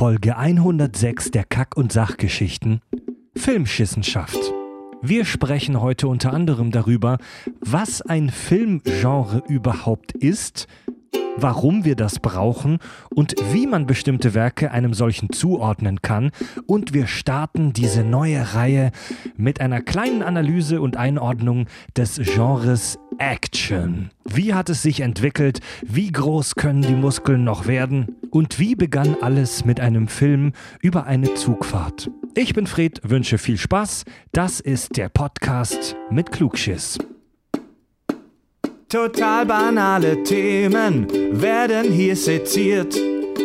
Folge 106 der Kack- und Sachgeschichten Filmschissenschaft. Wir sprechen heute unter anderem darüber, was ein Filmgenre überhaupt ist, warum wir das brauchen und wie man bestimmte Werke einem solchen zuordnen kann. Und wir starten diese neue Reihe mit einer kleinen Analyse und Einordnung des Genres Action. Wie hat es sich entwickelt? Wie groß können die Muskeln noch werden? Und wie begann alles mit einem Film über eine Zugfahrt? Ich bin Fred, wünsche viel Spaß. Das ist der Podcast mit Klugschiss. Total banale Themen werden hier seziert.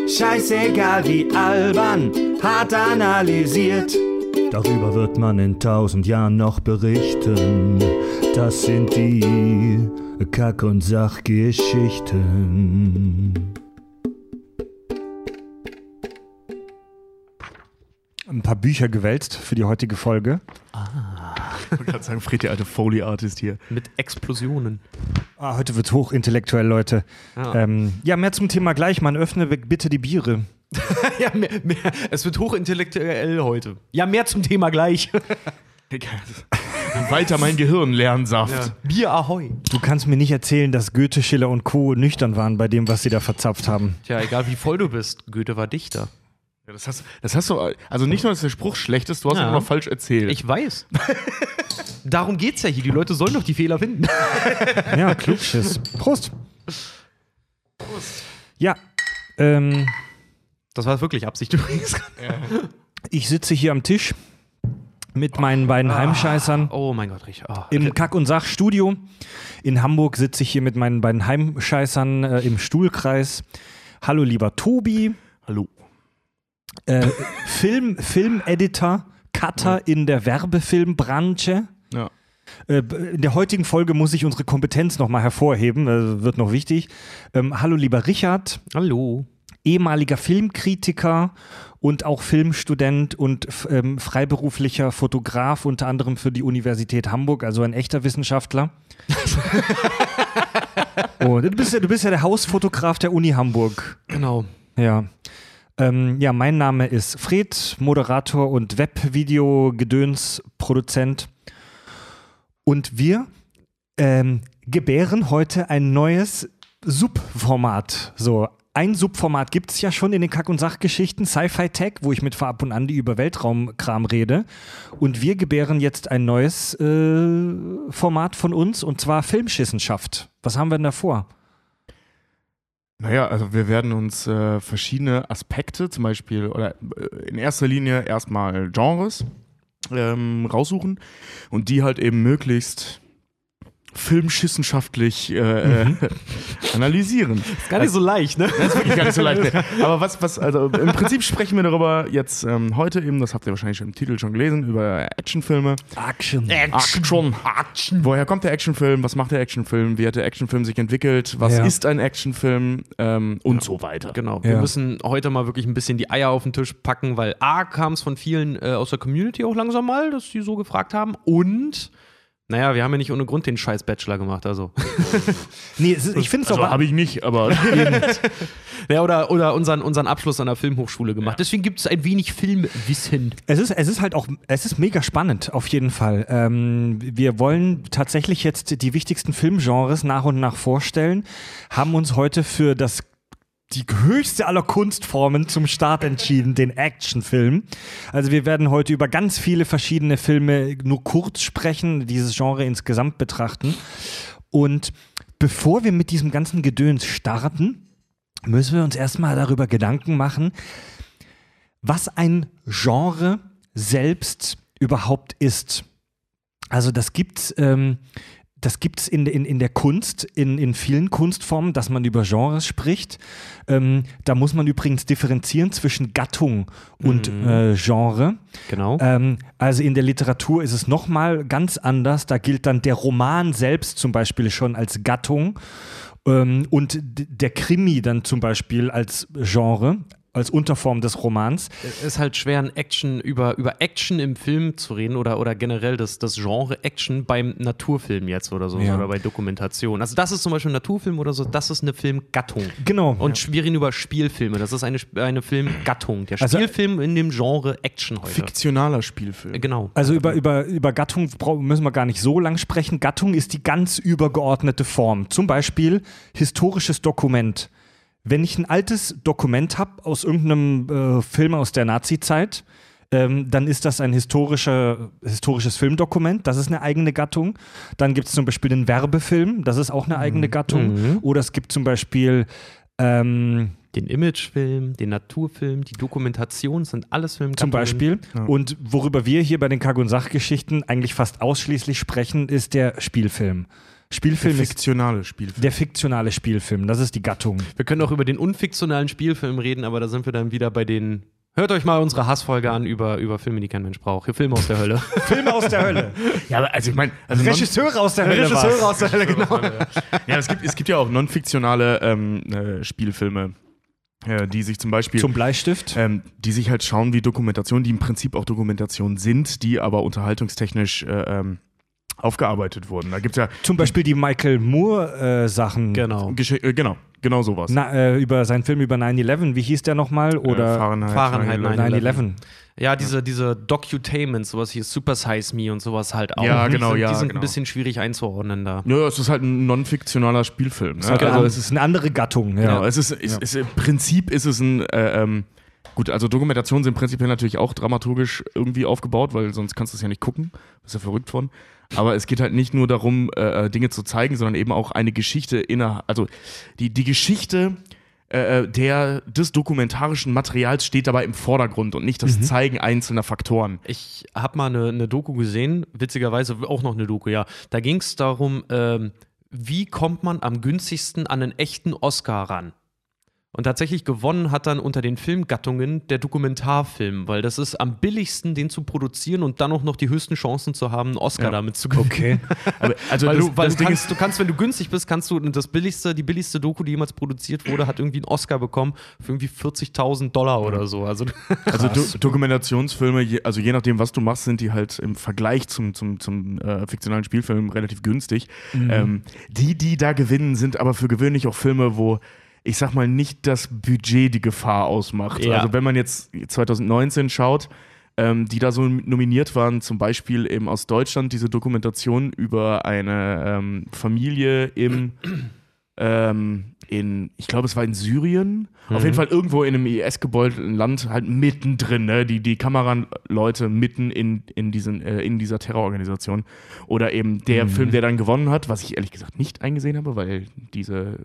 Scheißegal wie albern, hart analysiert. Darüber wird man in tausend Jahren noch berichten. Das sind die Kack- und Sachgeschichten. Ein paar Bücher gewälzt für die heutige Folge. Ich wollte gerade sagen, Fred, der alte Foley-Artist hier. Mit Explosionen. Ah, heute wird hochintellektuell, Leute. Ja. Ähm, ja, mehr zum Thema gleich. Man öffne bitte die Biere. ja, mehr, mehr, es wird hochintellektuell heute. Ja, mehr zum Thema gleich. Weiter mein Gehirn, Lernsaft. Bier Ahoi. Du kannst mir nicht erzählen, dass Goethe, Schiller und Co. nüchtern waren bei dem, was sie da verzapft haben. Tja, egal wie voll du bist, Goethe war Dichter. Ja, das, hast, das hast du, also nicht nur, dass der Spruch schlecht ist, du hast Ja. ihn auch noch falsch erzählt. Ich weiß. Darum geht's ja hier. Die Leute sollen doch die Fehler finden. Ja, Klugschiss. Prost. Ja, ähm, Das war wirklich Absicht übrigens. ich sitze hier am Tisch mit meinen beiden Heimscheißern Oh mein Gott, Rich. Oh. im Kack- und Sach-Studio. In Hamburg sitze ich hier mit meinen beiden Heimscheißern äh, im Stuhlkreis. Hallo, lieber Tobi. Hallo. Äh, Film, Filmeditor, Cutter in der Werbefilmbranche. Ja. Äh, In der heutigen Folge muss ich unsere Kompetenz nochmal hervorheben, äh, wird noch wichtig. Ähm, hallo lieber Richard, Hallo. ehemaliger Filmkritiker und auch Filmstudent und ähm, freiberuflicher Fotograf, unter anderem für die Universität Hamburg, also ein echter Wissenschaftler. oh, du, bist ja, du bist ja der Hausfotograf der Uni Hamburg. Genau. Ja. Ähm, ja, mein Name ist Fred, Moderator und Webvideo-Gedöns-Produzent. Und wir ähm, gebären heute ein neues Subformat. So, ein Subformat gibt es ja schon in den Kack- und Sachgeschichten, Sci-Fi Tech, wo ich mit Ab und Andi über Weltraumkram rede. Und wir gebären jetzt ein neues äh, Format von uns, und zwar Filmschissenschaft. Was haben wir denn da vor? Naja, also wir werden uns äh, verschiedene Aspekte, zum Beispiel, oder äh, in erster Linie erstmal Genres ähm, raussuchen und die halt eben möglichst filmschissenschaftlich äh, äh, analysieren. Ist gar nicht so leicht, ne? Das ist wirklich gar nicht so leicht. Ne? Aber was, was, also im Prinzip sprechen wir darüber jetzt ähm, heute eben, das habt ihr wahrscheinlich schon im Titel schon gelesen, über Actionfilme. Action. Action. Action. Woher kommt der Actionfilm? Was macht der Actionfilm? Wie hat der Actionfilm sich entwickelt? Was Ja. ist ein Actionfilm? Ähm, und so weiter. Genau. Wir Ja. müssen heute mal wirklich ein bisschen die Eier auf den Tisch packen, weil A kam es von vielen äh, aus der Community auch langsam mal, dass sie so gefragt haben. Und, naja, wir haben ja nicht ohne Grund den scheiß Bachelor gemacht, also. Nee, es ist, ich finde es Also aber. habe ich nicht, aber Ja, oder, oder unseren, unseren Abschluss an der Filmhochschule gemacht. Deswegen gibt es ein wenig Filmwissen. Es ist, es ist halt auch, es ist mega spannend, auf jeden Fall. Ähm, wir wollen tatsächlich jetzt die wichtigsten Filmgenres nach und nach vorstellen, haben uns heute für das die höchste aller Kunstformen zum Start entschieden, den Actionfilm. Also wir werden heute über ganz viele verschiedene Filme nur kurz sprechen, dieses Genre insgesamt betrachten. Und bevor wir mit diesem ganzen Gedöns starten, müssen wir uns erstmal darüber Gedanken machen, was ein Genre selbst überhaupt ist. Also das gibt's, ähm, das gibt's in, in, in der Kunst, in, in vielen Kunstformen, dass man über Genres spricht. Ähm, da muss man übrigens differenzieren zwischen Gattung und äh, Genre. Genau. Ähm, also in der Literatur ist es nochmal ganz anders. Da gilt dann der Roman selbst zum Beispiel schon als Gattung ähm, und der Krimi dann zum Beispiel als Genre. Als Unterform des Romans. Es ist halt schwer, ein Action über, über Action im Film zu reden oder, oder generell das, das Genre Action beim Naturfilm jetzt oder so Ja. oder bei Dokumentation. Also das ist zum Beispiel ein Naturfilm oder so, das ist eine Filmgattung. Genau. Und wir reden über Spielfilme, das ist eine, eine Filmgattung. Der Also- Spielfilm in dem Genre Action heute. Fiktionaler Spielfilm. Genau. Also über, über, über Gattung müssen wir gar nicht so lang sprechen. Gattung ist die ganz übergeordnete Form. Zum Beispiel historisches Dokument. Wenn ich ein altes Dokument habe aus irgendeinem äh, Film aus der Nazi-Zeit, ähm, dann ist das ein historischer, historisches Filmdokument. Das ist eine eigene Gattung. Dann gibt es zum Beispiel den Werbefilm. Das ist auch eine eigene Gattung. Oder es gibt zum Beispiel ähm, Den Imagefilm, den Naturfilm, die Dokumentation sind alles Filmgattungen. Zum Beispiel. Und worüber wir hier bei den Kack- und Sachgeschichten eigentlich fast ausschließlich sprechen, ist der Spielfilm. Der Spielfilm ist fiktionale Spielfilm. der fiktionale Spielfilm. Das ist die Gattung. Wir können auch über den unfiktionalen Spielfilm reden, aber da sind wir dann wieder bei den. Hört euch mal unsere Hassfolge an über, über Filme, die kein Mensch braucht. Hier Filme aus der Hölle. Filme aus der Hölle. Ja, aber also ich meine, also Regisseure aus der Hölle. Regisseure aus der Hölle, genau. ja, es gibt, es gibt ja auch non-fiktionale ähm, äh, Spielfilme, äh, die sich zum Beispiel Zum Bleistift. ähm, die sich halt schauen wie Dokumentation, die im Prinzip auch Dokumentation sind, die aber unterhaltungstechnisch äh, ähm, aufgearbeitet wurden. Da gibt es ja Zum Beispiel die Michael Moore-Sachen. Genau. Gesche äh, genau, genau sowas. Na, äh, über seinen Film über 9-11. Wie hieß der nochmal? Äh, Oder Fahrenheit, Fahrenheit 9/11. 9-11. Ja, diese, diese Docutainments, sowas hier, Super Size Me und sowas halt auch. Ja, genau, die sind, ja, Die sind genau. ein bisschen schwierig einzuordnen da. Ja, es ist halt ein non-fiktionaler Spielfilm. Ne? Okay, Also also es ist eine andere Gattung. Ja. Genau, es ist, es ist im Prinzip ist es ein äh, ähm, gut, also Dokumentationen sind prinzipiell natürlich auch dramaturgisch irgendwie aufgebaut, weil sonst kannst du es ja nicht gucken. Bist ja verrückt von. Aber es geht halt nicht nur darum, äh, äh, Dinge zu zeigen, sondern eben auch eine Geschichte inner, also die, die Geschichte äh, der, des dokumentarischen Materials steht dabei im Vordergrund und nicht das Zeigen einzelner Faktoren. Ich habe mal eine, eine Doku gesehen, witzigerweise auch noch eine Doku, ja. Da ging es darum, ähm, wie kommt man am günstigsten an einen echten Oscar ran? Und tatsächlich gewonnen hat dann unter den Filmgattungen der Dokumentarfilm, weil das ist am billigsten, den zu produzieren und dann auch noch die höchsten Chancen zu haben, einen Oscar Ja. damit zu gewinnen. Okay. Aber, also Weil, das, du, weil du, kannst, du kannst, wenn du günstig bist, kannst du das billigste, die billigste Doku, die jemals produziert wurde, hat irgendwie einen Oscar bekommen für irgendwie 40.000 Dollar oder so. Also Also Do Dokumentationsfilme, je, also je nachdem, was du machst, sind die halt im Vergleich zum, zum, zum äh, fiktionalen Spielfilm relativ günstig. Ähm, die, die da gewinnen, sind aber für gewöhnlich auch Filme, wo ich sag mal nicht das Budget die Gefahr ausmacht. Ja. Also wenn man jetzt 2019 schaut, ähm, die da so nominiert waren, zum Beispiel eben aus Deutschland diese Dokumentation über eine ähm, Familie im ähm, in, ich glaube, es war in Syrien, auf jeden Fall irgendwo in einem IS-gebeutelten Land, halt mittendrin, ne? die, die Kameraleute mitten in, in, diesen, äh, in dieser Terrororganisation. Oder eben der Film, der dann gewonnen hat, was ich ehrlich gesagt nicht eingesehen habe, weil diese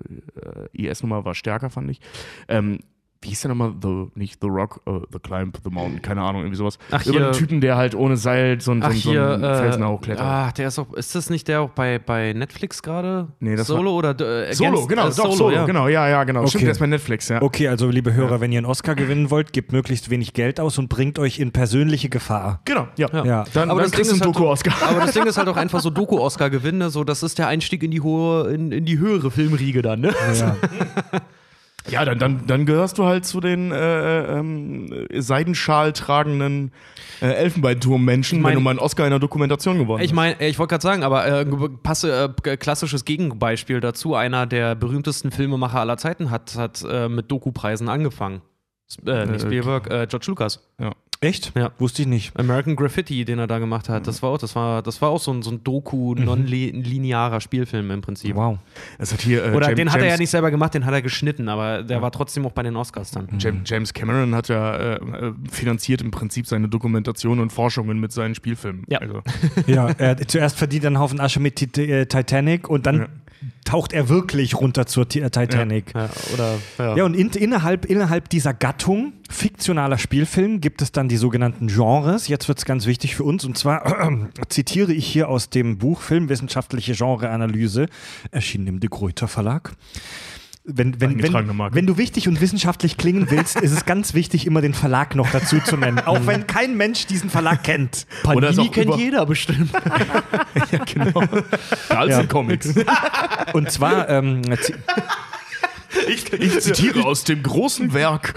äh, IS-Nummer war stärker, fand ich. Ähm, wie hieß der nochmal? The, nicht The Rock, äh, The Climb, The Mountain, keine Ahnung, irgendwie sowas. Ach, Über hier- einen Typen, der halt ohne Seil so, einen- so, Ach, einen- so hier, einen äh, Felsen hochklettert. ah, der ist auch, ist das nicht der auch bei, bei Netflix gerade? Nee, das Solo oder äh, Solo, Against- genau, äh, doch, Solo, Solo, ja. genau, ja, ja, genau. Okay. Stimmt, der ist bei Netflix, ja. Okay, also liebe Hörer, wenn ihr einen Oscar gewinnen wollt, gebt möglichst wenig Geld aus und bringt euch in persönliche Gefahr. Genau, ja. Ja. Ja. Dann, Aber dann das kriegst du Ding einen ist halt Doku-Oscar. Aber das Ding ist halt auch einfach so Doku-Oscar-Gewinne, so das ist der Einstieg in die hohe, in, in die höhere Filmriege dann, ne? Ja. Ja, dann, dann, dann gehörst du halt zu den äh, ähm, Seidenschal tragenden äh, Elfenbeinturm-Menschen, Ich mein- wenn du mal einen Oscar in einer Dokumentation gewonnen Ich meine, ich wollte gerade sagen, aber äh, passe äh, klassisches Gegenbeispiel dazu. Einer der berühmtesten Filmemacher aller Zeiten hat, hat äh, mit Doku-Preisen angefangen. Äh, nicht Äh, Spielberg, äh, George Lucas. Echt? Ja. Wusste ich nicht. American Graffiti, den er da gemacht hat, das war auch, das war, das war auch so ein, so ein Doku, non-linearer Spielfilm im Prinzip. Wow. Das hat hier, äh, Oder James, den hat er ja James- nicht selber gemacht, den hat er geschnitten, aber der war trotzdem auch bei den Oscars dann. James, James Cameron hat ja äh, äh, finanziert im Prinzip seine Dokumentation und Forschungen mit seinen Spielfilmen. Ja. Also, Ja, er hat zuerst verdient er einen Haufen Asche mit Tit- äh, Titanic und dann Ja. taucht er wirklich runter zur äh, Titanic. Ja, oder, ja. Ja, und in, innerhalb, innerhalb dieser Gattung fiktionaler Spielfilm gibt es dann die sogenannten Genres. Jetzt wird es ganz wichtig für uns. Und zwar zitiere ich hier aus dem Buch Filmwissenschaftliche Genreanalyse, erschienen im De Gruyter Verlag. Wenn, wenn, wenn, wenn du wichtig und wissenschaftlich klingen willst, ist es ganz wichtig, immer den Verlag noch dazu zu nennen. Auch wenn kein Mensch diesen Verlag kennt. Auch über- jeder bestimmt. ja, genau. Carlson Ja. Comics. Und zwar, ähm, Ich, ich zitiere aus dem großen Werk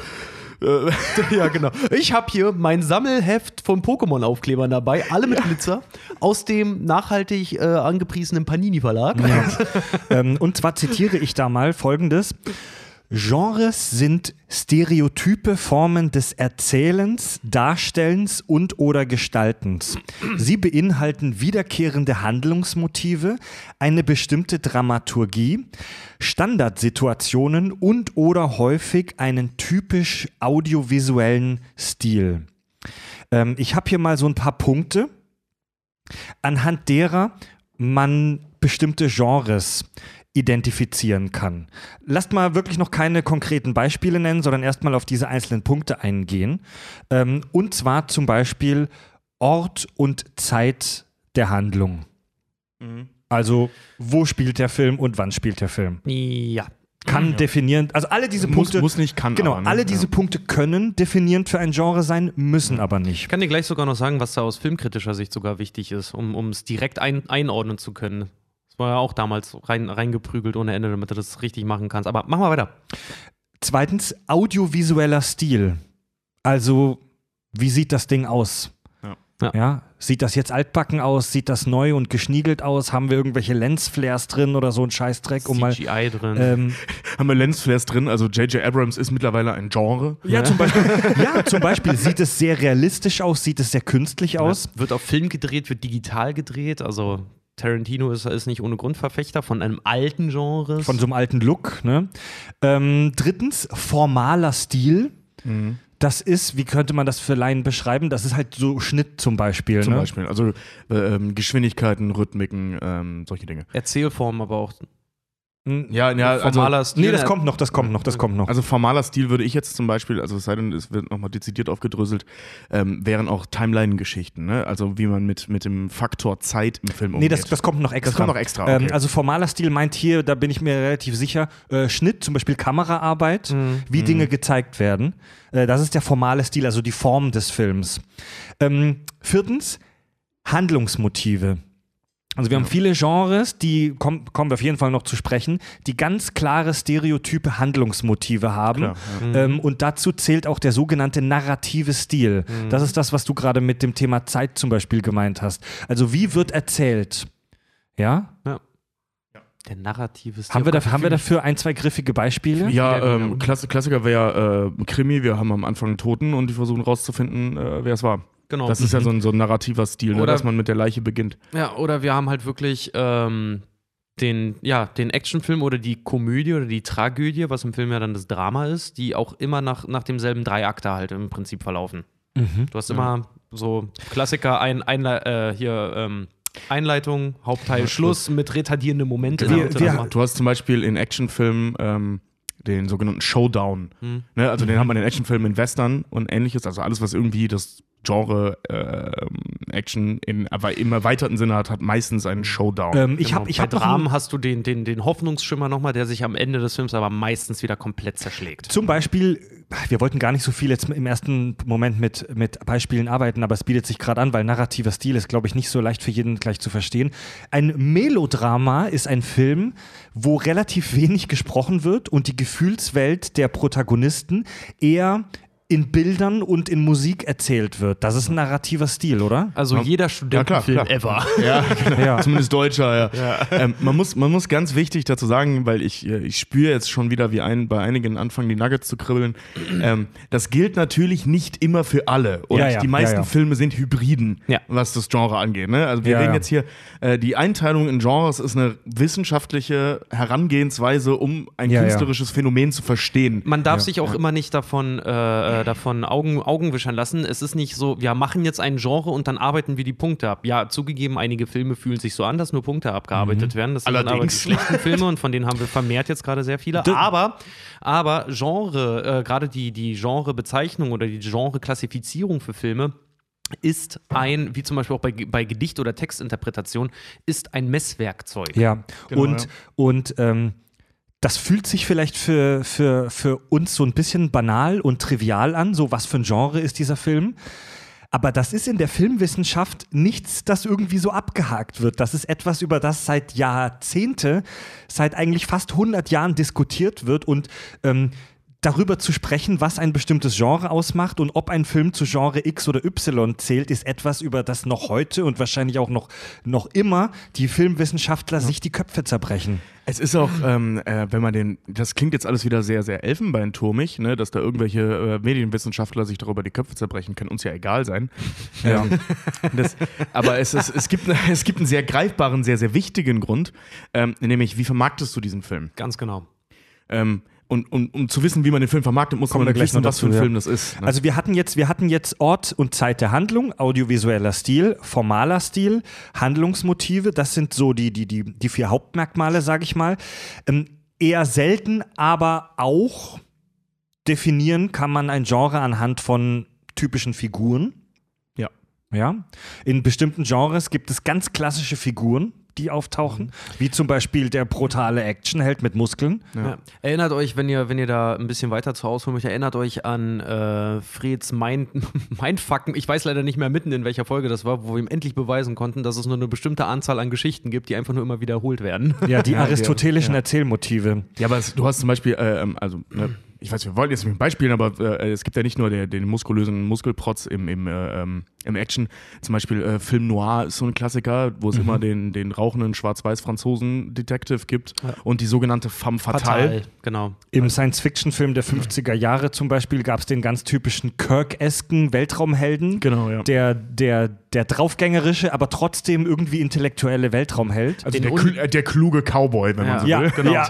ja, genau. Ich habe hier mein Sammelheft von Pokémon-Aufklebern dabei, alle mit Glitzer, aus dem nachhaltig äh, angepriesenen Panini-Verlag. ähm, und zwar zitiere ich da mal folgendes. Genres sind stereotype Formen des Erzählens, Darstellens und oder Gestaltens. Sie beinhalten wiederkehrende Handlungsmotive, eine bestimmte Dramaturgie, Standardsituationen und oder häufig einen typisch audiovisuellen Stil. Ähm, ich habe hier mal so ein paar Punkte, anhand derer man bestimmte Genres identifizieren kann. Lasst mal wirklich noch keine konkreten Beispiele nennen, sondern erstmal auf diese einzelnen Punkte eingehen. Ähm, und zwar zum Beispiel Ort und Zeit der Handlung. Mhm. Also, wo spielt der Film und wann spielt der Film? Ja. Kann definieren, also alle diese Muss, Punkte. muss nicht, kann Genau, aber, ne? alle diese ja. Punkte können definierend für ein Genre sein, müssen aber nicht. Ich kann dir gleich sogar noch sagen, was da aus filmkritischer Sicht sogar wichtig ist, um es direkt ein, einordnen zu können. Das war ja auch damals rein, reingeprügelt ohne Ende, damit du das richtig machen kannst. Aber machen wir weiter. Zweitens, audiovisueller Stil. Also, wie sieht das Ding aus? Ja. Ja. Ja, sieht das jetzt altbacken aus? Sieht das neu und geschniegelt aus? Haben wir irgendwelche Lensflares drin oder so ein Scheißdreck, um mal. CGI drin. Ähm, Haben wir Lensflares drin, also J.J. Abrams ist mittlerweile ein Genre. ja, zum Beispiel, ja, zum Beispiel sieht es sehr realistisch aus, sieht es sehr künstlich aus. Wird auf Film gedreht, wird digital gedreht. Also Tarantino ist, ist nicht ohne Grund Verfechter von einem alten Genre. Von so einem alten Look. Ne? Ähm, drittens, formaler Stil. Mhm. Das ist, wie könnte man das für Laien beschreiben? Das ist halt so Schnitt zum Beispiel. Zum ne? Beispiel. Also äh, ähm, Geschwindigkeiten, Rhythmiken, ähm, solche Dinge. Erzählform, aber auch Hm, Ja, ja, also, formaler Stil. Nee, das kommt noch, das kommt noch, das kommt noch. also formaler Stil würde ich jetzt zum Beispiel, also es sei denn, es wird nochmal dezidiert aufgedröselt, ähm, wären auch Timeline-Geschichten, ne? Also wie man mit, mit dem Faktor Zeit im Film Nee, umgeht. das, das kommt noch extra. Das kommt noch extra, Ähm, okay. also formaler Stil meint hier, da bin ich mir relativ sicher, äh, Schnitt, zum Beispiel Kameraarbeit, Mhm. wie Dinge gezeigt werden. Äh, das ist der formale Stil, also die Form des Films. Ähm, viertens, Handlungsmotive. Also wir haben viele Genres, die komm, kommen wir auf jeden Fall noch zu sprechen, die ganz klare stereotype Handlungsmotive haben. Klar, ähm, und dazu zählt auch der sogenannte narrative Stil. Das ist das, was du gerade mit dem Thema Zeit zum Beispiel gemeint hast. Also wie wird erzählt? Ja? der narrative Stil. Haben wir, Gott, da, haben wir dafür ein, zwei griffige Beispiele? Ja, Ja, ähm, Klass Klassiker wäre äh, Krimi, wir haben am Anfang einen Toten und die versuchen rauszufinden, äh, wer es war. Genau. Das ist ja so ein, so ein narrativer Stil, ne, dass man mit der Leiche beginnt. Ja, oder wir haben halt wirklich ähm, den, ja, den Actionfilm oder die Komödie oder die Tragödie, was im Film ja dann das Drama ist, die auch immer nach, nach demselben Dreiakter halt im Prinzip verlaufen. Mhm. Du hast immer so Klassiker, ein, Einle äh, hier ähm, Einleitung, Hauptteil, Schluss mit retardierenden Momenten. Wir- wir- Du hast zum Beispiel in Actionfilmen ähm, den sogenannten Showdown. Hm. Ne? Also den hat man in Actionfilmen, in Western und ähnliches. Also alles, was irgendwie das Genre ähm, Action in, aber im erweiterten Sinne hat, hat meistens einen Showdown. Ähm, ich Genau. habe ich Bei hab noch Dramen ein, hast du den, den, den Hoffnungsschimmer nochmal, der sich am Ende des Films aber meistens wieder komplett zerschlägt. zum Beispiel, wir wollten gar nicht so viel jetzt im ersten Moment mit, mit Beispielen arbeiten, aber es bietet sich gerade an, weil narrativer Stil ist, glaube ich, nicht so leicht für jeden gleich zu verstehen. Ein Melodrama ist ein Film, wo relativ wenig gesprochen wird und die Gefühlswelt der Protagonisten eher in Bildern und in Musik erzählt wird. Das ist ein narrativer Stil, oder? Also Ja. jeder Studentenfilm Ja, klar, ever. Ja. Ja. Zumindest Deutscher, ja. Ähm, man, muss, man muss ganz wichtig dazu sagen, weil ich, äh, ich spüre jetzt schon wieder, wie ein, bei einigen anfangen, die Nuggets zu kribbeln. Ähm, das gilt natürlich nicht immer für alle. Und Ja, ja, die meisten ja, ja. Filme sind Hybriden, Ja. was das Genre angeht. Ne? Also wir Ja, reden ja. jetzt hier, äh, die Einteilung in Genres ist eine wissenschaftliche Herangehensweise, um ein Ja, ja. künstlerisches Phänomen zu verstehen. Man darf sich auch immer nicht davon, äh, äh, davon Augen, Augen wischern lassen. Es ist nicht so, wir machen jetzt ein Genre und dann arbeiten wir die Punkte ab. Ja, zugegeben, einige Filme fühlen sich so an, dass nur Punkte abgearbeitet werden. Das sind dann aber die Allerdings. schlechten Filme und von denen haben wir vermehrt jetzt gerade sehr viele. Aber, aber Genre, äh, gerade die, die Genrebezeichnung oder die Genreklassifizierung für Filme ist ein, wie zum Beispiel auch bei, bei Gedicht- oder Textinterpretation, ist ein Messwerkzeug. Ja, Genau, und, ja. und ähm, das fühlt sich vielleicht für, für, für uns so ein bisschen banal und trivial an, so was für ein Genre ist dieser Film. Aber das ist in der Filmwissenschaft nichts, das irgendwie so abgehakt wird. Das ist etwas, über das seit Jahrzehnte, seit eigentlich fast 100 Jahren diskutiert wird und ähm, darüber zu sprechen, was ein bestimmtes Genre ausmacht und ob ein Film zu Genre X oder Y zählt, ist etwas, über das noch heute und wahrscheinlich auch noch, noch immer die Filmwissenschaftler sich die Köpfe zerbrechen. Es ist auch, ähm, äh, wenn man den, das klingt jetzt alles wieder sehr, sehr elfenbeinturmig, ne, dass da irgendwelche äh, Medienwissenschaftler sich darüber die Köpfe zerbrechen, kann uns ja egal sein. Ja. das, aber es, ist, es, gibt, es gibt einen sehr greifbaren, sehr, sehr wichtigen Grund, ähm, nämlich wie vermarktest du diesen Film? Ganz genau. Ähm, und, und um zu wissen, wie man den Film vermarktet, muss Kommen man gleich wissen, noch was für ein ja. Film das ist. Ne? Also wir hatten jetzt, wir hatten jetzt Ort und Zeit der Handlung, audiovisueller Stil, formaler Stil, Handlungsmotive, das sind so die, die, die, die vier Hauptmerkmale, sage ich mal. Ähm, eher selten, aber auch definieren kann man ein Genre anhand von typischen Figuren. Ja. Ja. In bestimmten Genres gibt es ganz klassische Figuren, die auftauchen, wie zum Beispiel der brutale Actionheld mit Muskeln. Ja. Erinnert euch, wenn ihr, wenn ihr da ein bisschen weiter zu ausholen möchtet, erinnert euch an äh, Freds Mind, Mindfucken. Ich weiß leider nicht mehr mitten in welcher Folge das war, wo wir ihm endlich beweisen konnten, dass es nur eine bestimmte Anzahl an Geschichten gibt, die einfach nur immer wiederholt werden. Ja, die Ja, aristotelischen ja. Erzählmotive. Ja, aber es, du hast zum Beispiel, äh, ähm, also, ne, ich weiß, wir wollen jetzt nicht ein Beispiel, aber äh, es gibt ja nicht nur der, den muskulösen Muskelprotz im, im, äh, ähm, im Action. Zum Beispiel äh, Film Noir ist so ein Klassiker, wo es immer den, den rauchenden Schwarz-Weiß-Franzosen-Detective gibt und die sogenannte Femme Fatale. Genau. Im Science-Fiction-Film der 50er Jahre zum Beispiel gab es den ganz typischen Kirk-esken Weltraumhelden. Genau, ja. Der, der, der draufgängerische, aber trotzdem irgendwie intellektuelle Weltraumheld. Also der, kl- äh, der kluge Cowboy, wenn Ja. man so ja, will. genau. Ja.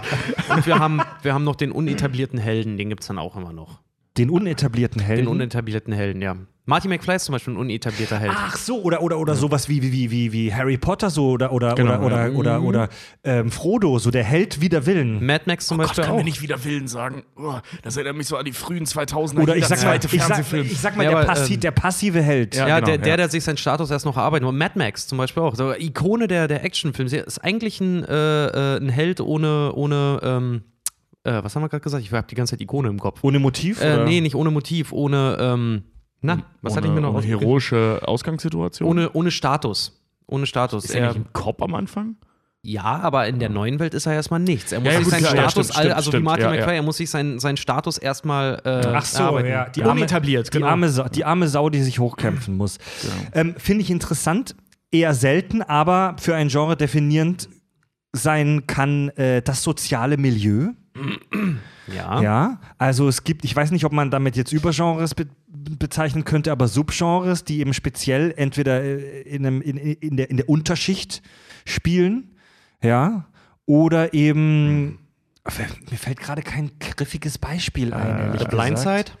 Und wir haben, wir haben noch den unetablierten Helden, den gibt es dann auch immer noch. Den unetablierten Helden. Den unetablierten Helden, ja. Marty McFly ist zum Beispiel ein unetablierter Held. Ach so, oder, oder, oder sowas wie, wie, wie, wie Harry Potter so oder, oder, Genau, oder, ja. oder, oder, oder ähm, Frodo, so der Held wider Willen. Mad Max zum Gott, Beispiel kann auch. mir nicht wieder Willen sagen. Oh, das erinnert mich so an die frühen 2000er. Oder ich sag, mal, zweite ich, sag, ich sag mal, Ja, der, aber, passi ähm, der passive Held. Ja, Ja, genau, der, der, ja. der sich seinen Status erst noch erarbeitet. Und Mad Max zum Beispiel auch. So Ikone der, der Actionfilme. Ist eigentlich ein, äh, äh, ein Held ohne, ohne ähm, äh, was haben wir gerade gesagt? Ich habe die ganze Zeit Ikone im Kopf. Ohne Motiv? Äh, oder? nee, nicht ohne Motiv, ohne, ähm, na, was hatte ich mir noch ohne heroische Ausgangssituation? Ohne, ohne Status. Ohne Status. ist er nicht ein Cop am Anfang? ja, aber in der neuen Welt ist er erstmal nichts. Er muss Ja, sich seinen klar, ja, Status, stimmt, all- stimmt, also wie stimmt, Martin ja, McFly, er muss sich seinen, seinen Status erstmal äh, Ach so, erarbeiten. ja. Die arme, Unetabliert, die, genau. arme Sau, die arme Sau, die sich hochkämpfen muss. Ähm, Finde ich interessant. Eher selten, aber für ein Genre definierend sein kann äh, das soziale Milieu. Ja. Ja, also es gibt, ich weiß nicht, ob man damit jetzt Übergenres be bezeichnen könnte, aber Subgenres, die eben speziell entweder äh, in, einem, in, in, der, in der Unterschicht spielen, ja, oder eben, mir fällt gerade kein griffiges Beispiel ein, ehrlich The. Blindside?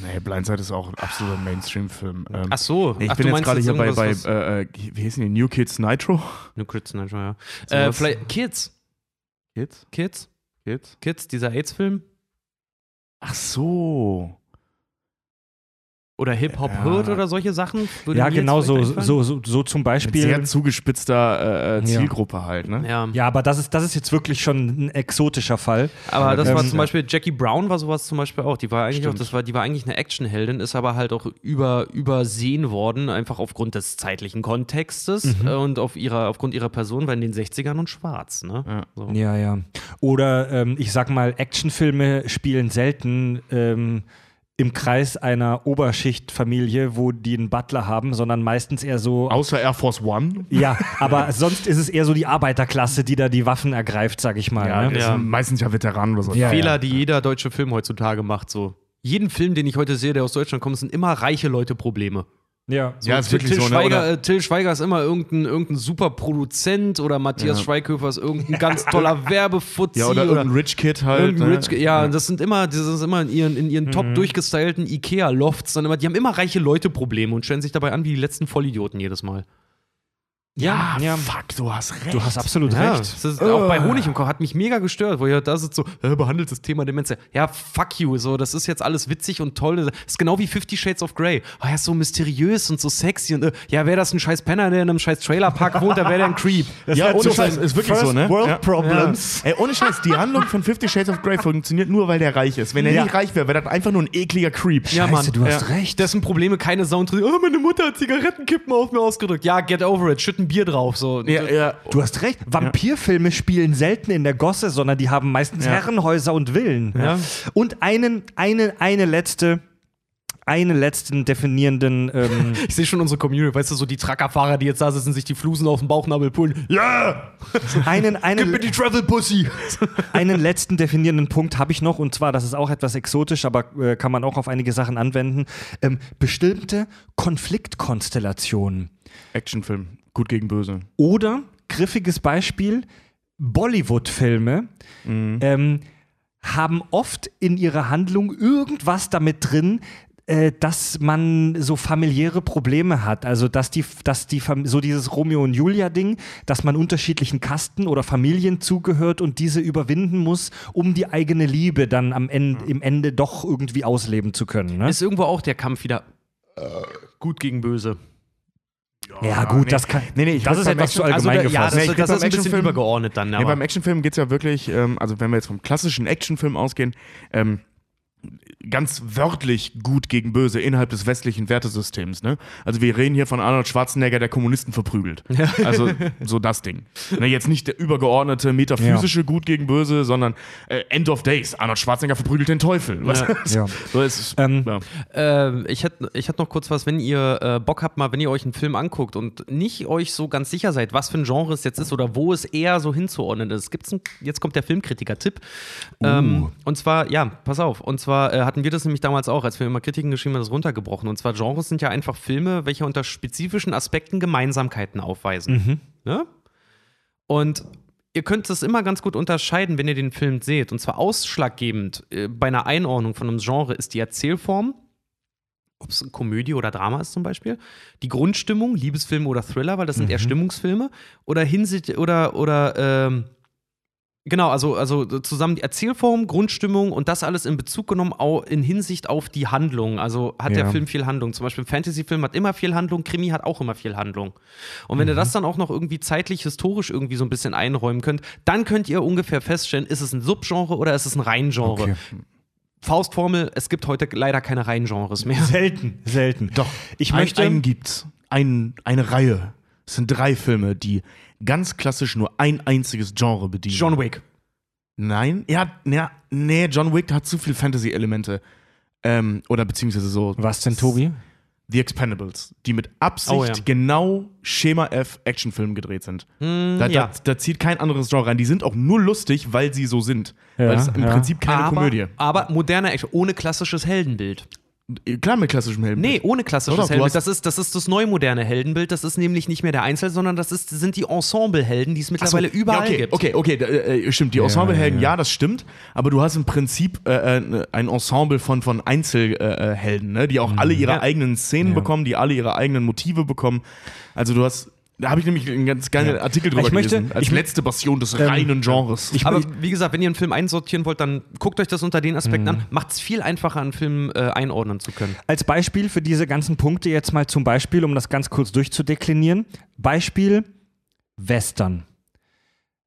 Nee, Blindside ist auch ein absoluter Mainstream-Film. Ähm, Ach so. nee, ich Ach, bin jetzt gerade hier bei, bei äh, äh, wie hießen die, New Kids Nitro? New Kids, ne, ja. Äh, vielleicht Kids. Kids? Kids? Kids? Kids, dieser AIDS-Film? Ach so. Oder Hip-Hop Ja. Hood oder solche Sachen? Würde Ja, genau so, so, so, so zum Mit Beispiel. sehr zugespitzter äh, Zielgruppe halt, ne? Ja. Ja, aber das ist, das ist jetzt wirklich schon ein exotischer Fall. Aber das war Ähm, zum Beispiel, Jackie Brown war sowas zum Beispiel auch. Die war eigentlich auch, das war, die war eigentlich eine Actionheldin, ist aber halt auch über, übersehen worden, einfach aufgrund des zeitlichen Kontextes Mhm. äh, und auf ihrer, aufgrund ihrer Person, weil in den 60ern und schwarz, ne? Ja. So. Ja, ja. Oder ähm, ich sag mal, Actionfilme spielen selten ähm, im Kreis einer Oberschichtfamilie, wo die einen Butler haben, sondern meistens eher so. Außer Air Force One. ja, aber sonst ist es eher so die Arbeiterklasse, die da die Waffen ergreift, sag ich mal. Ja, ne? Ja. meistens ja Veteranen oder so. Ja, Fehler, die jeder deutsche Film heutzutage macht, so. Jeden Film, den ich heute sehe, der aus Deutschland kommt, sind immer reiche Leute Probleme. Ja. Ja, ist Till, wirklich Till, so, ne? Schweiger, Oder- äh, Till Schweiger ist immer irgendein, irgendein super Produzent oder Matthias Ja. Schweighöfer ist irgendein ganz toller Werbefuzzi. Ja, oder, irgendein Rich Kid halt. Ne? Rich, ja, das sind immer, das ist immer in ihren, in ihren top durchgestylten Ikea-Lofts, die haben immer reiche Leute-Probleme und stellen sich dabei an wie die letzten Vollidioten jedes Mal. Ja, Ja. fuck, du hast recht. Du hast absolut Ja, recht. das ist auch bei Honig im Kopf hat mich mega gestört, wo ihr da sitzt so, äh, behandelt das Thema Demenz. Ja, fuck you, so, das ist jetzt alles witzig und toll. Das ist genau wie Fifty Shades of Grey. Oh, er ist so mysteriös und so sexy und äh, ja, wäre das ein scheiß Penner, der in einem scheiß Trailerpark wohnt, da wäre der ein Creep. ja, wär ohne Scheiß, ist wirklich First so, ne? World ja. Problems. Ja. Ey, ohne Scheiß, die Handlung von Fifty Shades of Grey funktioniert nur, weil der reich ist. Wenn er Ja. nicht reich wäre, wäre das einfach nur ein ekliger Creep. Ja, Scheiße, Mann. du hast Ja. recht. Dessen Probleme keine Sound. Oh, meine Mutter hat Zigarettenkippen auf mir ausgedrückt. Ja, get over it. Shit ein Bier drauf. So. Ja, ja. Du hast recht. Vampirfilme spielen selten in der Gosse, sondern die haben meistens Ja. Herrenhäuser und Villen. Ja. Und einen, eine, eine letzte, einen letzten definierenden, ähm, Ich sehe schon unsere Community, weißt du, so die Truckerfahrer, die jetzt da sitzen, sich die Flusen auf den Bauchnabel pullen. Ja! einen, einen, die Travel Pussy! einen letzten definierenden Punkt habe ich noch, und zwar, das ist auch etwas exotisch, aber äh, kann man auch auf einige Sachen anwenden. Ähm, bestimmte Konfliktkonstellationen. Actionfilm. Gut gegen böse. Oder, griffiges Beispiel, Bollywood-Filme ähm, haben oft in ihrer Handlung irgendwas damit drin, äh, dass man so familiäre Probleme hat. Also, dass die, dass die, so dieses Romeo und Julia-Ding, dass man unterschiedlichen Kasten oder Familien zugehört und diese überwinden muss, um die eigene Liebe dann am Ende, im Ende doch irgendwie ausleben zu können. Ne? Ist irgendwo auch der Kampf wieder äh, gut gegen böse. Ja, gut, nee. das kann. Nee, nee, ich das ist etwas zu Action- allgemein also, da- ja, gefasst. das, Nee, das würd ist ein bisschen übergeordnet dann. Nee, Aber beim Actionfilm geht es ja wirklich, ähm, also wenn wir jetzt vom klassischen Actionfilm ausgehen, ähm, ganz wörtlich gut gegen böse innerhalb des westlichen Wertesystems. Ne? Also wir reden hier von Arnold Schwarzenegger, der Kommunisten verprügelt. Also so das Ding. Ne, jetzt nicht der übergeordnete metaphysische Gut gegen Böse, sondern äh, End of Days. Arnold Schwarzenegger verprügelt den Teufel. Ja. So ist. Ähm, ja. Ähm, ich hätte ich hätt noch kurz was, wenn ihr äh, Bock habt, mal, wenn ihr euch einen Film anguckt und nicht euch so ganz sicher seid, was für ein Genre es jetzt ist oder wo es eher so hinzuordnen ist. Gibt's ein, jetzt kommt der Filmkritiker-Tipp. Ähm, und zwar, ja, pass auf. Und zwar äh, hatten wir das nämlich damals auch, als wir immer Kritiken geschrieben haben, das runtergebrochen. Und zwar Genres sind ja einfach Filme, welche unter spezifischen Aspekten Gemeinsamkeiten aufweisen. Ne? Und ihr könnt es immer ganz gut unterscheiden, wenn ihr den Film seht. Und zwar ausschlaggebend äh, bei einer Einordnung von einem Genre ist die Erzählform, ob es Komödie oder Drama ist zum Beispiel, die Grundstimmung, Liebesfilme oder Thriller, weil das sind eher Stimmungsfilme, oder Hinsicht oder oder ähm, Genau, also, also zusammen die Erzählform, Grundstimmung und das alles in Bezug genommen au, in Hinsicht auf die Handlung. Also hat der Ja. Film viel Handlung. Zum Beispiel ein Fantasy-Film hat immer viel Handlung, Krimi hat auch immer viel Handlung. Und wenn ihr das dann auch noch irgendwie zeitlich, historisch irgendwie so ein bisschen einräumen könnt, dann könnt ihr ungefähr feststellen, ist es ein Subgenre oder ist es ein Reingenre. Okay. Faustformel, es gibt heute leider keine Reingenres mehr. Selten, selten. Doch, Ich möchte- einen gibt's. Ein, eine Reihe. Es sind drei Filme, die ganz klassisch nur ein einziges Genre bedienen. John Wick. Nein, ja, ja, nee, John Wick hat zu viel Fantasy-Elemente. Ähm, oder beziehungsweise so Was denn, Tobi? The Expendables, die mit Absicht Oh, ja. genau Schema F Actionfilm gedreht sind. Hm, da, ja. da, da zieht kein anderes Genre rein. Die sind auch nur lustig, weil sie so sind. Ja, weil es im. Prinzip keine aber, Komödie. Aber moderne Action, ohne klassisches Heldenbild. Klar mit klassischem Helm. Nee, ohne klassisches Doch, doch, du Heldenbild. Das ist, das ist das neu moderne Heldenbild. Das ist nämlich nicht mehr der Einzel, sondern das ist, sind die Ensemble-Helden, die es mittlerweile überall ja, okay, gibt. Okay, okay, da, äh, stimmt. Die Ensemblehelden, ja, das stimmt. Aber du hast im Prinzip äh, äh, ein Ensemble von, von Einzelhelden, äh, Helden, ne? die auch alle ihre Ja. eigenen Szenen bekommen, die alle ihre eigenen Motive bekommen. Also du hast. Da habe ich nämlich einen ganz geilen Artikel drüber Ich möchte- gelesen. Als ich letzte Passion des reinen Genres. ich- Aber wie gesagt, wenn ihr einen Film einsortieren wollt, dann guckt euch das unter den Aspekten Mhm. an. Macht es viel einfacher, einen Film äh, einordnen zu können. Als Beispiel für diese ganzen Punkte jetzt mal zum Beispiel, um das ganz kurz durchzudeklinieren. Beispiel Western.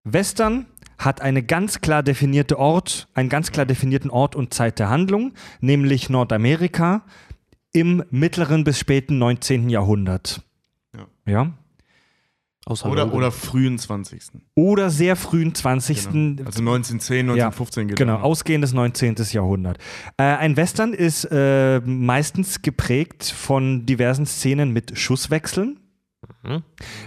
Western hat eine ganz klar definierte Ort, einen ganz klar definierten Ort und Zeit der Handlung, nämlich Nordamerika im mittleren bis späten 19. Jahrhundert. Ja. ja? Oder, oder frühen 20. Oder sehr frühen 20. Genau. Also 1910, 1915 geht Genau, ausgehendes 19. Jahrhundert. Äh, ein Western ist äh, meistens geprägt von diversen Szenen mit Schusswechseln. Mhm.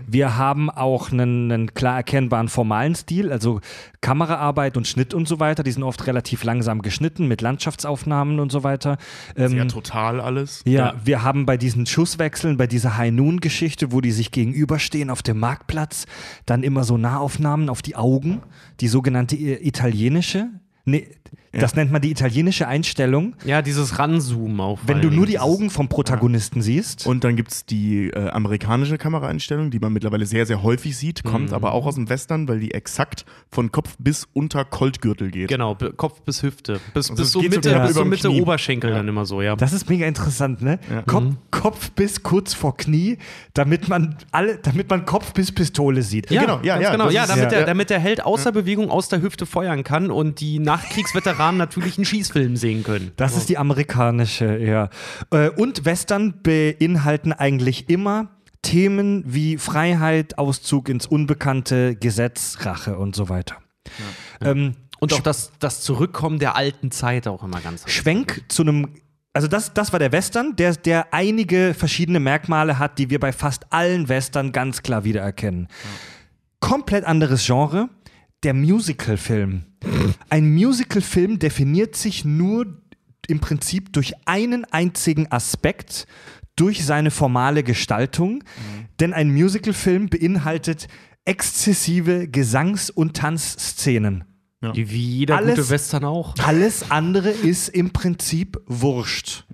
Wir haben auch einen, einen klar erkennbaren formalen Stil, also Kameraarbeit und Schnitt und so weiter. Die sind oft relativ langsam geschnitten mit Landschaftsaufnahmen und so weiter. Ähm, Sehr total alles. ja, wir haben bei diesen Schusswechseln, bei dieser High Noon-Geschichte, wo die sich gegenüberstehen auf dem Marktplatz, dann immer so Nahaufnahmen auf die Augen, die sogenannte i- italienische. Nee, das nennt man die italienische Einstellung, Ja, dieses Ranzoomen auf. wenn du nur die Augen vom Protagonisten siehst. Und dann gibt es die äh, amerikanische Kameraeinstellung, die man mittlerweile sehr, sehr häufig sieht, Mhm. kommt aber auch aus dem Western, weil die exakt von Kopf bis unter Koltgürtel geht. Genau, Kopf bis Hüfte. Bis, Also bis so Mitte, sogar bis so Mitte Knie. Oberschenkel dann immer so, ja. Das ist mega interessant, ne? Kopf, Kopf bis kurz vor Knie, damit man alle, damit man Kopf bis Pistole sieht. Ja, genau, ja, ja, genau. Ja, damit, ja. Der, damit der Held außer Bewegung aus der Hüfte feuern kann und die Nachkriegsveteranen natürlich einen Schießfilm sehen können. Das ist die amerikanische, ja. Äh, Und Western beinhalten eigentlich immer Themen wie Freiheit, Auszug ins Unbekannte, Gesetz, Rache und so weiter. Ähm, Und auch das, das Zurückkommen der alten Zeit auch immer ganz Schwenk zu einem. Also das, das war der Western, der, der einige verschiedene Merkmale hat, die wir bei fast allen Western ganz klar wiedererkennen. Komplett anderes Genre, der Musical-Film. Ein Musical-Film definiert sich nur im Prinzip durch einen einzigen Aspekt, durch seine formale Gestaltung. Denn ein Musical-Film beinhaltet exzessive Gesangs- und Tanzszenen. Wie jeder Alles- gute Western auch. Alles andere ist im Prinzip wurscht.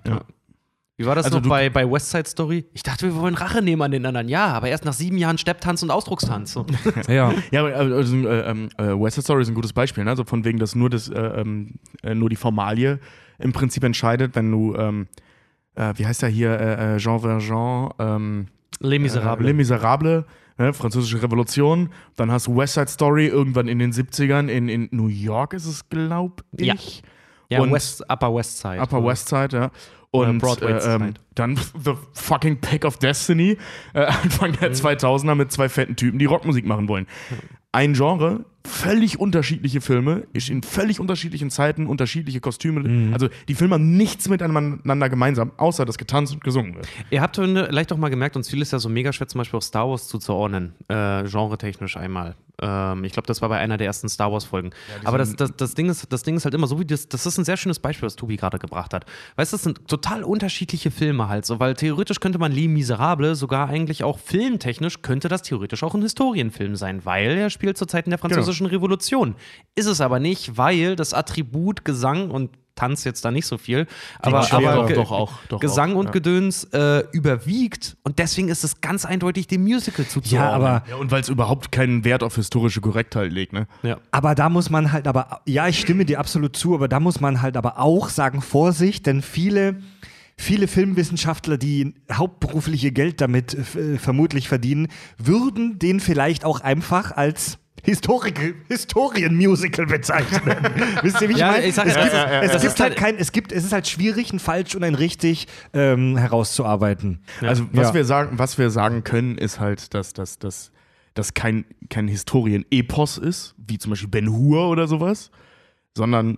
Wie war das Also noch bei, bei West Side Story? Ich dachte, wir wollen Rache nehmen an den anderen. Ja, aber erst nach sieben Jahren Stepptanz und Ausdruckstanz. So. Ja. Ja, aber also, äh, ähm, äh, West Side Story ist ein gutes Beispiel, ne? Also von wegen, dass nur, das, äh, ähm, äh, nur die Formalie im Prinzip entscheidet, wenn du, ähm, äh, wie heißt er hier, äh, äh, Jean Valjean, ähm, Les äh, Miserables. Les Miserables, ne? französische Revolution, dann hast du West Side Story irgendwann in den 70ern, in, in New York ist es, glaub ich. Ja. ja, und- West, Upper West Side. Upper West Side, ja. Oder Und Broadway äh, ähm, dann The Fucking Pick of Destiny, äh, Anfang der 2000er mit zwei fetten Typen, die Rockmusik machen wollen. Ein Genre, völlig unterschiedliche Filme, in völlig unterschiedlichen Zeiten, unterschiedliche Kostüme. Also die Filme haben nichts miteinander gemeinsam, außer dass getanzt und gesungen wird. Ihr habt vielleicht auch mal gemerkt, uns fiel es ja so mega schwer, zum Beispiel auch Star Wars zuzuordnen, äh, genretechnisch einmal. Ähm, ich glaube, das war bei einer der ersten Star Wars-Folgen. Aber das, das, das, Ding ist, das Ding ist halt immer so, wie das, das ist ein sehr schönes Beispiel, was Tobi gerade gebracht hat. Weißt du, das sind total unterschiedliche Filme halt so, weil theoretisch könnte man Les Miserables sogar eigentlich auch filmtechnisch, könnte das theoretisch auch ein Historienfilm sein, weil er spielt zu Zeiten der französischen Revolution. Ist es aber nicht, weil das Attribut Gesang und Tanz jetzt da nicht so viel, aber, aber doch, doch auch, doch Gesang auch, und ja. Gedöns äh, überwiegt und deswegen ist es ganz eindeutig dem Musical zuzuordnen. Ja, aber, Ja, und weil es überhaupt keinen Wert auf historische Korrektheit legt, ne? ja. aber da muss man halt aber, ja, ich stimme dir absolut zu, aber da muss man halt aber auch sagen, Vorsicht, denn viele, viele Filmwissenschaftler, die hauptberufliche Geld damit äh, vermutlich verdienen, würden den vielleicht auch einfach als Historik Historienmusical bezeichnen. Wisst ihr, wie ich Ja, meine? ich sag es ja, gibt, ja, ja, es gibt ist halt halt- kein, es gibt, es ist halt schwierig, ein falsch und ein richtig ähm, herauszuarbeiten. Also was Ja. wir sagen, was wir sagen können, ist halt, dass das dass, dass kein, kein Historien-Epos ist, wie zum Beispiel Ben Hur oder sowas, sondern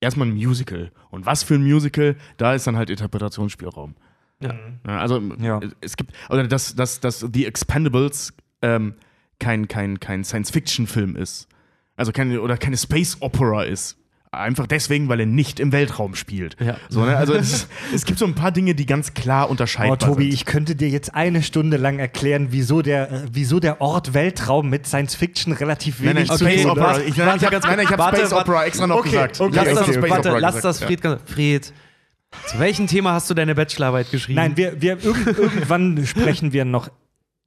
erstmal ein Musical. Und was für ein Musical, da ist dann halt Interpretationsspielraum. Ja, also Ja. es gibt, oder dass, dass, dass The Expendables ähm, kein, kein, kein Science-Fiction-Film ist. Also keine, oder keine Space-Opera ist. Einfach deswegen, weil er nicht im Weltraum spielt. Ja. So, ne? Also es, es gibt so ein paar Dinge, die ganz klar unterscheidbar Oh, Tobi, sind. ich könnte dir jetzt eine Stunde lang erklären, wieso der, äh, wieso der Ort Weltraum mit Science Fiction relativ Nein, wenig nein, zu Space tun Opera. hat. Ich, nein, ich habe nein, nein, ich hab Warte, Space warte. Opera extra noch Okay, gesagt. okay, Lass extra das, Space warte, Opera lass gesagt, das, ja. Fred. Fred, zu welchem Thema hast du deine Bachelorarbeit geschrieben? Nein, wir, wir irgend, irgendwann sprechen wir noch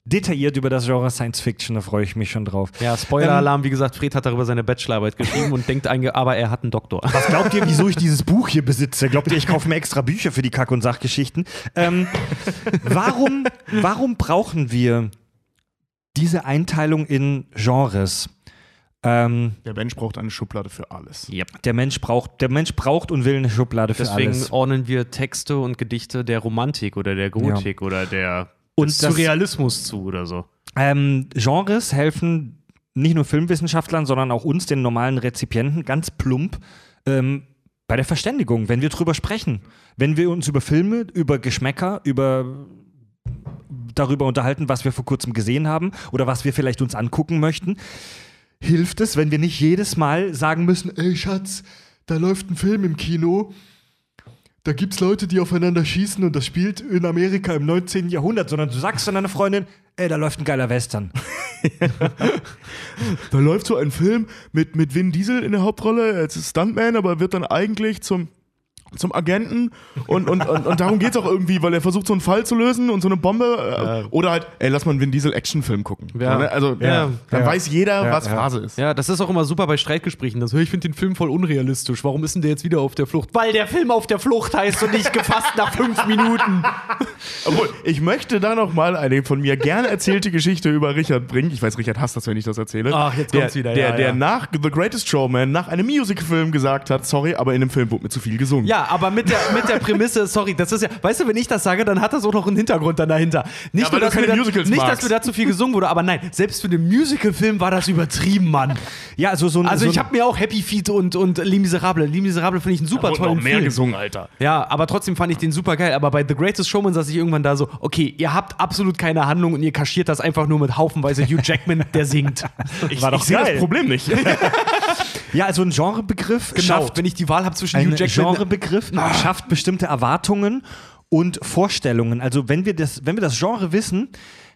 detailliert über das Genre Science Fiction, da freue ich mich schon drauf. Ja, Spoiler-Alarm, wie gesagt, Fred hat darüber seine Bachelorarbeit geschrieben und denkt, einge aber er hat einen Doktor. Was glaubt ihr, wieso ich dieses Buch hier besitze? Glaubt ihr, ich kaufe mir extra Bücher für die Kack- und Sachgeschichten? Ähm, warum, warum brauchen wir diese Einteilung in Genres? Ähm, Der Mensch braucht eine Schublade für alles. Yep. der, Mensch braucht, der Mensch braucht und will eine Schublade für Deswegen alles. ordnen wir Texte und Gedichte der Romantik oder der Gotik oder der Und Surrealismus zu oder so. Ähm, Genres helfen nicht nur Filmwissenschaftlern, sondern auch uns, den normalen Rezipienten, ganz plump ähm, bei der Verständigung, wenn wir drüber sprechen. Wenn wir uns über Filme, über Geschmäcker, über darüber unterhalten, was wir vor kurzem gesehen haben oder was wir vielleicht uns angucken möchten, hilft es, wenn wir nicht jedes Mal sagen müssen, ey Schatz, da läuft ein Film im Kino, da gibt's Leute, die aufeinander schießen und das spielt in Amerika im 19. Jahrhundert, sondern du sagst zu deiner Freundin, ey, da läuft ein geiler Western. Da läuft so ein Film mit, mit Vin Diesel in der Hauptrolle als Stuntman, aber wird dann eigentlich zum, zum Agenten und, und, und, und darum geht's auch irgendwie, weil er versucht, so einen Fall zu lösen und so eine Bombe. Äh, oder halt, ey, lass mal einen Vin Diesel Actionfilm gucken. Ja. Ne? Also, Ja. dann Ja. weiß jeder, Ja, was ja. Phase ist. Ja, das ist auch immer super bei Streitgesprächen. Das, ich finde den Film voll unrealistisch. Warum ist denn der jetzt wieder auf der Flucht? Weil der Film auf der Flucht heißt und nicht gefasst nach fünf Minuten. Obwohl, ich möchte da noch mal eine von mir gerne erzählte Geschichte über Richard bringen. Ich weiß, Richard hasst das, wenn ich das erzähle. Ach, jetzt der, kommt's wieder, Der, ja, der ja. nach The Greatest Showman, nach einem Musicalfilm gesagt hat, sorry, aber in dem Film wurde mir zu viel gesungen. Ja, Ja, aber mit der, mit der Prämisse, sorry, das ist ja, weißt du, wenn ich das sage, dann hat das auch noch einen Hintergrund dann dahinter. Nicht, Ja, nur, du dass, mir keine da, Musicals nicht dass mir da zu viel gesungen wurde, aber nein, selbst für den Musical-Film war das übertrieben, Mann. Ja, also so ein. Also so ich habe mir auch Happy Feet und, und Les Miserables. Les Miserables finde ich einen super Wurde tollen noch mehr Film. gesungen, Alter. Ja, aber trotzdem fand ich den super geil. Aber bei The Greatest Showman saß ich irgendwann da so, okay, ihr habt absolut keine Handlung und ihr kaschiert das einfach nur mit haufenweise Hugh Jackman, der singt. Ich, War doch ich sehe geil. das Problem nicht. Ja, also ein Genrebegriff Genau, schafft wenn ich die Wahl habe zwischen ein Hugh Jackman Genrebegriff schafft bestimmte Erwartungen und Vorstellungen. Also wenn wir das, wenn wir das Genre wissen,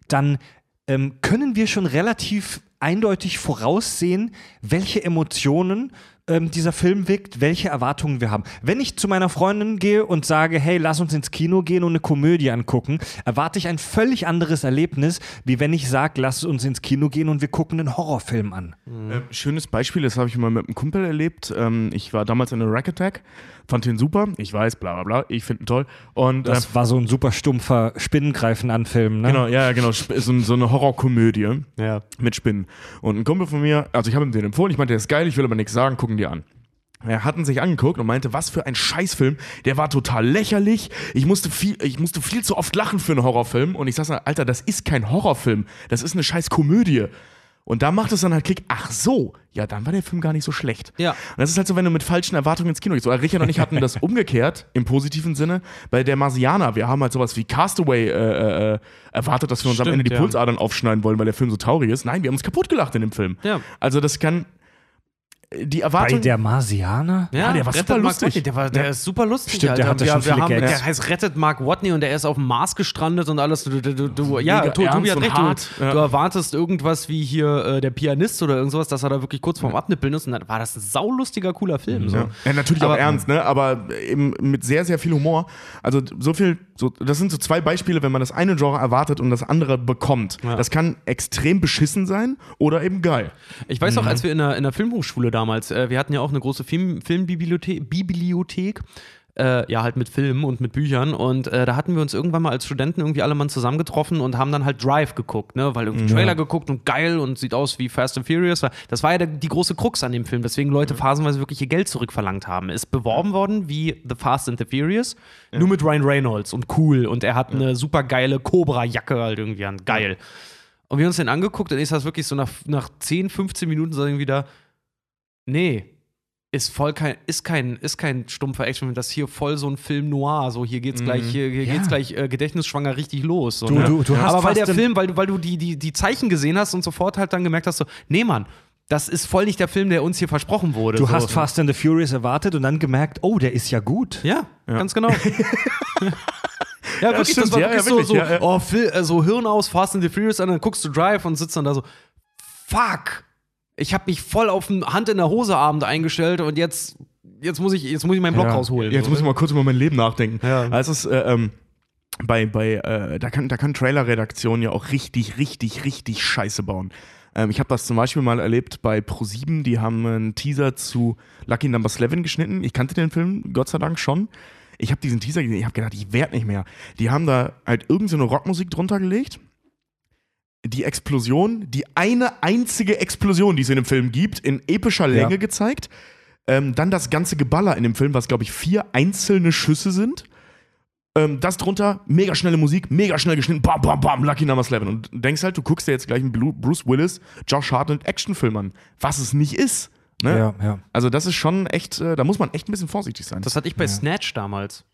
dann ähm, können wir schon relativ eindeutig voraussehen, welche Emotionen ähm, dieser Film weckt, welche Erwartungen wir haben. Wenn ich zu meiner Freundin gehe und sage, hey, lass uns ins Kino gehen und eine Komödie angucken, erwarte ich ein völlig anderes Erlebnis, wie wenn ich sage, lass uns ins Kino gehen und wir gucken einen Horrorfilm an. Ähm, schönes Beispiel, das habe ich mal mit einem Kumpel erlebt. Ähm, ich war damals in der Rack Attack, fand den super. Ich weiß, bla bla bla, ich finde ihn toll. Und Das war so ein super stumpfer Spinnengreifen an Film, ne? Genau, ja, genau. So, so eine Horrorkomödie Ja. mit Spinnen. Und ein Kumpel von mir, also ich habe ihm den empfohlen, ich meinte, der ist geil, ich will aber nichts sagen, gucken die an. Er hat ihn sich angeguckt und meinte, was für ein Scheißfilm. Der war total lächerlich. Ich musste viel, ich musste viel zu oft lachen für einen Horrorfilm. Und ich sag so, Alter, das ist kein Horrorfilm. Das ist eine scheiß Komödie. Und da macht es dann halt Klick, ach so, ja, dann war der Film gar nicht so schlecht. Ja. Und das ist halt so, wenn du mit falschen Erwartungen ins Kino gehst. So, Richard und ich hatten das umgekehrt, im positiven Sinne, bei der Marsianer. Wir haben halt sowas wie Castaway äh, äh, erwartet, dass wir uns am Stimmt, Ende die ja. Pulsadern aufschneiden wollen, weil der Film so traurig ist. Nein, wir haben uns kaputt gelacht in dem Film. Ja. Also das kann die Bei Erwartung. der Marsianer? Ja, der war super lustig. Watney, Der, war, der Ja. ist super lustig. Stimmt, der hatte wir, schon wir viele haben, Gags. Der heißt Rettet Mark Watney und der ist auf dem Mars gestrandet und alles. Du, du, du, du, ja, Tobi ernst hat recht. Du, Ja. du erwartest irgendwas wie hier äh, der Pianist oder irgend sowas, dass er da wirklich kurz vorm Abnippeln ist und dann war das ein saulustiger, cooler Film. So. Ja. ja, natürlich Aber- auch ernst, ne? aber eben mit sehr, sehr viel Humor. Also so viel, so, das sind so zwei Beispiele, wenn man das eine Genre erwartet und das andere bekommt. Ja. Das kann extrem beschissen sein oder eben geil. Ich weiß auch, Mhm. als wir in der, in der Filmhochschule damals, äh, wir hatten ja auch eine große Film, Filmbibliothek, Bibliothek, äh, ja, halt mit Filmen und mit Büchern. Und äh, da hatten wir uns irgendwann mal als Studenten irgendwie alle mal zusammengetroffen und haben dann halt Drive geguckt, ne? Weil irgendwie Trailer geguckt und geil und sieht aus wie Fast and Furious. Das war ja der, die große Krux an dem Film, deswegen Leute phasenweise wirklich ihr Geld zurückverlangt haben. Ist beworben worden wie The Fast and the Furious, nur mit Ryan Reynolds und cool. Und er hat eine super geile Cobra-Jacke halt irgendwie an. Geil. Und wir haben uns den angeguckt und ich saß wirklich so nach, nach 10, 15 Minuten so irgendwie da, nee, ist voll kein, ist kein, ist kein stumpfer Actionfilm, das ist hier voll so ein Film noir, so hier geht's gleich, hier, hier Ja. geht's gleich äh, gedächtnisschwanger richtig los. So, Du- ne? du- du hast Aber weil der Film, weil du, weil du die, die, die Zeichen gesehen hast und sofort halt dann gemerkt hast, so, nee, Mann, das ist voll nicht der Film, der uns hier versprochen wurde. Du so. hast Fast and the Furious erwartet und dann gemerkt, oh, der ist ja gut. Ja, ganz genau. ja, wirklich, stimmt, das war ja, wirklich ja, so, so ja, ja. oh, Phil, äh, so Hirn aus, Fast and the Furious, und dann guckst du Drive und sitzt dann da so, fuck, ich habe mich voll auf einen Hand in der Hose Abend eingestellt und jetzt, jetzt muss ich, jetzt muss ich meinen Block Ja. rausholen. Jetzt so, muss ich ne? mal kurz über mein Leben nachdenken. Ja. Also es ist, äh, ähm, bei, bei, äh, da kann, da kann Trailer-Redaktion ja auch richtig, richtig, richtig Scheiße bauen. Ähm, ich habe das zum Beispiel mal erlebt bei Pro7, die haben einen Teaser zu Lucky Number 11 geschnitten. Ich kannte den Film, Gott sei Dank schon. Ich habe diesen Teaser gesehen, ich habe gedacht, ich werd nicht mehr. Die haben da halt irgendeine so Rockmusik drunter gelegt. Die Explosion, die eine einzige Explosion, die es in dem Film gibt, in epischer Länge gezeigt. Ähm, dann das ganze Geballer in dem Film, was glaube ich vier einzelne Schüsse sind. Ähm, das drunter, mega schnelle Musik, mega schnell geschnitten, bam, bam, bam, Lucky Number 11. Und denkst halt, du guckst dir jetzt gleich einen Blu- Bruce Willis, Josh Hartnett Actionfilm an, was es nicht ist. Ne? Ja, ja. Also das ist schon echt, äh, da muss man echt ein bisschen vorsichtig sein. Das hatte ich bei Snatch damals.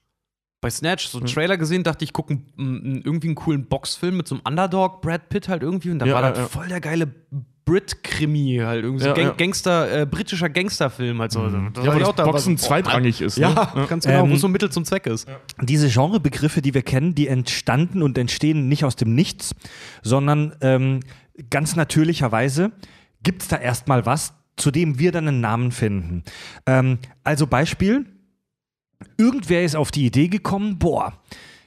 Bei Snatch, so einen Trailer gesehen, dachte ich, gucke irgendwie einen coolen Boxfilm mit so einem Underdog, Brad Pitt halt irgendwie. Und da Ja, war ja, das ja. voll der geile Brit-Krimi halt. Irgendwie so Ja, Gang ja. Gangster, äh, britischer Gangsterfilm halt so. Da ja, wo das auch da, Boxen was- zweitrangig ist. Ja, Ne? ganz genau, Ähm, wo so ein Mittel zum Zweck ist. Diese Genrebegriffe, die wir kennen, die entstanden und entstehen nicht aus dem Nichts, sondern ähm, ganz natürlicherweise gibt es da erstmal was, zu dem wir dann einen Namen finden. Ähm, also Beispiel, irgendwer ist auf die Idee gekommen, boah,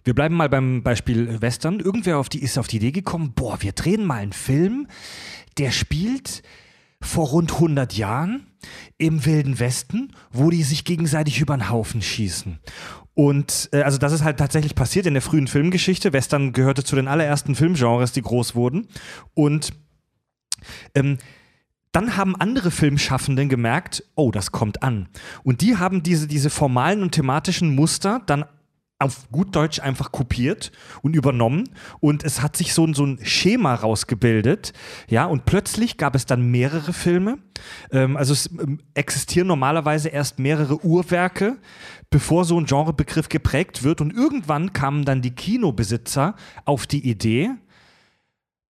wir bleiben mal beim Beispiel Western, irgendwer auf die, ist auf die Idee gekommen, boah, wir drehen mal einen Film, der spielt vor rund 100 Jahren im Wilden Westen, wo die sich gegenseitig über den Haufen schießen. Und äh, also das ist halt tatsächlich passiert in der frühen Filmgeschichte. Western gehörte zu den allerersten Filmgenres, die groß wurden. Und ähm, dann haben andere Filmschaffenden gemerkt, oh, das kommt an. Und die haben diese, diese formalen und thematischen Muster dann auf gut Deutsch einfach kopiert und übernommen und es hat sich so, ein- so ein Schema rausgebildet, ja, und plötzlich gab es dann mehrere Filme. Ähm, also es ähm, existieren normalerweise erst mehrere Uhrwerke, bevor so ein Genrebegriff geprägt wird und irgendwann kamen dann die Kinobesitzer auf die Idee,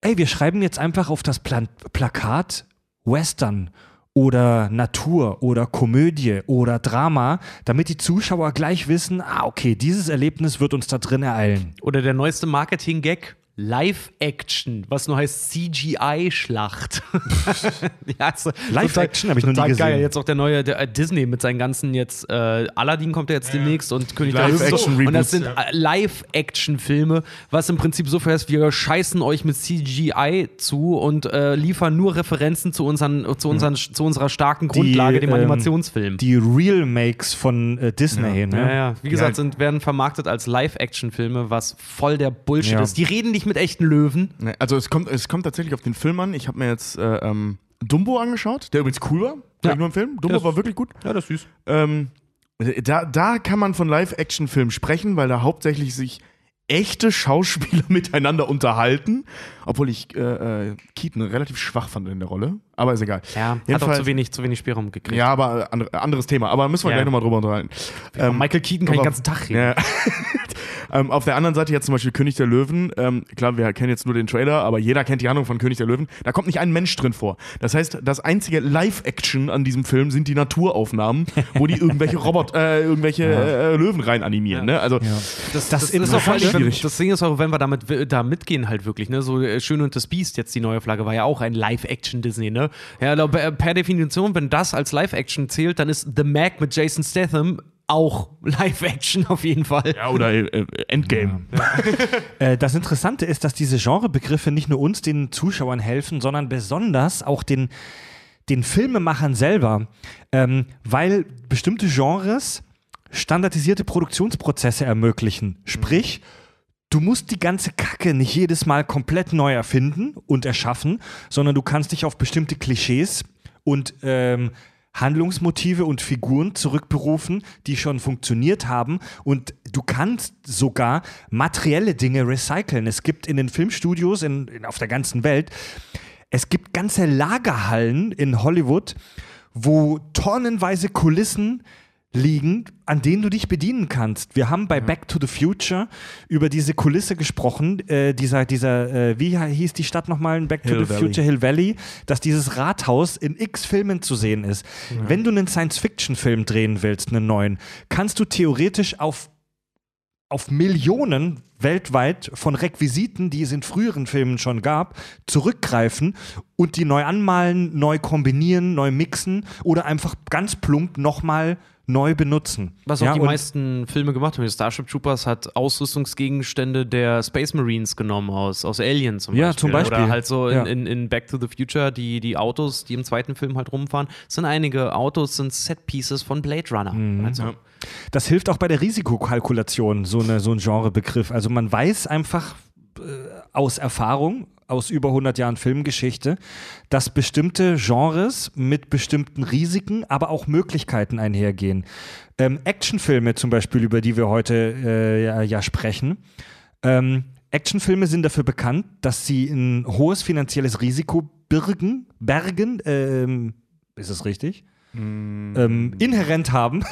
ey, wir schreiben jetzt einfach auf das Plan Plakat Western oder Natur oder Komödie oder Drama, damit die Zuschauer gleich wissen, ah, okay, dieses Erlebnis wird uns da drin ereilen. Oder der neueste Marketing-Gag. Live-Action, was nur heißt CGI-Schlacht. ja, so, Live-Action habe ich noch nie gesehen. geil. Jetzt auch der neue der, äh, Disney mit seinen ganzen jetzt äh, Aladdin kommt ja jetzt demnächst und König der Löwen. Und das sind äh, Live-Action-Filme, was im Prinzip so viel heißt, wir scheißen euch mit CGI zu und äh, liefern nur Referenzen zu, unseren, zu, unseren, zu unserer starken Grundlage, dem ähm, Animationsfilm. Die Real Makes von äh, Disney, ne? Ja, ja. Wie gesagt, Ja. sind, werden vermarktet als Live-Action-Filme, was voll der Bullshit Ja. ist. Die reden nicht mit echten Löwen. Ne, Also es kommt, es kommt tatsächlich auf den Film an. Ich habe mir jetzt äh, ähm, Dumbo angeschaut, der übrigens cool war. Ja. nur empfehlen. Dumbo Das- war wirklich gut. Ja, das ist süß. Ähm, da, da kann man von Live-Action-Film sprechen, weil da hauptsächlich sich echte Schauspieler miteinander unterhalten. Obwohl ich äh, äh, Keaton relativ schwach fand in der Rolle. Aber ist egal. Ja, hat auch Jedenfalls- zu wenig, zu wenig Spielraum gekriegt. Ja, aber andre, anderes Thema. Aber müssen wir Ja. gleich nochmal drüber unterhalten. Ähm, Michael Keaton kann den aber- ganzen Tag reden. Ja. ähm, auf der anderen Seite jetzt zum Beispiel König der Löwen. Ähm, klar, wir kennen jetzt nur den Trailer, aber jeder kennt die Handlung von König der Löwen. Da kommt nicht ein Mensch drin vor. Das heißt, das einzige Live-Action an diesem Film sind die Naturaufnahmen, wo die irgendwelche Robot, äh, irgendwelche äh, Löwen rein animieren. Ne? Also Das, Das das, ist auch Interessante- wenn, das Ding ist auch, wenn wir damit da mitgehen halt wirklich, ne? So äh, Schön und das Biest, jetzt die neue Flagge, war ja auch ein Live-Action-Disney, ne? Ja, aber per, Definition, wenn das als Live-Action zählt, dann ist The Mac mit Jason Statham auch Live-Action auf jeden Fall. ja, oder äh, Endgame. Äh, das Interessante ist, dass diese Genrebegriffe nicht nur uns, den Zuschauern helfen, sondern besonders auch den, den Filmemachern selber, ähm, weil bestimmte Genres standardisierte Produktionsprozesse ermöglichen. Sprich, du musst die ganze Kacke nicht jedes Mal komplett neu erfinden und erschaffen, sondern du kannst dich auf bestimmte Klischees und ähm, Handlungsmotive und Figuren zurückberufen, die schon funktioniert haben und du kannst sogar materielle Dinge recyceln. Es gibt in den Filmstudios in, in, auf der ganzen Welt, es gibt ganze Lagerhallen in Hollywood, wo tonnenweise Kulissen liegen, an denen du dich bedienen kannst. Wir haben bei Back to the Future über diese Kulisse gesprochen, äh, dieser, dieser äh, wie hieß die Stadt nochmal in Back to Hill the Valley. Future Hill Valley, dass dieses Rathaus in x Filmen zu sehen ist. Wenn du einen Science-Fiction-Film drehen willst, einen neuen, kannst du theoretisch auf auf Millionen weltweit von Requisiten, die es in früheren Filmen schon gab, zurückgreifen und die neu anmalen, neu kombinieren, neu mixen oder einfach ganz plump nochmal neu benutzen. Was auch Ja, die meisten Filme gemacht haben. Starship Troopers hat Ausrüstungsgegenstände der Space Marines genommen aus, aus Alien zum Ja, Beispiel. zum Beispiel. Oder halt so in, Ja. in, in Back to the Future, die, die Autos, die im zweiten Film halt rumfahren, sind einige Autos, sind Set-Pieces von Blade Runner. Mhm. Also, Das hilft auch bei der Risikokalkulation, so, eine, so ein Genrebegriff. Also man weiß einfach äh, aus Erfahrung, aus über 100 Jahren Filmgeschichte, dass bestimmte Genres mit bestimmten Risiken, aber auch Möglichkeiten einhergehen. Ähm, Actionfilme zum Beispiel, über die wir heute äh, ja, ja sprechen, ähm, Actionfilme sind dafür bekannt, dass sie ein hohes finanzielles Risiko birgen, bergen, ähm, ist es richtig? Ähm, inhärent haben.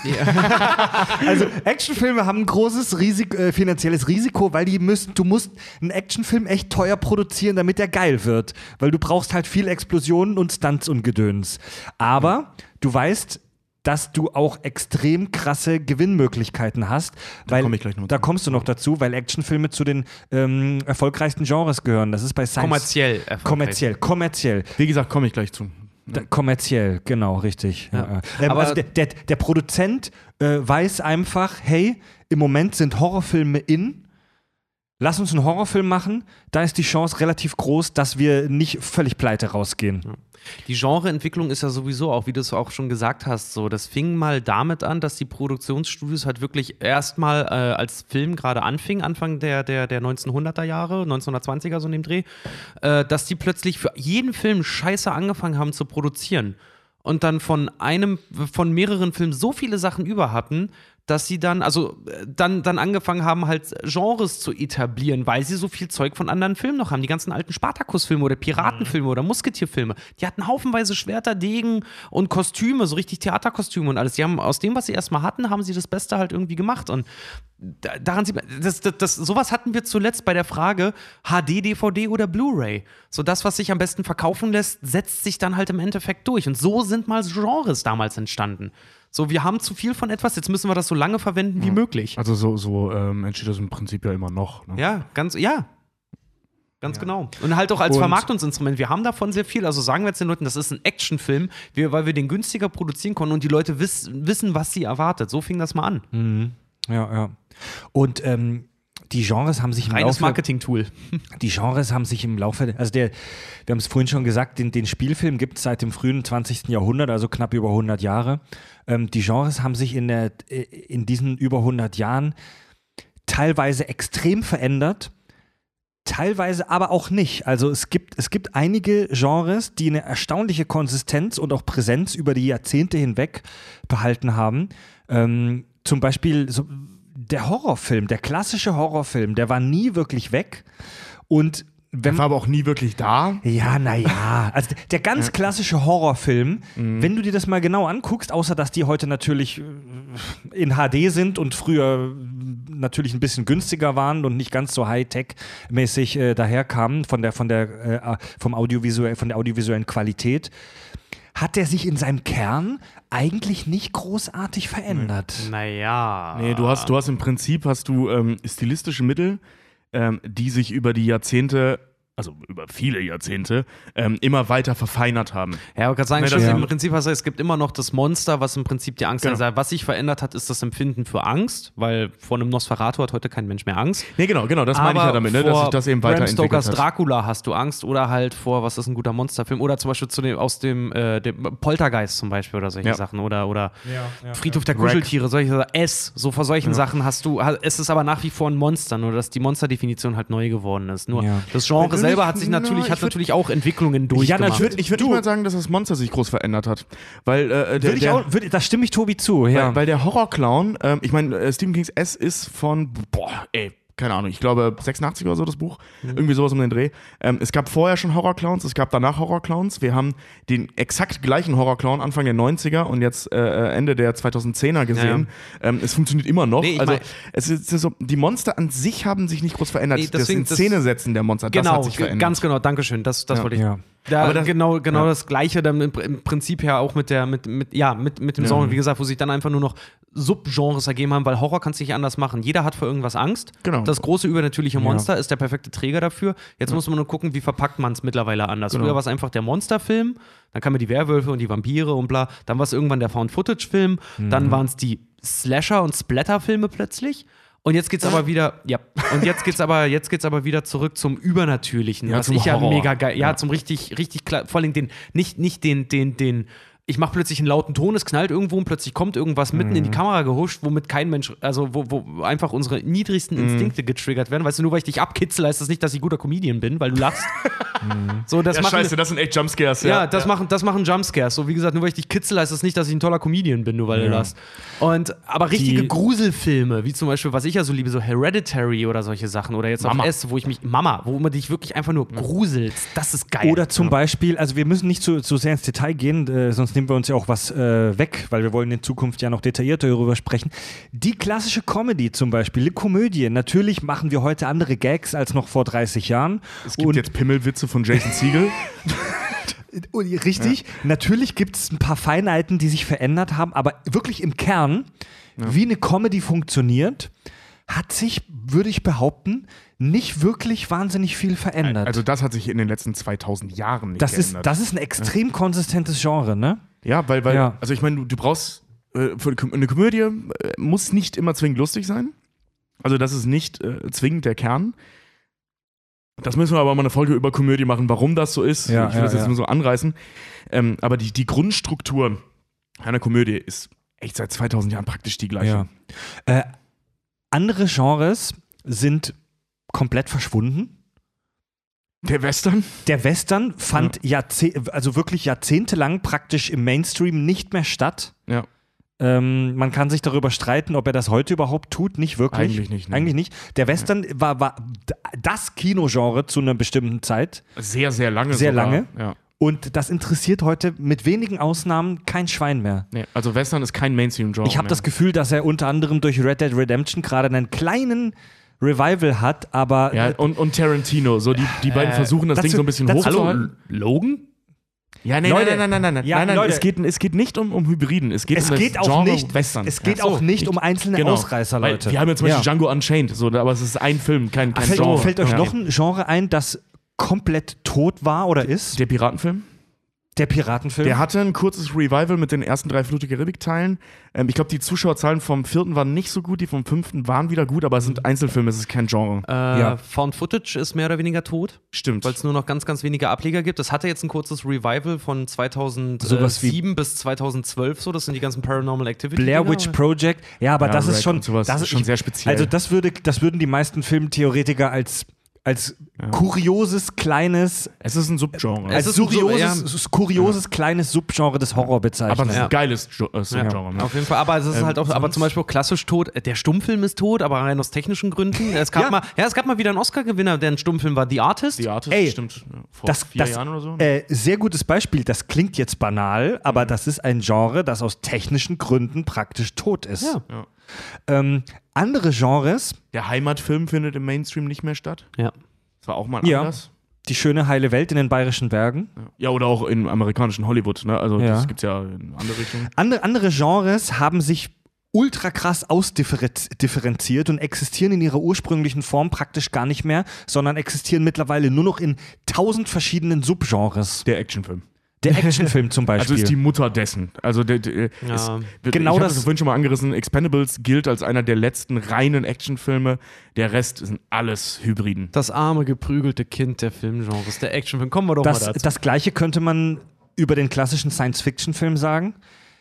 also Actionfilme haben ein großes Risik äh, finanzielles Risiko, weil die müssen, du musst einen Actionfilm echt teuer produzieren, damit der geil wird, weil du brauchst halt viel Explosionen und Stunts und Gedöns. Aber du weißt, dass du auch extrem krasse Gewinnmöglichkeiten hast, weil komm ich gleich noch da kommst du noch dazu, weil Actionfilme zu den ähm, erfolgreichsten Genres gehören. Das ist bei Science kommerziell kommerziell, kommerziell. Wie gesagt, komme ich gleich zu. Da, kommerziell, genau, richtig. Ja. Ja. Aber- also der, der, der Produzent äh, weiß einfach, hey, im Moment sind Horrorfilme in. Lass uns einen Horrorfilm machen, da ist die Chance relativ groß, dass wir nicht völlig pleite rausgehen. Die Genreentwicklung ist ja sowieso auch, wie du es auch schon gesagt hast, so. Das fing mal damit an, dass die Produktionsstudios halt wirklich erstmal äh, als Film gerade anfingen, Anfang der, der, der 1900er Jahre, 1920er so in dem Dreh, äh, dass die plötzlich für jeden Film scheiße angefangen haben zu produzieren. Und dann von einem, von mehreren Filmen so viele Sachen über hatten, dass sie dann, also äh, dann, dann angefangen haben, halt Genres zu etablieren, weil sie so viel Zeug von anderen Filmen noch haben. Die ganzen alten Spartakus-Filme oder Piratenfilme oder Musketierfilme. Die hatten haufenweise Schwerter, Degen und Kostüme, so richtig Theaterkostüme und alles. Die haben aus dem, was sie erstmal hatten, haben sie das Beste halt irgendwie gemacht. Und da- daran sieht man, das, das, das, sowas hatten wir zuletzt bei der Frage HD, DVD oder Blu-ray. So das, was sich am besten verkaufen lässt, setzt sich dann halt im Endeffekt durch. Und so sind mal Genres damals entstanden. So, wir haben zu viel von etwas, jetzt müssen wir das so lange verwenden wie möglich. Also so, so ähm, entsteht das im Prinzip ja immer noch. Ne? Ja, ganz, ja. Ganz genau. Und halt auch als Und- Vermarktungsinstrument. Wir haben davon sehr viel. Also sagen wir jetzt den Leuten, das ist ein Actionfilm, weil wir den günstiger produzieren konnten und die Leute wiss, wissen, was sie erwartet. So fing das mal an. Ja, ja. Und ähm, die Genres haben sich im Reines Laufe Marketing-Tool. Die Genres haben sich im Laufe, also der, wir haben es vorhin schon gesagt, den, den Spielfilm gibt es seit dem frühen 20. Jahrhundert, also knapp über 100 Jahre. Ähm, die Genres haben sich in, der, äh, in diesen über 100 Jahren teilweise extrem verändert, teilweise aber auch nicht. Also es gibt, es gibt einige Genres, die eine erstaunliche Konsistenz und auch Präsenz über die Jahrzehnte hinweg behalten haben. Ähm, zum Beispiel so, der Horrorfilm, der klassische Horrorfilm, der war nie wirklich weg. Und wenn War aber auch nie wirklich da. ja, naja. Also der ganz klassische Horrorfilm, wenn du dir das mal genau anguckst, außer dass die heute natürlich äh, in HD sind und früher äh, natürlich ein bisschen günstiger waren und nicht ganz so Hightech-mäßig äh, daherkamen von der, von der, äh, vom audiovisuell, von der audiovisuellen Qualität, hat der sich in seinem Kern eigentlich nicht großartig verändert. Naja. Nee, du hast, du hast im Prinzip hast du ähm, stilistische Mittel, ähm, die sich über die Jahrzehnte, also über viele Jahrzehnte, ähm, immer weiter verfeinert haben. Ja, ich kann sagen, Nee, schon, das- im Prinzip hast du, es gibt immer noch das Monster, was im Prinzip die Angst Genau. hat. Was sich verändert hat, ist das Empfinden für Angst, weil vor einem Nosferatu hat heute kein Mensch mehr Angst. Nee, genau, genau, das meine ich ja damit, ne, dass sich das eben Bram weiterentwickelt Stokers hat. Dracula hast du Angst oder halt vor, was ist ein guter Monsterfilm oder zum Beispiel zu dem, aus dem, äh, dem Poltergeist zum Beispiel oder solche Ja. Sachen oder, oder Friedhof der Kuscheltiere, solche Sachen. S, so vor solchen Sachen hast du, es ist aber nach wie vor ein Monster, nur dass die Monsterdefinition halt neu geworden ist. Nur Ja. das Genre selber hat sich na, natürlich, ich hat würd- natürlich auch Entwicklungen durchgemacht. Ich würde ich würd nicht mal sagen, dass das Monster sich groß verändert hat. Weil, äh, der, Würde ich der, auch, würde, da stimme ich Tobi zu, ja. weil, weil der Horrorclown, ähm, ich meine, äh, Stephen Kings S ist von, boah, ey, keine Ahnung, ich glaube 86 oder so das Buch, irgendwie sowas um den Dreh. Ähm, es gab vorher schon Horrorclowns, es gab danach Horrorclowns. Wir haben den exakt gleichen Horrorclown Anfang der 90er und jetzt äh, Ende der 2010er gesehen. Ähm, es funktioniert immer noch. Nee, also mein- es ist, es ist so, die Monster an sich haben sich nicht groß verändert. Nee, das deswegen- in das- Szene setzen der Monster, das Genau, hat sich verändert. ganz genau, Dankeschön. Das, das Ja. wollte ich. Ja. Da, Aber das- genau genau ja. das Gleiche dann im, im Prinzip ja auch mit der, mit, mit, ja, mit, mit dem Ja. Genre, wie gesagt, wo sich dann einfach nur noch Subgenres ergeben haben, weil Horror kannst du nicht anders machen. Jeder hat vor irgendwas Angst. Genau. Das große übernatürliche Monster ist der perfekte Träger dafür. Jetzt muss man nur gucken, wie verpackt man es mittlerweile anders. Genau. Früher war es einfach der Monsterfilm, dann kamen die Werwölfe und die Vampire und bla. Dann war es irgendwann der Found-Footage-Film, Mhm. dann waren es die Slasher- und Splatter-Filme plötzlich. Und jetzt geht's aber wieder, ja, und jetzt geht's aber, jetzt geht's aber wieder zurück zum Übernatürlichen, Ja, was zum ich ja Horror. mega geil, ja, Ja. zum richtig, richtig klar, vor allem den, nicht, nicht den, den, den, ich mache plötzlich einen lauten Ton, es knallt irgendwo und plötzlich kommt irgendwas mitten Mhm. in die Kamera gehuscht, womit kein Mensch, also wo, wo einfach unsere niedrigsten Mhm. Instinkte getriggert werden. Weißt du, nur weil ich dich abkitzel, heißt das nicht, dass ich guter Comedian bin, weil du lachst. so, das ja, machen, scheiße, das sind echt Jumpscares. ja, das, Machen, das machen Jumpscares. So, wie gesagt, nur weil ich dich kitzel, heißt das nicht, dass ich ein toller Comedian bin, nur weil du lachst. Und, aber richtige Die- Gruselfilme, wie zum Beispiel, was ich ja so liebe, so Hereditary oder solche Sachen, oder jetzt Mama. auf S, wo ich mich, Mama, wo man dich wirklich einfach nur gruselst, das ist geil. Oder zum Beispiel, also wir müssen nicht zu, zu sehr ins Detail gehen, äh, sonst nehmen wir uns ja auch was äh, weg, weil wir wollen in Zukunft ja noch detaillierter darüber sprechen. Die klassische Comedy zum Beispiel, die Komödie. Natürlich machen wir heute andere Gags als noch vor 30 Jahren. Es gibt jetzt Pimmelwitze von Jason Siegel. Und richtig, natürlich gibt es ein paar Feinheiten, die sich verändert haben, aber wirklich im Kern, wie eine Comedy funktioniert, hat sich, würde ich behaupten, nicht wirklich wahnsinnig viel verändert. Also das hat sich in den letzten 2000 Jahren nicht das, ist, geändert. das ist ein extrem konsistentes Genre, ne? ja, weil, weil Ja. also ich meine, du, du brauchst, äh, für eine Kom- eine Komödie äh, muss nicht immer zwingend lustig sein. Also das ist nicht äh, zwingend der Kern. Das müssen wir aber mal eine Folge über Komödie machen, warum das so ist. Ja, ich will ja, das jetzt ja. nur so anreißen. Ähm, aber die, die Grundstruktur einer Komödie ist echt seit 2000 Jahren praktisch die gleiche. Ja. Äh, andere Genres sind komplett verschwunden. Der Western? Der Western fand Jahrzeh- also wirklich jahrzehntelang praktisch im Mainstream nicht mehr statt. Ja. Ähm, man kann sich darüber streiten, ob er das heute überhaupt tut. Nicht wirklich. Eigentlich nicht, ne. Eigentlich nicht. Der Western war, war d- das Kinogenre zu einer bestimmten Zeit. Sehr, sehr lange. Sehr sogar. lange? Ja. Und das interessiert heute mit wenigen Ausnahmen kein Schwein mehr. Nee, also Western ist kein Mainstream-Genre. Ich habe das Gefühl, dass er unter anderem durch Red Dead Redemption gerade einen kleinen Revival hat, aber Ja, und, und Tarantino. So die, die beiden versuchen das dazu- Ding so ein bisschen dazu- hochzuhalten. Logan? Ja, nee, Leute, nein, nein, nein, nein, nein, ja, nein, nein. Leute. es, geht, es geht nicht um, um Hybriden. Es geht es um geht auch Genre nicht, Western. es geht Ja. auch nicht Ich- um einzelne genau. Ausreißer, Weil Leute. Wir haben ja zum Beispiel Ja. Django Unchained, so, aber es ist ein Film, kein, kein Fällt, Genre. fällt euch noch ein Genre ein, das komplett tot war oder ist? Der Piratenfilm? Der Piratenfilm? Der hatte ein kurzes Revival mit den ersten drei Flut der Karibik-Teilen. Ähm, ich glaube, die Zuschauerzahlen vom vierten waren nicht so gut, die vom fünften waren wieder gut, aber es sind Einzelfilme, es ist kein Genre. Äh, Ja. Found Footage ist mehr oder weniger tot, Stimmt. weil es nur noch ganz, ganz wenige Ableger gibt. Das hatte jetzt ein kurzes Revival von 2007 Sowas wie- bis 2012 so. Das sind die ganzen Paranormal Activity. Blair Witch oder? Project. Ja, aber Ja, das ist schon, das ist schon sehr speziell. Also das würde, das würden die meisten Filmtheoretiker als als kurioses kleines, es ist ein Subgenre. Es als ist ein Sub- kurioses, kurioses kleines Subgenre des Horror bezeichnet. aber es ist Ja. ein geiles Jo- äh, Ja, Subgenre. ne? auf jeden Fall. Aber es ist Ähm, halt auch, aber zum Beispiel auch klassisch tot. Der Stummfilm ist tot, aber rein aus technischen Gründen. Es gab Ja. mal, ja, es gab mal wieder einen Oscar-Gewinner, der ein Stummfilm war, The Artist. Die Artist, Ey, stimmt. ja, Vor das, vier das, Jahren oder so. Äh, sehr gutes Beispiel. Das klingt jetzt banal, aber Mhm. das ist ein Genre, das aus technischen Gründen praktisch tot ist. Ja. Ja. Ähm, andere Genres, Der Heimatfilm findet im Mainstream nicht mehr statt. Ja. Das war auch mal Ja. anders. die schöne heile Welt in den bayerischen Bergen. Ja, oder auch im amerikanischen Hollywood. Ne? Also Ja. das gibt es ja in andere Richtungen. Andere, andere Genres haben sich ultra krass ausdifferenziert und existieren in ihrer ursprünglichen Form praktisch gar nicht mehr, sondern existieren mittlerweile nur noch in tausend verschiedenen Subgenres. Der Actionfilm. Der Actionfilm zum Beispiel. Also ist die Mutter dessen. Also der, der, Ja. ist, Genau ich das- das vorhin schon mal angerissen. Expendables gilt als einer der letzten reinen Actionfilme. Der Rest sind alles Hybriden. Das arme, geprügelte Kind der Filmgenres, der Actionfilm. Kommen wir doch das, mal dazu. das gleiche könnte man über den klassischen Science-Fiction-Film sagen.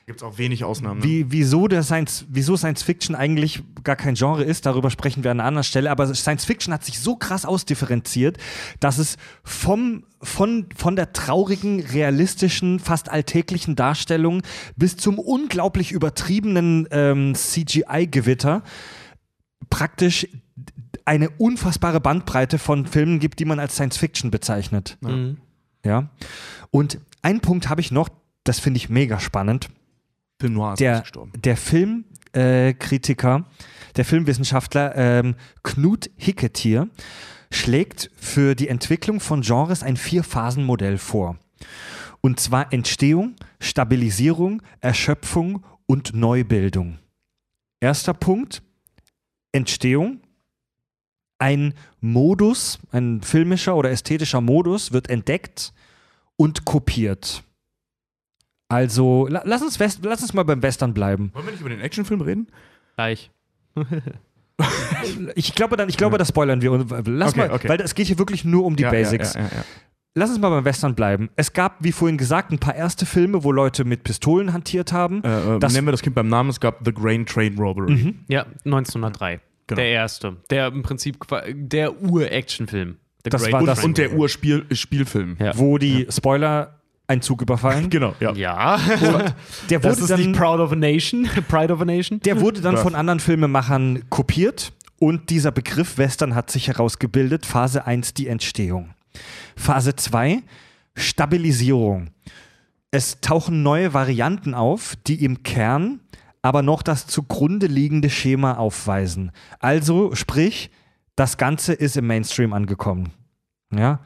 Gibt es auch wenig Ausnahmen. Ne? Wie, wieso, der Science, wieso Science Fiction eigentlich gar kein Genre ist, darüber sprechen wir an einer anderen Stelle. Aber Science Fiction hat sich so krass ausdifferenziert, dass es vom, von, von der traurigen, realistischen, fast alltäglichen Darstellung bis zum unglaublich übertriebenen ähm, CGI-Gewitter praktisch eine unfassbare Bandbreite von Filmen gibt, die man als Science Fiction bezeichnet. Mhm. Ja. Und einen Punkt habe ich noch, das finde ich mega spannend Film Noir ist der, ausgestorben. der Filmkritiker, äh, der Filmwissenschaftler ähm, Knut Hicketier schlägt für die Entwicklung von Genres ein Vier-Phasen-Modell vor. Und zwar Entstehung, Stabilisierung, Erschöpfung und Neubildung. Erster Punkt, Entstehung. Ein Modus, ein filmischer oder ästhetischer Modus wird entdeckt und kopiert. Also, la- lass uns, West, lass uns mal beim Western bleiben. Wollen wir nicht über den Actionfilm reden? Gleich. Ich glaube, dann, ich glaube, das spoilern wir. Und- Lass Okay, mal, okay. weil es geht hier wirklich nur um die Ja, Basics. Ja, ja, ja, ja. Lass uns mal beim Western bleiben. Es gab, wie vorhin gesagt, ein paar erste Filme, wo Leute mit Pistolen hantiert haben. Äh, äh, Das- nennen wir das Kind beim Namen. Es gab The Grain Train Robbery. Mhm. Ja, 1903. Genau. Der erste. Der im Prinzip der Ur-Actionfilm. Das Great war Und, das- und der. Urspielfilm. Ja. wo die Spoiler einen Zug überfallen. Genau, ja. Ja. Der Das wurde ist dann, nicht Proud of a Nation. Pride of a Nation. der wurde dann Ja. von anderen Filmemachern kopiert und dieser Begriff Western hat sich herausgebildet. Phase 1 die Entstehung. Phase 2 Stabilisierung. Es tauchen neue Varianten auf, die im Kern aber noch das zugrunde liegende Schema aufweisen. Also sprich, das Ganze ist im Mainstream angekommen. Ja?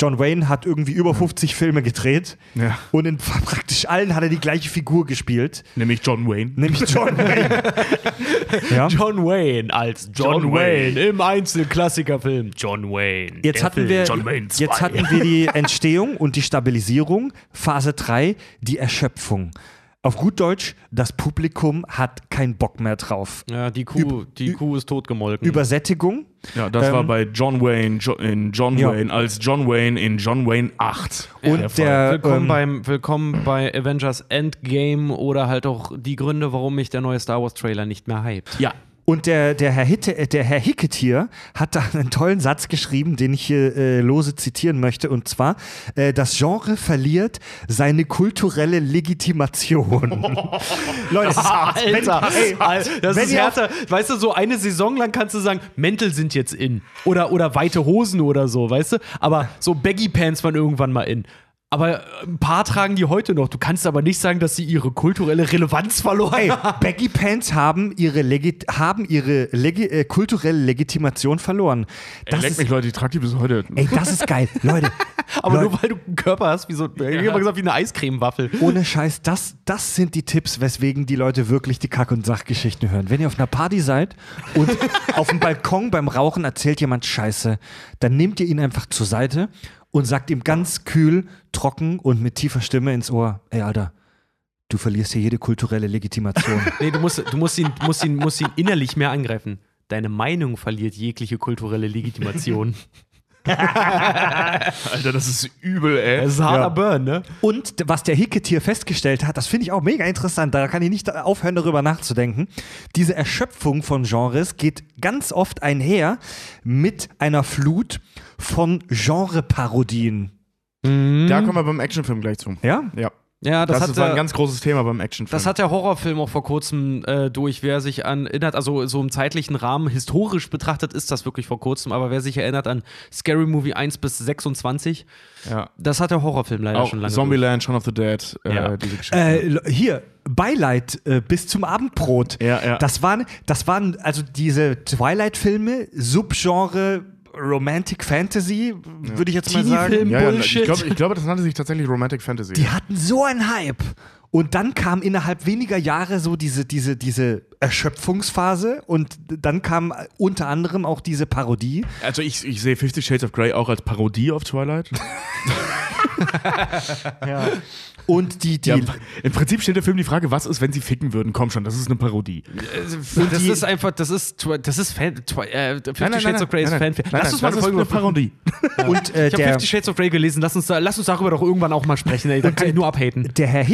John Wayne hat irgendwie über 50 Filme gedreht ja. und in praktisch allen hat er die gleiche Figur gespielt, Nämlich John Wayne. nämlich John Wayne. ja? John Wayne als John, John Wayne. Wayne. im Einzelklassikerfilm. John Wayne. Jetzt hatten, Film. wir, John Wayne jetzt 2. hatten wir die Entstehung und die Stabilisierung. Phase 3, die Erschöpfung. Auf gut Deutsch, das Publikum hat keinen Bock mehr drauf. Ja, die Kuh, die Ü- Kuh ist totgemolken. Übersättigung. Ja, das Ähm, war bei John Wayne jo in John Ja. Wayne als John Wayne in John Wayne 8. Und Fall. der, Willkommen, ähm, beim, willkommen bei Avengers Endgame oder halt auch die Gründe, warum mich der neue Star Wars Trailer nicht mehr hypt. Ja. Und der, der, Herr Hitte, äh, der Herr Hicketier hat da einen tollen Satz geschrieben, den ich hier äh, lose zitieren möchte. Und zwar, äh, das Genre verliert seine kulturelle Legitimation. Leute, wenn, ey, Alter, das ist härter. Weißt du, so eine Saison lang kannst du sagen, Mäntel sind jetzt in. Oder, oder weite Hosen oder so, weißt du? Aber so Baggy Pants waren irgendwann mal in. Aber ein paar tragen die heute noch. Du kannst aber nicht sagen, dass sie ihre kulturelle Relevanz verloren Ey, haben. Baggy Pants haben ihre, Legit haben ihre Legi äh, kulturelle Legitimation verloren. Ey, Das leck ist, mich, Leute, ich trage die bis heute. ey, das ist geil. Leute, Aber Leute, nur weil du einen Körper hast, wie so, ich hab immer gesagt, wie eine Eiscremewaffel. ohne Scheiß, das, das sind die Tipps, weswegen die Leute wirklich die Kack- und Sachgeschichten hören. Wenn ihr auf einer Party seid und auf dem Balkon beim Rauchen erzählt jemand Scheiße, dann nehmt ihr ihn einfach zur Seite und sagt ihm ganz kühl, trocken und mit tiefer Stimme ins Ohr, ey Alter, du verlierst hier jede kulturelle Legitimation. Nee, du musst, du musst, ihn, musst, ihn, musst ihn innerlich mehr angreifen. Deine Meinung verliert jegliche kulturelle Legitimation. Alter, das ist übel, ey. Das ist ein harter Ja. Burn, ne? Und was der Hicketier festgestellt hat, das finde ich auch mega interessant, da kann ich nicht aufhören, darüber nachzudenken. Diese Erschöpfung von Genres geht ganz oft einher mit einer Flut von Genreparodien. Da kommen wir beim Actionfilm gleich zu. Ja? Ja. Ja, das, Das, hat ist ein ganz großes Thema beim Actionfilm. das hat der Horrorfilm auch vor kurzem äh, durch. Wer sich an erinnert, also so im zeitlichen Rahmen, historisch betrachtet ist das wirklich vor kurzem, aber wer sich erinnert an Scary Movie 1 bis 26, ja. das hat der Horrorfilm leider Auch schon lange. Zombieland, Shaun of the Dead, äh, Ja. diese Geschichte. Äh, hier, Beileid äh, bis zum Abendbrot. Ja, ja. Das waren, das waren also diese Twilight-Filme, Subgenre Romantic Fantasy, würde ich jetzt mal sagen. Ja, ja, Bullshit. ich glaube, ich glaube, das nannte sich tatsächlich Romantic Fantasy. Die hatten so einen Hype. Und dann kam innerhalb weniger Jahre so diese, diese, diese Erschöpfungsphase und dann kam unter anderem auch diese Parodie. also ich, ich sehe Fifty Shades of Grey auch als Parodie auf Twilight. Und die, die, Ja, Im Prinzip stellt der Film die Frage, was ist, wenn sie ficken würden? Komm schon, das ist eine Parodie. das die- ist einfach, das ist, das ist Fan, äh, Fifty Nein, nein, Shades of Grey ist nein, Lass uns mal das eine eine Parodie. und äh, Ich habe Fifty Shades of Grey gelesen. Lass uns, da, lass uns darüber doch irgendwann auch mal sprechen. Ey. Dann kann ich nur abhaten. der Herr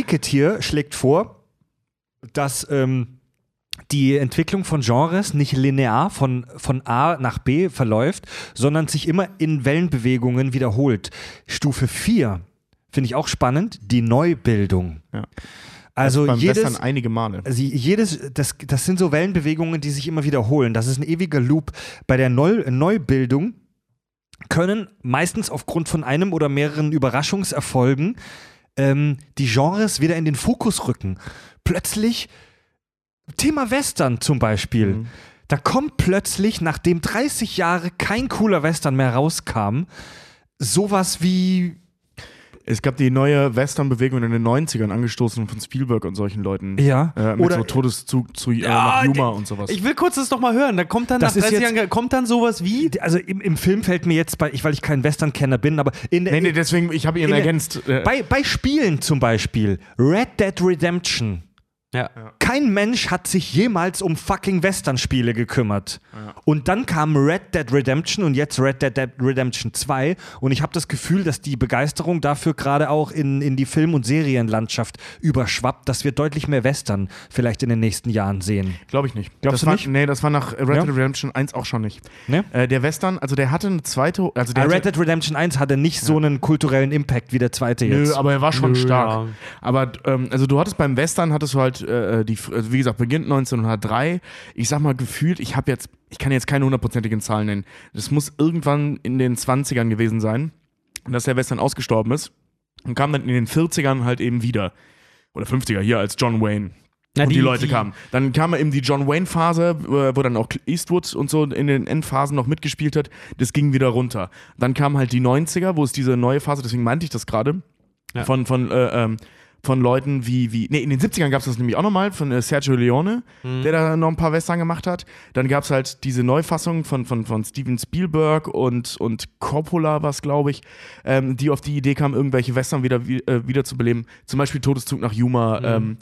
Schlägt vor, dass ähm, die Entwicklung von Genres nicht linear von, von A nach B verläuft, sondern sich immer in Wellenbewegungen wiederholt. Stufe 4 finde ich auch spannend, die Neubildung. Ja. Also Beim jedes, Western einige Male. Also jedes, das, das sind so Wellenbewegungen, die sich immer wiederholen. Das ist ein ewiger Loop. Bei der Neu Neubildung können meistens aufgrund von einem oder mehreren Überraschungserfolgen ähm, die Genres wieder in den Fokus rücken. Plötzlich, Thema Western zum Beispiel. Mhm. Da kommt plötzlich, nachdem 30 Jahre kein cooler Western mehr rauskam, sowas wie Es gab die neue Western-Bewegung in den 90ern, angestoßen von Spielberg und solchen Leuten. Ja. Äh, mit Oder- so Todeszug zu äh, Ja, nach Yuma und sowas. Ich will kurz das noch mal hören. Da kommt dann Das nach ist 30 jetzt- Jahren, kommt dann sowas wie. also im, im Film fällt mir jetzt bei, ich, weil ich kein Western-Kenner bin, aber in der, nee, nee, deswegen, ich habe ihn In der- ergänzt. Äh, Bei, bei Spielen zum Beispiel, Red Dead Redemption. Ja. Kein Mensch hat sich jemals um fucking Western-Spiele gekümmert. Und dann kam Red Dead Redemption und jetzt Red Dead Dead Redemption 2. Und ich habe das Gefühl, dass die Begeisterung dafür gerade auch in, in die Film- und Serienlandschaft überschwappt, dass wir deutlich mehr Western vielleicht in den nächsten Jahren sehen. Glaube ich nicht. Glaubst das du war, nicht? Nee, das war nach Red Ja? Dead Redemption 1 auch schon nicht. Ne? Äh, der Western, also der hatte eine zweite, also der Ah, Red Dead Redemption 1 hatte nicht so einen kulturellen Impact wie der zweite jetzt. Nö, aber er war schon Nö, stark. ja. Aber ähm, also du hattest beim Western hattest du halt äh, die, also wie gesagt, beginnt 1903. Ich sag mal gefühlt, ich habe jetzt, ich kann jetzt keine hundertprozentigen Zahlen nennen. Das muss irgendwann in den 20ern gewesen sein, dass der Western ausgestorben ist und kam dann in den 40ern halt eben wieder. Oder 50er hier als John Wayne. Na, und die, die- Leute die- kamen. Dann kam eben die John Wayne-Phase, äh, wo dann auch Eastwood und so in den Endphasen noch mitgespielt hat. Das ging wieder runter. Dann kam halt die 90er, wo es diese neue Phase, deswegen meinte ich das gerade, Ja. von, von, äh, ähm, von Leuten wie, wie nee, in den 70ern gab es das nämlich auch nochmal von äh, Sergio Leone, der da noch ein paar Western gemacht hat. Dann gab es halt diese Neufassung von, von, von Steven Spielberg und, und Coppola, was glaube ich, ähm, die auf die Idee kamen, irgendwelche Western wieder, wie- äh, wieder zu beleben. Zum Beispiel Todeszug nach Yuma, ähm,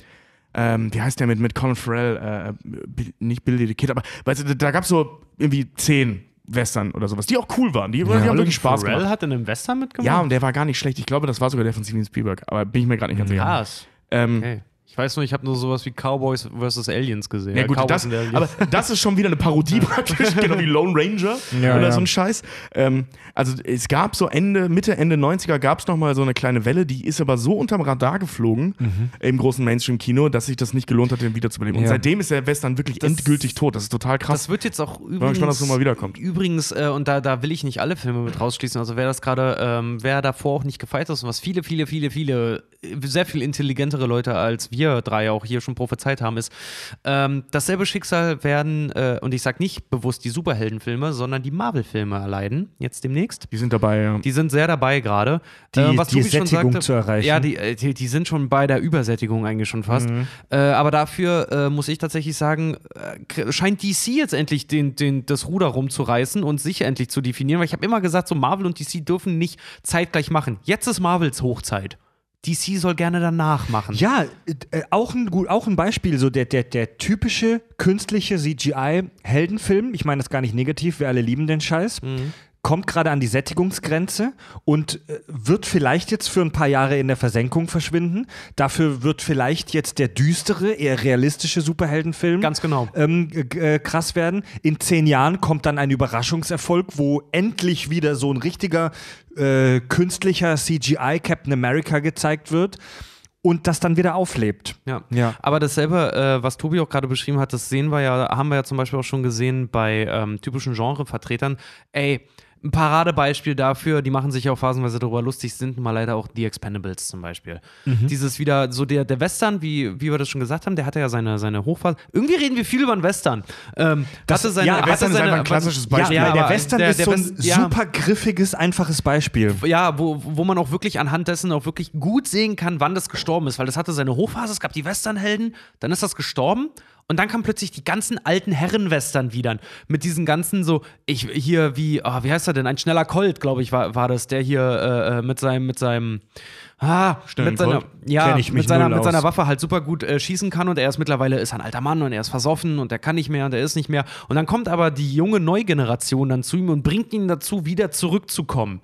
ähm, wie heißt der mit, mit Colin Farrell, äh, nicht Billy the Kid, aber weißt du, da gab es so irgendwie zehn Western oder sowas, die auch cool waren. Die, die haben wirklich Spaß Pharrell gemacht. hat in einem Western mitgemacht? Ja, und der war gar nicht schlecht. Ich glaube, das war sogar der von Steven Spielberg, aber bin ich mir gerade nicht ganz sicher. Krass. Ähm, Okay. Ich weiß nur, ich habe nur sowas wie Cowboys vs. Aliens gesehen. Ja, gut, das, aber das ist schon wieder eine Parodie praktisch, genau wie Lone Ranger Ja, oder ja. so ein Scheiß. Ähm, also es gab so Ende, Mitte, Ende 90er gab es nochmal so eine kleine Welle, die ist aber so unterm Radar geflogen im großen Mainstream-Kino, dass sich das nicht gelohnt hat, den wiederzubeleben. Und Ja. seitdem ist der Western wirklich Das- endgültig tot. Das ist total krass. Das wird jetzt auch übrigens. bin gespannt, dass es nochmal wiederkommt. Übrigens, äh, und da, da will ich nicht alle Filme mit rausschließen. Also, wer das gerade, ähm, wer davor auch nicht gefeit ist und was viele, viele, viele, viele, sehr viel intelligentere Leute als wir drei auch hier schon prophezeit haben, ist, ähm, dasselbe Schicksal werden, äh, und ich sage nicht bewusst die Superheldenfilme, sondern die Marvel-Filme erleiden, jetzt demnächst. die sind dabei, ja. Die sind sehr dabei gerade. Die- Äh, was die Tobi schon Sättigung sagte, zu erreichen. Ja, die, äh, die, die sind schon bei der Übersättigung eigentlich schon fast. Mhm. Äh, aber dafür äh, muss ich tatsächlich sagen, äh, scheint DC jetzt endlich den, den, das Ruder rumzureißen und sich endlich zu definieren. Weil ich habe immer gesagt, so Marvel und DC dürfen nicht zeitgleich machen. Jetzt ist Marvels Hochzeit. DC soll gerne danach machen. Ja, äh, auch, ein, gut, auch ein Beispiel, so der, der, der typische künstliche CGI-Heldenfilm, ich meine das gar nicht negativ, wir alle lieben den Scheiß, kommt gerade an die Sättigungsgrenze und äh, wird vielleicht jetzt für ein paar Jahre in der Versenkung verschwinden. Dafür wird vielleicht jetzt der düstere, eher realistische Superheldenfilm Ganz genau. ähm, äh, krass werden. In zehn Jahren kommt dann ein Überraschungserfolg, wo endlich wieder so ein richtiger äh, künstlicher CGI Captain America gezeigt wird und das dann wieder auflebt. Ja. Ja. Aber dasselbe, äh, was Tobi auch gerade beschrieben hat, das sehen wir ja, haben wir ja zum Beispiel auch schon gesehen bei ähm, typischen Genrevertretern. Ey, ein Paradebeispiel dafür, die machen sich auch phasenweise darüber lustig, sind mal leider auch die Expendables zum Beispiel. Mhm. Dieses wieder, so der, der Western, wie, wie wir das schon gesagt haben, der hatte ja seine, seine Hochphase. Irgendwie reden wir viel über den Western. Ähm, Das- hatte seine, ja, Western ist seine, einfach ein klassisches Beispiel. Ja, Ja, der Western der- ist der so ein West- super griffiges, einfaches Beispiel. ja, wo, wo man auch wirklich anhand dessen auch wirklich gut sehen kann, wann das gestorben ist, weil das hatte seine Hochphase, es gab die Westernhelden, dann ist das gestorben und dann kamen plötzlich die ganzen alten Herrenwestern wieder mit diesen ganzen so, ich hier wie, ah, wie heißt er denn, ein schneller Colt, glaube ich, war, war das, der hier äh, äh, mit seinem, mit seinem Ah, mit seiner, ja, mit, seiner, mit seiner. Waffe halt super gut äh, schießen kann und er ist mittlerweile ist ein alter Mann und er ist versoffen und er kann nicht mehr und er ist nicht mehr. Und dann kommt aber die junge Neugeneration dann zu ihm und bringt ihn dazu, wieder zurückzukommen.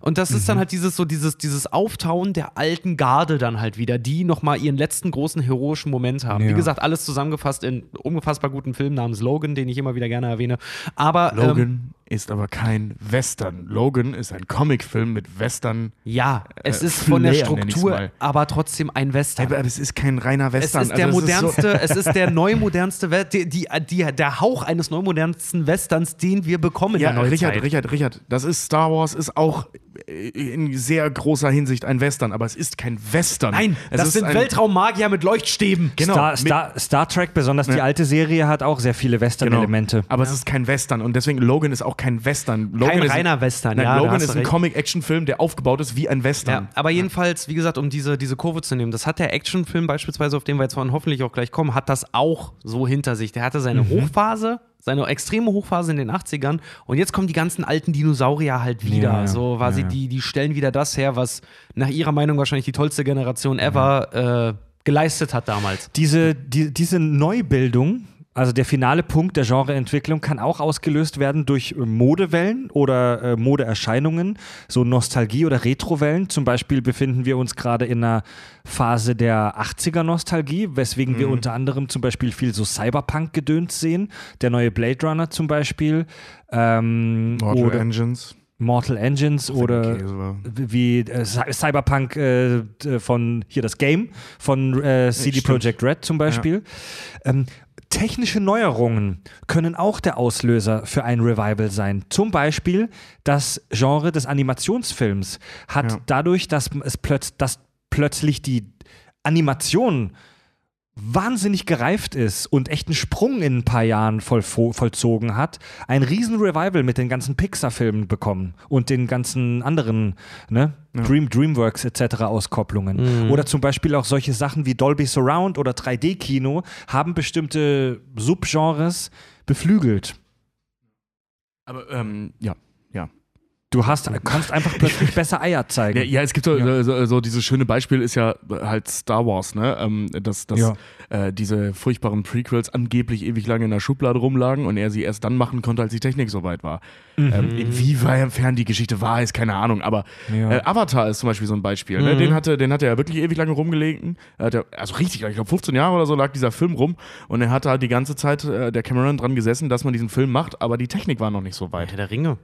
Und das Mhm. ist dann halt dieses so dieses, dieses Auftauen der alten Garde dann halt wieder, die nochmal ihren letzten großen heroischen Moment haben. Wie Ja. gesagt, alles zusammengefasst in unfassbar guten Film namens Logan, den ich immer wieder gerne erwähne. Aber ähm, Logan ist aber kein Western. Logan ist ein Comicfilm mit Western. ja, es Äh, ist von der Flair, nenn ich's Struktur, aber trotzdem ein Western. Aber es ist kein reiner Es Western. ist der Also es so- modernste, es ist der neumodernste, die, die, die, der Hauch eines neumodernsten Westerns, den wir bekommen Ja, in der. Richard, Richard, Richard, das ist Star Wars, ist auch äh, in sehr großer Hinsicht ein Western, aber es ist kein Western. Nein, es das ist sind Weltraummagier mit Leuchtstäben. Genau. Star, Star, Star Trek, besonders die Ja. alte Serie, hat auch sehr viele Genau. Western-Elemente. Aber es ist kein Western und deswegen Logan ist auch kein Western. Logan Kein reiner Western, Nein, ja, Logan ist ein. Comic-Action-Film, der aufgebaut ist wie ein Western. Ja, aber jedenfalls, wie gesagt, um diese, diese Kurve zu nehmen, das hat der Actionfilm beispielsweise, auf den wir jetzt hoffentlich auch gleich kommen, hat das auch so hinter sich. Der hatte seine Hochphase, seine extreme Hochphase in den 80ern und jetzt kommen die ganzen alten Dinosaurier halt wieder. Ja, ja. So quasi, Ja, ja. die, die stellen wieder das her, was nach ihrer Meinung wahrscheinlich die tollste Generation ever äh, geleistet hat damals. Diese, die, diese Neubildung, also der finale Punkt der Genreentwicklung, kann auch ausgelöst werden durch äh, Modewellen oder äh, Modeerscheinungen, so Nostalgie- oder Retrowellen. Zum Beispiel befinden wir uns gerade in einer Phase der 80er-Nostalgie, weswegen wir unter anderem zum Beispiel viel so Cyberpunk-Gedöns sehen. Der neue Blade Runner zum Beispiel. Ähm, Mortal oder Engines. Mortal Engines oder wie äh, Cy- Cyberpunk äh, von hier das Game von äh, CD stimmt. Projekt Red zum Beispiel. Ähm, technische Neuerungen können auch der Auslöser für ein Revival sein. Zum Beispiel das Genre des Animationsfilms hat Ja. dadurch, dass es plötz dass plötzlich die Animation wahnsinnig gereift ist und echt einen Sprung in ein paar Jahren voll, vollzogen hat, ein riesen Revival mit den ganzen Pixar-Filmen bekommen und den ganzen anderen ne, ja. Dream, Dreamworks etc. Auskopplungen. Mhm. Oder zum Beispiel auch solche Sachen wie Dolby Surround oder 3D-Kino haben bestimmte Subgenres beflügelt. Aber ähm, ja, Du hast, kannst einfach plötzlich besser Eier zeigen. Ja, ja es gibt so, ja. so, so, dieses schöne Beispiel ist ja halt Star Wars, ne? Ähm, dass dass ja. äh, diese furchtbaren Prequels angeblich ewig lange in der Schublade rumlagen und er sie erst dann machen konnte, als die Technik soweit war. Mhm. Ähm, inwiefern die Geschichte wahr ist, keine Ahnung. Aber ja. äh, Avatar ist zum Beispiel so ein Beispiel. Ne? Mhm. Den, hatte, den hatte er wirklich ewig lange rumgelegt. also richtig, ich glaube 15 Jahre oder so lag dieser Film rum und er hatte halt die ganze Zeit äh, der Cameron dran gesessen, dass man diesen Film macht, aber die Technik war noch nicht so weit. Herr der Ringe.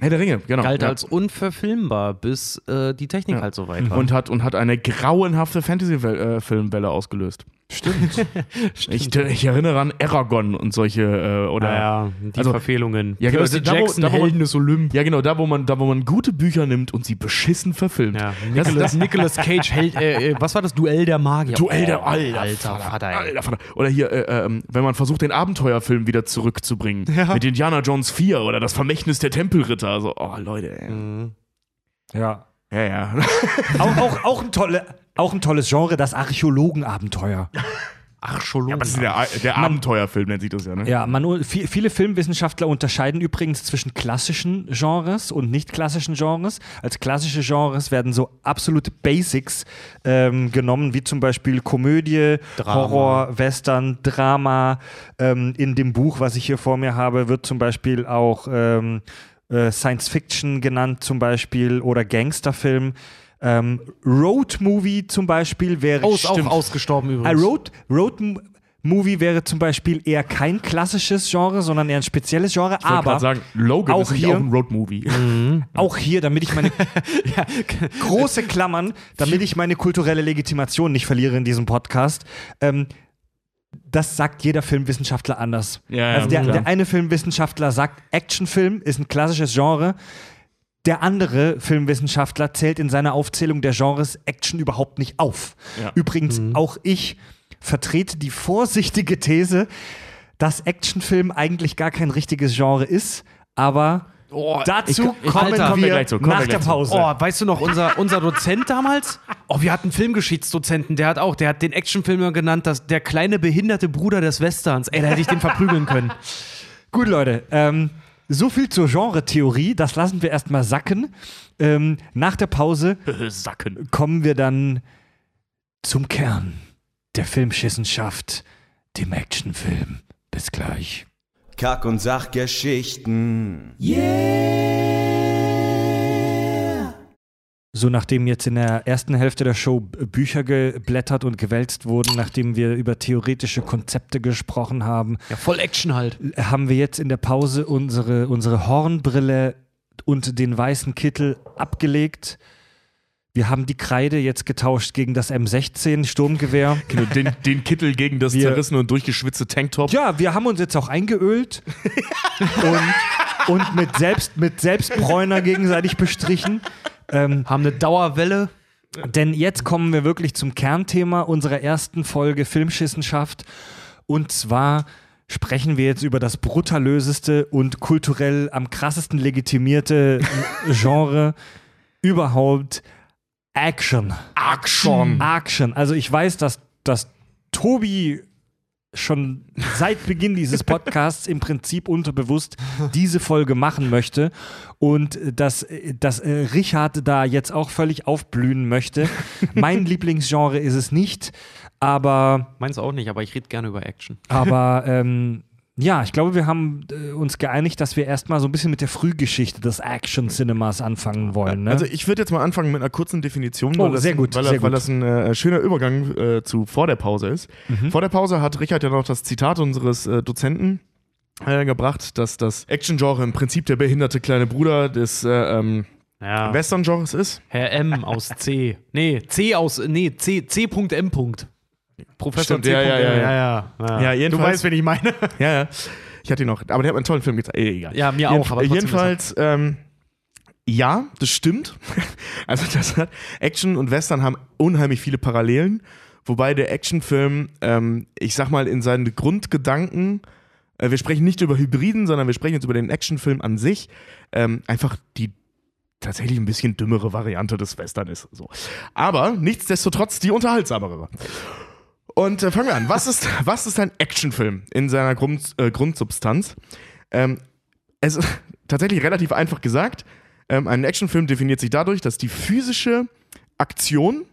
Herr der Ringe, genau. Galt ja. als unverfilmbar, bis äh, die Technik ja. halt so weit war. Und hat, und hat eine grauenhafte Fantasy-Filmwelle ausgelöst. Stimmt. Ich, ich, erinnere an Aragon und solche äh, oder naja, die also, Verfehlungen. Ja, genau, Percy da, Jackson, da, wo, Helden des Olymp. Ja, genau, da wo man da wo man gute Bücher nimmt und sie beschissen verfilmt. Ja, Nicolas, das, Nicolas Cage hält äh, äh, was war das Duell der Magier? Duell der oh, Alter, Alter Vater, Alter Vater. Oder hier äh, ähm, wenn man versucht den Abenteuerfilm wieder zurückzubringen ja. mit Indiana Jones 4 oder das Vermächtnis der Tempelritter, also oh Leute. Ey. Mhm. Ja. Ja, ja. auch, auch, auch, ein tolle, auch ein tolles Genre, das Archäologenabenteuer. Archäologen. Ja, aber das ist der, der Abenteuerfilm, nennt sich das ja, ne? Ja, man, viele Filmwissenschaftler unterscheiden übrigens zwischen klassischen Genres und nicht klassischen Genres. Als klassische Genres werden so absolute Basics ähm, genommen, wie zum Beispiel Komödie, Drama. Horror, Western, Drama. Ähm, in dem Buch, was ich hier vor mir habe, wird zum Beispiel auch ähm, äh, Science Fiction genannt, zum Beispiel, oder Gangsterfilm. Ähm, Road Movie zum Beispiel wäre. Oh, ist auch ausgestorben übrigens. Äh, Road, Road Movie wäre zum Beispiel eher kein klassisches Genre, sondern eher ein spezielles Genre. Ich aber sagen, Logan auch ist hier, auch ein Road Movie. Mhm. Auch hier, damit ich meine ja, große Klammern, damit ich meine kulturelle Legitimation nicht verliere in diesem Podcast. Ähm, das sagt jeder Filmwissenschaftler anders. Ja, also der, der eine Filmwissenschaftler sagt, Actionfilm ist ein klassisches Genre. Der andere Filmwissenschaftler zählt in seiner Aufzählung der Genres Action überhaupt nicht auf. Ja. Übrigens, mhm. auch ich vertrete die vorsichtige These, dass Actionfilm eigentlich gar kein richtiges Genre ist, aber Oh, Dazu ich, kommen Alter, wir, wir zu, nach der Pause. Oh, weißt du noch, unser, unser Dozent damals? Oh, wir hatten einen Filmgeschichtsdozenten, der hat auch, der hat den Actionfilmer genannt, das, der kleine behinderte Bruder des Westerns. Ey, da hätte ich den verprügeln können. Gut, Leute, ähm, so viel zur Genre-Theorie, das lassen wir erstmal sacken. Ähm, nach der Pause sacken. kommen wir dann zum Kern der Filmschissenschaft, dem Actionfilm. Bis gleich. Kack- und Sachgeschichten. Yeah! So, nachdem jetzt in der ersten Hälfte der Show Bücher geblättert und gewälzt wurden, nachdem wir über theoretische Konzepte gesprochen haben. Ja, voll Action halt. Haben wir jetzt in der Pause unsere, unsere Hornbrille und den weißen Kittel abgelegt. Wir haben die Kreide jetzt getauscht gegen das M16 Sturmgewehr. Genau, den, den Kittel gegen das wir, zerrissene und durchgeschwitzte Tanktop. Ja, wir haben uns jetzt auch eingeölt und, und mit, Selbst, mit Selbstbräuner gegenseitig bestrichen. Ähm, haben eine Dauerwelle. Denn jetzt kommen wir wirklich zum Kernthema unserer ersten Folge Filmschissenschaft. Und zwar sprechen wir jetzt über das brutalöseste und kulturell am krassesten legitimierte Genre überhaupt. Action. Action. Action. Also ich weiß, dass, dass Tobi schon seit Beginn dieses Podcasts im Prinzip unterbewusst diese Folge machen möchte und dass, dass äh, Richard da jetzt auch völlig aufblühen möchte. Mein Lieblingsgenre ist es nicht, aber. Meins auch nicht, aber ich rede gerne über Action. Aber ähm, ja, ich glaube, wir haben äh, uns geeinigt, dass wir erstmal so ein bisschen mit der Frühgeschichte des Action-Cinemas anfangen wollen. Ne? Also ich würde jetzt mal anfangen mit einer kurzen Definition, oh, weil, sehr das, gut, weil, sehr weil gut. das ein äh, schöner Übergang äh, zu vor der Pause ist. Mhm. Vor der Pause hat Richard ja noch das Zitat unseres äh, Dozenten äh, gebracht, dass das Action-Genre im Prinzip der behinderte kleine Bruder des äh, ähm, ja. Western-Genres ist. Herr M aus C. Nee, C aus, nee, C, C.M. Professor Stimmt, ja, ja, ja, ja, ja, jedenfalls, du weißt, wen ich meine. ja, ja. Ich hatte ihn noch, aber der hat einen tollen Film gezeigt. Eh, egal. Ja, mir auch. Aber jedenfalls, ähm, ja, das stimmt. also das hat Action und Western haben unheimlich viele Parallelen. wobei der Actionfilm, ähm, ich sag mal, in seinen Grundgedanken, äh, wir sprechen nicht über Hybriden, sondern wir sprechen jetzt über den Actionfilm an sich, ähm, einfach die tatsächlich ein bisschen dümmere Variante des Western ist. So. Aber nichtsdestotrotz die unterhaltsamere. Und äh, fangen wir an. Was ist, was ist ein Actionfilm in seiner Grund, äh, Grundsubstanz? Ähm, es ist tatsächlich relativ einfach gesagt. Ähm, ein Actionfilm definiert sich dadurch, dass die physische Aktion,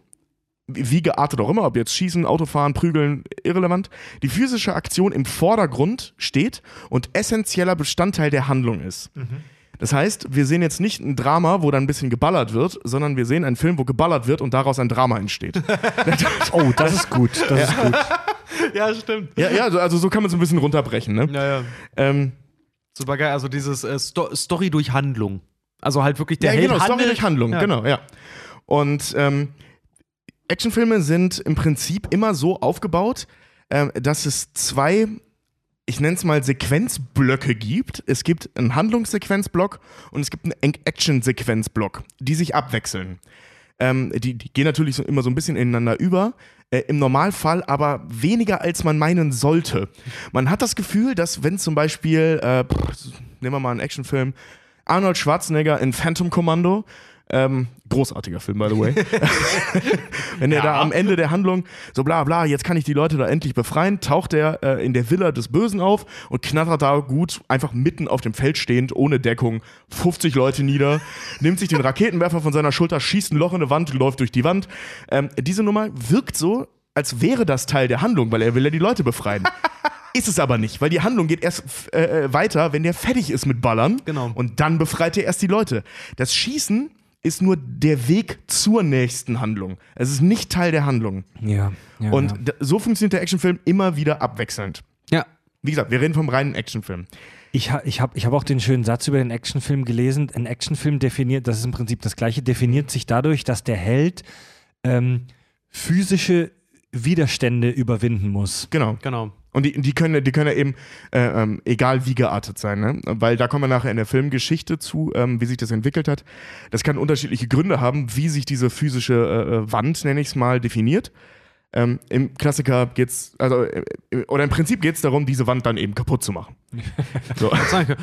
wie geartet auch immer, ob jetzt Schießen, Autofahren, Prügeln, irrelevant, die physische Aktion im Vordergrund steht und essentieller Bestandteil der Handlung ist. Das heißt, wir sehen jetzt nicht ein Drama, wo dann ein bisschen geballert wird, sondern wir sehen einen Film, wo geballert wird und daraus ein Drama entsteht. Oh, das ist gut. Das ist gut. Ja, stimmt. ja, ja, also, so kann man es ein bisschen runterbrechen. Ne? Ja, ja. Ähm, Super geil. Also dieses äh, Sto Story durch Handlung. Also halt wirklich der ja, Held genau, Story durch Handlung, Ja. genau, ja. Und ähm, Actionfilme sind im Prinzip immer so aufgebaut, ähm, dass es zwei, ich nenne es mal Sequenzblöcke gibt. Es gibt einen Handlungssequenzblock und es gibt einen Action-Sequenzblock, die sich abwechseln. Ähm, die, die gehen natürlich so, immer so ein bisschen ineinander über. Äh, Im Normalfall aber weniger, als man meinen sollte. Man hat das Gefühl, dass wenn zum Beispiel, äh, pff, nehmen wir mal einen Actionfilm, Arnold Schwarzenegger in Phantom Commando, ähm, großartiger Film, by the way. Wenn er da am Ende der Handlung so bla bla, jetzt kann ich die Leute da endlich befreien, taucht er äh, in der Villa des Bösen auf und knattert da gut, einfach mitten auf dem Feld stehend, ohne Deckung, 50 Leute nieder, nimmt sich den Raketenwerfer von seiner Schulter, schießt ein Loch in eine Wand, läuft durch die Wand. Ähm, diese Nummer wirkt so, als wäre das Teil der Handlung, weil er will ja die Leute befreien. Ist es aber nicht, weil die Handlung geht erst äh, äh, weiter, wenn der fertig ist mit Ballern. Genau. Und dann befreit er erst die Leute. Das Schießen ist nur der Weg zur nächsten Handlung. Es ist nicht Teil der Handlung. Ja. ja Und ja. so funktioniert der Actionfilm immer wieder abwechselnd. Ja. Wie gesagt, wir reden vom reinen Actionfilm. Ich, ha, ich habe ich hab auch den schönen Satz über den Actionfilm gelesen. Ein Actionfilm definiert, das ist im Prinzip das gleiche, definiert sich dadurch, dass der Held ähm, physische Widerstände überwinden muss. Genau. Genau. Und die, die können, die können ja eben, äh, ähm, egal wie geartet sein, ne? weil da kommen wir nachher in der Filmgeschichte zu, ähm, wie sich das entwickelt hat. Das kann unterschiedliche Gründe haben, wie sich diese physische äh, äh, Wand, nenne ich es mal, definiert. Ähm, Im Klassiker geht's, also, äh, äh, oder im Prinzip geht es darum, diese Wand dann eben kaputt zu machen. So.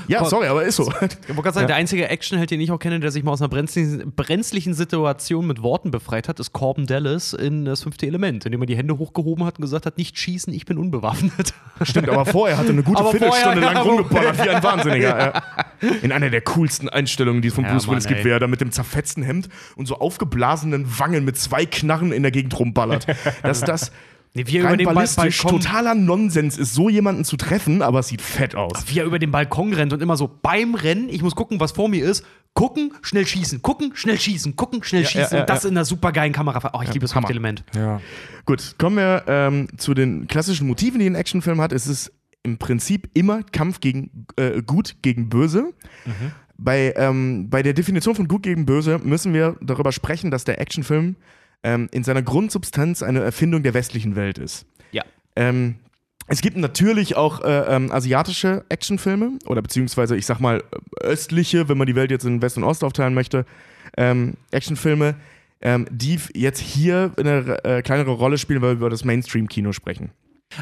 Ja, sorry, aber ist so. Ich wollte gerade sagen, der einzige Actionheld, den ich auch kenne, der sich mal aus einer brenzlichen, brenzlichen Situation mit Worten befreit hat, ist Corbin Dallas in das fünfte Element, indem er die Hände hochgehoben hat und gesagt hat, nicht schießen, ich bin unbewaffnet. Stimmt, aber vorher hat er eine gute Aber Viertelstunde vorher, lang ja, rumgeballert wie ein Wahnsinniger. Ja. In einer der coolsten Einstellungen, die es von Ja, Bruce Willis gibt, er da mit dem zerfetzten Hemd und so aufgeblasenen Wangen mit zwei Knarren in der Gegend rumballert. Dass das Nee, wie er über den Balkon, totaler Nonsens ist, so jemanden zu treffen, aber es sieht fett aus. wie er über den Balkon rennt und immer so beim Rennen, ich muss gucken, was vor mir ist, gucken, schnell schießen, gucken, schnell schießen, gucken, schnell schießen ja, und das ja. in einer supergeilen Kamera. Oh, ich liebe das Element. Ja. Gut, kommen wir ähm, zu den klassischen Motiven, die ein Actionfilm hat. Es ist im Prinzip immer Kampf gegen äh, Gut gegen Böse. Bei, ähm, bei der Definition von Gut gegen Böse müssen wir darüber sprechen, dass der Actionfilm ähm, in seiner Grundsubstanz eine Erfindung der westlichen Welt ist. Ja. Ähm, es gibt natürlich auch äh, ähm, asiatische Actionfilme oder beziehungsweise ich sag mal östliche, wenn man die Welt jetzt in West und Ost aufteilen möchte, ähm, Actionfilme, ähm, die jetzt hier eine äh, kleinere Rolle spielen, weil wir über das Mainstream-Kino sprechen.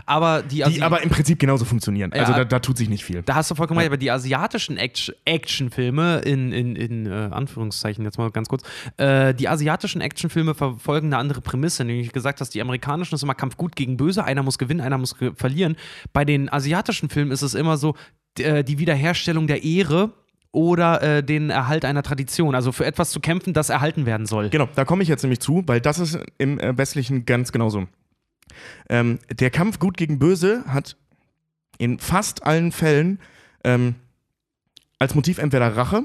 Aber die, Die Asi- aber im Prinzip genauso funktionieren. Also Ja. da, da tut sich nicht viel. Da hast du vollkommen recht, aber die asiatischen Act- Actionfilme, in, in, in äh, Anführungszeichen jetzt mal ganz kurz, äh, die asiatischen Actionfilme verfolgen eine andere Prämisse, nämlich gesagt hast, die amerikanischen ist immer Kampf gut gegen böse, einer muss gewinnen, einer muss ge- verlieren. Bei den asiatischen Filmen ist es immer so, äh, die Wiederherstellung der Ehre oder äh, den Erhalt einer Tradition, also für etwas zu kämpfen, das erhalten werden soll. Genau, da komme ich jetzt nämlich zu, weil das ist im äh, Westlichen ganz genauso. Ähm, der Kampf Gut gegen Böse hat in fast allen Fällen ähm, als Motiv entweder Rache,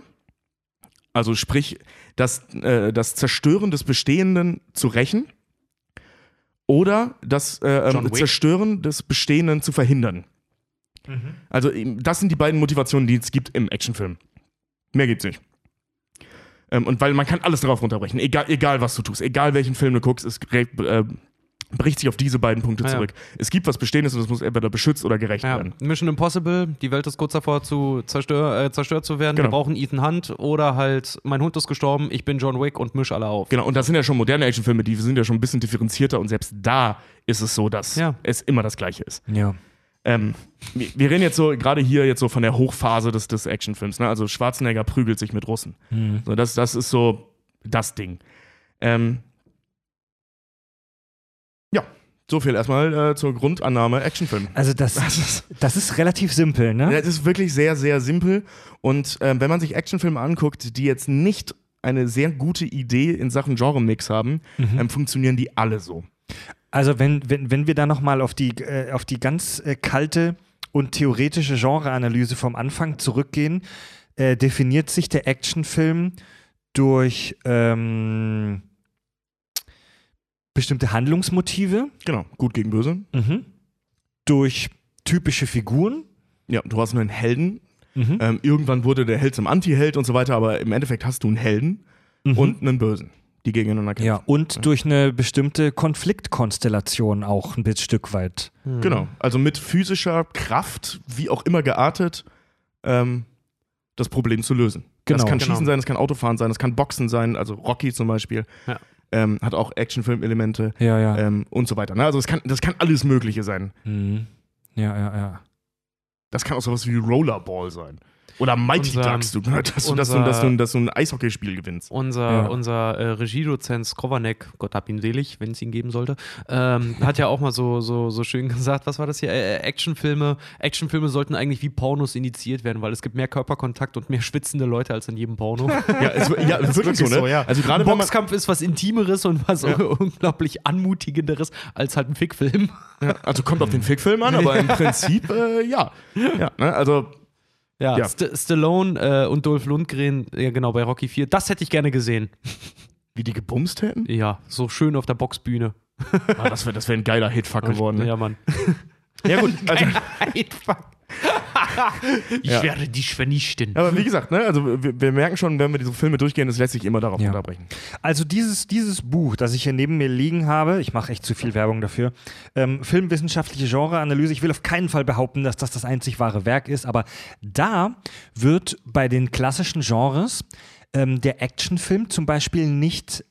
also sprich das, äh, das Zerstören des Bestehenden zu rächen, oder das äh, ähm. Zerstören des Bestehenden zu verhindern. Also eben, das sind die beiden Motivationen, die es gibt im Actionfilm. Mehr gibt's nicht. Ähm, und weil man kann alles darauf runterbrechen, egal, egal was du tust, egal welchen Film du guckst, es, äh, bricht sich auf diese beiden Punkte ja. zurück. Es gibt was Bestehendes und es muss entweder beschützt oder gerecht Ja. werden. Mission Impossible, die Welt ist kurz davor zu zerstör, äh, zerstört zu werden. Genau. Wir brauchen Ethan Hunt oder halt mein Hund ist gestorben, ich bin John Wick und misch alle auf. Genau, und das sind ja schon moderne Actionfilme, die sind ja schon ein bisschen differenzierter und selbst da ist es so, dass Ja. es immer das Gleiche ist. Ja. Ähm, wir, reden jetzt so, gerade hier jetzt so von der Hochphase des, des Actionfilms, ne? Also Schwarzenegger prügelt sich mit Russen. So, das, das ist so das Ding. Ähm, ja, so viel erstmal äh, zur Grundannahme Actionfilm. Also das, Das ist, das ist relativ simpel, ne? das ist wirklich sehr, sehr simpel. Und ähm, wenn man sich Actionfilme anguckt, die jetzt nicht eine sehr gute Idee in Sachen Genre-Mix haben, ähm, funktionieren die alle so. Also wenn, wenn, wenn wir da nochmal auf die, äh, auf die ganz äh, kalte und theoretische Genreanalyse vom Anfang zurückgehen, äh, definiert sich der Actionfilm durch ähm, bestimmte Handlungsmotive, Genau, gut gegen böse. durch typische Figuren. Ja, du hast einen Helden. Mhm. Ähm, irgendwann wurde der Held zum Anti-Held und so weiter, aber im Endeffekt hast du einen Helden und einen Bösen, die gegeneinander kämpfen. Ja, und durch eine bestimmte Konfliktkonstellation auch ein bisschen Stück weit. Genau, also mit physischer Kraft, wie auch immer geartet, ähm, das Problem zu lösen. Genau, das kann genau. Schießen sein, das kann Autofahren sein, das kann Boxen sein, also Rocky zum Beispiel. Ja. Ähm, hat auch Actionfilm-Elemente Ja, ja. ähm, und so weiter. Ne? Also das kann, das kann alles Mögliche sein. Mhm. Ja, ja, ja. Das kann auch sowas wie Rollerball sein. Oder Mighty Unser- Ducks, du, dass, du, dass, du, unser- dass, du, dass du ein Eishockeyspiel gewinnst. Unser, Ja. unser äh, Regiedozent Skrovanek, Gott hab ihn selig, wenn es ihn geben sollte, ähm, hat ja auch mal so, so, so schön gesagt, was war das hier? Äh, Actionfilme, Actionfilme sollten eigentlich wie Pornos initiiert werden, weil es gibt mehr Körperkontakt und mehr schwitzende Leute als in jedem Porno. Ja, es, ja, es ist wirklich, so, ne? ja. Also gerade Boxkampf ist was Intimeres und was unglaublich Anmutigenderes als halt ein Fickfilm. also kommt auf den Fickfilm an, aber im Prinzip, äh, ja. ja ne? Also Ja, Ja. St Stallone äh, und Dolph Lundgren, ja genau, bei Rocky 4, das hätte ich gerne gesehen. wie die gebumst hätten, Ja, so schön auf der Boxbühne. ah, das wäre das wär ein geiler Hitfuck geworden. Ne? Ja, Mann. Ja, gut. Also, Einfach. ich Ja. werde dich vernichten. aber wie gesagt, ne, also wir, wir merken schon, wenn wir diese Filme durchgehen, es lässt sich immer darauf Ja. unterbrechen. Also dieses, dieses Buch, das ich hier neben mir liegen habe, ich mache echt zu viel Werbung dafür, ähm, filmwissenschaftliche Genreanalyse, ich will auf keinen Fall behaupten, dass das das einzig wahre Werk ist, aber da wird bei den klassischen Genres ähm, der Actionfilm zum Beispiel nicht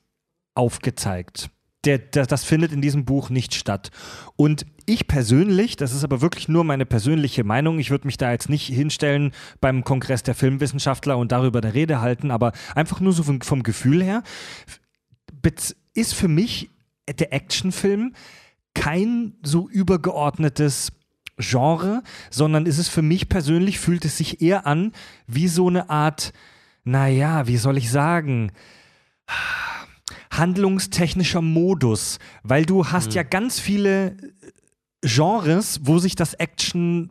aufgezeigt. Der, der, das findet in diesem Buch nicht statt. Und ich persönlich, das ist aber wirklich nur meine persönliche Meinung, ich würde mich da jetzt nicht hinstellen beim Kongress der Filmwissenschaftler und darüber eine Rede halten, aber einfach nur so vom, vom Gefühl her, ist für mich der Actionfilm kein so übergeordnetes Genre, sondern ist es für mich persönlich, fühlt es sich eher an wie so eine Art, naja, wie soll ich sagen, handlungstechnischer Modus, weil du hast ja ganz viele Genres, wo sich das Action,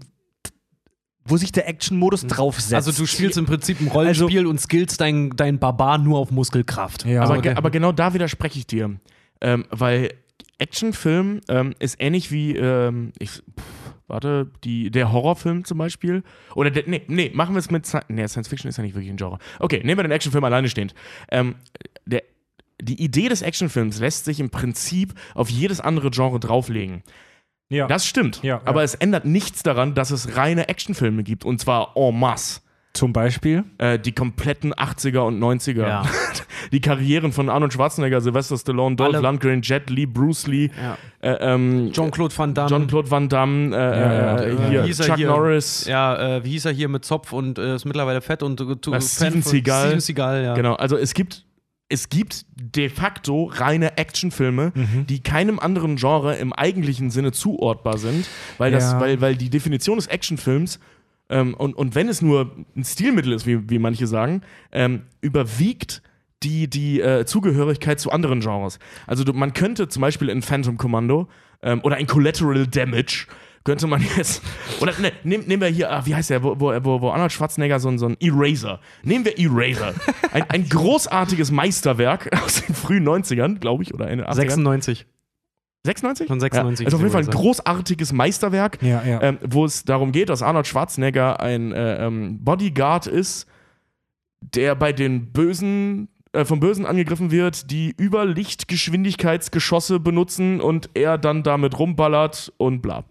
wo sich der Action-Modus draufsetzt. Also du spielst im Prinzip ein Rollenspiel und skillst dein, dein Barbar nur auf Muskelkraft. Ja. aber, okay. aber genau da widerspreche ich dir. Ähm, weil Actionfilm ähm, ist ähnlich wie, ähm, ich, pff, warte, die, der Horrorfilm zum Beispiel. Oder, der, nee, nee, machen wir es mit, nee, Science Fiction ist ja nicht wirklich ein Genre. Okay, nehmen wir den Actionfilm alleine stehend. Ähm, der, die Idee des Actionfilms lässt sich im Prinzip auf jedes andere Genre drauflegen. Ja. Das stimmt. Ja, aber ja. es ändert nichts daran, dass es reine Actionfilme gibt. Und zwar en masse. zum Beispiel. Äh, die kompletten 80er und 90er. Ja. Die Karrieren von Arnold Schwarzenegger, Sylvester Stallone, Dolph Alle- Lundgren, Jet Li, Bruce Lee, Ja. äh, ähm, Jean-Claude Van Damme. John-Claude Van Damme, äh, ja, äh, ja. hier, Wie hieß er Chuck hier? Norris. Ja, äh, wie hieß er hier mit Zopf und äh, ist mittlerweile fett und äh, Steven Seagal. Steven Seagal, ja. Genau, also es gibt, es gibt de facto reine Actionfilme, Mhm. die keinem anderen Genre im eigentlichen Sinne zuordbar sind, weil, das, Ja. weil, weil die Definition des Actionfilms ähm, und, und wenn es nur ein Stilmittel ist, wie, wie manche sagen, ähm, überwiegt die, die äh, Zugehörigkeit zu anderen Genres. Also du, man könnte zum Beispiel in Phantom Commando ähm, oder in Collateral Damage könnte man jetzt oder ne, nehm, nehmen wir hier, ah, wie heißt der, wo, wo, wo Arnold Schwarzenegger so, ein- so ein Eraser. Nehmen wir Eraser. Ein, ein großartiges Meisterwerk aus den frühen 90ern, glaube ich, oder Ende 80ern. 96. 96? Von 96 Ja, also auf jeden Fall ein großartiges Meisterwerk Ja, ja. ähm, wo es darum geht, dass Arnold Schwarzenegger ein äh, ähm, Bodyguard ist, der bei den Bösen äh, vom Bösen angegriffen wird, die Überlichtgeschwindigkeitsgeschosse benutzen und er dann damit rumballert und bla.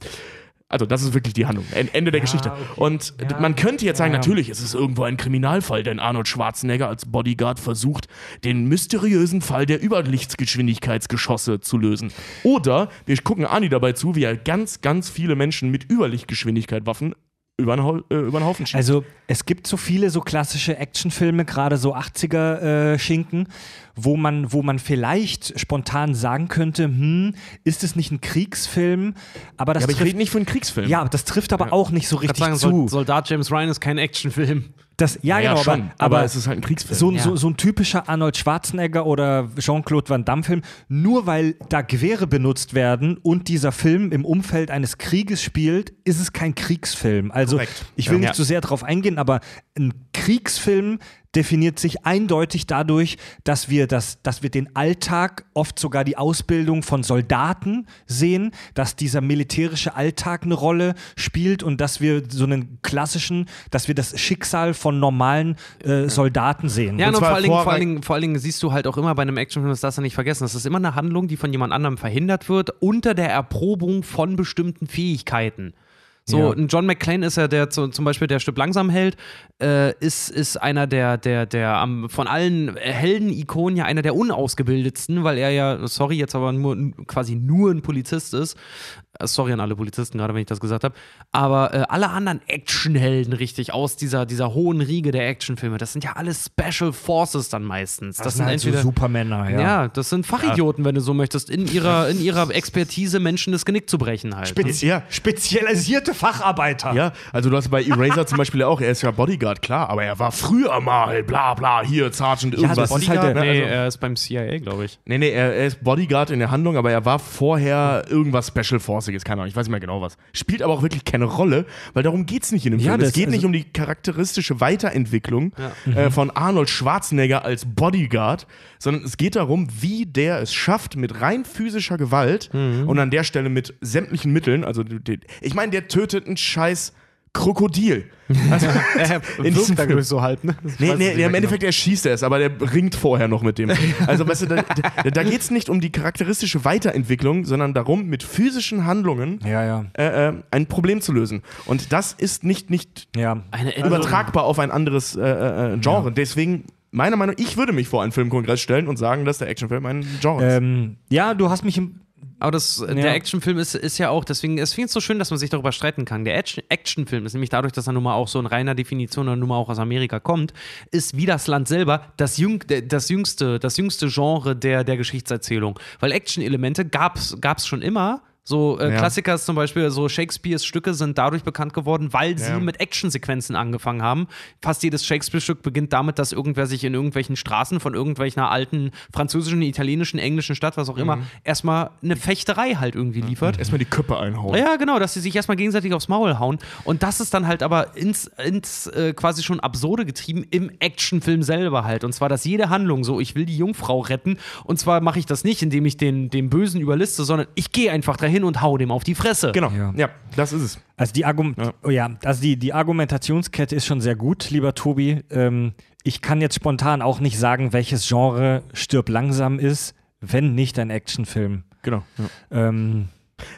Also, das ist wirklich die Handlung. En- Ende der Geschichte. Und Ja, man könnte jetzt sagen, ja. natürlich ist es irgendwo ein Kriminalfall, denn Arnold Schwarzenegger als Bodyguard versucht, den mysteriösen Fall der Überlichtsgeschwindigkeitsgeschosse zu lösen. Oder wir gucken Ani dabei zu, wie er ganz, ganz viele Menschen mit Überlichtgeschwindigkeit Waffen über den, äh, über den Haufen schießt. Also es gibt so viele so klassische Actionfilme, gerade so 80er äh, Schinken, wo man, wo man vielleicht spontan sagen könnte, hm, ist es nicht ein Kriegsfilm? Aber das ja, aber ich trifft, rede nicht von Kriegsfilm. ja, das trifft aber auch nicht so Ich richtig sagen, zu. Sol Soldat James Ryan ist kein Actionfilm. Das, ja, ja, genau, schon, aber, aber, aber es ist halt ein Kriegsfilm. so, ein- Ja. so, so ein typischer Arnold Schwarzenegger oder Jean-Claude Van Damme-Film, nur weil da Gewehre benutzt werden und dieser Film im Umfeld eines Krieges spielt, ist es kein Kriegsfilm. Also Korrekt. ich will Ja. nicht zu sehr darauf eingehen, aber ein Kriegsfilm definiert sich eindeutig dadurch, dass wir, das, dass wir den Alltag, oft sogar die Ausbildung von Soldaten sehen, dass dieser militärische Alltag eine Rolle spielt und dass wir so einen klassischen, dass wir das Schicksal von normalen äh, Soldaten sehen. Ja, Und und, vor, allen Dingen, vor, allen Dingen, vor allen Dingen siehst du halt auch immer bei einem Actionfilm, das darfst du nicht vergessen, das ist immer eine Handlung, die von jemand anderem verhindert wird, unter der Erprobung von bestimmten Fähigkeiten. So, Ja. ein John McClane ist ja der zu, zum Beispiel der Stück langsam hält, äh, ist, ist einer der, der, der am, von allen Helden-Ikonen ja einer der unausgebildetsten, weil er ja, sorry, jetzt aber nur quasi nur ein Polizist ist. Äh, Sorry an alle Polizisten, gerade wenn ich das gesagt habe. Aber äh, alle anderen Actionhelden richtig aus dieser, dieser hohen Riege der Actionfilme, das sind ja alles Special Forces dann meistens. Das, sind halt so entweder. Supermänner, ja. ja. das sind Fachidioten, wenn du so möchtest, in ihrer, in ihrer Expertise Menschen das Genick zu brechen halt. Spezi Ja. Facharbeiter. Ja, also du hast bei Eraser zum Beispiel auch, er ist ja Bodyguard, klar, aber er war früher mal, bla bla, hier, Sergeant, irgendwas. das ist halt der- ne? Nee, also, er ist beim CIA, glaube ich. nee, nee, er, er ist Bodyguard in der Handlung, aber er war vorher irgendwas Special Forciges, keine Ahnung, ich weiß nicht mehr genau was. Spielt aber auch wirklich keine Rolle, weil darum geht's nicht in dem Ja, Film. das- es geht nicht also- um die charakteristische Weiterentwicklung äh, von Arnold Schwarzenegger als Bodyguard, sondern es geht darum, wie der es schafft, mit rein physischer Gewalt und an der Stelle mit sämtlichen Mitteln, also die- ich meine, der tötet einen scheiß Krokodil. Also, in diesem Film. so halb, ne? Nee, nee, nee, im Endeffekt, er schießt es, aber der ringt vorher noch mit dem. Also, weißt du, da, da, da geht es nicht um die charakteristische Weiterentwicklung, sondern darum, mit physischen Handlungen Ja, ja. äh, äh, ein Problem zu lösen. Und das ist nicht, nicht Ja. Übertragbar auf ein anderes äh, äh, Genre. Deswegen, meiner Meinung ich würde mich vor einen Filmkongress stellen und sagen, dass der Actionfilm ein Genre ist. Ähm, ja, du hast mich im. Aber das, äh, der Actionfilm ist, ist ja auch, deswegen, es finde ich so schön, dass man sich darüber streiten kann. Der Action- Actionfilm ist nämlich dadurch, dass er nun mal auch so in reiner Definition und nun mal auch aus Amerika kommt, ist wie das Land selber das, jüng, das, jüngste, das jüngste Genre der, der Geschichtserzählung. Weil Action-Elemente gab es schon immer. So äh, Ja. Klassiker ist zum Beispiel, so Shakespeares Stücke sind dadurch bekannt geworden, weil sie Ja. mit Actionsequenzen angefangen haben. Fast jedes Shakespeare-Stück beginnt damit, dass irgendwer sich in irgendwelchen Straßen von irgendwelchen alten französischen, italienischen, englischen Stadt, was auch immer, erstmal eine Fechterei halt irgendwie liefert. Erstmal die Köpfe einhauen. Ja, genau, dass sie sich erstmal gegenseitig aufs Maul hauen. Und das ist dann halt aber ins, ins äh, quasi schon Absurde getrieben im Actionfilm selber halt. Und zwar, dass jede Handlung so, ich will die Jungfrau retten. Und zwar mache ich das nicht, indem ich den, den Bösen überliste, sondern ich gehe einfach dahin und hau dem auf die Fresse. Genau, Ja. ja. das ist es. Also die, Argum Ja. Oh ja, also die, die Argumentationskette ist schon sehr gut, lieber Tobi. Ähm, ich kann jetzt spontan auch nicht sagen, welches Genre stirb langsam ist, wenn nicht ein Actionfilm. Genau. Ja. Ähm,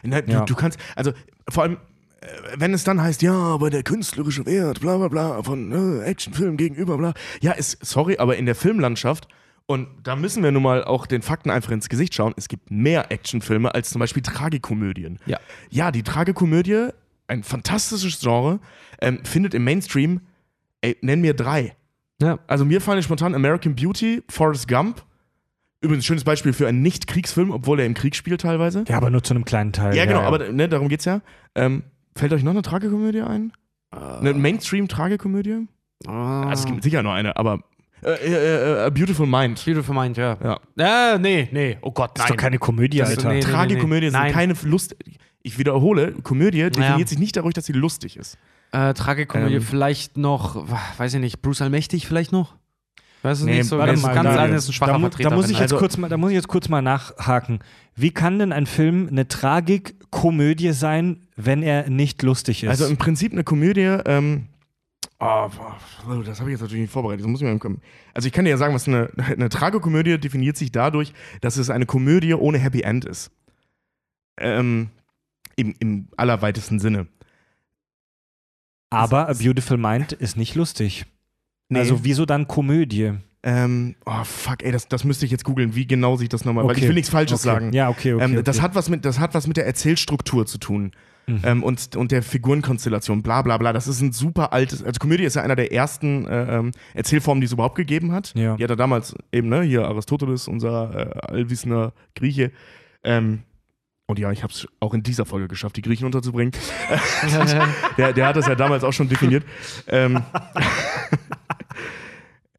Na, du, Ja. du kannst, also vor allem, äh, wenn es dann heißt, ja, aber der künstlerische Wert, bla bla bla, von äh, Actionfilm gegenüber, bla. Ja, ist, sorry, aber in der Filmlandschaft, und da müssen wir nun mal auch den Fakten einfach ins Gesicht schauen, es gibt mehr Actionfilme als zum Beispiel Tragikomödien. Ja. Ja, die Tragikomödie, ein fantastisches Genre, ähm, findet im Mainstream, ey, nenn mir drei. Ja. Also mir fallen spontan American Beauty, Forrest Gump. Übrigens schönes Beispiel für einen Nicht-Kriegsfilm, obwohl er im Krieg spielt teilweise. ja, aber nur zu einem kleinen Teil. Ja, genau, aber ne, darum geht's ja. Ähm, fällt euch noch eine Tragikomödie ein? Eine Mainstream-Tragikomödie? Ah. Also, es gibt sicher noch eine, aber äh, äh, äh, A Beautiful Mind. Beautiful Mind, ja. Ja. Äh, nee, nee. Oh Gott, Das nein. ist doch keine Komödie, Das ist- Alter. nee, nee. Tragikomödie sind Nein. keine Lust. Ich wiederhole, Komödie definiert Naja. sich nicht dadurch, dass sie lustig ist. Äh, Tragikomödie, Ähm. vielleicht noch, weiß ich nicht, Bruce Allmächtig vielleicht noch? Weiß es Nee, nicht so. warte mal, ganz da- ein, das ist ein schwacher da, Vertreter. da, muss ich jetzt Also- kurz mal, da muss ich jetzt kurz mal nachhaken. Wie kann denn ein Film eine Tragik-Komödie sein, wenn er nicht lustig ist? Also im Prinzip eine Komödie, ähm, Oh, boah, das habe ich jetzt natürlich nicht vorbereitet. Das muss ich mal kommen. Also ich kann dir ja sagen, was eine, eine Tragikomödie definiert sich dadurch, dass es eine Komödie ohne Happy End ist. Ähm, im, Im allerweitesten Sinne. Aber A Beautiful Mind ist nicht lustig. Nee. Also wieso dann Komödie? Ähm, oh fuck, ey, das, das müsste ich jetzt googeln, wie genau sich das nochmal, weil ich Okay. will nichts Falsches Okay. sagen. Ja, okay, okay. ähm, okay. Das, hat was mit, das hat was mit der Erzählstruktur zu tun. Mhm. Ähm, und, und der Figurenkonstellation, bla bla bla. Das ist ein super altes, also Komödie ist ja einer der ersten äh, ähm, Erzählformen, die es überhaupt gegeben hat. Ja. Die hat er damals eben, ne, hier Aristoteles, unser äh, allwissender Grieche. Ähm, und ja, ich habe es auch in dieser Folge geschafft, die Griechen unterzubringen. der, der hat das ja damals auch schon definiert. ähm, äh,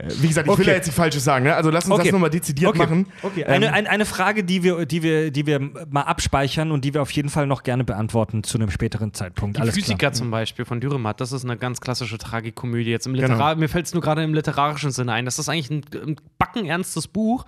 wie gesagt, ich will Okay. ja jetzt nicht Falsches sagen, ne? Also lass uns Okay. das nochmal dezidiert Okay. machen. Okay, Ähm, eine, eine, eine Frage, die wir, die, wir, die wir mal abspeichern und die wir auf jeden Fall noch gerne beantworten zu einem späteren Zeitpunkt. Die Alles Physiker klar. zum Beispiel von Dürrematt, das ist eine ganz klassische Tragikomödie. Jetzt im Genau. Mir fällt es nur gerade im literarischen Sinne ein. Das ist eigentlich ein, ein backenernstes Buch,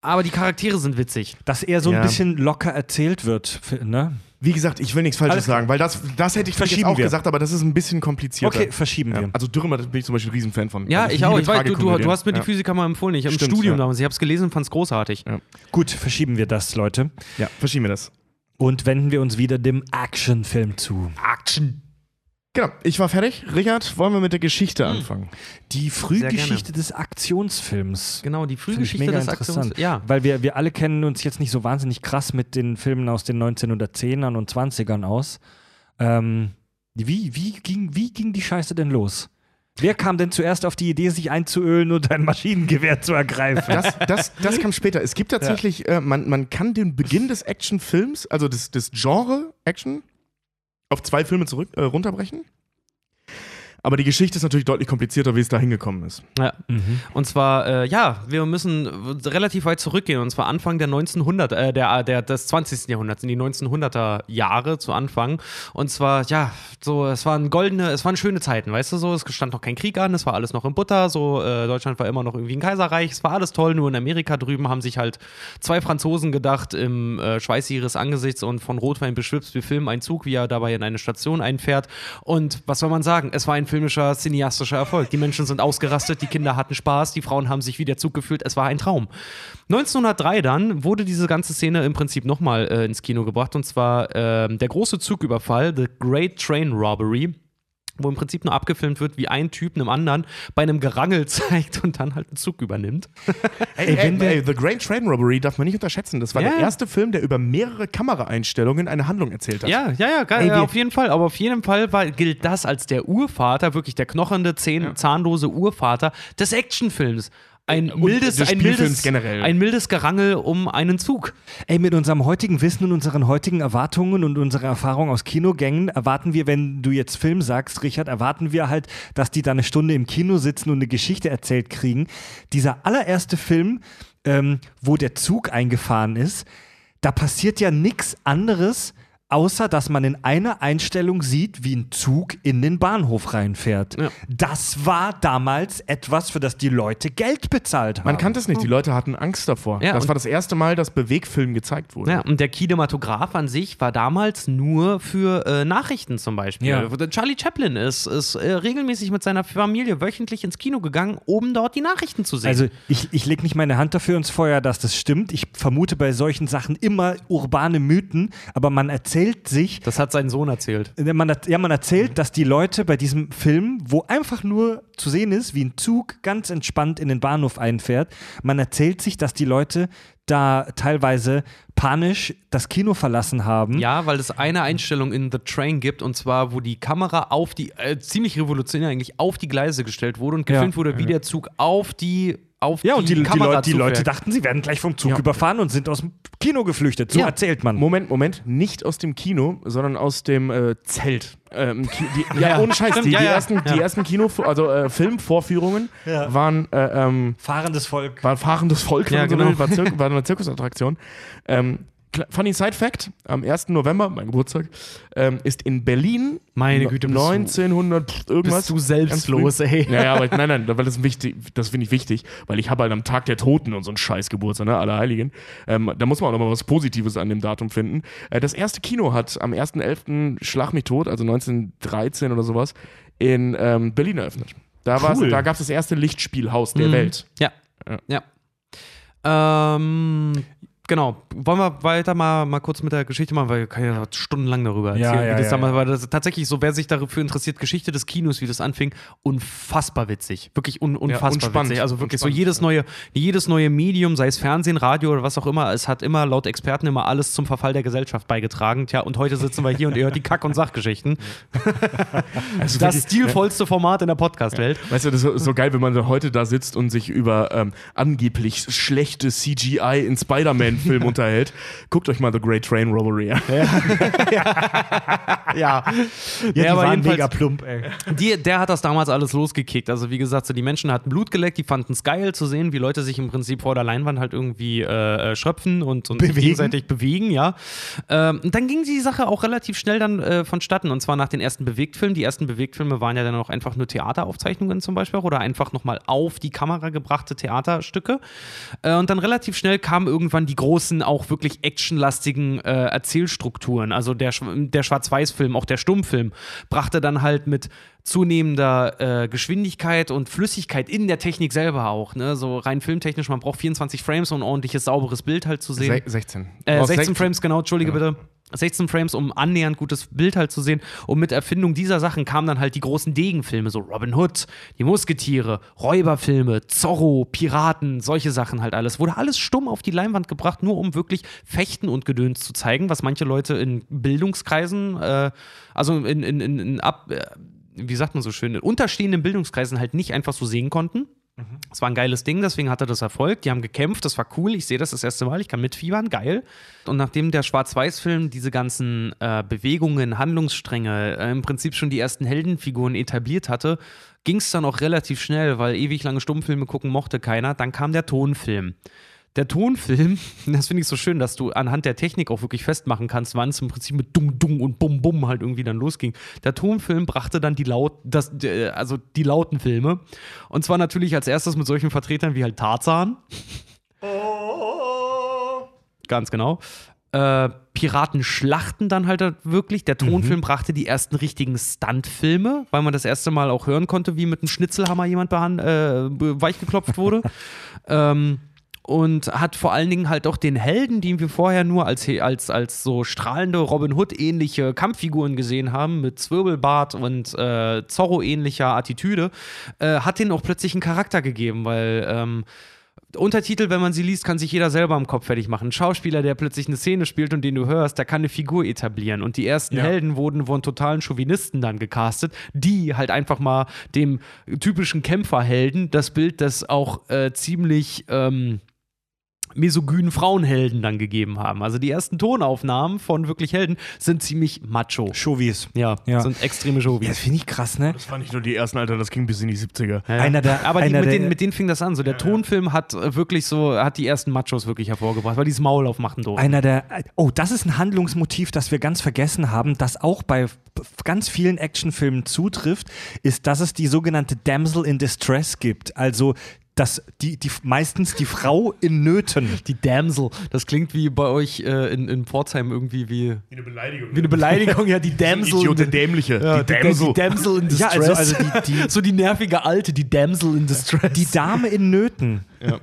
aber die Charaktere sind witzig. Dass eher so ein Ja. bisschen locker erzählt wird, ne? Wie gesagt, ich will nichts Falsches Alles sagen, weil das, das hätte ich vielleicht jetzt Verschieben auch wir. gesagt, aber das ist ein bisschen komplizierter. Okay, verschieben Ja. wir. Also Dürremer bin ich zum Beispiel ein Riesenfan von. Ja, Also ich auch. Ich weiß, du, du, du hast mir ja. die Physiker mal empfohlen. Ich habe im Studium ja. damals. Ich habe es gelesen und fand es großartig. Ja. Gut, verschieben wir das, Leute. Ja, verschieben wir das. Und wenden wir uns wieder dem Actionfilm zu. Action. Genau, ich war fertig. Richard, wollen wir mit der Geschichte Hm. anfangen? Die. Frühgeschichte des Aktionsfilms. Genau, die Finde ich Frühgeschichte mega des Aktions. interessant. Ja. Weil wir, wir alle kennen uns jetzt nicht so wahnsinnig krass mit den Filmen aus den 1910ern und 20ern aus. Ähm, wie, wie, ging, wie ging die Scheiße denn los? Wer kam denn zuerst auf die Idee, sich einzuölen und ein Maschinengewehr zu ergreifen? Das, das, das kam später. Es gibt tatsächlich, äh, man, man kann den Beginn des Actionfilms, also des, des Genre Action, auf zwei Filme zurück äh, runterbrechen. Aber die Geschichte ist natürlich deutlich komplizierter, wie es da hingekommen ist. ja. Mhm. Und zwar, äh, ja, wir müssen relativ weit zurückgehen. Und zwar Anfang der 1900, äh, der, der, des 20. Jahrhunderts, in die 1900er Jahre zu Anfang. Und zwar, ja, so, es waren goldene, es waren schöne Zeiten, weißt du so. Es stand noch kein Krieg an, es war alles noch in Butter. So, äh, Deutschland war immer noch irgendwie ein Kaiserreich. Es war alles toll. Nur in Amerika drüben haben sich halt zwei Franzosen gedacht, im äh, Schweiß ihres Angesichts und von Rotwein beschwipst, wir filmen einen Zug, wie er dabei in eine Station einfährt. Und was soll man sagen? Es war ein filmischer, cineastischer Erfolg. Die Menschen sind ausgerastet, die Kinder hatten Spaß, die Frauen haben sich wie der Zug gefühlt. Es war ein Traum. 1903 dann wurde diese ganze Szene im Prinzip nochmal äh, ins Kino gebracht. Und zwar ähm, der große Zugüberfall, The Great Train Robbery wo im Prinzip nur abgefilmt wird, wie ein Typ einem anderen bei einem Gerangel zeigt und dann halt einen Zug übernimmt. Ey, Ey, ey, The Great Train Robbery darf man nicht unterschätzen. Das war Ja. der erste Film, der über mehrere Kameraeinstellungen eine Handlung erzählt hat. Ja, ja, ja, geil, ja, auf jeden Fall. Aber auf jeden Fall war, gilt das als der Urvater, wirklich der knochende, zehn, zahnlose Urvater des Actionfilms. Ein mildes, des ein mildes, generell. ein mildes Gerangel um einen Zug. Ey, mit unserem heutigen Wissen und unseren heutigen Erwartungen und unserer Erfahrung aus Kinogängen erwarten wir, wenn du jetzt Film sagst, Richard, erwarten wir halt, dass die da eine Stunde im Kino sitzen und eine Geschichte erzählt kriegen. Dieser allererste Film, ähm, wo der Zug eingefahren ist, da passiert ja nichts anderes, außer dass man in einer Einstellung sieht, wie ein Zug in den Bahnhof reinfährt. Ja. Das war damals etwas, für das die Leute Geld bezahlt haben. Man kannte es nicht, die Leute hatten Angst davor. Ja, das war das erste Mal, dass Bewegfilm gezeigt wurde. Ja, und der Kinematograph an sich war damals nur für äh, Nachrichten zum Beispiel. Ja. Charlie Chaplin ist, ist äh, regelmäßig mit seiner Familie wöchentlich ins Kino gegangen, um dort die Nachrichten zu sehen. Also ich, ich lege nicht meine Hand dafür ins Feuer, dass das stimmt. Ich vermute bei solchen Sachen immer urbane Mythen, aber man erzählt sich, das hat sein Sohn erzählt. man, er- ja, man erzählt, dass die Leute bei diesem Film, wo einfach nur zu sehen ist, wie ein Zug ganz entspannt in den Bahnhof einfährt, man erzählt sich, dass die Leute da teilweise panisch das Kino verlassen haben. Ja, weil es eine Einstellung in The Train gibt und zwar, wo die Kamera auf die, äh, ziemlich revolutionär eigentlich, auf die Gleise gestellt wurde und Ja. gefilmt wurde, wie der Zug auf die, auf Ja, und die, die, Kamera Leute, die. Leute dachten, sie werden gleich vom Zug Ja. überfahren und sind aus dem Kino geflüchtet. So Ja. erzählt man. Moment, Moment, nicht aus dem Kino, sondern aus dem äh, Zelt. Ähm, die, ja, Ja, ohne Scheiß, die, ja, die ja. ersten, die ersten Kino, also äh, Filmvorführungen Ja. waren, äh, ähm, Fahrendes Volk. war fahrendes Volk, Ja, genau. will, war, Zirk war eine Zirkusattraktion. Ähm, Funny Side Fact: Am 1. November, mein Geburtstag, ähm, ist in Berlin Meine Güte, bist du- 1900 irgendwas. Bist du selbstlos, ey. Ja, ja, aber nein, nein, weil das, ist wichtig, das finde ich wichtig, weil ich habe halt am Tag der Toten und so einen Scheiß Geburtstag, ne, Allerheiligen. Ähm, da muss man auch noch mal was Positives an dem Datum finden. Äh, das erste Kino hat am 1.11. Schlag mich tot, also 1913 oder sowas, in ähm, Berlin eröffnet. Da, Cool. da gab es das erste Lichtspielhaus der Mhm. Welt. Ja. Ja. Ja. Ähm, genau. Wollen wir weiter mal, mal kurz mit der Geschichte machen, weil wir können ja stundenlang darüber Ja, erzählen, ja, wie das ja, damals ja. war. Das tatsächlich so, wer sich dafür interessiert, Geschichte des Kinos, wie das anfing, unfassbar witzig. Wirklich un unfassbar spannend. witzig. Also wirklich so jedes ja. neue, jedes neue Medium, sei es Fernsehen, Radio oder was auch immer, es hat immer laut Experten immer alles zum Verfall der Gesellschaft beigetragen. Tja, und heute sitzen wir hier und ihr hört die Kack- und Sachgeschichten. Also Das stilvollste Format in der Podcast-Welt. Weißt du, das ist so, geil, wenn man heute da sitzt und sich über ähm, angeblich schlechte CGI in Spider-Man-Filmen unterhält. Guckt euch mal The Great Train Robbery an. Ja. Ja, die waren mega plump, ey. Die, der hat das damals alles losgekickt. Also wie gesagt, so die Menschen hatten Blut geleckt, die fanden es geil zu sehen, wie Leute sich im Prinzip vor der Leinwand halt irgendwie äh, äh, schröpfen und, und sich Bewegen. gegenseitig bewegen, ja. Ähm, und dann ging die Sache auch relativ schnell dann äh, vonstatten. Und zwar nach den ersten Bewegtfilmen. Die ersten Bewegtfilme waren ja dann auch einfach nur Theateraufzeichnungen zum Beispiel oder einfach nochmal auf die Kamera gebrachte Theaterstücke. Äh, und dann relativ schnell kamen irgendwann die großen, auch wirklich actionlastigen äh, Erzählstrukturen. Also der, der Schwarz-Weiß-Film, auch der Stummfilm, brachte dann halt mit zunehmender äh, Geschwindigkeit und Flüssigkeit in der Technik selber auch. Ne? So rein filmtechnisch, man braucht 24 Frames, um ein ordentliches, sauberes Bild halt zu sehen. Se 16. Äh, Aus 16 Frames, genau, entschuldige Ja. bitte. 16 Frames, um annähernd gutes Bild halt zu sehen. Und mit Erfindung dieser Sachen kamen dann halt die großen Degenfilme, so Robin Hood, die Musketiere, Räuberfilme, Zorro, Piraten, solche Sachen halt alles. Wurde alles stumm auf die Leinwand gebracht, nur um wirklich Fechten und Gedöns zu zeigen, was manche Leute in Bildungskreisen, äh, also in, in, in, in ab, äh, wie sagt man so schön, in unterstehenden Bildungskreisen halt nicht einfach so sehen konnten. Es war ein geiles Ding, deswegen hatte das Erfolg. Die haben gekämpft, das war cool. Ich sehe das das erste Mal, ich kann mitfiebern, geil. Und nachdem der Schwarz-Weiß-Film diese ganzen äh, Bewegungen, Handlungsstränge, äh, im Prinzip schon die ersten Heldenfiguren etabliert hatte, ging es dann auch relativ schnell, weil ewig lange Stummfilme gucken mochte keiner. Dann kam der Tonfilm. Der Tonfilm, das finde ich so schön, dass du anhand der Technik auch wirklich festmachen kannst, wann es im Prinzip mit Dung Dung und Bum Bum halt irgendwie dann losging. Der Tonfilm brachte dann die laut, das, äh, also die lauten Filme. Und zwar natürlich als erstes mit solchen Vertretern wie halt Tarzan. Ganz genau. Äh, Piraten schlachten dann halt wirklich. Der Tonfilm brachte die ersten richtigen Stuntfilme, weil man das erste Mal auch hören konnte, wie mit einem Schnitzelhammer jemand äh, weichgeklopft wurde. ähm, und hat vor allen Dingen halt auch den Helden, den wir vorher nur als, als, als so strahlende Robin Hood-ähnliche Kampffiguren gesehen haben, mit Zwirbelbart und äh, Zorro-ähnlicher Attitüde, äh, hat denen auch plötzlich einen Charakter gegeben, weil ähm, Untertitel, wenn man sie liest, kann sich jeder selber am Kopf fertig machen. Ein Schauspieler, der plötzlich eine Szene spielt und den du hörst, der kann eine Figur etablieren. Und die ersten Ja. Helden wurden von totalen Chauvinisten dann gecastet, die halt einfach mal dem typischen Kämpferhelden das Bild des auch äh, ziemlich ähm, misogynen Frauenhelden dann gegeben haben. Also die ersten Tonaufnahmen von wirklich Helden sind ziemlich macho. Chauvis. Ja, Ja. sind extreme Ja, das Chauvis. finde ich krass, ne? Das war nicht nur die ersten, Alter, das ging bis in die 70er. Ja. Einer der- Aber die, einer mit, der- denen, mit denen fing das an. So, der Tonfilm hat äh, wirklich so, hat die ersten Machos wirklich hervorgebracht, weil die das Maul aufmachen durften. Einer der. Oh, das ist ein Handlungsmotiv, das wir ganz vergessen haben, das auch bei ganz vielen Actionfilmen zutrifft, ist, dass es die sogenannte Damsel in Distress gibt. Also dass die, die meistens die Frau in Nöten. Die Damsel, das klingt wie bei euch äh, in, in Pforzheim irgendwie wie, Wie eine Beleidigung. wie eine Beleidigung, ja, die Damsel. Idiot, der Dämliche. ja, die Damsel. Die Damsel in Ja, Distress. also- also die- die- so die nervige Alte, die Damsel in Distress. Die Dame in Nöten.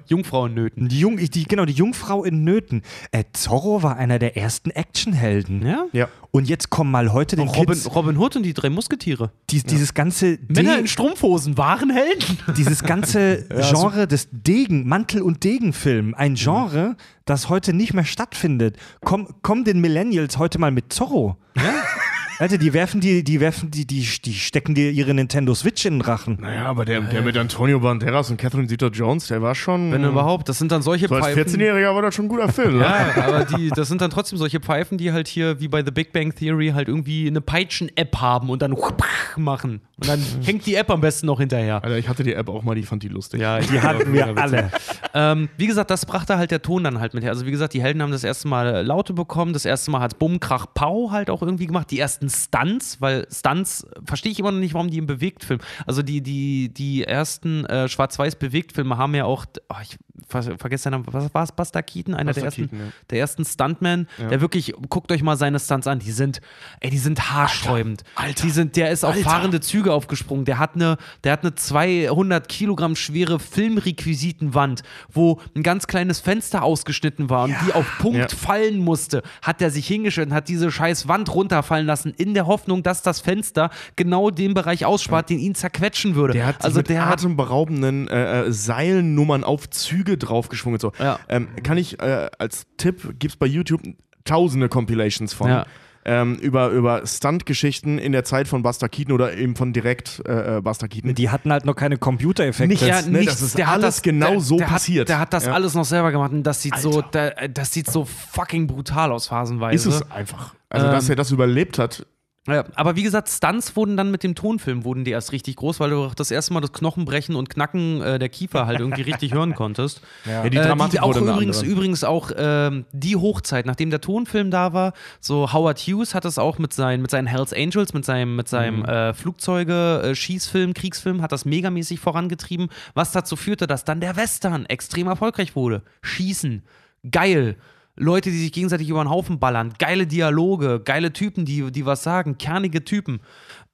Jungfrau in Nöten. Die, Jung, die, genau, die Jungfrau in Nöten. Äh, Zorro war einer der ersten Actionhelden. Ja? Ja. Und jetzt kommen mal heute den Robin, Kids Robin Hood und die drei Musketiere. dies, dieses ganze Männer De- in Strumpfhosen waren Helden. dieses ganze Genre des Degen, Mantel- und Degenfilm, ein Genre, das heute nicht mehr stattfindet. Komm, komm den Millennials heute mal mit Zorro. Alter, die werfen die, die werfen die, die, die stecken dir ihre Nintendo Switch in den Rachen. Naja, aber der, der mit Antonio Banderas und Catherine Zeta-Jones, der war schon. Wenn überhaupt, das sind dann solche so als Pfeifen. 14-Jähriger war das schon ein guter Film. ne? Ja, aber die, das sind dann trotzdem solche Pfeifen, die halt hier wie bei The Big Bang Theory halt irgendwie eine Peitschen-App haben und dann machen. Und dann hängt die App am besten noch hinterher. Alter, ich hatte die App auch mal, die fand die lustig. Ja, Die hatten wir alle. Ähm, wie gesagt, das brachte halt der Ton dann halt mit her. Also wie gesagt, die Helden haben das erste Mal Laute bekommen, das erste Mal hat Bumm, Krach, Pau halt auch irgendwie gemacht. Die ersten Stunts, weil Stunts verstehe ich immer noch nicht, warum die im Bewegtfilm. Also die, die, die ersten äh, Schwarz-Weiß-Bewegtfilme haben ja auch, oh, ich, ver vergesst den Namen, was war es, Buster Keaton, einer der Buster ersten, Keaton, ja. der ersten Stuntmen, Ja. der wirklich, guckt euch mal seine Stunts an, die sind, ey, die sind haarsträubend. Alter, Die sind, der ist auf Alter. fahrende Züge aufgesprungen, der hat eine, der hat eine 200 Kilogramm schwere Filmrequisitenwand, wo ein ganz kleines Fenster ausgeschnitten war und die auf Punkt Ja. fallen musste, hat er sich hingestellt und hat diese scheiß Wand runterfallen lassen, in der Hoffnung, dass das Fenster genau den Bereich ausspart, den ihn zerquetschen würde. Der hat also mit der atemberaubenden äh, äh, Seilnummern auf Züge draufgeschwungen. und So. Ja. Ähm, kann ich äh, als Tipp, gibt es bei YouTube tausende Compilations von. Ja. Ähm, über, über Stunt-Geschichten in der Zeit von Buster Keaton oder eben von direkt äh, äh, Buster Keaton. Die hatten halt noch keine Computereffekte. Nicht- ja, ne, nichts. das ist der hat alles das, genau der, so der passiert. Hat, der hat das Ja. alles noch selber gemacht und das sieht so, der, das sieht so fucking brutal aus phasenweise. ist es einfach. Also, dass Ähm, er das überlebt hat, Ja, aber wie gesagt, Stunts wurden dann mit dem Tonfilm wurden die erst richtig groß, weil du auch das erste Mal das Knochenbrechen und Knacken äh, der Kiefer halt irgendwie richtig hören konntest. ja, die Äh, Dramatik die, auch wurde übrigens, andere. übrigens auch ähm, die Hochzeit, nachdem der Tonfilm da war, so Howard Hughes hat es auch mit seinen, mit seinen Hells Angels, mit seinem, mit seinem Mhm. äh, Flugzeuge, äh, Schießfilm, Kriegsfilm, hat das megamäßig vorangetrieben, was dazu führte, dass dann der Western extrem erfolgreich wurde. Schießen, geil. Leute, die sich gegenseitig über den Haufen ballern, geile Dialoge, geile Typen, die, die was sagen, kernige Typen.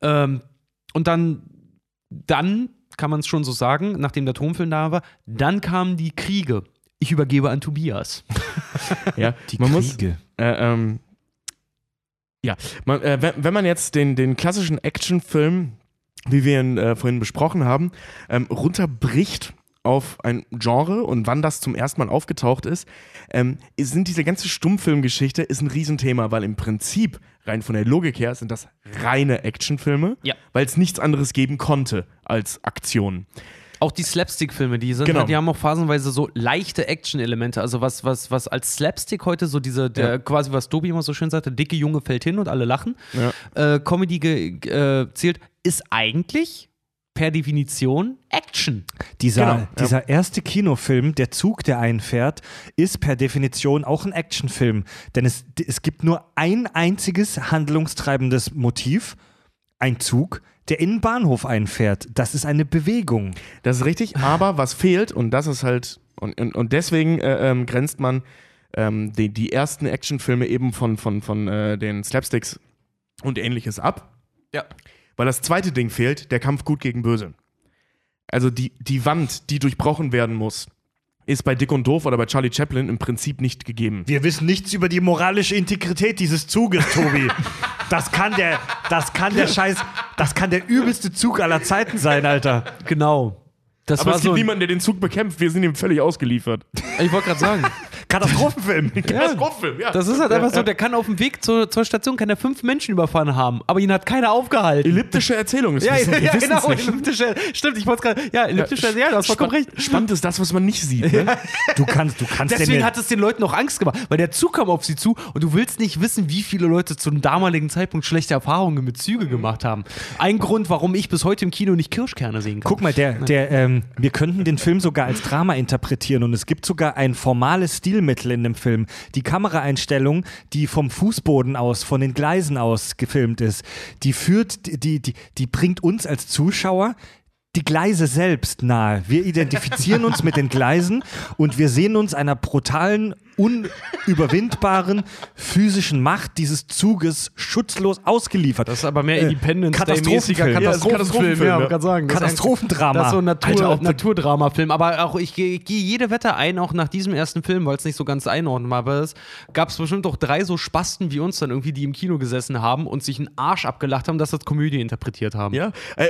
Ähm, und dann, dann kann man es schon so sagen, nachdem der Tonfilm da war, dann kamen die Kriege. Ich übergebe an Tobias. ja, Die man muss, Kriege. Äh, ähm, ja, man, äh, wenn, wenn man jetzt den, den klassischen Actionfilm, wie wir ihn äh, vorhin besprochen haben, ähm, runterbricht auf ein Genre und wann das zum ersten Mal aufgetaucht ist, ähm, sind diese ganze Stummfilmgeschichte ist ein Riesenthema, weil im Prinzip, rein von der Logik her, sind das reine Actionfilme, Ja. weil es nichts anderes geben konnte als Aktion. Auch die Slapstick-Filme, die sind Genau. halt, die haben auch phasenweise so leichte Action-Elemente. Also was, was, was als Slapstick heute so diese, der, Ja. quasi was Tobi immer so schön sagte, dicke Junge fällt hin und alle lachen, Ja. äh, Comedy äh, zählt, ist eigentlich per Definition Action. Dieser, Genau, ja. dieser erste Kinofilm, der Zug, der einfährt, ist per Definition auch ein Actionfilm. Denn es, es gibt nur ein einziges handlungstreibendes Motiv, ein Zug, der in den Bahnhof einfährt. Das ist eine Bewegung. Das ist richtig, aber was fehlt, und das ist halt, und, und, und deswegen äh, ähm, grenzt man ähm, die, die ersten Actionfilme eben von, von, von äh, den Slapsticks und ähnliches ab. Ja. Weil das zweite Ding fehlt, der Kampf gut gegen böse. Also die, die Wand, die durchbrochen werden muss, ist bei Dick und Doof oder bei Charlie Chaplin im Prinzip nicht gegeben. Wir wissen nichts über die moralische Integrität dieses Zuges, Tobi. Das kann der, das kann der Scheiß, das kann der übelste Zug aller Zeiten sein, Alter. Genau. Das Aber war es gibt so. niemanden, der den Zug bekämpft. Wir sind ihm völlig ausgeliefert. Ich wollte gerade sagen. Katastrophenfilm. Katastrophenfilm, ja. Das ist halt einfach so, der kann auf dem Weg zur, zur Station kann er fünf Menschen überfahren haben, aber ihn hat keiner aufgehalten. Elliptische Erzählung. Das ja, ja, ja genau. nicht. Elliptische, stimmt, ich wollte gerade. Ja, elliptische, ja, du hast vollkommen recht. Spannend ist das, was man nicht sieht. Ne? Du kannst, du kannst Deswegen denn hat es den Leuten auch Angst gemacht, weil der Zug kam auf sie zu und du willst nicht wissen, wie viele Leute zum damaligen Zeitpunkt schlechte Erfahrungen mit Züge gemacht haben. Ein Grund, warum ich bis heute im Kino nicht Kirschkerne sehen kann. Guck mal, der, der, ähm, wir könnten den Film sogar als Drama interpretieren und es gibt sogar ein formales Stilmittel in dem Film. Die Kameraeinstellung, die vom Fußboden aus, von den Gleisen aus gefilmt ist, die führt, die, die, die bringt uns als Zuschauer die Gleise selbst nahe. Wir identifizieren uns mit den Gleisen und wir sehen uns einer brutalen, unüberwindbaren physischen Macht dieses Zuges schutzlos ausgeliefert. Das ist aber mehr Äh, Independence Katastrophenfilm. Katastrophenfilm, Katastrophenfilm, ja, kann sagen. Katastrophendrama. Das ist so ein Natur, Alter, Naturdrama-Film. Aber auch ich gehe jede Wette ein, auch nach diesem ersten Film, weil es nicht so ganz einordnbar ist, gab es bestimmt auch drei so Spasten wie uns dann irgendwie, die im Kino gesessen haben und sich einen Arsch abgelacht haben, dass das Komödie interpretiert haben. Ja. Äh,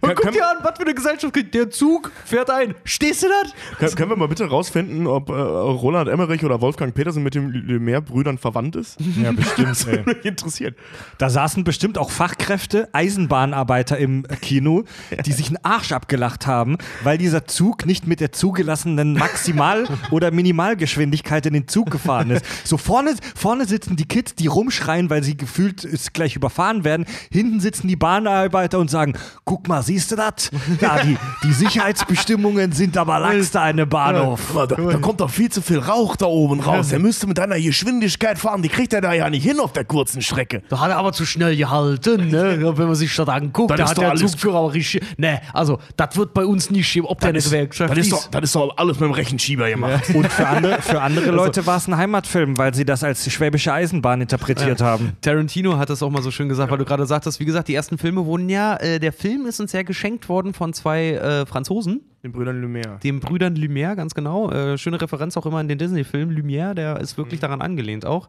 Und guck dir an, was für eine Gesellschaft kriegt. Der Zug fährt ein. Stehst du das? können, können wir mal bitte rausfinden, ob äh, Roland Emmerich oder Wolfgang Petersen mit den Lumière-Brüdern verwandt ist? Ja, bestimmt. ey. Mich interessiert. Da saßen bestimmt auch Fachkräfte, Eisenbahnarbeiter im Kino, die sich einen Arsch abgelacht haben, weil dieser Zug nicht mit der zugelassenen Maximal- oder Minimalgeschwindigkeit in den Zug gefahren ist. So vorne, vorne sitzen die Kids, die rumschreien, weil sie gefühlt es gleich überfahren werden. Hinten sitzen die Bahnarbeiter und sagen, guck mal, siehst du das? Ja, die, die Sicherheitsbestimmungen sind aber lax da eine Bahnhof. Aber da, da kommt doch viel zu viel Rauch da oben raus. Er müsste mit einer Geschwindigkeit fahren, die kriegt er da ja nicht hin auf der kurzen Strecke. Da hat er aber zu schnell gehalten, ne? wenn man sich das anguckt. Das Da ist hat doch der Zugführer aber richtig. Ne, also, das wird bei uns nicht schieben, ob der eine Das ist, Gewerkschaft das, ist doch, das ist doch alles mit dem Rechenschieber gemacht. Und für andere, für andere Leute war es ein Heimatfilm, weil sie das als die schwäbische Eisenbahn interpretiert haben. Tarantino hat das auch mal so schön gesagt, weil du gerade sagtest, wie gesagt, die ersten Filme wurden ja, äh, der Film ist uns ja geschenkt worden von zwei äh, Franzosen, Den Brüdern Lumière. den Brüdern Lumière, ganz genau. Äh, schöne Referenz auch immer in den Disney-Film. Lumière, der ist wirklich daran angelehnt auch.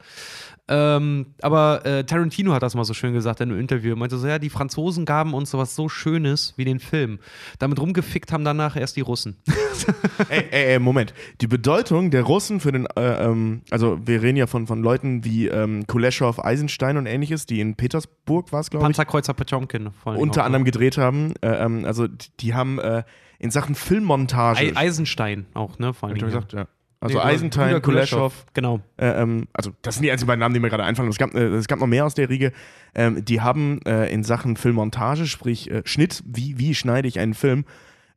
Ähm, aber äh, Tarantino hat das mal so schön gesagt in einem Interview. Er meinte so, ja, die Franzosen gaben uns sowas so Schönes wie den Film. Damit rumgefickt haben danach erst die Russen. ey, ey, ey, Moment. Die Bedeutung der Russen für den, äh, ähm, also wir reden ja von, von Leuten wie ähm, Kuleshov, Eisenstein und ähnliches, die in Petersburg war es, glaube ich, Panzerkreuzer Dingen unter anderem gedreht haben. Äh, ähm, also die, die haben äh, in Sachen Filmmontage. Ei Eisenstein auch, ne? Vor Dingen. gesagt, ja. Also Nee, Eisenstein, Kuleshov, Genau. Äh, ähm, also das sind die einzigen beiden Namen, die mir gerade einfallen. Es gab, äh, es gab noch mehr aus der Riege. Ähm, die haben äh, in Sachen Filmmontage, sprich äh, Schnitt, wie, wie schneide ich einen Film,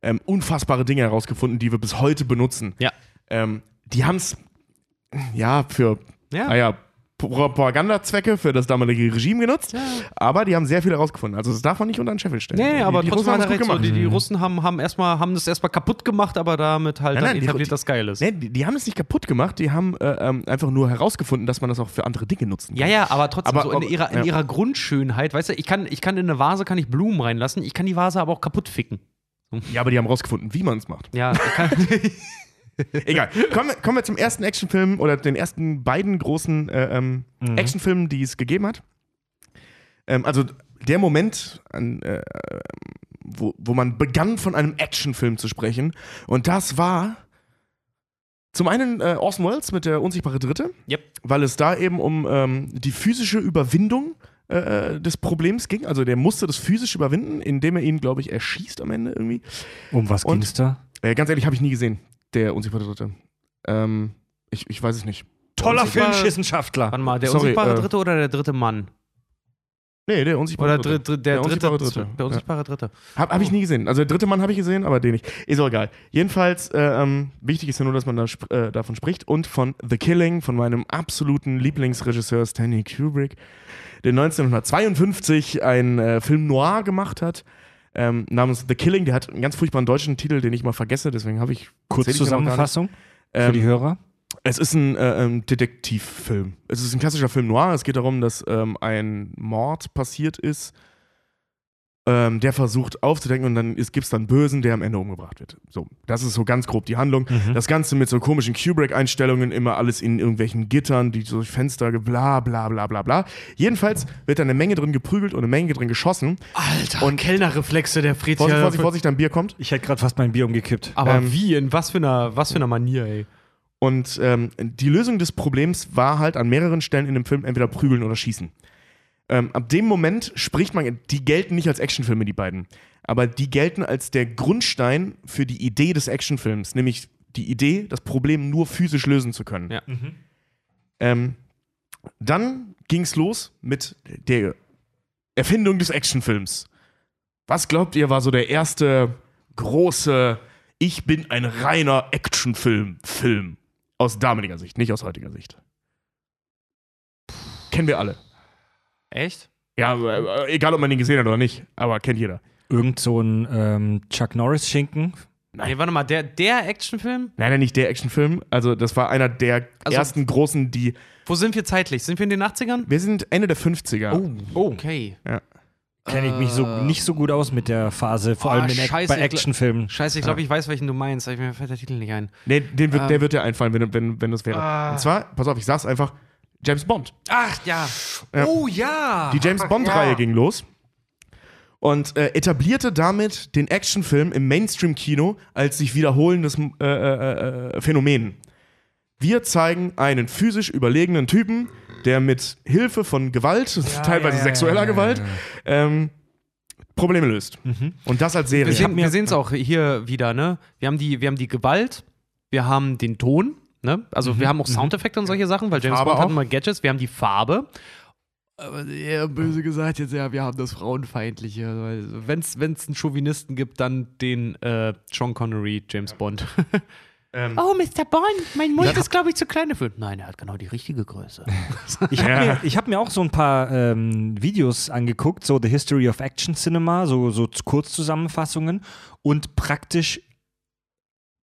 ähm, unfassbare Dinge herausgefunden, die wir bis heute benutzen. Ja. Ähm, die haben es ja für Ja. naja, Propagandazwecke für das damalige Regime genutzt, aber die haben sehr viel herausgefunden. Also das darf man nicht unter den Scheffel stellen. Nee, die, aber die trotzdem Russen haben es gut So, gemacht. die, die Russen haben, haben, erstmal, haben das erstmal kaputt gemacht, aber damit halt Nein, dann nein, die- etabliert, die- das geil ist. Nee, die, die haben es nicht kaputt gemacht, die haben äh, ähm, einfach nur herausgefunden, dass man das auch für andere Dinge nutzen Ja, kann. ja, aber trotzdem Aber- so in ihrer, in ja. ihrer Grundschönheit, weißt du, ich kann, ich kann in eine Vase kann ich Blumen reinlassen, ich kann die Vase aber auch kaputt ficken. Ja, aber die haben rausgefunden, wie man es macht. Ja, ich kann, Egal. Kommen wir, kommen wir zum ersten Actionfilm oder den ersten beiden großen äh, ähm, Actionfilmen, die es gegeben hat. Ähm, also der Moment, an, äh, wo, wo man begann, von einem Actionfilm zu sprechen. Und das war zum einen äh, Orson Welles mit der Unsichtbare Dritte, Yep. weil es da eben um ähm, die physische Überwindung äh, des Problems ging. Also der musste das physisch überwinden, indem er ihn, glaube ich, erschießt am Ende irgendwie. Um was Und- ging's da? Äh, ganz ehrlich, habe ich nie gesehen, der Unsichtbare Dritte. Ähm, ich, ich weiß es nicht. Toller Filmwissenschaftler. warte mal, der Sorry, unsichtbare äh, Dritte oder der dritte Mann? Nee, der Unsichtbare Oder dr dr der, Der dritte, unsichtbare Dritte. Der unsichtbare Dritte. Habe hab ich nie gesehen. Also der dritte Mann habe ich gesehen, aber den nicht. Ist auch egal. Jedenfalls, äh, ähm, wichtig ist ja nur, dass man da sp äh, davon spricht. Und von The Killing, von meinem absoluten Lieblingsregisseur Stanley Kubrick, der 1952 einen äh, Film noir gemacht hat. Ähm, namens The Killing, der hat einen ganz furchtbaren deutschen Titel, den ich mal vergesse, deswegen habe ich Kurzzusammenfassung für Ähm, die Hörer. Es ist ein äh, ähm, Detektivfilm. Es ist ein klassischer Film noir. Es geht darum, dass ähm, ein Mord passiert ist, ähm, der versucht aufzudecken und dann gibt es dann Bösen, der am Ende umgebracht wird. So, das ist so ganz grob die Handlung. Das Ganze mit so komischen Kubrick-Einstellungen, immer alles in irgendwelchen Gittern, die so durch Fenster, ge- bla bla bla bla bla. Jedenfalls wird da eine Menge drin geprügelt und eine Menge drin geschossen. Alter, Und- Kellnerreflexe, der Fritz. Vorsicht, Vorsicht, Vorsicht, dein Bier kommt. Ich hätte gerade fast mein Bier umgekippt. Aber Ähm, wie? In was für einer, was für einer Manier, ey? Und ähm, die Lösung des Problems war halt an mehreren Stellen in dem Film entweder prügeln oder schießen. Ähm, ab dem Moment spricht man, die gelten nicht als Actionfilme, die beiden, aber die gelten als der Grundstein für die Idee des Actionfilms, nämlich die Idee, das Problem nur physisch lösen zu können. Ja. Ähm, dann ging es los mit der Erfindung des Actionfilms. Was glaubt ihr, war so der erste große Ich bin ein reiner Actionfilm Film aus damaliger Sicht, nicht aus heutiger Sicht? Kennen wir alle. Echt? Ja, äh, egal ob man den gesehen hat oder nicht, aber kennt jeder. Irgend so ein ähm, Chuck Norris-Schinken. Nee, warte mal, der, der Actionfilm? Leider nicht der Actionfilm, also das war einer der Also- ersten großen, die. Wo sind wir zeitlich? Sind wir in den 80ern? Wir sind Ende der 50er. Oh, okay. Kenne ich mich so, nicht so gut aus mit der Phase, vor Oh, allem in Ac scheiße, bei Actionfilmen. Scheiße, ich glaube, ich weiß, welchen du meinst. aber Mir fällt der Titel nicht ein. Nee, den wird, Ähm. der wird dir einfallen, wenn, wenn, wenn das wäre. Ah. Und zwar, pass auf, ich sag's einfach: James Bond. Ach, ja. Ja. Oh ja! Die James Bond-Reihe ging los und äh, etablierte damit den Actionfilm im Mainstream-Kino als sich wiederholendes äh, äh, äh, Phänomen. Wir zeigen einen physisch überlegenen Typen, der mit Hilfe von Gewalt, teilweise ja, sexueller ja, ja, Gewalt, Ähm, Probleme löst. Und das als Serie. Wir sehen sehen's auch hier wieder, ne? Wir haben die, wir haben die Gewalt, wir haben den Ton, ne? Also wir haben auch Soundeffekte und solche Sachen, weil James Farbe Bond hat immer Gadgets, wir haben die Farbe. Aber eher böse gesagt jetzt, ja, wir haben das Frauenfeindliche. Wenn es einen Chauvinisten gibt, dann den äh, Sean Connery, James Bond. oh, Mr. Bond, mein Mund ist, glaube ich, zu klein dafür. Nein, er hat genau die richtige Größe. Ich habe mir, ich hab mir auch so ein paar ähm, Videos angeguckt, so The History of Action Cinema, so, so Kurzzusammenfassungen und praktisch,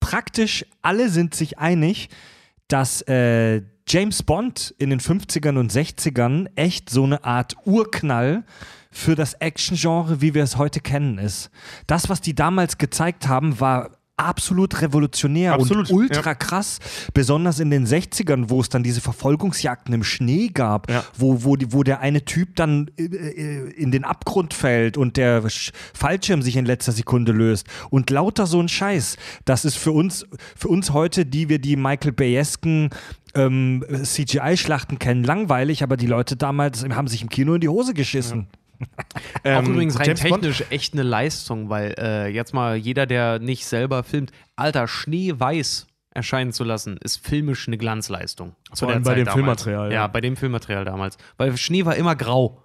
praktisch alle sind sich einig, dass äh, James Bond in den 50ern und 60ern echt so eine Art Urknall für das Action-Genre, wie wir es heute kennen, ist. Das, was die damals gezeigt haben, war absolut revolutionär Absolut, und ultra krass, besonders in den 60ern, wo es dann diese Verfolgungsjagden im Schnee gab, Ja. wo, wo, die, wo der eine Typ dann äh, äh, in den Abgrund fällt und der Sch- Fallschirm sich in letzter Sekunde löst und lauter so ein Scheiß. Das ist für uns, für uns heute, die wir die Michael Bayesken ähm, CGI-Schlachten kennen, langweilig, aber die Leute damals haben sich im Kino in die Hose geschissen. Auch Ähm, übrigens rein James Bond- technisch echt eine Leistung, weil äh, jetzt mal jeder, der nicht selber filmt, Alter, schneeweiß erscheinen zu lassen, ist filmisch eine Glanzleistung. Zu allem bei dem Filmmaterial, Ja. ja. bei dem Filmmaterial damals. Weil Schnee war immer grau.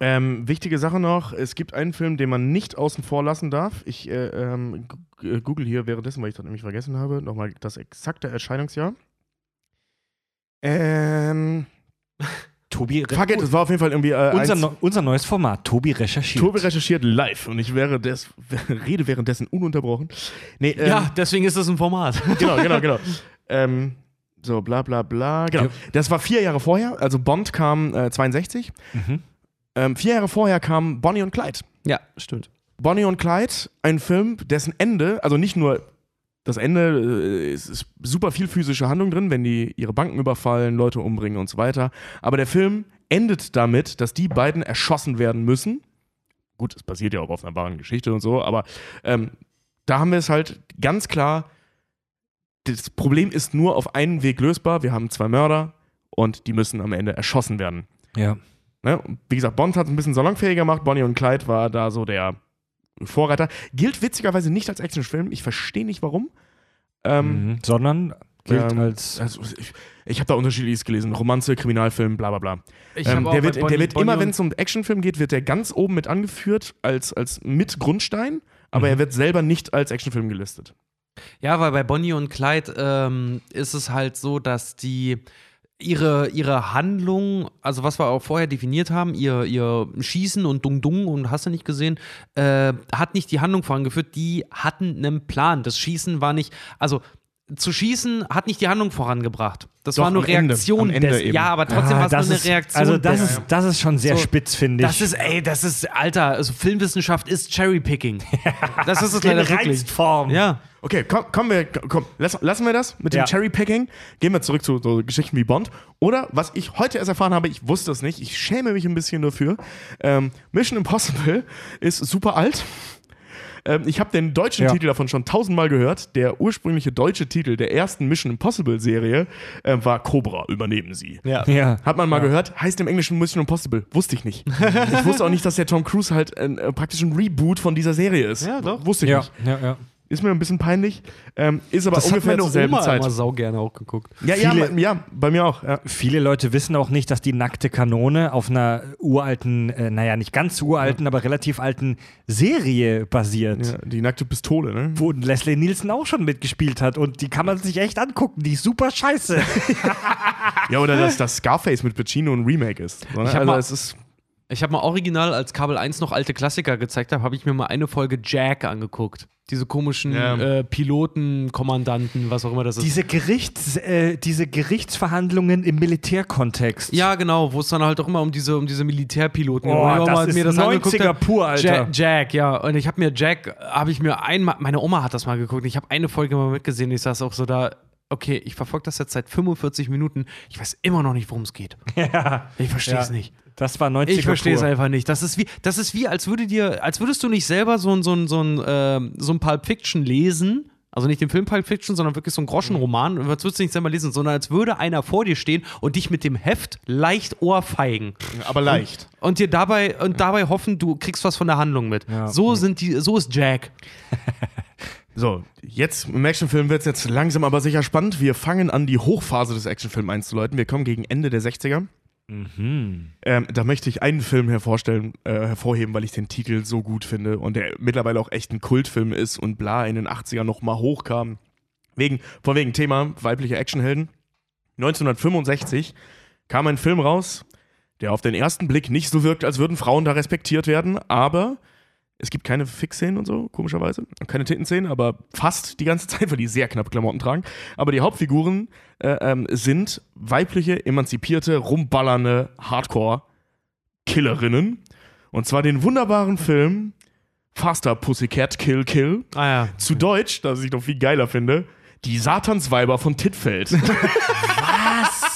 Ähm, wichtige Sache noch: Es gibt einen Film, den man nicht außen vor lassen darf. Ich äh, ähm, äh, google hier währenddessen, weil ich das nämlich vergessen habe, nochmal das exakte Erscheinungsjahr. Ähm, Tobi, fuck it, es war auf jeden Fall irgendwie äh, unser, neu- unser neues Format, Tobi recherchiert. Tobi recherchiert live und ich wäre des, rede währenddessen ununterbrochen. Nee, ähm, ja, deswegen ist das ein Format. genau, genau, genau. ähm, so, bla bla bla. Genau. Ja. Das war vier Jahre vorher, also Bond kam äh, 62. Mhm. Ähm, vier Jahre vorher kam Bonnie und Clyde. ja, stimmt. Bonnie und Clyde, ein Film, dessen Ende, also nicht nur das Ende, äh, es ist super viel physische Handlung drin, wenn die ihre Banken überfallen, Leute umbringen und so weiter. Aber der Film endet damit, dass die beiden erschossen werden müssen. Gut, es basiert ja auch auf einer wahren Geschichte und so, aber ähm, da haben wir es halt ganz klar, das Problem ist nur auf einen Weg lösbar. Wir haben zwei Mörder und die müssen am Ende erschossen werden. Ja. Ne? Wie gesagt, Bond hat es ein bisschen salonfähiger gemacht. Bonnie und Clyde war da so der Vorreiter. Gilt witzigerweise nicht als Actionfilm. Ich verstehe nicht warum. Ähm, Mhm. Sondern gilt ähm, als. also ich ich habe da unterschiedliches gelesen. Romanze, Kriminalfilm, bla bla bla. Ich Ähm, der wird, Bonnie- der wird Bonnie immer, wenn es um Actionfilm geht, wird der ganz oben mit angeführt als, als mit Grundstein, aber Mhm. er wird selber nicht als Actionfilm gelistet. Ja, weil bei Bonnie und Clyde ähm, ist es halt so, dass die ihre, ihre Handlung, also was wir auch vorher definiert haben, ihr, ihr Schießen und Dung Dung und hast du nicht gesehen, äh, hat nicht die Handlung vorangeführt, die hatten einen Plan. Das Schießen war nicht, also zu schießen hat nicht die Handlung vorangebracht. Das Doch, war nur Ende. Reaktion Ende des. eben. Ja, aber trotzdem Ah, war es nur eine ist- Reaktion. Also, das des. ist, das ist schon sehr So, spitz, finde ich. Das ist, ey, das ist, Alter, also Filmwissenschaft ist Cherrypicking. Das ist es leider wirklich. Reinstform. Ja. Okay, komm, kommen wir, komm, lass, lassen wir das mit dem Ja. Cherrypicking. Gehen wir zurück zu so Geschichten wie Bond. Oder, was ich heute erst erfahren habe, ich wusste es nicht, ich schäme mich ein bisschen dafür. Ähm, Mission Impossible ist super alt. Ähm, ich habe den deutschen Ja. Titel davon schon tausendmal gehört. Der ursprüngliche deutsche Titel der ersten Mission Impossible Serie äh, war Cobra, übernehmen Sie. Ja. Ja. Hat man mal gehört, heißt im Englischen Mission Impossible. Wusste ich nicht. ich wusste auch nicht, dass der Tom Cruise halt äh, praktisch ein Reboot von dieser Serie ist. Ja, doch. Wusste ich Ja, nicht. ja, ja. Ist mir ein bisschen peinlich. Ähm, ist aber Das hat ungefähr meine zur selben Oma Zeit. immer sau gerne auch geguckt. Ja, ja, Viele- bei- ja, bei mir auch. Ja. Viele Leute wissen auch nicht, dass die nackte Kanone auf einer uralten, äh, naja, nicht ganz uralten, aber relativ alten Serie basiert. Ja, die nackte Pistole, ne? Wo Leslie Nielsen auch schon mitgespielt hat und die kann man sich echt angucken. Die ist super scheiße. Ja, oder dass das Scarface mit Pacino ein Remake ist. Ne? Ich also es ist. Ich habe mal original, als Kabel 1 noch alte Klassiker gezeigt habe, habe ich mir mal eine Folge Jack angeguckt. Diese komischen Ja. äh, Piloten, Kommandanten, was auch immer das ist. diese, Gerichts, äh, diese Gerichtsverhandlungen im Militärkontext. ja, genau, wo es dann halt auch immer um diese, um diese Militärpiloten Oh, auch das ist mir das angeguckt 90er hab. pur, Alter. Jack, Jack, ja. Und ich habe mir Jack, habe ich mir einmal, meine Oma hat das mal geguckt. Ich habe eine Folge mal mitgesehen. Ich saß auch so da, okay, ich verfolge das jetzt seit 45 Minuten. Ich weiß immer noch nicht, worum es geht. Ja. Ich verstehe es Ja. nicht. Das war 90er Ich verstehe es einfach nicht. Das ist wie, das ist wie, als würde dir, als würdest du nicht selber so ein, so ein, so ein, ähm, so ein Pulp Fiction lesen. Also nicht den Film Pulp Fiction, sondern wirklich so einen Groschenroman. Und als würdest du nicht selber lesen, sondern als würde einer vor dir stehen und dich mit dem Heft leicht ohrfeigen. Aber leicht. Und dir dabei, und dabei hoffen, du kriegst was von der Handlung mit. Ja. So sind die, so ist Jack. So, jetzt im Actionfilm wird es jetzt langsam aber sicher spannend. Wir fangen an, die Hochphase des Actionfilms einzuläuten. Wir kommen gegen Ende der 60er. Mhm. Ähm, da möchte ich einen Film hervorstellen, äh, hervorheben, weil ich den Titel so gut finde und der mittlerweile auch echt ein Kultfilm ist und bla in den 80ern nochmal hochkam. Wegen, von wegen Thema weibliche Actionhelden. 1965 kam ein Film raus, der auf den ersten Blick nicht so wirkt, als würden Frauen da respektiert werden, aber es gibt keine Fixszenen und so, komischerweise. Keine Tittenszenen, aber fast die ganze Zeit, weil die sehr knapp Klamotten tragen. Aber die Hauptfiguren äh, ähm, sind weibliche, emanzipierte, rumballernde Hardcore-Killerinnen. Und zwar den wunderbaren Film Faster Pussycat Kill Kill. Ah ja. Zu Deutsch, das ich noch viel geiler finde, die Satansweiber von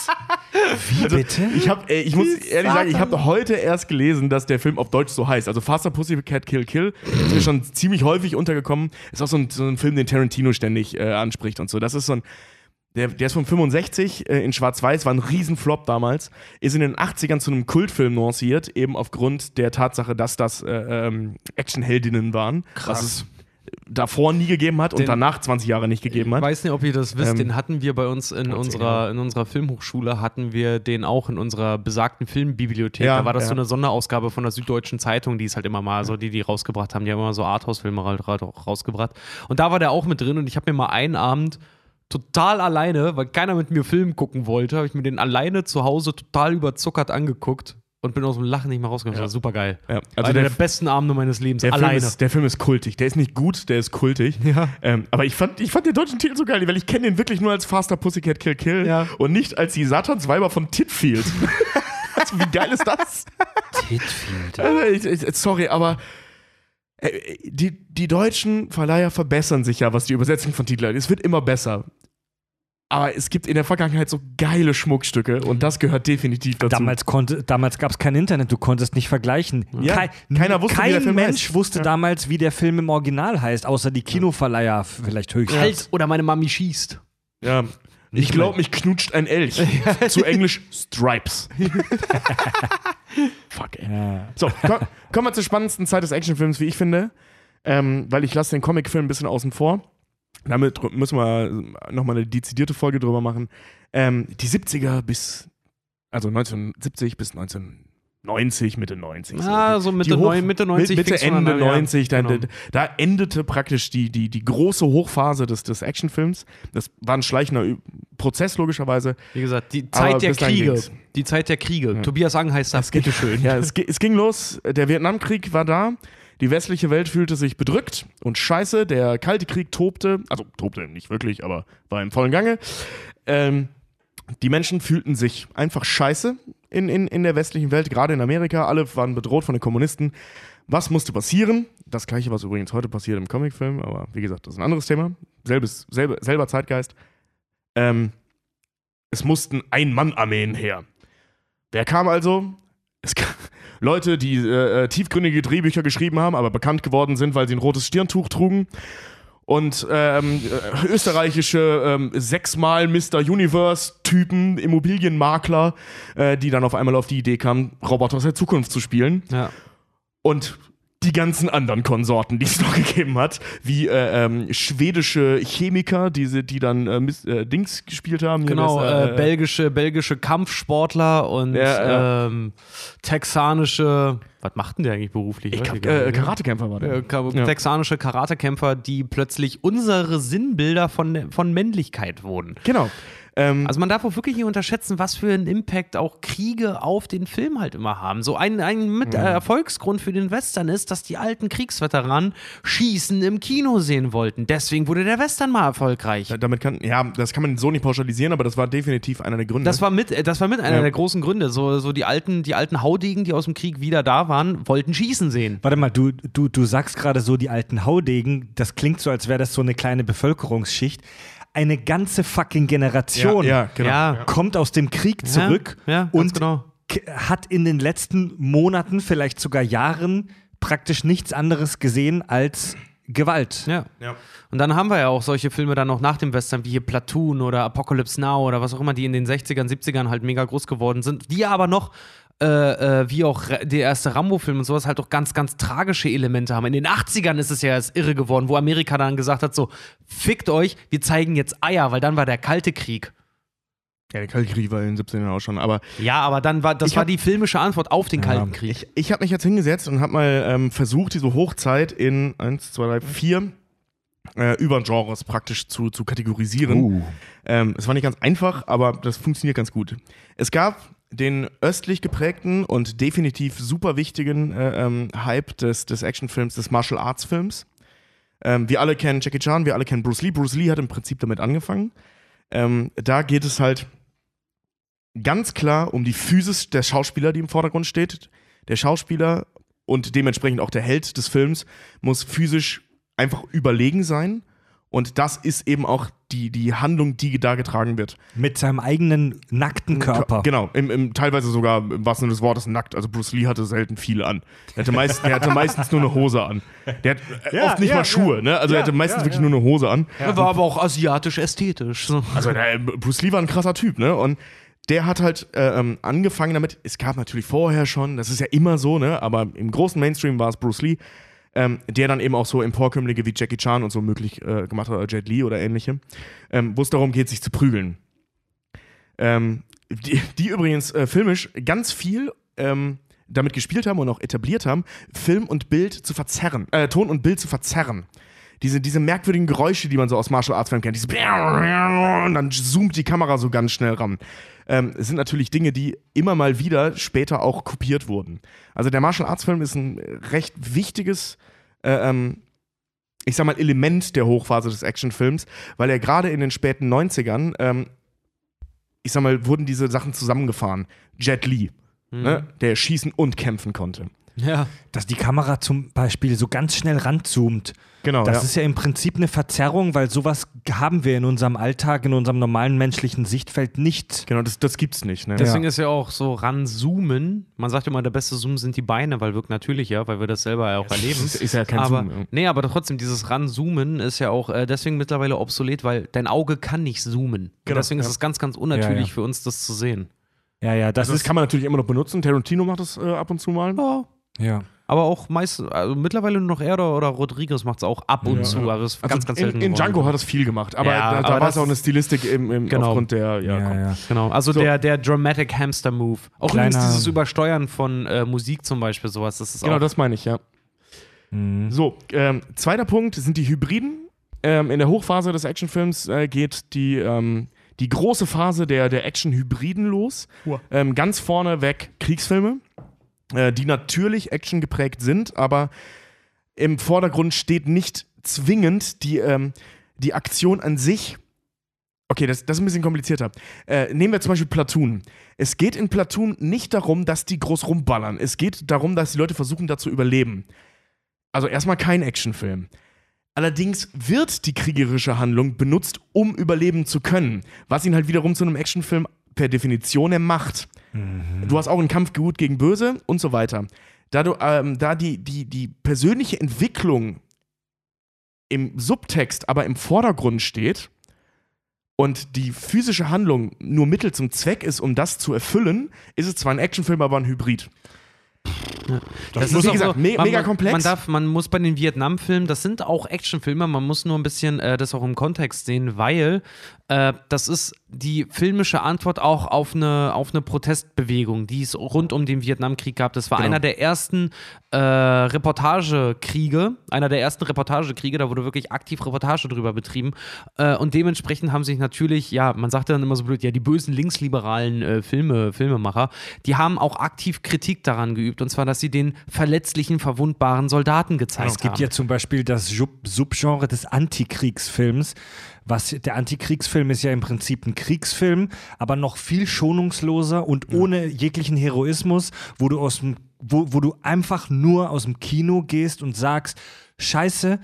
Titfeld. Wie bitte? Ich habe, ich muss ehrlich sagen, ich habe heute erst gelesen, dass der Film auf Deutsch so heißt. Also Faster Pussycat Kill Kill ist mir schon ziemlich häufig untergekommen. Ist auch so ein, so ein Film, den Tarantino ständig äh, anspricht und so. Das ist so ein, der, der ist von 65 äh, in Schwarz-Weiß, war ein Riesenflop damals, ist in den 80ern zu einem Kultfilm lanciert, eben aufgrund der Tatsache, dass das äh, ähm, Actionheldinnen waren. Krass. Es davor nie gegeben hat und Den- danach 20 Jahre nicht gegeben Ich hat. weiß nicht, ob ihr das wisst, Ähm, den hatten wir bei uns in unserer, in unserer Filmhochschule, hatten wir den auch in unserer besagten Filmbibliothek. Ja, da war das ja. so eine Sonderausgabe von der Süddeutschen Zeitung, die ist halt immer mal so, die die rausgebracht haben. Die haben immer so Arthouse-Filme halt ra- rausgebracht. Und da war der auch mit drin und ich habe mir mal einen Abend total alleine, weil keiner mit mir Film gucken wollte, habe ich mir den alleine zu Hause total überzuckert angeguckt und bin aus dem Lachen nicht mehr rausgekommen. Das war super geil. Ja, Also Einer der, der, besten Abende meines Lebens. der, Film alleine. ist, der Film ist kultig. Der ist nicht gut, der ist kultig. Ja. Ähm, aber ich fand, ich fand den deutschen Titel so geil, weil ich kenne den wirklich nur als Faster Pussycat Kill Kill Ja. und nicht als die Satansweiber von Titfield. also, wie geil ist das? Titfield. Also, ich, ich, sorry, aber äh, die, die deutschen Verleiher verbessern sich ja, was die Übersetzung von Titeln angeht. Es wird immer besser. Aber es gibt in der Vergangenheit so geile Schmuckstücke und das gehört definitiv dazu. Damals, konnte, damals gab es kein Internet, du konntest nicht vergleichen. Ja, Kei- keiner wusste, wie kein der Film Mensch heißt. wusste Ja. damals, wie der Film im Original heißt, außer die Kinoverleiher vielleicht höchstens. Halt, oder meine Mami schießt. Ja. Ich glaube, mich knutscht ein Elch. Zu Englisch Stripes. Fuck, ey. Ja. So, komm, kommen wir zur spannendsten Zeit des Actionfilms, wie ich finde. Ähm, weil ich lasse den Comicfilm ein bisschen außen vor. Damit müssen wir nochmal eine dezidierte Folge drüber machen. Ähm, die 70er bis, also 1970 bis 1990, Mitte 90. so. Ah, Die- so Mitte, Hoch- Mitte 90. Mitte, Ende an, ja. 90, da, Genau. da, endete praktisch die, die, die große Hochphase des, des Actionfilms. Das war ein schleichender Prozess, logischerweise. Wie gesagt, die Aber Zeit der bis dahin Kriege. Die Zeit der Kriege. Tobias Ang heißt das. Bitteschön. Ja, es, es ging los. Der Vietnamkrieg war da. Die westliche Welt fühlte sich bedrückt und scheiße. Der Kalte Krieg tobte. Also tobte nicht wirklich, aber war im vollen Gange. Ähm, die Menschen fühlten sich einfach scheiße in, in, in der westlichen Welt, gerade in Amerika. Alle waren bedroht von den Kommunisten. Was musste passieren? Das gleiche, was übrigens heute passiert im Comicfilm, aber wie gesagt, das ist ein anderes Thema. Selbes, selbe, selber Zeitgeist. Ähm, es mussten Ein-Mann-Armeen her. Wer kam also? Es kam Leute, die äh, äh, tiefgründige Drehbücher geschrieben haben, aber bekannt geworden sind, weil sie ein rotes Stirntuch trugen. Und ähm, äh, österreichische ähm, sechsmal Mr. Universe-Typen, Immobilienmakler, äh, die dann auf einmal auf die Idee kamen, Roboter aus der Zukunft zu spielen. Ja. Und die ganzen anderen Konsorten, die es noch gegeben hat, wie äh, ähm, schwedische Chemiker, diese, die dann äh, Miss- äh, Dings gespielt haben. Genau, das, äh, belgische, belgische Kampfsportler und Ja. Ähm, texanische, was machten die eigentlich beruflich? ich glaub, äh, Karatekämpfer war der. Äh. Texanische Karatekämpfer, die plötzlich unsere Sinnbilder von, von Männlichkeit wurden. Genau. Ähm, Also man darf auch wirklich nicht unterschätzen, was für einen Impact auch Kriege auf den Film halt immer haben. So ein, ein mit, äh, Erfolgsgrund für den Western ist, dass die alten Kriegsveteranen Schießen im Kino sehen wollten. Deswegen wurde der Western mal erfolgreich. Da- Damit kann, ja, das kann man so nicht pauschalisieren, aber das war definitiv einer der Gründe. Das war mit, äh, das war mit einer Ja. der großen Gründe. So, so die alten, die alten Haudegen, die aus dem Krieg wieder da waren, wollten schießen sehen. Warte mal, du, du, du sagst gerade so die alten Haudegen, das klingt so, als wäre das so eine kleine Bevölkerungsschicht. Eine ganze fucking Generation ja, ja, genau. Ja. kommt aus dem Krieg zurück Ja, ja, ganz und genau. hat in den letzten Monaten, vielleicht sogar Jahren, praktisch nichts anderes gesehen als Gewalt. Ja. Ja. Und dann haben wir ja auch solche Filme dann noch nach dem Western, wie hier Platoon oder Apocalypse Now oder was auch immer, die in den 60ern, 70ern halt mega groß geworden sind, die aber noch, äh, äh, wie auch der erste Rambo-Film und sowas, halt auch ganz, ganz tragische Elemente haben. In den 80ern ist es ja erst irre geworden, wo Amerika dann gesagt hat: so, fickt euch, wir zeigen jetzt Eier, weil dann war der Kalte Krieg. Ja, der Kalte Krieg war in den 17 Jahren auch schon, aber Ja, aber dann war das war hab- die filmische Antwort auf den Kalten Krieg. ich, ich habe mich jetzt hingesetzt und habe mal ähm, versucht, diese Hochzeit in 1, 2, 3, 4 äh, Übergenres praktisch zu, zu kategorisieren. Ähm, es war nicht ganz einfach, aber das funktioniert ganz gut. Es gab den östlich geprägten und definitiv super wichtigen äh, ähm, Hype des, des Actionfilms, des Martial Arts Films. Ähm, wir alle kennen Jackie Chan, wir alle kennen Bruce Lee. Bruce Lee hat im Prinzip damit angefangen. Ähm, da geht es halt ganz klar um die Physis der Schauspieler, die im Vordergrund steht. Der Schauspieler und dementsprechend auch der Held des Films muss physisch einfach überlegen sein. Und das ist eben auch die, die Handlung, die da getragen wird. Mit seinem eigenen nackten Körper. Genau, im, im, teilweise sogar im wahrsten Sinne des Wortes nackt. Also Bruce Lee hatte selten viel an. Er hatte, meist, er hatte meistens nur eine Hose an. Der hat äh, Ja, oft nicht ja, mal Schuhe, ne? Also er hatte meistens wirklich nur eine Hose an. Er war aber auch asiatisch ästhetisch. So. Also der, Bruce Lee war ein krasser Typ, ne? Und der hat halt äh, ähm, angefangen damit, es gab natürlich vorher schon, das ist ja immer so, ne? Aber im großen Mainstream war es Bruce Lee, ähm, der dann eben auch so Emporkömmlinge wie Jackie Chan und so möglich äh, gemacht hat, oder Jet Li oder ähnliche, ähm, wo es darum geht, sich zu prügeln. Ähm, die, die übrigens äh, filmisch ganz viel ähm, damit gespielt haben und auch etabliert haben, Film und Bild zu verzerren, äh, Ton und Bild zu verzerren. Diese, diese merkwürdigen Geräusche, die man so aus Martial Arts Filmen kennt, diese und dann zoomt die Kamera so ganz schnell ran. Ähm, sind natürlich Dinge, die immer mal wieder später auch kopiert wurden. Also der Martial Arts Film ist ein recht wichtiges, äh, ähm, ich sag mal, Element der Hochphase des Actionfilms, weil er gerade in den späten 90ern, ähm, ich sag mal, wurden diese Sachen zusammengefahren. Jet Li, ne, der schießen und kämpfen konnte. Ja. Dass die Kamera zum Beispiel so ganz schnell ranzoomt. Genau, Das ja. ist ja im Prinzip eine Verzerrung, weil sowas haben wir in unserem Alltag, in unserem normalen menschlichen Sichtfeld nicht. Genau, das, das gibt's nicht. Ne? Deswegen ist ja auch so ranzoomen. Man sagt immer, der beste Zoom sind die Beine, weil wirkt natürlicher, weil wir das selber ja auch erleben. ist, ist ja kein aber, Zoom. ja. nee, aber trotzdem, dieses Ranzoomen ist ja auch äh, deswegen mittlerweile obsolet, weil dein Auge kann nicht zoomen. Und Genau, deswegen ist ja. es ganz, ganz unnatürlich Ja, ja. für uns, das zu sehen. Ja, ja, das Also das ist. kann man natürlich immer noch benutzen. Tarantino macht das äh, ab und zu mal. Ja. Ja. Aber auch meist, also mittlerweile nur noch er oder, oder Rodriguez macht es auch ab und Ja. zu. Also es ist Also ganz, ganz in, selten. in geworden. Django hat es viel gemacht, aber Ja, da, da war es auch eine Stilistik im, im, Genau. aufgrund der, ja, Ja, komm. ja. Genau, also So. der, der Dramatic Hamster Move. Auch Kleiner- übrigens dieses Übersteuern von äh, Musik zum Beispiel, sowas. Das ist Genau, auch. das meine ich, ja. Mhm. So, ähm, zweiter Punkt sind die Hybriden. Ähm, in der Hochphase des Actionfilms äh, geht die, ähm, die große Phase der, der Action-Hybriden los. Ähm, ganz vorne weg Kriegsfilme, äh, die natürlich Action geprägt sind, aber im Vordergrund steht nicht zwingend die, ähm, die Aktion an sich. Okay, das, das ist ein bisschen komplizierter. Äh, nehmen wir zum Beispiel Platoon. Es geht in Platoon nicht darum, dass die groß rumballern. Es geht darum, dass die Leute versuchen, da zu überleben. Also erstmal kein Actionfilm. Allerdings wird die kriegerische Handlung benutzt, um überleben zu können, was ihn halt wiederum zu einem Actionfilm per Definition er macht. Du hast auch einen Kampf gut gegen böse und so weiter. Da, du, ähm, da die, die, die persönliche Entwicklung im Subtext aber im Vordergrund steht und die physische Handlung nur Mittel zum Zweck ist, um das zu erfüllen, ist es zwar ein Actionfilm, aber ein Hybrid. Das muss, ist wie gesagt, me- man, mega komplex. Man, darf, man muss bei den Vietnam-Filmen, das sind auch Actionfilme, man muss nur ein bisschen äh, das auch im Kontext sehen, weil äh, das ist die filmische Antwort auch auf eine, auf eine Protestbewegung, die es rund um den Vietnamkrieg gab. Das war Genau. einer der ersten äh, Reportagekriege, einer der ersten Reportagekriege, da wurde wirklich aktiv Reportage drüber betrieben. Äh, und dementsprechend haben sich natürlich, ja, man sagt dann immer so blöd, ja, die bösen linksliberalen äh, Filme, Filmemacher, die haben auch aktiv Kritik daran geübt, und zwar, dass sie den verletzlichen, verwundbaren Soldaten gezeigt Es gibt haben. ja zum Beispiel das Sub- Subgenre des Antikriegsfilms. Was, der Antikriegsfilm ist ja im Prinzip ein Kriegsfilm, aber noch viel schonungsloser und ohne jeglichen Heroismus, wo du aus dem, wo, wo du einfach nur aus dem Kino gehst und sagst, Scheiße,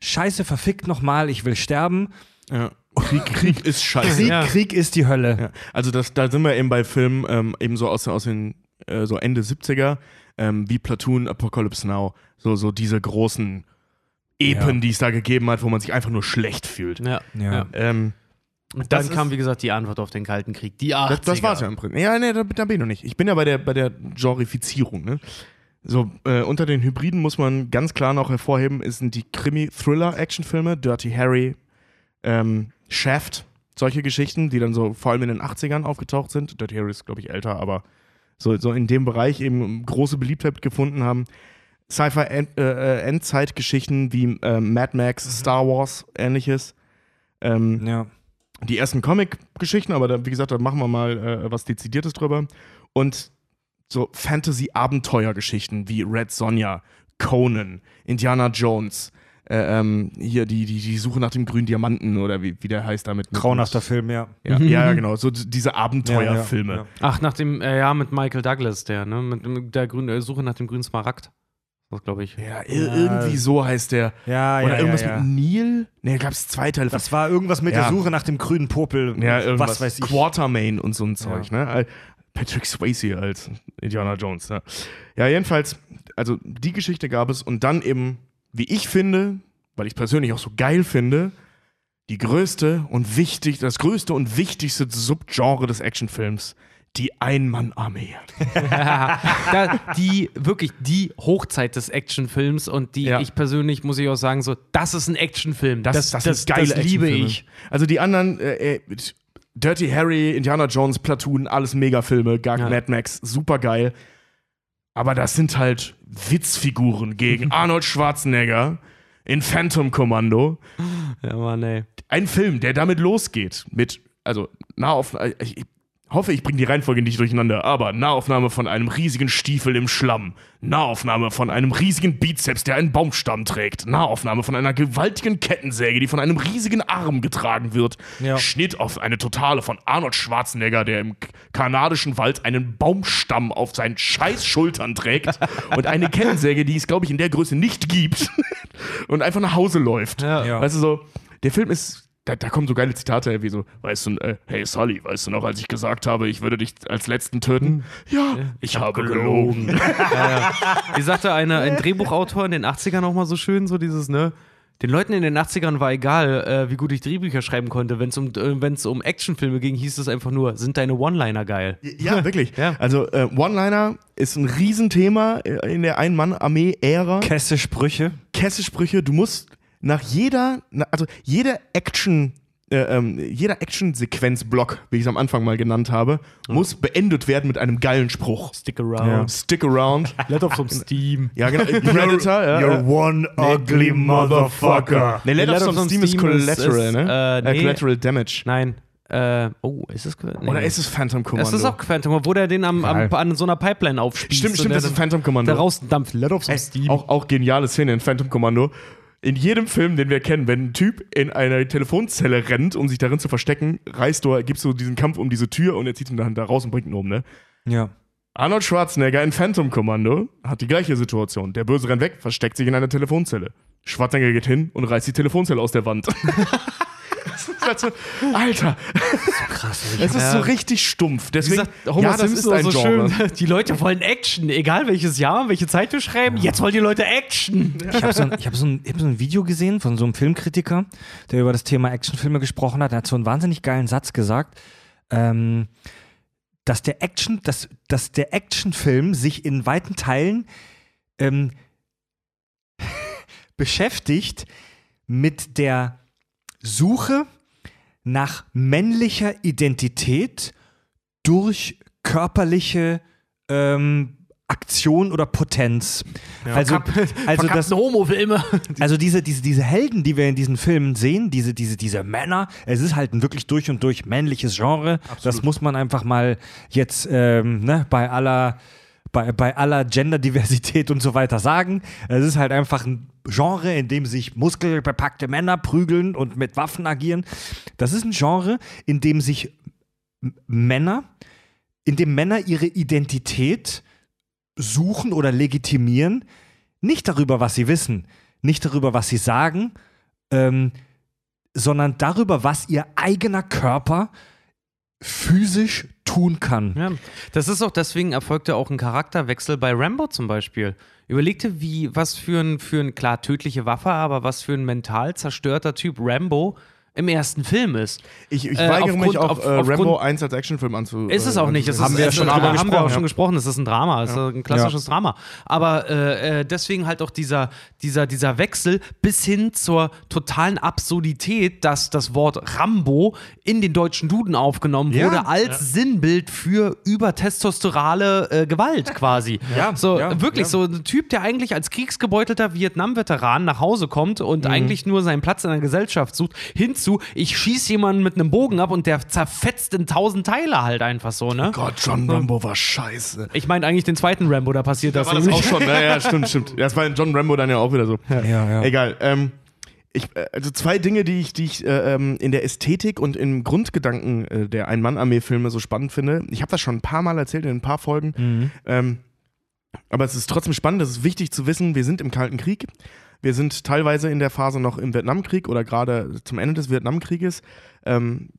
Scheiße, verfickt nochmal, ich will sterben. Ja. Krieg, Krieg ist scheiße. Krieg, Ja. Krieg ist die Hölle. Ja, also das, da sind wir eben bei Filmen ähm, eben so aus, aus den äh, so Ende 70er, ähm, wie Platoon, Apocalypse Now, so, so diese großen Epen, Ja. die es da gegeben hat, wo man sich einfach nur schlecht fühlt. Ja, Ja. Ähm, Und Das dann kam, ist- wie gesagt, die Antwort auf den Kalten Krieg. Die 80er. das, das war's ja im Prinzip. Ja, nee, da, da bin ich noch nicht. Ich bin ja bei der, bei der Genrifizierung. Ne? So, äh, unter den Hybriden muss man ganz klar noch hervorheben, sind die Krimi-Thriller-Actionfilme, Dirty Harry, ähm, Shaft solche Geschichten, die dann so vor allem in den 80ern aufgetaucht sind. Dirty Harry ist, glaube ich, älter, aber so, so in dem Bereich eben große Beliebtheit gefunden haben. Sci-Fi-Endzeitgeschichten wie äh, Mad Max, Star Wars, ähnliches. Ähm, Ja. die ersten Comic-Geschichten, aber da, wie gesagt, da machen wir mal äh, was Dezidiertes drüber. Und so Fantasy-Abenteuergeschichten wie Red Sonja, Conan, Indiana Jones, äh, ähm, hier die, die, die Suche nach dem grünen Diamanten oder wie, wie der heißt damit. mit- Grauenhafter Film, ja. Ja, ja, ja, genau. So diese Abenteuerfilme. Ja, ja, ja. Ach, nach dem, äh, ja, mit Michael Douglas, der, ne? Mit dem- der grünen, äh, Suche nach dem grünen Smaragd. Das glaube ich. Ja, ir irgendwie so heißt der. Ja, Oder ja, irgendwas ja, ja. mit Neil? Ne, gab es zwei Teile. Das war irgendwas mit Ja. der Suche nach dem grünen Popel. ja, irgendwas. Was weiß ich. Quatermain und so ein Zeug, ne? Patrick Swayze als Indiana Jones, ne? Ja, jedenfalls, also die Geschichte gab es und dann eben, wie ich finde, weil ich persönlich auch so geil finde, die größte und wichtig, das größte und wichtigste Subgenre des Actionfilms, die Ein-Mann-Armee. da, die, wirklich die Hochzeit des Actionfilms und die, Ja. ich persönlich, muss ich auch sagen, so, das ist ein Actionfilm. Das, das, das, sind geile liebe Actionfilme. ich. Also die anderen, äh, äh, Dirty Harry, Indiana Jones, Platoon, alles Megafilme, gar Ja. Mad Max, super geil. Aber das sind halt Witzfiguren gegen Arnold Schwarzenegger in Phantom Commando. Ja, Mann, ey. Ein Film, der damit losgeht, mit, also Nahaufnahme, ich hoffe, ich bringe die Reihenfolge nicht durcheinander, aber Nahaufnahme von einem riesigen Stiefel im Schlamm, Nahaufnahme von einem riesigen Bizeps, der einen Baumstamm trägt, Nahaufnahme von einer gewaltigen Kettensäge, die von einem riesigen Arm getragen wird, Ja. Schnitt auf eine Totale von Arnold Schwarzenegger, der im kanadischen Wald einen Baumstamm auf seinen scheiß Schultern trägt und eine Kettensäge, die es, glaube ich, in der Größe nicht gibt und einfach nach Hause läuft. Ja. Ja. Weißt du so, der Film ist, da, da kommen so geile Zitate, wie so, weißt du, äh, hey Sully, weißt du noch, als ich gesagt habe, ich würde dich als Letzten töten? Ja, ich, habe gelogen. Wie sagte einer, ein Drehbuchautor in den 80ern auch mal so schön, so dieses, ne? Den Leuten in den 80ern war egal, äh, wie gut ich Drehbücher schreiben konnte. Wenn es um, äh, wenn's um Actionfilme ging, hieß es einfach nur, sind deine One-Liner geil? Ja, wirklich. Ja. Also, äh, One-Liner ist ein Riesenthema in der Ein-Mann-Armee-Ära. Kessesprüche. Kessesprüche, du musst nach jeder, also jeder Action, äh, ähm, jeder Action-Sequenz-Block, wie ich es am Anfang mal genannt habe, muss beendet werden mit einem geilen Spruch. Stick around. Stick around. Let off some steam. ja, genau. Predator, ja. You're one ugly motherfucker. Nee, Let Let off some some Steam ist Steam ist- Collateral, ist, ne? äh, nee. Collateral Damage. Nein. Äh, oh, ist es. Nee. Oder ist es Phantom Commando? Es ist auch Phantom, wo der den am, am, an so einer Pipeline aufspießt. Stimmt, stimmt, das ist Phantom Commando. Der rausdampft. Let off some Ey, steam. Auch, auch geniale Szene in Phantom Commando. In jedem Film, den wir kennen, wenn ein Typ in eine Telefonzelle rennt, um sich darin zu verstecken, reißt du, gibst du diesen Kampf um diese Tür und er zieht ihn dann da raus und bringt ihn um, ne? Ja. Arnold Schwarzenegger in Phantom Commando hat die gleiche Situation. Der Böse rennt weg, versteckt sich in einer Telefonzelle. Schwarzenegger geht hin und reißt die Telefonzelle aus der Wand. Das ist halt so, Alter, Krass. es ist Ja. so richtig stumpf. Deswegen, gesagt, Homer ja, das Simpson ist ein so Genre. schön. Die Leute wollen Action, egal welches Jahr, welche Zeit wir schreiben. Jetzt wollen die Leute Action. Ich habe so, hab so, hab so ein Video gesehen von so einem Filmkritiker, der über das Thema Actionfilme gesprochen hat. Er hat so einen wahnsinnig geilen Satz gesagt, ähm, dass der Action, dass, dass der Actionfilm sich in weiten Teilen ähm, beschäftigt mit der Suche nach männlicher Identität durch körperliche ähm, Aktion oder Potenz. also, also das, Homo-Filme. also diese, diese, diese Helden, die wir in diesen Filmen sehen, diese, diese, diese Männer, es ist halt ein wirklich durch und durch männliches Genre. Das muss man einfach mal jetzt ähm, ne, bei aller bei, bei aller Genderdiversität und so weiter sagen. Es ist halt einfach ein Genre, in dem sich muskelbepackte Männer prügeln und mit Waffen agieren. Das ist ein Genre, in dem sich Männer, in dem Männer ihre Identität suchen oder legitimieren, nicht darüber, was sie wissen, nicht darüber, was sie sagen, ähm, sondern darüber, was ihr eigener Körper physisch tun kann. Ja, das ist auch deswegen erfolgte auch ein Charakterwechsel bei Rambo zum Beispiel. Überlegte, wie, was für ein, für ein, klar, tödliche Waffe, aber was für ein mental zerstörter Typ Rambo im ersten Film ist. Ich, ich Äh, weigere mich aufgrund- auf, äh, Rambo aufgrund- 1 als Actionfilm anzu. Ist es äh, auch nicht. Es anzusehen. ist, wir ja schon haben wir auch schon ja. gesprochen. Es ist ein Drama, es ist ein klassisches Drama. Aber äh, äh, deswegen halt auch dieser, dieser, dieser Wechsel bis hin zur totalen Absurdität, dass das Wort Rambo in den deutschen Duden aufgenommen Ja. wurde als Sinnbild für übertestosterale äh, Gewalt quasi. Ja, so ja, wirklich ja. so ein Typ, der eigentlich als kriegsgebeutelter Vietnam-Veteran nach Hause kommt und Mhm. eigentlich nur seinen Platz in der Gesellschaft sucht, hinzu, ich schieße jemanden mit einem Bogen ab und der zerfetzt in tausend Teile halt einfach so, ne? Gott, John Rambo war scheiße. Ich meine eigentlich den zweiten Rambo, da passiert das. War das auch schon? Ja, ja, stimmt, stimmt. Ja, Das war in John Rambo dann ja auch wieder so. Ja, ja. Egal. Ähm, ich, äh, also zwei Dinge, die ich, die ich äh, ähm, in der Ästhetik und im Grundgedanken äh, der Ein-Mann-Armee-Filme so spannend finde. Ich habe das schon ein paar Mal erzählt in ein paar Folgen. Mhm. Ähm, aber es ist trotzdem spannend, es ist wichtig zu wissen, wir sind im Kalten Krieg. Wir sind teilweise in der Phase noch im Vietnamkrieg oder gerade zum Ende des Vietnamkrieges. Ähm,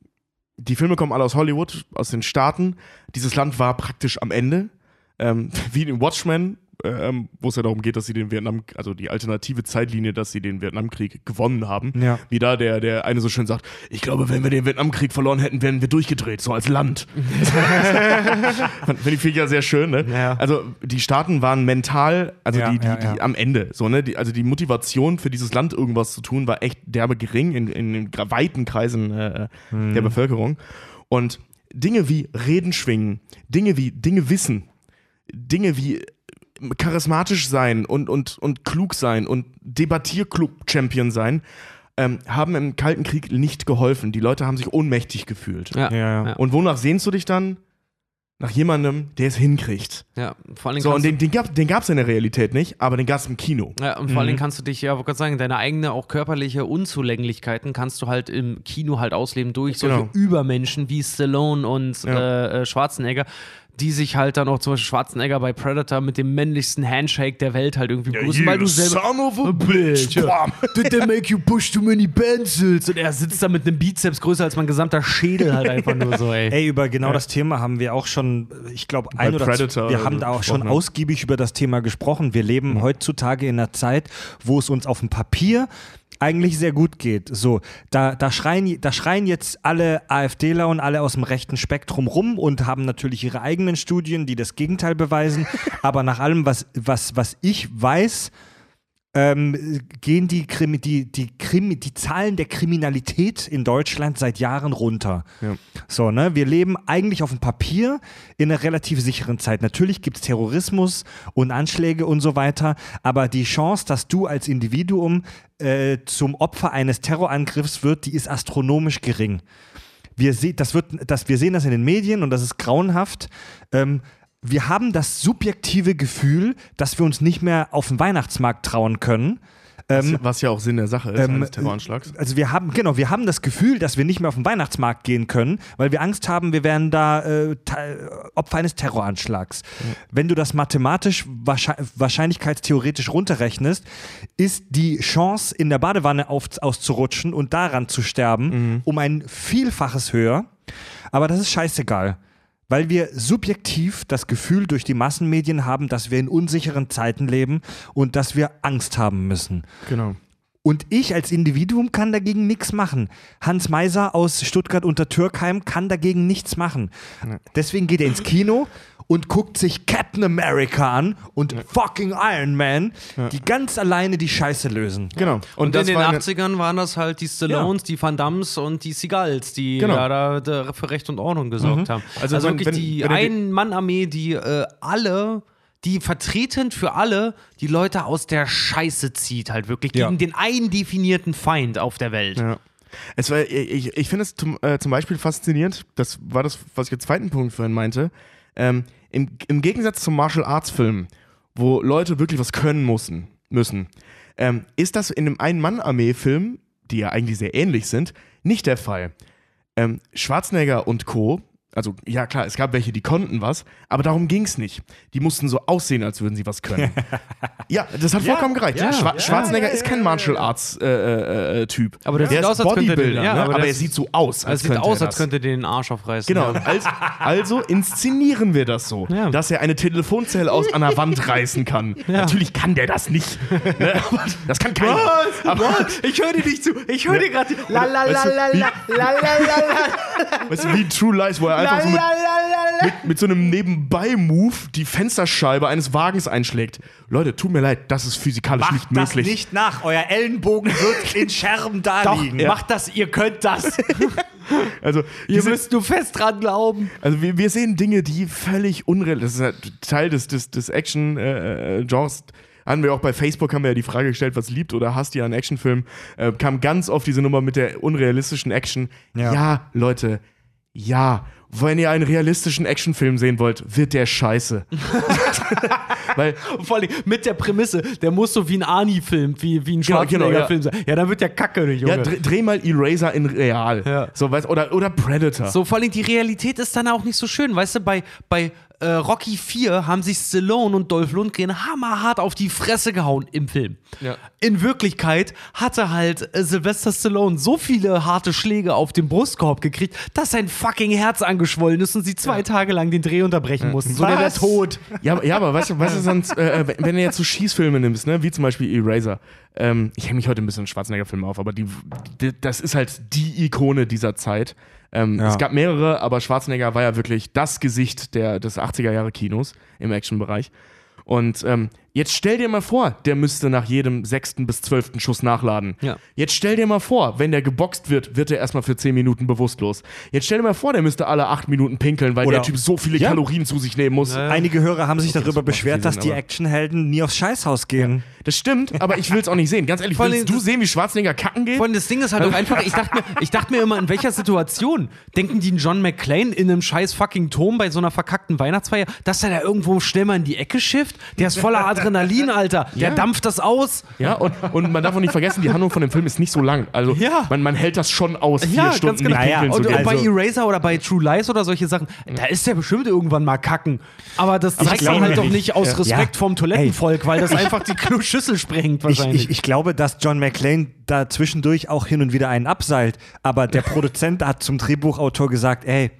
die Filme kommen alle aus Hollywood, aus den Staaten. Dieses Land war praktisch am Ende. Ähm, wie in Watchmen, ähm, wo es ja darum geht, dass sie den Vietnam, also die alternative Zeitlinie, dass sie den Vietnamkrieg gewonnen haben. Ja. Wie da der, der eine so schön sagt, ich glaube, wenn wir den Vietnamkrieg verloren hätten, wären wir durchgedreht, so als Land. Finde ich, find ja sehr schön, ne? Ja. Also die Staaten waren mental, also Ja, die, die, die am Ende, so, ne? Die, also die Motivation für dieses Land irgendwas zu tun, war echt derbe gering in, in den gra- weiten Kreisen äh, Mhm. der Bevölkerung. Und Dinge wie Reden schwingen, Dinge wie Dinge wissen, Dinge wie charismatisch sein und, und, und klug sein und Debattierclub-Champion sein, ähm, haben im Kalten Krieg nicht geholfen. Die Leute haben sich ohnmächtig gefühlt. Ja, Ja, ja. Und wonach sehnst du dich dann? Nach jemandem, der es hinkriegt. ja. Vor allen Dingen So, und den, den gab den gab's in der Realität nicht, aber den gab's im Kino. ja, und vor allen Dingen kannst du dich, ja, wollte gerade sagen, deine eigene auch körperliche Unzulänglichkeiten kannst du halt im Kino halt ausleben durch solche Genau. Übermenschen wie Stallone und Ja. äh, äh, Schwarzenegger, die sich halt dann auch zum Beispiel Schwarzenegger bei Predator mit dem männlichsten Handshake der Welt halt irgendwie begrüßen, weil du selber Son of a bitch. Bam. Did they make you push too many pencils? Und er sitzt da mit einem Bizeps größer als mein gesamter Schädel halt einfach nur so, ey. Ey, über genau das Thema haben wir auch schon, ich glaube, ein oder Predator zwei, wir haben da auch schon ausgiebig über das Thema gesprochen. Wir leben heutzutage in einer Zeit, wo es uns auf dem Papier eigentlich sehr gut geht. So, da, da, schreien, da schreien jetzt alle AfDler und alle aus dem rechten Spektrum rum und haben natürlich ihre eigenen Studien, die das Gegenteil beweisen. Aber nach allem, was, was, was ich weiß, ähm, gehen die, Krimi, die, die, Krimi, die Zahlen der Kriminalität in Deutschland seit Jahren runter. Ja. So, ne? Wir leben eigentlich auf dem Papier in einer relativ sicheren Zeit. Natürlich gibt es Terrorismus und Anschläge und so weiter, aber die Chance, dass du als Individuum äh, zum Opfer eines Terrorangriffs wird, die ist astronomisch gering. Wir, se das wird, das, wir sehen das in den Medien und das ist grauenhaft. Ähm, wir haben das subjektive Gefühl, dass wir uns nicht mehr auf den Weihnachtsmarkt trauen können. Ähm, Was ja auch Sinn der Sache ist ähm, eines Terroranschlags. also wir haben, genau, wir haben das Gefühl, dass wir nicht mehr auf den Weihnachtsmarkt gehen können, weil wir Angst haben, wir werden da äh, Te- Opfer eines Terroranschlags. Wenn du das mathematisch wahrscheinlich, wahrscheinlichkeitstheoretisch runterrechnest, ist die Chance, in der Badewanne auf, auszurutschen und daran zu sterben, um ein Vielfaches höher. Aber das ist scheißegal. Weil wir subjektiv das Gefühl durch die Massenmedien haben, dass wir in unsicheren Zeiten leben und dass wir Angst haben müssen. Genau. Und ich als Individuum kann dagegen nichts machen. Hans Meiser aus Stuttgart unter Türkheim kann dagegen nichts machen. Deswegen geht er ins Kino und guckt sich Captain America an und fucking Iron Man, die ganz alleine die Scheiße lösen. Genau. Und, das in den war eine- 80ern waren das halt die Stallones, die Van Dams und die Seagulls, die Genau. ja da, da für Recht und Ordnung gesorgt haben. Also Also, wenn- wirklich wenn- die Ein-Mann-Armee, die äh, alle, die vertretend für alle die Leute aus der Scheiße zieht, halt wirklich Ja. gegen den einen definierten Feind auf der Welt. Ja. Es war, ich, ich finde es zum, äh, zum Beispiel faszinierend, das war das, was ich als zweiten Punkt vorhin meinte. Ähm, im, Im Gegensatz zum Martial Arts Film, wo Leute wirklich was können müssen, müssen ähm, ist das in einem Ein-Mann-Armee-Film, die ja eigentlich sehr ähnlich sind, nicht der Fall. Ähm, Schwarzenegger und Co. Also, ja klar, es gab welche, die konnten was, aber darum ging es nicht. Die mussten so aussehen, als würden sie was können. ja, das hat vollkommen gereicht. Schwa Schwarzenegger ist kein Martial Arts äh, äh, äh, Typ. Aber der der sieht ist aus, als könnte der- Bodybuilder, ja, ne? aber aber, er sieht so aus, als könnte aus, er als könnte den Arsch aufreißen. Genau, Ja. also, also inszenieren wir das so, Ja. dass er eine Telefonzelle aus einer Wand reißen kann. Natürlich kann der das nicht. Ne? Das kann keiner. Aber, Ich höre dir nicht zu. Ich höre dir gerade. La la la la la la la la weißt du, wie True Lies, wo er einfach so mit, mit, mit so einem Nebenbei-Move die Fensterscheibe eines Wagens einschlägt. Leute, tut mir leid, das ist physikalisch Macht nicht das möglich. nicht nach. Euer Ellenbogen wird in Scherben da Doch, liegen. macht das, ihr könnt das. Also, ihr diese, müsst nur fest dran glauben. also wir, wir sehen Dinge, die völlig unrealistisch sind. Das ist halt Teil des, des, des Action-Genres. haben wir auch bei Facebook haben wir ja die Frage gestellt, was liebt oder hasst ihr an Actionfilmen? Äh, kam ganz oft diese Nummer mit der unrealistischen Action. Ja. ja Leute, ja. Wenn ihr einen realistischen Actionfilm sehen wollt, wird der scheiße. Weil Vor allem mit der Prämisse, der muss so wie ein Arnie-Film, wie, wie ein Genau, genau, Schwarzenegger-Film sein. Ja, dann wird der Kacke, Junge. Ja, dreh, dreh mal Eraser in real. Ja. So, weißt, oder, oder Predator. So, vor allem die Realität ist dann auch nicht so schön. Weißt du, bei, bei äh, Rocky 4 haben sich Stallone und Dolph Lundgren hammerhart auf die Fresse gehauen im Film. Ja. In Wirklichkeit hatte halt äh, Sylvester Stallone so viele harte Schläge auf den Brustkorb gekriegt, dass sein fucking Herz angeschwollen ist und sie zwei Tage lang den Dreh unterbrechen mussten. So der wäre Was? tot. Ja, aber- ja, aber weißt du, weißt du sonst, äh, wenn- wenn du jetzt so Schießfilme nimmst, ne, wie zum Beispiel Eraser, ähm, ich hänge mich heute ein bisschen in Schwarzenegger-Filme auf, aber die, die, das ist halt die Ikone dieser Zeit. Ähm, Ja. Es gab mehrere, aber Schwarzenegger war ja wirklich das Gesicht der, des 80er-Jahre-Kinos im Actionbereich. Und ähm, jetzt stell dir mal vor, der müsste nach jedem sechsten bis zwölften Schuss nachladen. Ja. Jetzt stell dir mal vor, wenn der geboxt wird, wird er erstmal für zehn Minuten bewusstlos. Jetzt stell dir mal vor, der müsste alle acht Minuten pinkeln, weil Oder- der Typ so viele Ja. Kalorien zu sich nehmen muss. Einige Hörer haben sich Okay, darüber beschwert, dass die Actionhelden nie aufs Scheißhaus gehen. Das stimmt, aber ich will es auch nicht sehen. Ganz ehrlich, Vor willst allem- du sehen, wie Schwarzenegger kacken geht? Vor allem das Ding ist halt auch einfach, ich dachte, mir, ich dachte mir immer, in welcher Situation denken die einen John McClane in einem scheiß fucking Turm bei so einer verkackten Weihnachtsfeier, dass er da irgendwo schnell mal in die Ecke schifft? Der ist voller Adrenalin, Alter. Der Ja. dampft das aus. Ja, und, und man darf auch nicht vergessen, die Handlung von dem Film ist nicht so lang. Also Ja. man, man hält das schon aus, vier Ja, ganz Stunden genau. nicht Und, und bei Eraser oder bei True Lies oder solche Sachen, da ist der bestimmt irgendwann mal kacken. Aber das zeigt man halt doch nicht. nicht aus. Respekt vom Toilettenvolk, weil das einfach die Schüssel sprengt Ich, wahrscheinlich. ich, ich glaube, dass John McClane da zwischendurch auch hin und wieder einen abseilt, aber der Produzent hat zum Drehbuchautor gesagt, ey,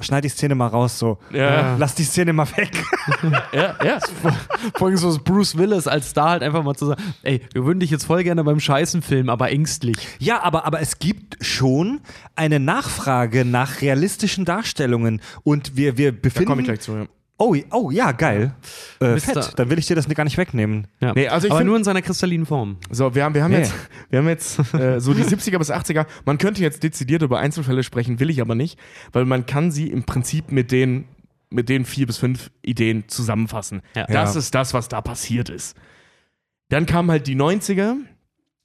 schneid die Szene mal raus so. Ja. Lass die Szene mal weg. ja, ja. Vor allem so Bruce Willis als Star halt einfach mal zu sagen, ey, wir würden dich jetzt voll gerne beim Scheißen filmen, aber ängstlich. Ja, aber, aber es gibt schon eine Nachfrage nach realistischen Darstellungen und wir, wir Da befinden... komme ich gleich zu. Ja. Oh, oh ja, geil. Äh, fett. Dann will ich dir das gar nicht wegnehmen. Ja. Nee, also ich aber find- nur in seiner kristallinen Form. So, wir haben, wir haben Nee. jetzt, wir haben jetzt äh, so die 70er bis 80er. Man könnte jetzt dezidiert über Einzelfälle sprechen, will ich aber nicht, weil man kann sie im Prinzip mit den, mit den vier bis fünf Ideen zusammenfassen. Ja. Das Ja. ist das, was da passiert ist. Dann kamen halt die 90er,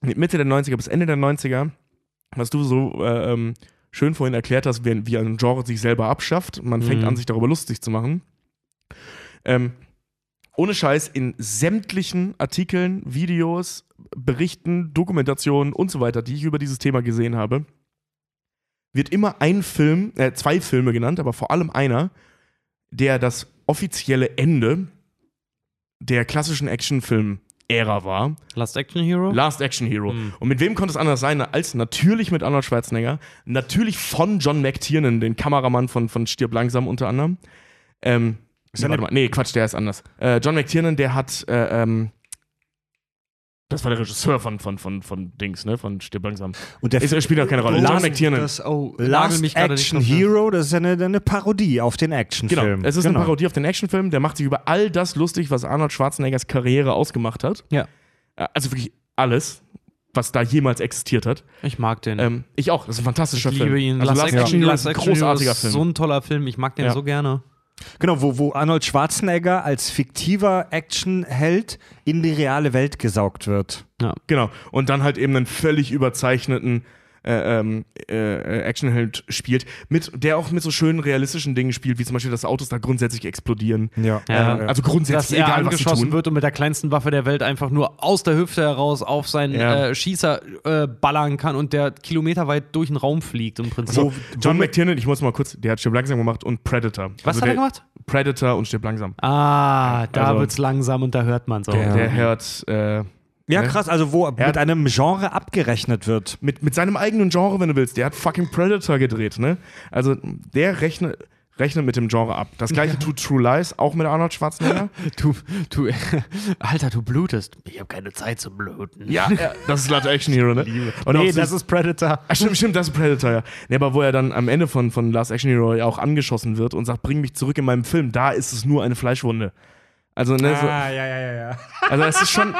Mitte der 90er bis Ende der 90er, was du so äh, ähm, schön vorhin erklärt hast, wie, wie ein Genre sich selber abschafft. Man fängt Mhm. an, sich darüber lustig zu machen. Ähm, ohne Scheiß in sämtlichen Artikeln, Videos, Berichten, Dokumentationen und so weiter, die ich über dieses Thema gesehen habe, wird immer ein Film, äh, zwei Filme genannt, aber vor allem einer, der das offizielle Ende der klassischen Actionfilm-Ära war. Last Action Hero? Last Action Hero. Mhm. Und mit wem konnte es anders sein, als natürlich mit Arnold Schwarzenegger, natürlich von John McTiernan, den Kameramann von, von Stirb langsam unter anderem. Ähm, nee, er warte mal, nee, Quatsch, der ist anders. Äh, John McTiernan, der hat, äh, ähm, das war der Regisseur von, von, von, von Dings, ne, von Stirb langsam. Und der Ist, äh, spielt auch keine Rolle. John Last- McTiernan. Das, oh, Last mich gerade nicht Action fest. Hero, das ist ja eine, eine Parodie auf den Genau, Actionfilm. es ist Genau. eine Parodie auf den Actionfilm, der macht sich über all das lustig, was Arnold Schwarzeneggers Karriere ausgemacht hat. Ja. Äh, Also wirklich alles, was da jemals existiert hat. Ich mag den. Ähm, ich auch, das ist ein fantastischer ich Film. liebe ihn. Also Last, Action Hero ist ein großartiger ist Film. so ein toller Film. Ich mag den Ja. so gerne. Genau, wo, wo Arnold Schwarzenegger als fiktiver Actionheld in die reale Welt gesaugt wird. Genau. Und dann halt eben einen völlig überzeichneten äh, ähm, äh, Actionheld spielt, mit, der auch mit so schönen realistischen Dingen spielt, wie zum Beispiel, dass Autos da grundsätzlich explodieren. Ja. Ja. Äh, also dass grundsätzlich, er egal was sie angeschossen tun. wird und mit der kleinsten Waffe der Welt einfach nur aus der Hüfte heraus auf seinen Ja. äh, Schießer äh, ballern kann und der kilometerweit durch den Raum fliegt im Prinzip. So, John McTiernan, ich muss mal kurz, der hat Stirb langsam gemacht und Predator. Was Also hat er der- gemacht? Predator und Stirb langsam. Ah, da Also- wird's langsam und da hört man's auch. Der hört äh, Ja, Ne? krass, also wo hat- mit einem Genre abgerechnet wird. mit, mit seinem eigenen Genre, wenn du willst. Der hat fucking Predator gedreht, ne? Also der rechnet, rechnet mit dem Genre ab. Das gleiche tut True Lies, auch mit Arnold Schwarzenegger. Du, du, Alter, du blutest. Ich habe keine Zeit zum Bluten. ja, das ist Last Action Hero, ne? Und nee, das ist Predator. Ah, stimmt, stimmt, das ist Predator, ja. Nee, aber wo er dann am Ende von, von Last Action Hero ja auch angeschossen wird und sagt, bring mich zurück in meinem Film, da ist es nur eine Fleischwunde. Also, ne, so, ja, ja, ja, ja. also es ist schon,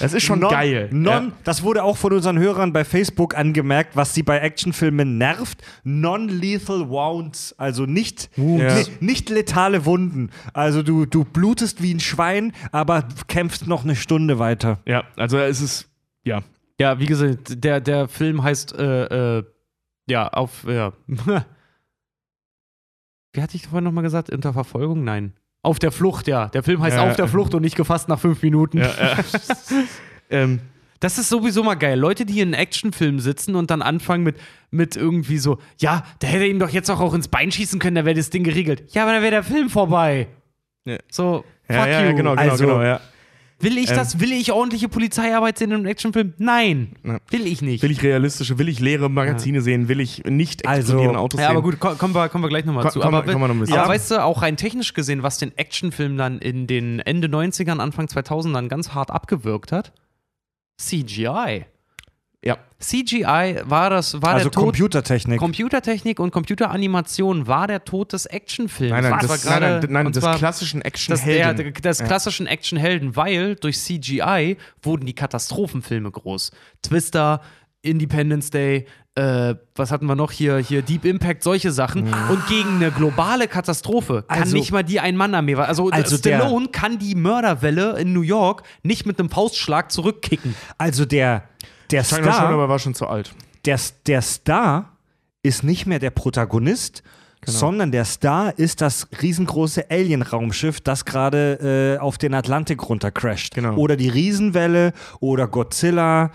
es ist schon Non, geil. Non, Das wurde auch von unseren Hörern bei Facebook angemerkt, was sie bei Actionfilmen nervt. Non-lethal wounds, also nicht, Ja. ni- nicht letale Wunden. Also du, du blutest wie ein Schwein, aber kämpfst noch eine Stunde weiter. ja. ja, also es ist, ja. Ja, wie gesagt, der, der Film heißt, äh, äh, ja, auf, ja. Wie hatte ich vorhin nochmal gesagt? Unter Verfolgung? Nein. Auf der Flucht, ja. Der Film heißt Ja. Auf der Flucht und nicht gefasst nach fünf Minuten. ja, ja. ähm, Das ist sowieso mal geil. Leute, die in einem Actionfilm sitzen und dann anfangen mit, mit irgendwie so, ja, der hätte ihm doch jetzt auch, auch ins Bein schießen können, da wäre das Ding geregelt. Ja, aber dann wäre der Film vorbei. Ja. So, fuck ja, ja, you. ja, genau, genau, Also- genau, ja. Will ich Ähm. das? Will ich ordentliche Polizeiarbeit sehen in einem Actionfilm? Nein. Ja. Will ich nicht. Will ich realistische, will ich leere Magazine sehen, will ich nicht Also- explodierende Autos ja, sehen. aber gut, ko- kommen wir, kommen wir gleich nochmal zu. wir- aber bisschen. aber Ja. weißt du, auch rein technisch gesehen, was den Actionfilm dann in den Ende 90ern, Anfang 2000ern ganz hart abgewirkt hat? CGI. Ja. CGI war das, war Also der Tod Computertechnik. Computertechnik und Computeranimation war der Tod des Actionfilms. Nein, nein, das, gerade- nein, nein, nein des klassischen der, Actionhelden. des klassischen Actionhelden, weil durch CGI wurden die Katastrophenfilme groß. Twister, Independence Day, äh, was hatten wir noch hier? Hier Deep Impact, solche Sachen. Und gegen eine globale Katastrophe kann Also- nicht mal die ein-Mann-Armee. Also, Also der- Stallone kann die Mörderwelle in New York nicht mit einem Faustschlag zurückkicken. Also der, der China schon, aber Star, war schon zu alt. der, der Star ist nicht mehr der Protagonist, Genau. sondern der Star ist das riesengroße Alien-Raumschiff, das gerade äh, auf den Atlantik runtercrasht. Genau. Oder die Riesenwelle oder Godzilla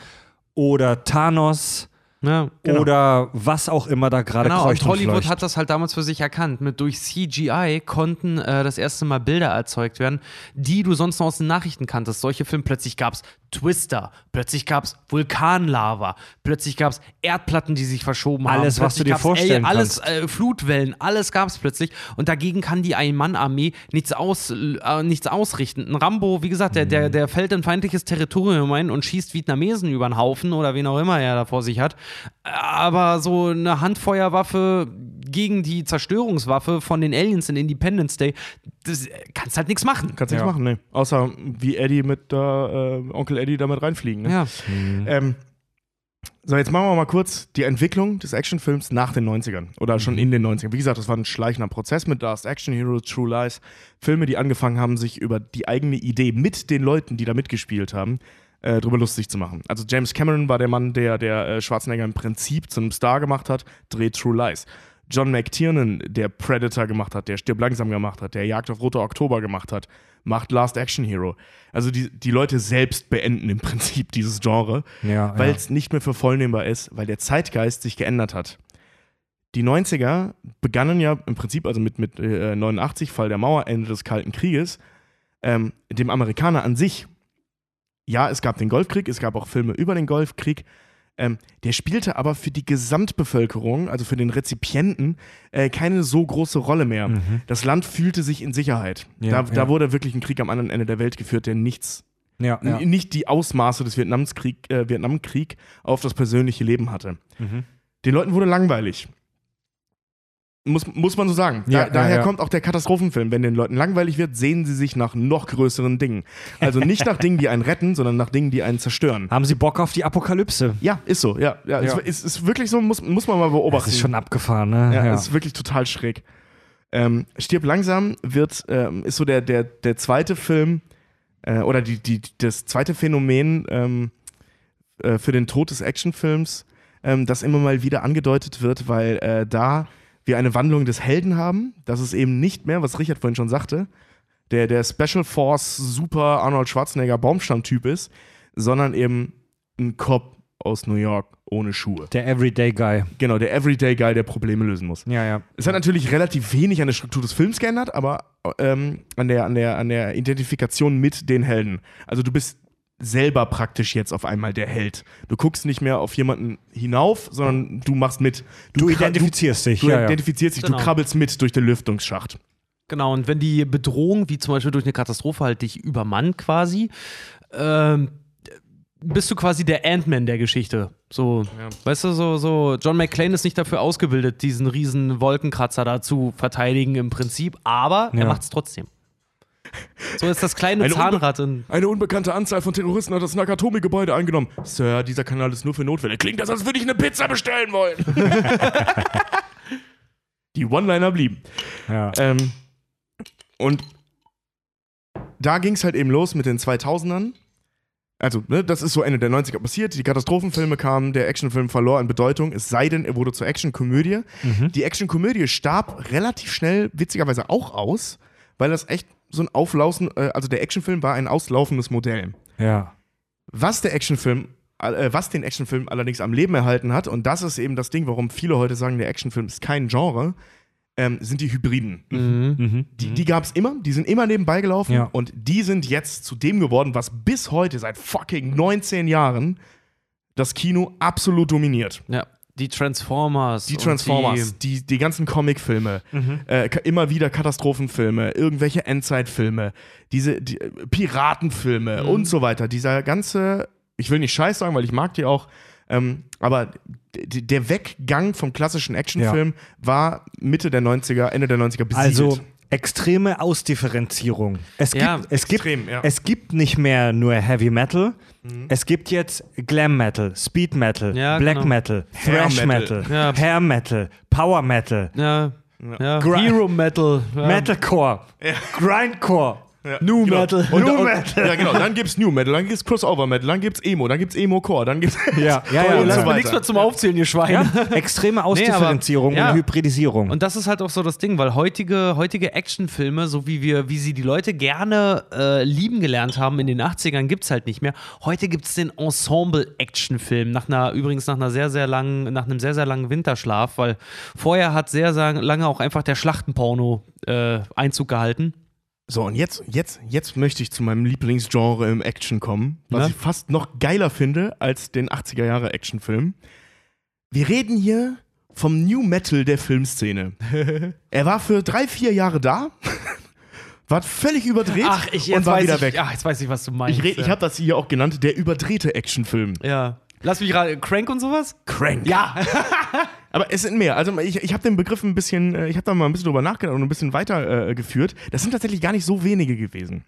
oder Thanos Ja, oder was auch immer da gerade Genau, kreucht und Hollywood fleucht. hat das halt damals für sich erkannt. Mit durch CGI konnten äh, das erste Mal Bilder erzeugt werden, die du sonst noch aus den Nachrichten kanntest. Solche Filme, plötzlich gab es Twister, plötzlich gab es Vulkanlava, plötzlich gab es Erdplatten, die sich verschoben haben. Alles, was du dir vorstellen Alles, äh, Flutwellen, alles gab es plötzlich. Und dagegen kann die Ein-Mann-Armee nichts, aus, äh, nichts ausrichten. Ein Rambo, wie gesagt, der, Mhm. der, der fällt in feindliches Territorium ein und schießt Vietnamesen über den Haufen oder wen auch immer er da vor sich hat. Aber so eine Handfeuerwaffe gegen die Zerstörungswaffe von den Aliens in Independence Day, das äh, kannst halt nichts machen. Kannst nichts machen, ne. Außer wie Eddie mit da, äh, Onkel Eddie damit reinfliegen. Ne? Ja. Ähm, so, jetzt machen wir mal kurz die Entwicklung des Actionfilms nach den 90ern oder schon in den 90ern. Wie gesagt, das war ein schleichender Prozess mit Last Action Hero, True Lies. Filme, die angefangen haben, sich über die eigene Idee mit den Leuten, die da mitgespielt haben, äh, drüber lustig zu machen. Also James Cameron war der Mann, der, der äh, Schwarzenegger im Prinzip zu einem Star gemacht hat, dreht True Lies. John McTiernan, der Predator gemacht hat, der Stirb langsam gemacht hat, der Jagd auf Rote Oktober gemacht hat, macht Last Action Hero. Also die, die Leute selbst beenden im Prinzip dieses Genre, Ja, weil ja. es nicht mehr für vollnehmbar ist, weil der Zeitgeist sich geändert hat. Die 90er begannen ja im Prinzip, also mit, mit äh, 89, Fall der Mauer, Ende des Kalten Krieges, ähm, dem Amerikaner an sich. Ja, es gab den Golfkrieg, es gab auch Filme über den Golfkrieg. Ähm, der spielte aber für die Gesamtbevölkerung, also für den Rezipienten, äh, keine so große Rolle mehr. Das Land fühlte sich in Sicherheit. Mhm. Ja, da, ja. da wurde wirklich ein Krieg am anderen Ende der Welt geführt, der nichts ja, nicht die Ausmaße des Vietnamskrieg, äh, Vietnamkrieg auf das persönliche Leben hatte. Mhm. Den Leuten wurde langweilig. Muss, muss man so sagen. Da, Ja, ja, daher ja. kommt auch der Katastrophenfilm. Wenn den Leuten langweilig wird, sehen sie sich nach noch größeren Dingen. Also nicht nach Dingen, die einen retten, sondern nach Dingen, die einen zerstören. Haben Sie Bock auf die Apokalypse? Ja, ist so. Ja, ja, Ja. Es, ist, ist wirklich so, muss, muss man mal beobachten. Das ist schon abgefahren, ne? Ja, ist wirklich total schräg. Ähm, Stirb langsam wird, ähm, ist so der, der, der zweite Film äh, oder die, die, das zweite Phänomen ähm, äh, für den Tod des Actionfilms, ähm, das immer mal wieder angedeutet wird, weil äh, da wir eine Wandlung des Helden haben. Das ist eben nicht mehr, was Richard vorhin schon sagte, der, der Special Force Super Arnold Schwarzenegger Baumstammtyp ist, sondern eben ein Cop aus New York ohne Schuhe. Der Everyday Guy. Genau, der Everyday Guy, der Probleme lösen muss. Ja, ja. Es hat natürlich relativ wenig an der Struktur des Films geändert, aber ähm, an, der, an, der, an der Identifikation mit den Helden. Also du bist selber praktisch jetzt auf einmal der Held. Du guckst nicht mehr auf jemanden hinauf, sondern du machst mit. Du kra- identifizierst dich. Du, du ja, ja. identifizierst dich, Genau. du krabbelst mit durch den Lüftungsschacht. Genau, und wenn die Bedrohung, wie zum Beispiel durch eine Katastrophe, halt dich übermannt quasi, ähm, bist du quasi der Ant-Man der Geschichte. So, weißt du, so, so, John McClane ist nicht dafür ausgebildet, diesen riesen Wolkenkratzer da zu verteidigen im Prinzip, aber Ja. er macht es trotzdem. So ist das kleine Eine Zahnrad in. Eine unbekannte Anzahl von Terroristen hat das Nakatomi-Gebäude eingenommen. Sir, dieser Kanal ist nur für Notfälle. Klingt das, als würde ich eine Pizza bestellen wollen. Die One-Liner blieben. ja. Ähm, und da ging es halt eben los mit den 2000ern. Also, ne, das ist so Ende der 90er passiert. Die Katastrophenfilme kamen, der Actionfilm verlor an Bedeutung, es sei denn, er wurde zur Actionkomödie. Die Actionkomödie starb relativ schnell, witzigerweise auch aus, weil das echt so ein Auflaufen, äh, also der Actionfilm war ein auslaufendes Modell. ja. Was der Actionfilm, äh, was den Actionfilm allerdings am Leben erhalten hat, und das ist eben das Ding, warum viele heute sagen, der Actionfilm ist kein Genre, ähm, sind die Hybriden. Mhm. Die, die gab es immer, die sind immer nebenbei gelaufen Ja. und die sind jetzt zu dem geworden, was bis heute, seit fucking 19 Jahren, das Kino absolut dominiert. Ja, die Transformers. Die Transformers, die, die ganzen Comicfilme, äh, ka- immer wieder Katastrophenfilme, irgendwelche Endzeitfilme, diese die, äh, Piratenfilme und so weiter. Dieser ganze, ich will nicht scheiß sagen, weil ich mag die auch, ähm, aber der Weggang vom klassischen Actionfilm war Mitte der 90er, Ende der 90er besiegelt. Also extreme Ausdifferenzierung. Es gibt, Ja, es, gibt, extrem, ja. es gibt nicht mehr nur Heavy Metal. Es gibt jetzt Glam Metal, Speed Metal, Ja, Black genau. Metal, Thrash Metal. Metal. Hair Metal, Power Metal, Hero Metal. Metalcore, Grindcore, New Genau. Metal. Und, New und, Metal. Ja, genau. Dann gibt's New Metal, dann gibt's Crossover Metal, dann gibt's Emo, dann gibt's Emo-Core, dann gibt's. Ja, ja, ja. ja. so Lass mir weiter. nichts mehr zum Aufzählen, ihr Schwein. Ja, extreme Ausdifferenzierung ja. und Hybridisierung. Und das ist halt auch so das Ding, weil heutige, heutige Actionfilme, so wie wir, wie sie die Leute gerne äh, lieben gelernt haben in den 80ern, gibt es halt nicht mehr. Heute gibt es den Ensemble-Actionfilm, nach einer, übrigens nach einer sehr, sehr langen, nach einem sehr, sehr langen Winterschlaf, weil vorher hat sehr, sehr lange auch einfach der Schlachtenporno äh, Einzug gehalten. So, und jetzt, jetzt, jetzt möchte ich zu meinem Lieblingsgenre im Action kommen, was Na? ich fast noch geiler finde als den 80er Jahre Actionfilm. Wir reden hier vom New Metal der Filmszene. er war für drei, vier Jahre da, war völlig überdreht Ach, ich und war wieder ich, weg. Ach, jetzt weiß ich, was du meinst. ich red- ich habe das hier auch genannt, der überdrehte Actionfilm. ja. Lass mich gerade, Crank und sowas? Crank. Ja. Aber es sind mehr. Also ich, ich habe den Begriff ein bisschen, äh, ich habe da mal ein bisschen drüber nachgedacht und ein bisschen weiter äh, geführt. Das sind tatsächlich gar nicht so wenige gewesen.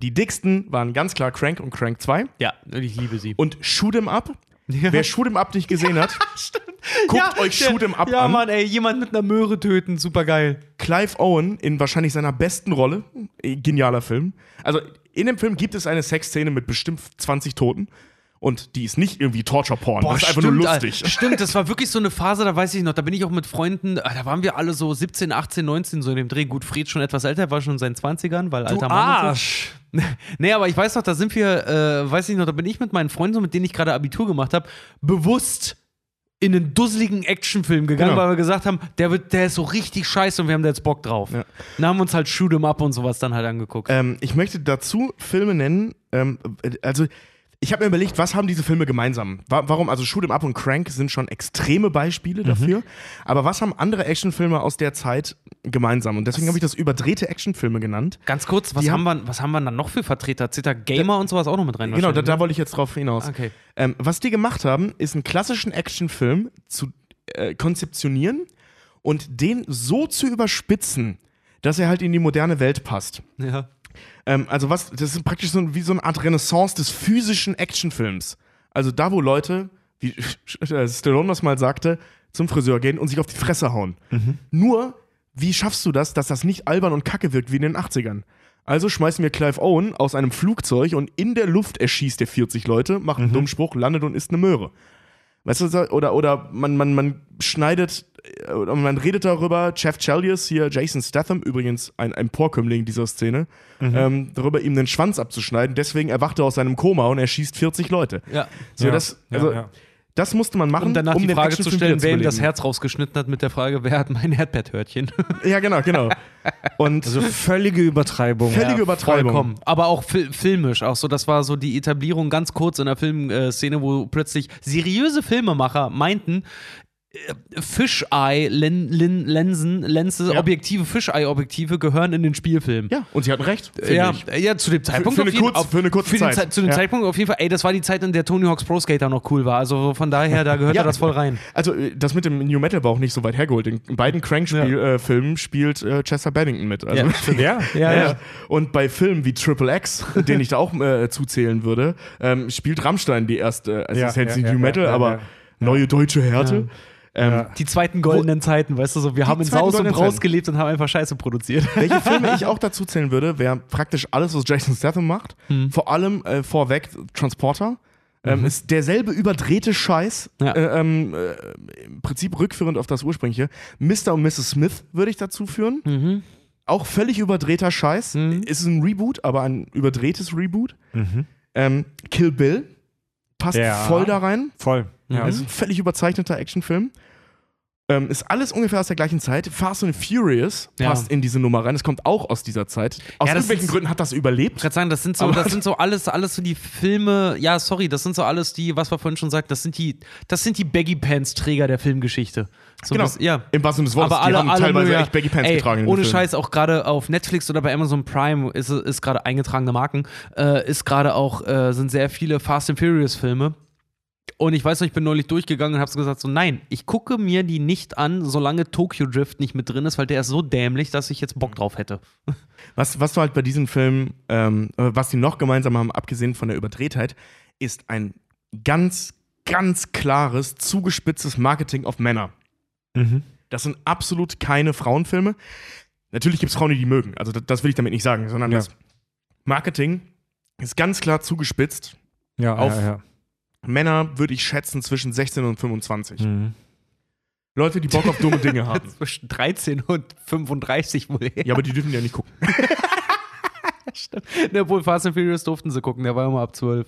Die dicksten waren ganz klar Crank und Crank 2 ja, ich liebe sie. und Shoot 'em Up. Wer Shoot 'em Up nicht gesehen hat, guckt euch der- Shoot 'em Up Ja, an. Mann, ey, jemand mit einer Möhre töten, super geil. Clive Owen in wahrscheinlich seiner besten Rolle. Äh, Genialer Film. Also in dem Film gibt es eine Sexszene mit bestimmt 20 Toten. Und die ist nicht irgendwie Torture-Porn. Das ist einfach nur lustig. Alter. Stimmt, das war wirklich so eine Phase, da weiß ich noch, da bin ich auch mit Freunden, ah, da waren wir alle so 17, 18, 19, so in dem Dreh. Gut, Fred schon etwas älter, war schon in seinen 20ern, weil alter Mann. und so. Arsch. Nee, aber ich weiß noch, da sind wir, äh, weiß ich noch, da bin ich mit meinen Freunden, so mit denen ich gerade Abitur gemacht habe, bewusst in einen dusseligen Actionfilm gegangen, Genau. weil wir gesagt haben, der, wird, der ist so richtig scheiße und wir haben da jetzt Bock drauf. Ja. Dann haben wir uns halt Shoot 'em Up und sowas dann halt angeguckt. Ähm, ich möchte dazu Filme nennen. Ähm, äh, also, ich habe mir überlegt, was haben diese Filme gemeinsam? Wa warum? Also, Shoot 'em Up und Crank sind schon extreme Beispiele dafür. Aber was haben andere Actionfilme aus der Zeit gemeinsam? Und deswegen habe ich das überdrehte Actionfilme genannt. Ganz kurz, was haben, wir, was haben wir dann noch für Vertreter? Zitter Gamer und sowas auch noch mit rein? Genau, da, da ne? wollte ich jetzt drauf hinaus. Okay. Ähm, was die gemacht haben, ist einen klassischen Actionfilm zu äh, konzeptionieren und den so zu überspitzen, dass er halt in die moderne Welt passt. Ja. Ähm, also was, das ist praktisch so ein, wie so eine Art Renaissance des physischen Actionfilms. Also da, wo Leute, wie äh, Stallone das mal sagte, zum Friseur gehen und sich auf die Fresse hauen. Nur, wie schaffst du das, dass das nicht albern und kacke wirkt wie in den 80ern? Also schmeißen wir Clive Owen aus einem Flugzeug und in der Luft erschießt er 40 Leute, macht einen Dummspruch, landet und isst eine Möhre. Weißt du, oder, oder man, man, man schneidet äh, oder man redet darüber, Jeff Chelios hier, Jason Statham, übrigens ein, ein Porkömmling dieser Szene, ähm, darüber ihm den Schwanz abzuschneiden. Deswegen erwacht er aus seinem Koma und er schießt 40 Leute. Ja. So, Ja, das, ja, also, ja. Das musste man machen, Um danach um die den Frage zu stellen, wer ihm das. Herz rausgeschnitten hat mit der Frage, wer hat mein Herdbetthörtchen? Ja, genau, genau. Und Also völlige Übertreibung. völlige Ja, Übertreibung. Vollkommen. Aber auch fil filmisch. Auch so, das war so die Etablierung ganz kurz in der Filmszene, wo plötzlich seriöse Filmemacher meinten, äh, Fisheye-Lensen, Lense, Ja. Objektive, Fisheye-Objektive gehören in den Spielfilm. Ja, und sie hatten recht. finde Ja, ich. ja, zu dem Zeitpunkt für eine auf jeden- kurz- auf- für eine kurze für Zeit. Ze- Zu dem Ja. Zeitpunkt auf jeden Fall, ey, das war die Zeit, in der Tony Hawk's Pro Skater noch cool war. Also von daher, da gehört Ja. das voll rein. Also, äh, das mit dem New Metal war auch nicht so weit hergeholt. In beiden Crank-Filmen spielt äh, Chester Bennington mit. Also, Ja, Ja, ja. Und bei Filmen wie Triple X, den ich da auch äh, zuzählen würde, ähm, spielt Rammstein die erste, also Ja, es ist jetzt New Metal, aber neue deutsche Härte. Ähm, Ja. Die zweiten goldenen Zeiten, weißt du so, wir haben in Saus und Braus gelebt und haben einfach Scheiße produziert. Welche Filme ich auch dazu zählen würde, wäre praktisch alles, was Jason Statham macht. Hm. Vor allem äh, vorweg Transporter. Ähm, ist derselbe überdrehte Scheiß, Mhm. Ja. äh, ähm, äh, im Prinzip rückführend auf das ursprüngliche. Mr. und Mrs. Smith würde ich dazu führen. Mhm. Auch völlig überdrehter Scheiß. Mhm. Ist ein Reboot, aber ein überdrehtes Reboot. Mhm. Ähm, Kill Bill passt Ja. voll da rein. Voll. Ja. Ist ein völlig überzeichneter Actionfilm. Ähm, ist alles ungefähr aus der gleichen Zeit. Fast and Furious Ja. passt in diese Nummer rein. Es kommt auch aus dieser Zeit. Aus Ja, irgendwelchen Gründen hat das Ich überlebt. gerade sagen, das sind so, das sind so alles, alles so die Filme, ja, sorry, das sind so alles die, was wir vorhin schon sagten, das sind die, das sind die Baggy Pants Träger der Filmgeschichte. So Genau. das, ja. Im wahrsten Sinne des Wortes. Aber alle, die haben alle teilweise nur, ja, echt Baggy Pants ey, getragen. Ohne. Scheiß, auch gerade auf Netflix oder bei Amazon Prime ist, ist gerade eingetragene Marken, äh, ist gerade auch, äh, sind sehr viele Fast and Furious Filme. Und ich weiß noch, ich bin neulich durchgegangen und habe so gesagt, so nein, ich gucke mir die nicht an, solange Tokyo Drift nicht mit drin ist, weil der ist so dämlich, dass ich jetzt Bock drauf hätte. Was, was du halt bei diesen Filmen, ähm, äh, was die noch gemeinsam haben, abgesehen von der Überdrehtheit, ist ein ganz, ganz klares, zugespitztes Marketing auf Männer. Mhm. Das sind absolut keine Frauenfilme. Natürlich gibt es Frauen, die die mögen. Also das, das will ich damit nicht sagen, sondern Ja. das Marketing ist ganz klar zugespitzt. Ja, Auf- ja. Männer würde ich schätzen zwischen 16 und 25. Mhm. Leute, die Bock auf dumme Dinge haben. Zwischen 13 und 35 wohl eher. Ja, aber die dürfen ja nicht gucken. Ne, Obwohl Fast and Furious durften sie gucken, der war immer ab 12.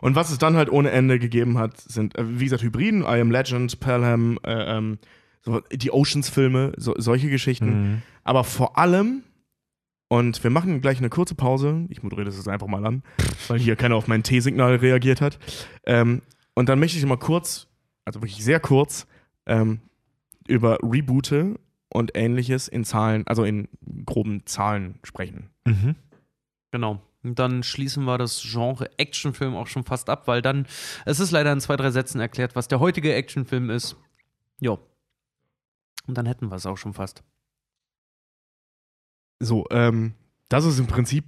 Und was es dann halt ohne Ende gegeben hat, sind, äh, wie gesagt, Hybriden, I Am Legend, Pelham, äh, ähm, so, die Oceans-Filme, so, solche Geschichten. Mhm. Aber vor allem, und wir machen gleich eine kurze Pause, ich moderiere das jetzt einfach mal an, weil hier keiner auf mein T-Signal reagiert hat. Ähm, und dann möchte ich mal kurz, also wirklich sehr kurz, ähm, über Reboote und ähnliches in Zahlen, also in groben Zahlen sprechen. Mhm. Genau. Und dann schließen wir das Genre Actionfilm auch schon fast ab, weil dann, es ist leider in zwei, drei Sätzen erklärt, was der heutige Actionfilm ist. Jo. Und dann hätten wir es auch schon fast. So, ähm, das ist im Prinzip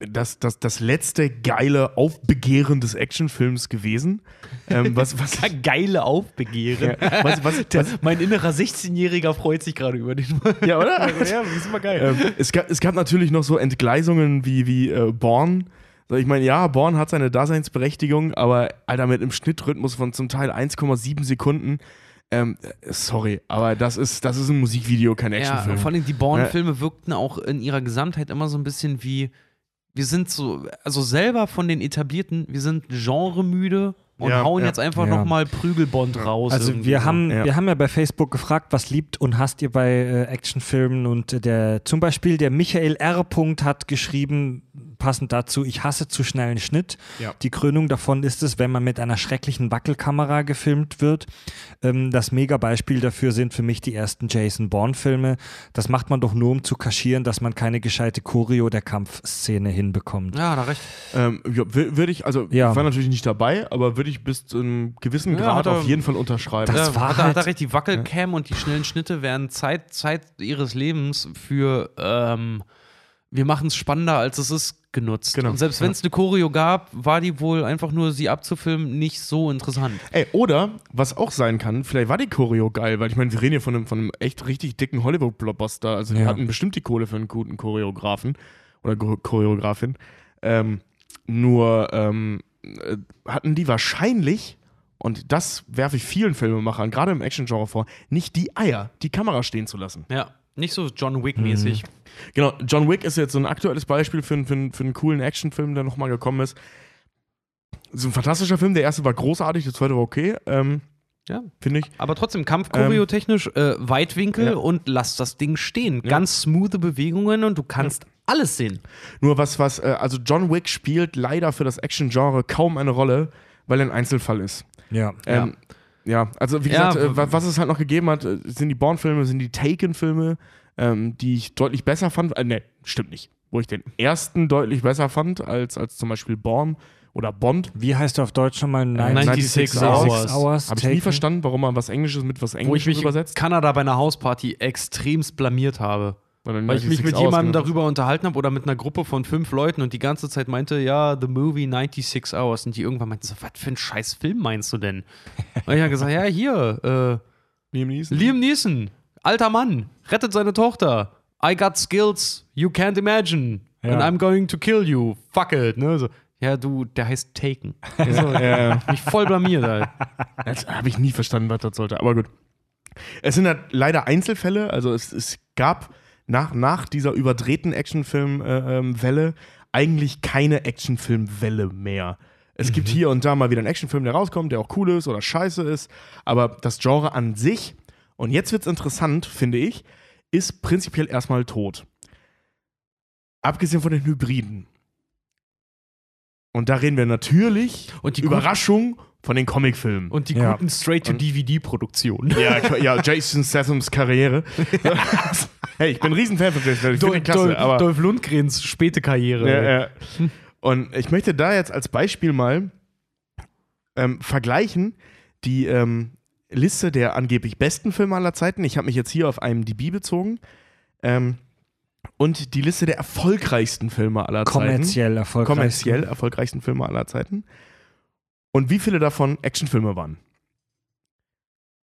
das, das, das letzte geile Aufbegehren des Actionfilms gewesen. Ähm, was, was, Geile Aufbegehre. ja, was, was, was, mein innerer 16-Jähriger freut sich gerade über den. ja, oder? ja, das ist immer geil. ähm, es, gab, es gab natürlich noch so Entgleisungen wie, wie äh, Born. Ich meine, ja, Born hat seine Daseinsberechtigung, aber Alter, mit einem Schnittrhythmus von zum Teil 1,7 Sekunden. Ähm, äh, sorry, aber das ist, das ist ein Musikvideo, kein Ja, Actionfilm. vor allem die Bourne-Filme wirkten auch in ihrer Gesamtheit immer so ein bisschen wie, wir sind so, also selber von den etablierten, wir sind genremüde und Ja, hauen ja. jetzt einfach Ja. nochmal Prügelbond raus. Also wir so. haben, Ja. wir haben ja bei Facebook gefragt, was liebt und hasst ihr bei äh, Actionfilmen und der zum Beispiel der Michael R. Punkt hat geschrieben, passend dazu, ich hasse zu schnellen Schnitt. Ja. Die Krönung davon ist es, wenn man mit einer schrecklichen Wackelkamera gefilmt wird. Ähm, das Mega-Beispiel dafür sind für mich die ersten Jason Bourne-Filme. Das macht man doch nur, um zu kaschieren, dass man keine gescheite Choreo der Kampfszene hinbekommt. Ja, da recht. Ähm, würde ich, also Ja. ich war natürlich nicht dabei, aber würde ich bis zu einem gewissen Ja, Grad er- auf jeden Fall unterschreiben. Das ja, war hat, er- halt- hat er recht, die Wackelcam und die schnellen Schnitte wären Zeit, Zeit ihres Lebens für ähm, wir machen es spannender, als es ist, genutzt. Genau. Und selbst wenn es eine Choreo gab, war die wohl einfach nur sie abzufilmen nicht so interessant. Ey, oder, was auch sein kann, vielleicht war die Choreo geil, weil ich meine, wir reden hier von einem, von einem echt richtig dicken Hollywood-Blockbuster. Also, die Ja. hatten bestimmt die Kohle für einen guten Choreografen oder Cho- Choreografin. Ähm, nur ähm, äh, hatten die wahrscheinlich und das werfe ich vielen Filmemachern, gerade im Action-Genre vor, nicht die Eier, die Kamera stehen zu lassen. Ja, nicht so John Wick-mäßig. Genau, John Wick ist jetzt so ein aktuelles Beispiel für, einen- für, für einen coolen Actionfilm, der nochmal gekommen ist. So ein fantastischer Film, der erste war großartig, der zweite war okay, ähm, Ja. finde ich. Aber trotzdem, Kampfchoreotechnisch, äh, Weitwinkel Ja. und lass das Ding stehen. Ganz smoothe Bewegungen und du kannst alles sehen. Nur was, was, äh, also John Wick spielt leider für das Action-Genre kaum eine Rolle, weil er ein Einzelfall ist. Ja. Ähm, ja. also wie Ja, gesagt, äh, w- wa- was es halt noch gegeben hat, äh, sind die Bourne-Filme, sind die Taken-Filme, ähm, die ich deutlich besser fand. Äh, ne, stimmt nicht. Wo ich den ersten deutlich besser fand als, als zum Beispiel Bourne oder Bond. Wie heißt er auf Deutsch nochmal? 96 Hours. Hours. Habe ich nie verstanden, warum man was Englisches mit was Wo ich mich in übersetzt. Kanada bei einer Hausparty extremst blamiert habe. Weil, ich mich 96 mit jemandem darüber unterhalten habe oder mit einer Gruppe von fünf Leuten und die ganze Zeit meinte, ja, the movie 96 Hours. Und die irgendwann meinten so, was für ein scheiß Film meinst du denn? Und ich habe gesagt, ja, hier, hast. Liam Neeson. äh, Liam Neeson, alter Mann, rettet seine Tochter. I got skills you can't imagine. Ja. And I'm going to kill you. Fuck it. Ne? So, ja, du, der heißt Taken. So, Ja, mich voll blamiert. Alter. Das habe ich nie verstanden, was das sollte. Aber gut. Es sind halt leider Einzelfälle. Also es, es gab nach, nach dieser überdrehten Actionfilm-Welle eigentlich keine Actionfilm-Welle mehr. Es gibt hier und da mal wieder einen Actionfilm, der rauskommt, der auch cool ist oder scheiße ist. Aber das Genre an sich, und jetzt wird es interessant, finde ich, ist prinzipiell erstmal tot. Abgesehen von den Hybriden. Und da reden wir natürlich Und die Überraschung von den Comicfilmen. Und die Ja. guten Straight-to-DVD-Produktionen. Ja, ja, Jason Stathams Karriere. hey, ich bin ein Riesenfan von Jason Statham. Ich klasse, aber. Dolph Lundgrens späte Karriere. Ja, ja. Und ich möchte da jetzt als Beispiel mal ähm, vergleichen die ähm, Liste der angeblich besten Filme aller Zeiten. Ich habe mich jetzt hier auf IMDb bezogen. Ähm, und die Liste der erfolgreichsten Filme aller Zeiten. Kommerziell erfolgreich. Kommerziell erfolgreichsten Filme aller Zeiten. Und wie viele davon Actionfilme waren?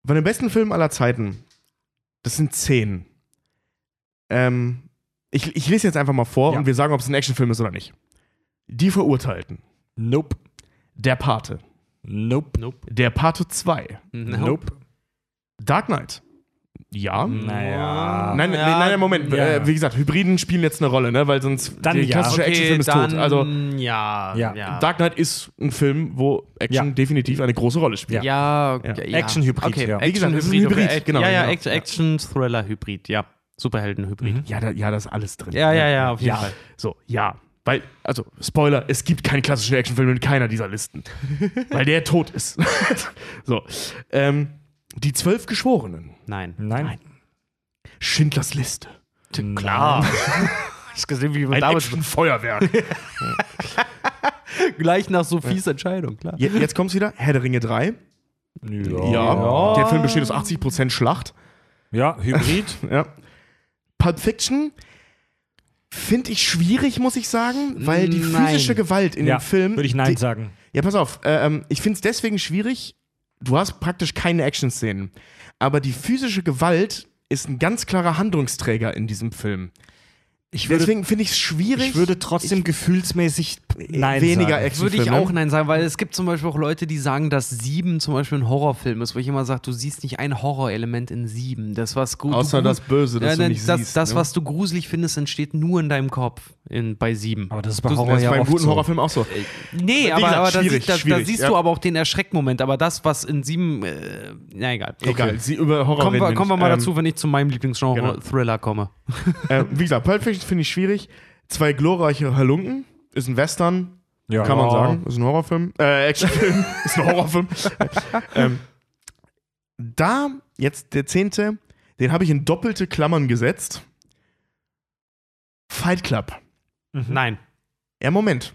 Von den besten Filmen aller Zeiten, das sind zehn. Ähm, ich, ich lese jetzt einfach mal vor Ja. und wir sagen, ob es ein Actionfilm ist oder nicht. Die Verurteilten. Nope. Der Pate. Nope. Nope. Der Pate 2. Nope. Dark Knight. Ja. Naja. Nein, Ja, nein, nein, Moment. ja. Äh, wie gesagt, Hybriden spielen jetzt eine Rolle, ne? weil sonst Dann der ja. klassische Actionfilm ist tot. Also ja, Ja. Dark Knight ist ein Film, wo Action Ja. definitiv eine große Rolle spielt. Ja, okay, ja. Action-Hybrid, Okay, ja. Wie gesagt, Action-Hybrid, Hybrid, okay. genau, Ja, ja, genau. Act- Action-Thriller-Hybrid, ja. Superhelden-Hybrid. Ja, da, ja, da ist alles drin. Ja, ja, ja, auf jeden ja. Fall. So, ja. Weil, also, Spoiler, es gibt keinen klassischen Actionfilm in keiner dieser Listen. weil der tot ist. so. Ähm, die zwölf Geschworenen. Nein. Nein. Schindlers Liste. Klar. Hast gesehen, wie wir Ein damals Actionfeuerwerk. gleich nach Sophies Entscheidung, klar. Je- Jetzt kommt's wieder. Herr der Ringe 3. Ja. Der Film besteht aus 80% Schlacht. Ja, Hybrid. Ja. Pulp Fiction finde ich schwierig, muss ich sagen, weil die Nein. physische Gewalt in ja, dem Film. Würde ich Nein die, sagen. Ja, pass auf. Äh, ähm, ich finde es deswegen schwierig. Du hast praktisch keine Action-Szenen. Aber die physische Gewalt ist ein ganz klarer Handlungsträger in diesem Film. Ich würde, Deswegen finde ich es schwierig. ich würde trotzdem gefühlsmäßig Nein weniger sagen. Würde ich auch Nein sagen, weil es gibt zum Beispiel auch Leute, die sagen, dass Sieben zum Beispiel ein Horrorfilm ist, wo ich immer sage, du siehst nicht ein Horrorelement in Sieben. Das, was gut. Außer das Böse, das ja, du nicht das, siehst. das ne? was du gruselig findest, entsteht nur in deinem Kopf in, bei Sieben. Aber das ist bei Du- Horror das ist ja bei einem oft guten so. Horrorfilm auch so. Nee, Wie aber, gesagt, aber da, schwierig, sie- da, da siehst ja. du aber auch den Erschreckmoment. Aber das, was in Sieben. Äh, na egal. Egal, sie über Horror Kommen wir, reden kommen wir mal Ähm, dazu, wenn ich zu meinem Lieblingsgenre genau. Thriller komme. Äh, wie gesagt, Pulp Fiction finde ich schwierig. Zwei glorreiche Halunken. Ist ein Western, Ja. kann man sagen. Ist ein Horrorfilm. Äh, Actionfilm. ist ein Horrorfilm. ähm, da, jetzt der zehnte, den habe ich in doppelte Klammern gesetzt. Fight Club. Nein. Ja, Moment.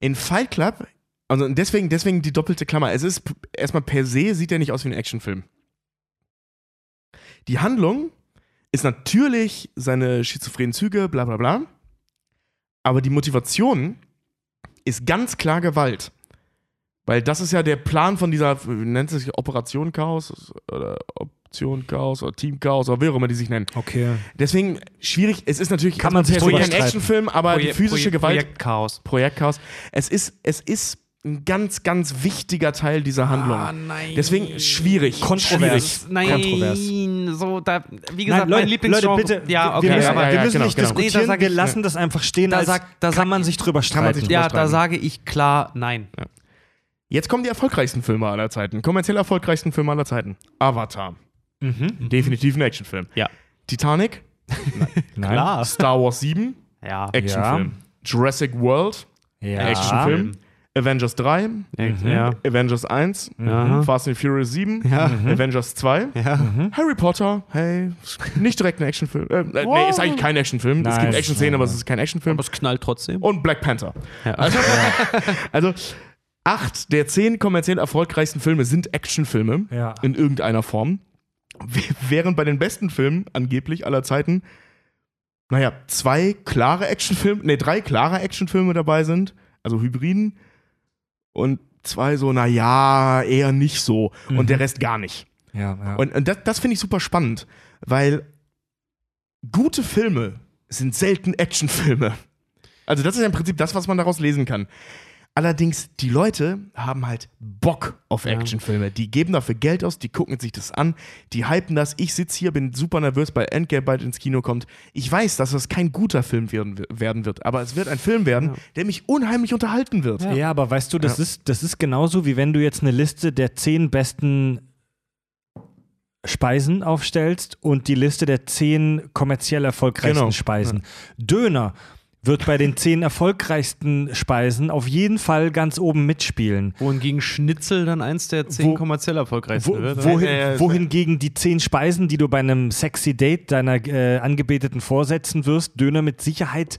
In Fight Club, also deswegen, deswegen die doppelte Klammer. Es ist erstmal per se, sieht er nicht aus wie ein Actionfilm. Die Handlung ist natürlich seine schizophrenen Züge, bla bla bla. Aber die Motivation ist ganz klar Gewalt. Weil das ist ja der Plan von dieser, wie nennt es sich Operation Chaos oder Option Chaos oder Team Chaos oder wie auch immer die sich nennen. Okay. Deswegen schwierig, es ist natürlich Kann man sich kein. Actionfilm, aber die Projek- physische Projek- Gewalt Projekt Chaos. Projektchaos. Es ist, es ist ein ganz, ganz wichtiger Teil dieser Handlung. Ah, nein. Deswegen schwierig. Kontrovers. Nein, Kontrovers. so, da, wie gesagt, Nein, mein Leute, Lieblingsgenre. Leute, bitte, ja, okay, wir müssen, aber ja, wir ja, müssen genau, nicht genau. diskutieren, Nee, wir ich- lassen das einfach stehen, Da als sag- da kann man sich drüber streiten. sich ja, überstreiten. da sage ich klar nein. Jetzt kommen die erfolgreichsten Filme aller Zeiten. Kommerziell erfolgreichsten Filme aller Zeiten. Avatar. Mhm. Definitiv ein Actionfilm. Ja. Titanic. Nein. Star Wars 7. Ja. Actionfilm. Jurassic World. Ja. Actionfilm. Avengers 3. Ja. Avengers 1. Aha. Fast and Furious 7. Ja. Avengers 2. Ja. Harry Potter. Hey, nicht direkt ein Actionfilm. Äh, äh, nee, ist eigentlich kein Actionfilm. es Nein. gibt Action-Szenen, aber es ist kein Actionfilm. Aber es knallt trotzdem. Und Black Panther. Ja. Also, also acht der zehn kommerziell erfolgreichsten Filme sind Actionfilme Ja. in irgendeiner Form. Während bei den besten Filmen angeblich aller Zeiten, naja, zwei klare Actionfilme, nee, drei klare Actionfilme dabei sind, also Hybriden, und zwei so, naja, eher nicht so. Und der Rest gar nicht. Ja, ja. Und, und das, das finde ich super spannend, weil gute Filme sind selten Actionfilme. Also das ist ja im Prinzip das, was man daraus lesen kann. Allerdings, die Leute haben halt Bock auf Actionfilme. Die geben dafür Geld aus, die gucken sich das an, die hypen das. Ich sitze hier, bin super nervös, weil Endgame bald ins Kino kommt. Ich weiß, dass das kein guter Film werden, werden wird, aber es wird ein Film werden, der mich unheimlich unterhalten wird. Ja, aber weißt du, das, ist, das ist genauso, wie wenn du jetzt eine Liste der zehn besten Speisen aufstellst und die Liste der zehn kommerziell erfolgreichsten Genau. Speisen. Döner wird bei den zehn erfolgreichsten Speisen auf jeden Fall ganz oben mitspielen. Wohingegen Schnitzel dann eins der zehn Wo- kommerziell erfolgreichsten Wo, wird. wohin, Ja, ja, ja. wohingegen die zehn Speisen, die du bei einem sexy Date deiner äh, Angebeteten vorsetzen wirst, Döner mit Sicherheit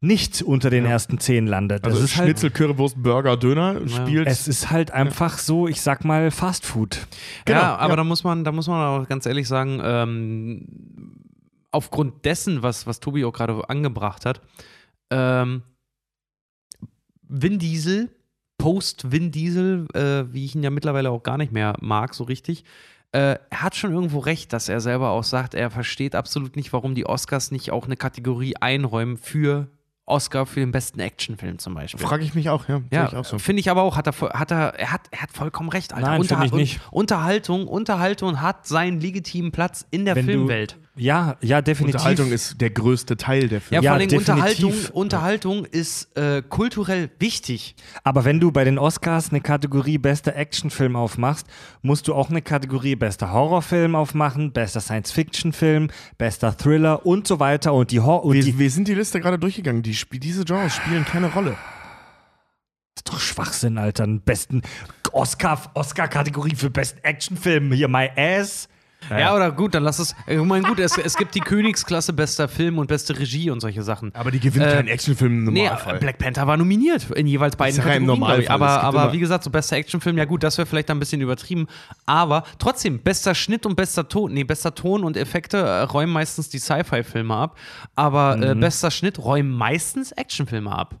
nicht unter den ersten zehn landet. Also das ist halt, Schnitzel, Currywurst, Burger, Döner spielt. es ist halt einfach so, ich sag mal, Fast Food. Genau, ja, aber ja. da muss man, da muss man auch ganz ehrlich sagen, ähm, aufgrund dessen, was, was Tobi auch gerade angebracht hat, ähm, Vin Diesel, Post Vin Diesel, äh, wie ich ihn ja mittlerweile auch gar nicht mehr mag, so richtig. Äh, er hat schon irgendwo recht, dass er selber auch sagt, er versteht absolut nicht, warum die Oscars nicht auch eine Kategorie einräumen für Oscar für den besten Actionfilm zum Beispiel. Frage ich mich auch, ja. Ja, auch so. finde ich aber auch, hat er, hat er, er, hat, er hat vollkommen recht, Alter. Nein, finde ich nicht. Unterhaltung, Unterhaltung hat seinen legitimen Platz in der Wenn Filmwelt. Ja, ja, definitiv. Unterhaltung ist der größte Teil der Ja, Filme. Ja, vor allem definitiv. Unterhaltung, Unterhaltung ist äh, kulturell wichtig. Aber wenn du bei den Oscars eine Kategorie bester Actionfilm aufmachst, musst du auch eine Kategorie bester Horrorfilm aufmachen, bester Science-Fiction-Film, bester Thriller und so weiter. Und die, Hor und die Wir, wir sind die Liste gerade durchgegangen. Die, diese Genres spielen keine Rolle. ist doch Schwachsinn, Alter. Einen besten Oscar, Oscar-Kategorie für besten Actionfilm. Hier, my ass. Ja, oder gut, dann lass es. Ich meine, gut, es, es gibt die Königsklasse bester Film und beste Regie und solche Sachen. Aber die gewinnt Äh, keinen Actionfilm im Nee, Normalfall. Black Panther war nominiert in jeweils beiden ja im Kategorien, ich. Normalfall. Aber, aber wie gesagt, so bester Actionfilm, ja gut, das wäre vielleicht ein bisschen übertrieben. Aber trotzdem, bester Schnitt und bester Ton, nee, bester Ton und Effekte äh, räumen meistens die Sci-Fi-Filme ab. Aber äh, bester Schnitt räumen meistens Actionfilme ab.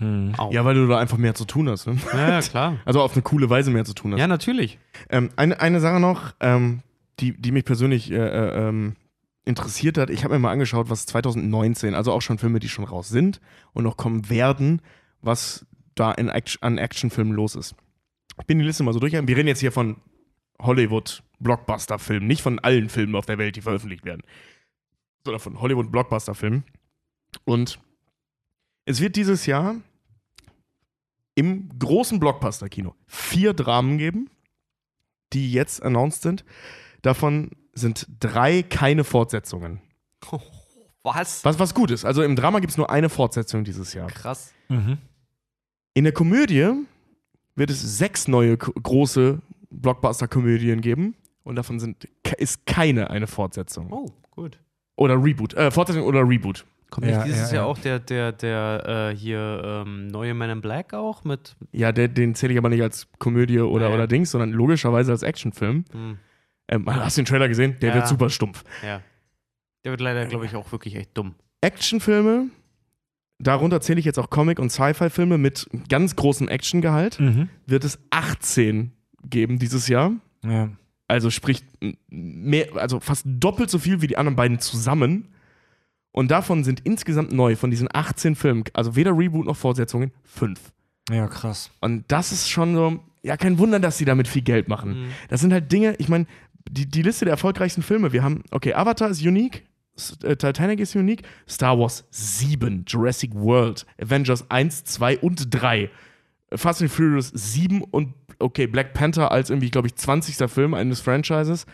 Hm. Auch. ja, weil du da einfach mehr zu tun hast. Ne? ja, ja, klar. Also auf eine coole Weise mehr zu tun hast. Ja, natürlich. Ähm, eine, eine Sache noch, ähm, die, die mich persönlich äh, äh, ähm, interessiert hat. Ich habe mir mal angeschaut, was 2019, also auch schon Filme, die schon raus sind und noch kommen werden, was da in Act an Actionfilmen los ist. Ich bin die Liste mal so durch. Wir reden jetzt hier von Hollywood-Blockbuster-Filmen, nicht von allen Filmen auf der Welt, die veröffentlicht werden, sondern von Hollywood-Blockbuster-Filmen. Und es wird dieses Jahr im großen Blockbuster-Kino vier Dramen geben, die jetzt announced sind. Davon sind drei keine Fortsetzungen. Was? Was, was gut ist. Also im Drama gibt es nur eine Fortsetzung dieses Jahr. Krass. Mhm. In der Komödie wird es sechs neue große Blockbuster-Komödien geben. Und davon sind, ist keine eine Fortsetzung. Oh, gut. Oder Reboot. Äh, Fortsetzung oder Reboot. Kommt Ja, nicht dieses ja, Jahr ja. auch der, der, der äh, hier ähm, neue Man in Black auch mit. Ja, der, den zähle ich aber nicht als Komödie oder, Nee. oder Dings, sondern logischerweise als Actionfilm. Hm, Ähm, hast du den Trailer gesehen? Der Ja. wird super stumpf. ja. Der wird leider, glaube ich, auch wirklich echt dumm. Actionfilme, darunter zähle ich jetzt auch Comic- und Sci-Fi-Filme mit ganz großem Actiongehalt, Mhm. wird es 18 geben dieses Jahr. Ja. Also sprich mehr, also fast doppelt so viel wie die anderen beiden zusammen. Und davon sind insgesamt neu von diesen 18 Filmen, also weder Reboot noch Fortsetzungen, fünf. Ja, krass. Und das ist schon so, ja, kein Wunder, dass sie damit viel Geld machen. Das sind halt Dinge, ich meine, die, die Liste der erfolgreichsten Filme, wir haben, okay, Avatar ist unique, äh, Titanic ist unique, Star Wars 7, Jurassic World, Avengers 1, 2 und 3, Fast and Furious 7 und, okay, Black Panther als irgendwie, glaube ich, 20. Film eines Franchises.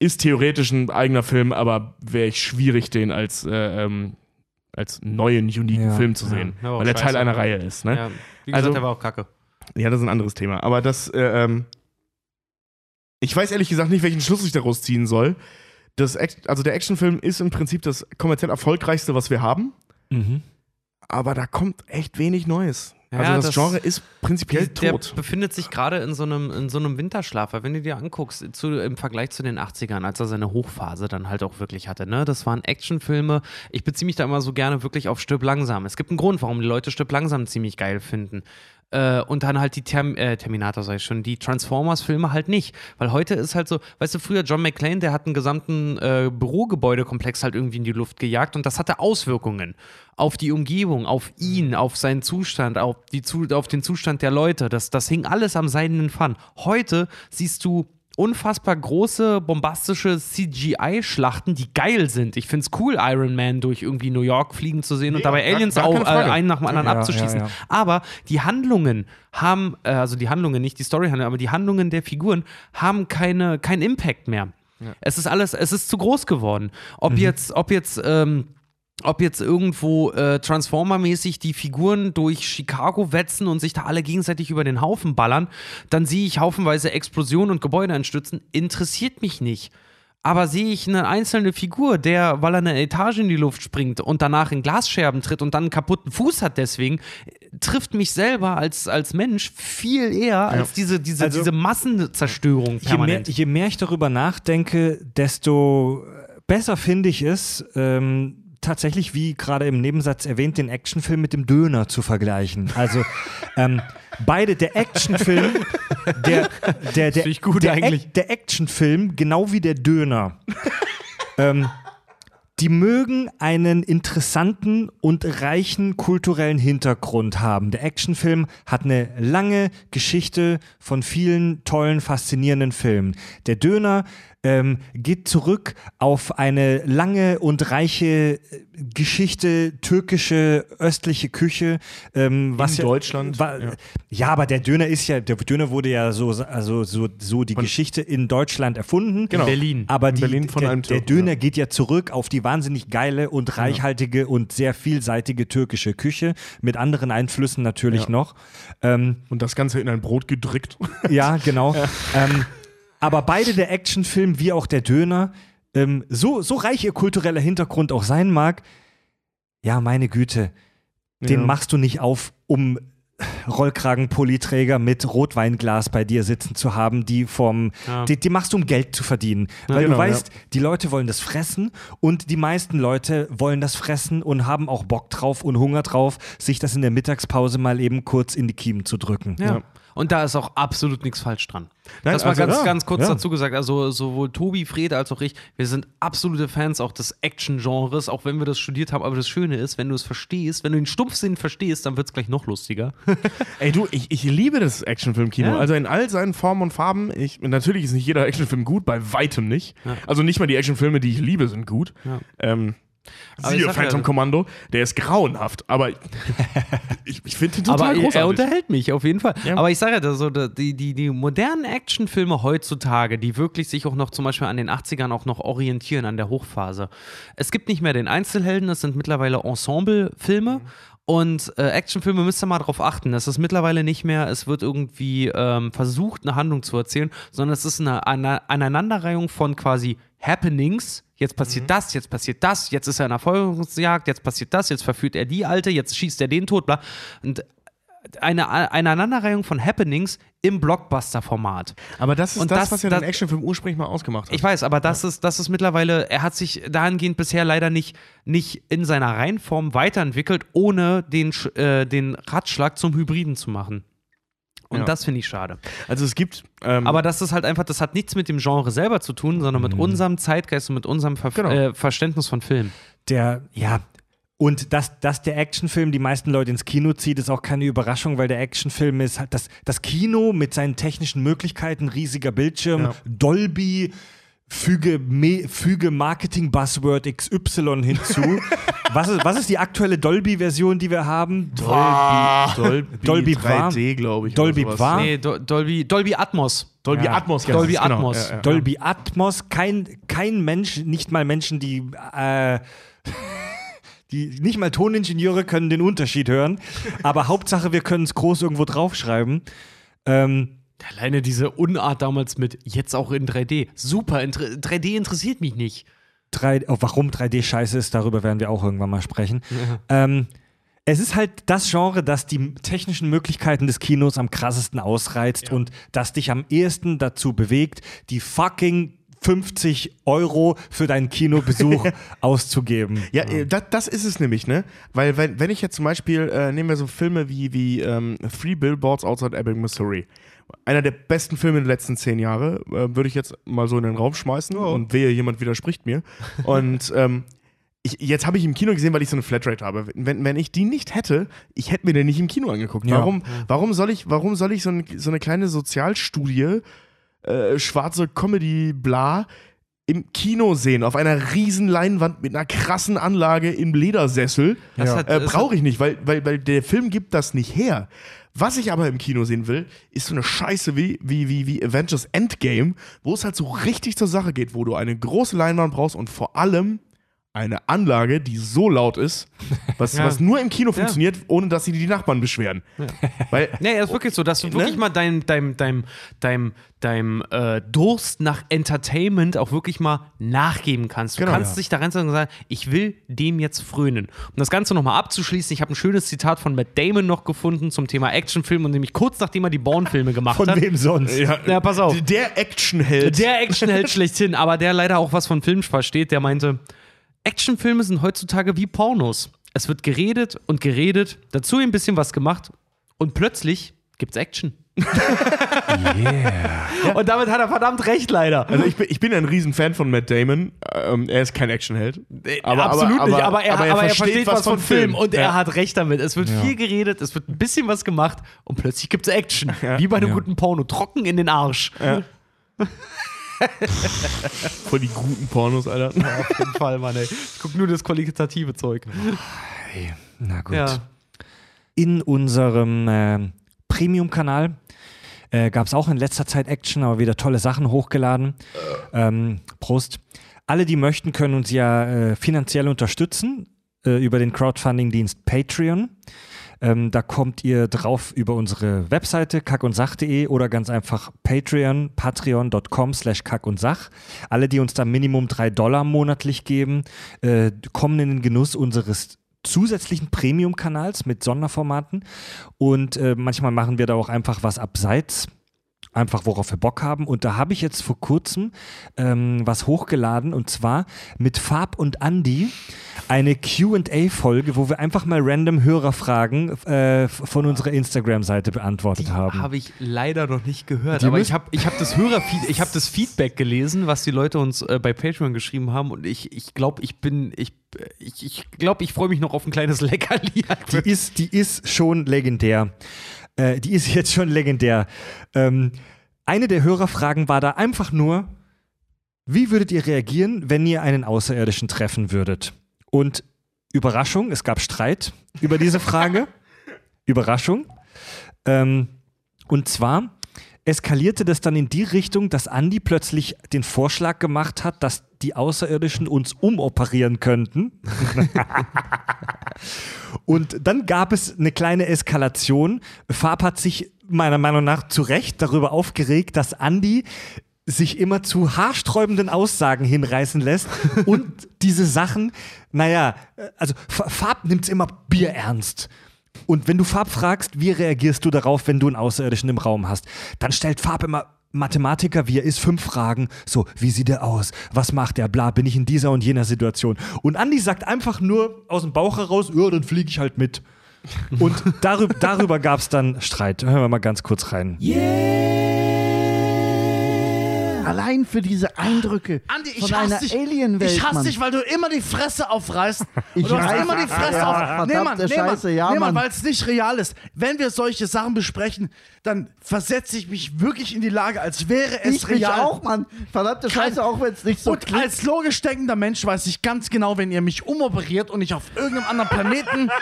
Ist theoretisch ein eigener Film, aber wäre ich schwierig, den als, äh, ähm, als neuen, uniken Ja, Film zu ja. sehen, weil er Teil einer Reihe ist. Ne? Ja. Wie gesagt, Also- der war auch kacke. Ja, das ist ein anderes Thema. Aber das, äh, ähm, ich weiß ehrlich gesagt nicht, welchen Schluss ich daraus ziehen soll. Das, Act- also der Actionfilm ist im Prinzip das kommerziell erfolgreichste, was wir haben. Mhm. Aber da kommt echt wenig Neues. Ja, also das, das- Genre ist prinzipiell Der tot. befindet sich gerade in so einem in so einem Winterschlaf, weil wenn du dir anguckst, zu, im Vergleich zu den 80ern, als er seine Hochphase dann halt auch wirklich hatte, ne? Das waren Actionfilme. Ich beziehe mich da immer so gerne wirklich auf Stirb langsam. Es gibt einen Grund, warum die Leute Stirb langsam ziemlich geil finden. Äh, und dann halt die Term äh, Terminator, sag ich schon, die Transformers-Filme halt nicht. Weil heute ist halt so, weißt du, früher John McClane, der hat einen gesamten äh, Bürogebäudekomplex halt irgendwie in die Luft gejagt und das hatte Auswirkungen auf die Umgebung, auf ihn, auf seinen Zustand, auf, die, Zu- auf den Zustand der Leute. Das, das hing alles am seidenen Faden. Heute siehst du unfassbar große, bombastische CGI-Schlachten, die geil sind. Ich finde es cool, Iron Man durch irgendwie New York fliegen zu sehen und dabei gar- Aliens gar auch äh, einen nach dem anderen Ja, abzuschießen. ja, ja. Aber die Handlungen haben, äh, also die Handlungen, nicht die Storyhandlungen, aber die Handlungen der Figuren haben keine, keinen Impact mehr. Es ist alles, es ist zu groß geworden. Ob jetzt, ob jetzt, ähm, ob jetzt irgendwo äh, Transformer-mäßig die Figuren durch Chicago wetzen und sich da alle gegenseitig über den Haufen ballern, dann sehe ich haufenweise Explosionen und Gebäude einstürzen, interessiert mich nicht. Aber sehe ich eine einzelne Figur, der, weil er eine Etage in die Luft springt und danach in Glasscherben tritt und dann einen kaputten Fuß hat deswegen, trifft mich selber als, als Mensch viel eher als diese, diese, Also- diese Massenzerstörung Je mehr, je mehr ich darüber nachdenke, desto besser finde ich es, ähm, tatsächlich, wie gerade im Nebensatz erwähnt, den Actionfilm mit dem Döner zu vergleichen. Also ähm, beide, der Actionfilm, der, der, der, gut der, eigentlich. Der Actionfilm, genau wie der Döner. ähm, die mögen einen interessanten und reichen kulturellen Hintergrund haben. Der Actionfilm hat eine lange Geschichte von vielen tollen, faszinierenden Filmen. Der Döner ähm, geht zurück auf eine lange und reiche äh, Geschichte, türkische, östliche Küche. Ähm, was ja- Deutschland, Wa ja. ja. aber der Döner ist ja, der Döner wurde ja so, also so, so die Geschichte in Deutschland erfunden. Genau. Berlin. Aber In die, Berlin von der, einem der Türken, Döner ja. geht ja zurück auf die wahnsinnig geile und reichhaltige und sehr vielseitige türkische Küche mit anderen Einflüssen natürlich noch. Ähm, Und das Ganze in ein Brot gedrückt. ja, genau. Ähm, aber beide der Actionfilm wie auch der Döner, ähm, so, so reich ihr kultureller Hintergrund auch sein mag, ja, meine Güte, den Ja. machst du nicht auf, um Rollkragenpulliträger mit Rotweinglas bei dir sitzen zu haben, die vom, Ja. die, die machst du, um Geld zu verdienen. Weil genau, du weißt, die Leute wollen das fressen und die meisten Leute wollen das fressen und haben auch Bock drauf und Hunger drauf, sich das in der Mittagspause mal eben kurz in die Kiemen zu drücken. Ja. Und da ist auch absolut nichts falsch dran. Nein, das mal also, ganz, ja, ganz kurz ja. dazu gesagt. Also sowohl Tobi, Fred als auch ich, wir sind absolute Fans auch des Action-Genres, auch wenn wir das studiert haben. Aber das Schöne ist, wenn du es verstehst, wenn du den Stumpfsinn verstehst, dann wird es gleich noch lustiger. Ey, du, ich, ich liebe das Actionfilm-Kino. Ja. Also in all seinen Formen und Farben. Ich, natürlich ist nicht jeder Actionfilm gut, bei weitem nicht. Also nicht mal die Actionfilme, die ich liebe, sind gut. Ja. Ähm, Aber siehe sag ja, Phantom das- Commando, der ist grauenhaft, aber ich, ich finde den total Aber er großartig. unterhält mich auf jeden Fall. Ja. Aber ich sage ja, so, die, die, die modernen Actionfilme heutzutage, die wirklich sich auch noch zum Beispiel an den 80ern auch noch orientieren, an der Hochphase. Es gibt nicht mehr den Einzelhelden, es sind mittlerweile Ensemblefilme. Und äh, Actionfilme müsst ihr mal drauf achten. Es ist mittlerweile nicht mehr, es wird irgendwie ähm, versucht, eine Handlung zu erzählen, sondern es ist eine, eine Aneinanderreihung von quasi Happenings. Jetzt passiert das, jetzt passiert das, jetzt ist er in einer Verfolgungsjagd, jetzt passiert das, jetzt verführt er die Alte, jetzt schießt er den tot, bla. Und eine, eine Aneinanderreihung von Happenings im Blockbuster-Format. aber das ist Und das, das- was ja das- den Actionfilm ursprünglich mal ausgemacht hat. Ich weiß, aber das ist, das ist mittlerweile, er hat sich dahingehend bisher leider nicht, nicht in seiner Reihenform weiterentwickelt, ohne den, äh, den Ratschlag zum Hybriden zu machen. Und Ja. das finde ich schade. also es gibt. Ähm, Aber das ist halt einfach, das hat nichts mit dem Genre selber zu tun, sondern mit unserem Zeitgeist und mit unserem Ver Genau. äh, Verständnis von Film. der, ja, Und dass, dass der Actionfilm die meisten Leute ins Kino zieht, ist auch keine Überraschung, weil der Actionfilm ist halt das, das Kino mit seinen technischen Möglichkeiten, riesiger Bildschirm, Ja. Dolby, füge, me, füge Marketing-Buzzword XY hinzu. was, ist, was ist die aktuelle Dolby-Version, die wir haben? Dolby, Dolby 3D, glaube ich. Dolby war- Nee, Do Dolby, Dolby Atmos. Dolby Ja. Atmos. Dolby genau. Atmos. Ja, ja. Dolby Atmos, kein, kein Mensch, nicht mal Menschen, die, äh, die nicht mal Toningenieure können den Unterschied hören. Aber Hauptsache, wir können es groß irgendwo draufschreiben. Ähm, Alleine diese Unart damals mit jetzt auch in 3D. Super, in 3D interessiert mich nicht. drei, oh, warum 3D scheiße ist, darüber werden wir auch irgendwann mal sprechen. Ähm, es ist halt das Genre, das die technischen Möglichkeiten des Kinos am krassesten ausreizt und das dich am ehesten dazu bewegt, die fucking 50 Euro für deinen Kinobesuch auszugeben. Ja, äh, das, das ist es nämlich, ne? Weil, wenn, wenn ich jetzt zum Beispiel, äh, nehmen wir so Filme wie, wie ähm, Three Billboards Outside Ebbing, Missouri. Einer der besten Filme der letzten zehn Jahre, äh, würde ich jetzt mal so in den Raum schmeißen und wehe, jemand widerspricht mir. und ähm, ich, jetzt habe ich im Kino gesehen, weil ich so eine Flatrate habe. Wenn, wenn ich die nicht hätte, ich hätte mir den nicht im Kino angeguckt. Ja. Warum, warum soll ich, warum soll ich so, ein, so eine kleine Sozialstudie, äh, schwarze Comedy, bla, im Kino sehen, auf einer riesen Leinwand mit einer krassen Anlage im Ledersessel. Ja. Äh, Brauche ich nicht, weil, weil, weil der Film gibt das nicht her. Was ich aber im Kino sehen will, ist so eine Scheiße wie, wie, wie, wie Avengers Endgame, wo es halt so richtig zur Sache geht, wo du eine große Leinwand brauchst und vor allem eine Anlage, die so laut ist, was, Ja. was nur im Kino funktioniert, ohne dass sie die Nachbarn beschweren. Weil Nee, das ist wirklich so, dass du wirklich Ne? mal deinem deinem deinem deinem deinem äh, Durst nach Entertainment auch wirklich mal nachgeben kannst. Du Genau, kannst ja. dich da reinsetzen und sagen, ich will dem jetzt frönen. Um das Ganze nochmal abzuschließen, ich habe ein schönes Zitat von Matt Damon noch gefunden zum Thema Actionfilm und nämlich kurz nachdem er die Bourne-Filme gemacht Von hat. wem sonst? ja, Ja, pass auf. der Actionheld. Der Actionheld schlechthin, aber der leider auch was von Film versteht, der meinte, Actionfilme sind heutzutage wie Pornos. Es wird geredet und geredet, dazu ein bisschen was gemacht und plötzlich gibt's Action. Und damit hat er verdammt recht, leider. Also ich bin, ich bin ein Riesenfan von Matt Damon. Ähm, er ist kein Actionheld. Aber, Absolut aber, nicht, aber er, aber er, versteht, was von Film, und Ja. er hat recht damit. Es wird viel geredet, es wird ein bisschen was gemacht und plötzlich gibt's Action. Wie bei einem guten Porno. Trocken in den Arsch. Voll die guten Pornos, Alter. Auf jeden Fall, Mann, ey. Ich guck nur das qualitative Zeug. Na gut. Ja. In unserem äh, Premium-Kanal äh, gab es auch in letzter Zeit Action, aber wieder tolle Sachen hochgeladen. Ähm, Prost. Alle, die möchten, können uns ja äh, finanziell unterstützen äh, über den Crowdfunding-Dienst Patreon. Ähm, da kommt ihr drauf über unsere Webseite kackundsach.de oder ganz einfach Patreon, patreon.com slash kackundsach. Alle, die uns da Minimum drei Dollar monatlich geben, äh, kommen in den Genuss unseres zusätzlichen Premium-Kanals mit Sonderformaten und äh, manchmal machen wir da auch einfach was abseits. Einfach worauf wir Bock haben. Und da habe ich jetzt vor kurzem ähm, was hochgeladen und zwar mit Fab und Andy eine QA-Folge, wo wir einfach mal random Hörerfragen äh, von unserer Instagram-Seite beantwortet haben. Habe ich leider noch nicht gehört. Die aber ich habe ich hab das Hörerfeed, ich habe das Feedback gelesen, was die Leute uns äh, bei Patreon geschrieben haben. Und ich, ich glaube, ich bin, ich, ich, ich glaube, ich freue mich noch auf ein kleines Leckerli. Die ist, die ist schon legendär. Äh, die ist jetzt schon legendär. Ähm, eine der Hörerfragen war da einfach nur, wie würdet ihr reagieren, wenn ihr einen Außerirdischen treffen würdet? Und Überraschung, es gab Streit über diese Frage. Überraschung. Ähm, und zwar eskalierte das dann in die Richtung, dass Andi plötzlich den Vorschlag gemacht hat, dass die Außerirdischen uns umoperieren könnten. Und dann gab es eine kleine Eskalation. Fab hat sich meiner Meinung nach zu Recht darüber aufgeregt, dass Andi sich immer zu haarsträubenden Aussagen hinreißen lässt und diese Sachen, naja, also F- Fab nimmt es immer bierernst. Und wenn du Fab fragst, wie reagierst du darauf, wenn du einen Außerirdischen im Raum hast, dann stellt Fab immer Mathematiker, wie er ist, fünf Fragen. So, wie sieht er aus? Was macht er? Bla, bin ich in dieser und jener Situation? Und Andi sagt einfach nur aus dem Bauch heraus, ja, dann fliege ich halt mit. Und darüber, darüber gab es dann Streit. Hören wir mal ganz kurz rein. Allein für diese Eindrücke Andi, ich von hasse einer dich. Alienwelt. ich hasse Mann. dich, weil du immer die Fresse aufreißt. Ich Und du hast immer die Fresse Ja, auf. Nee, Mann, nee, Mann, Scheiße, ja, nee, Mann, weil es nicht real ist. Wenn wir solche Sachen besprechen, dann versetze ich mich wirklich in die Lage, als wäre es Ich real. auch, Mann. Verdammte Scheiße, auch wenn es nicht so und klingt. als logisch denkender Mensch weiß ich ganz genau, wenn ihr mich umoperiert und ich auf irgendeinem anderen Planeten.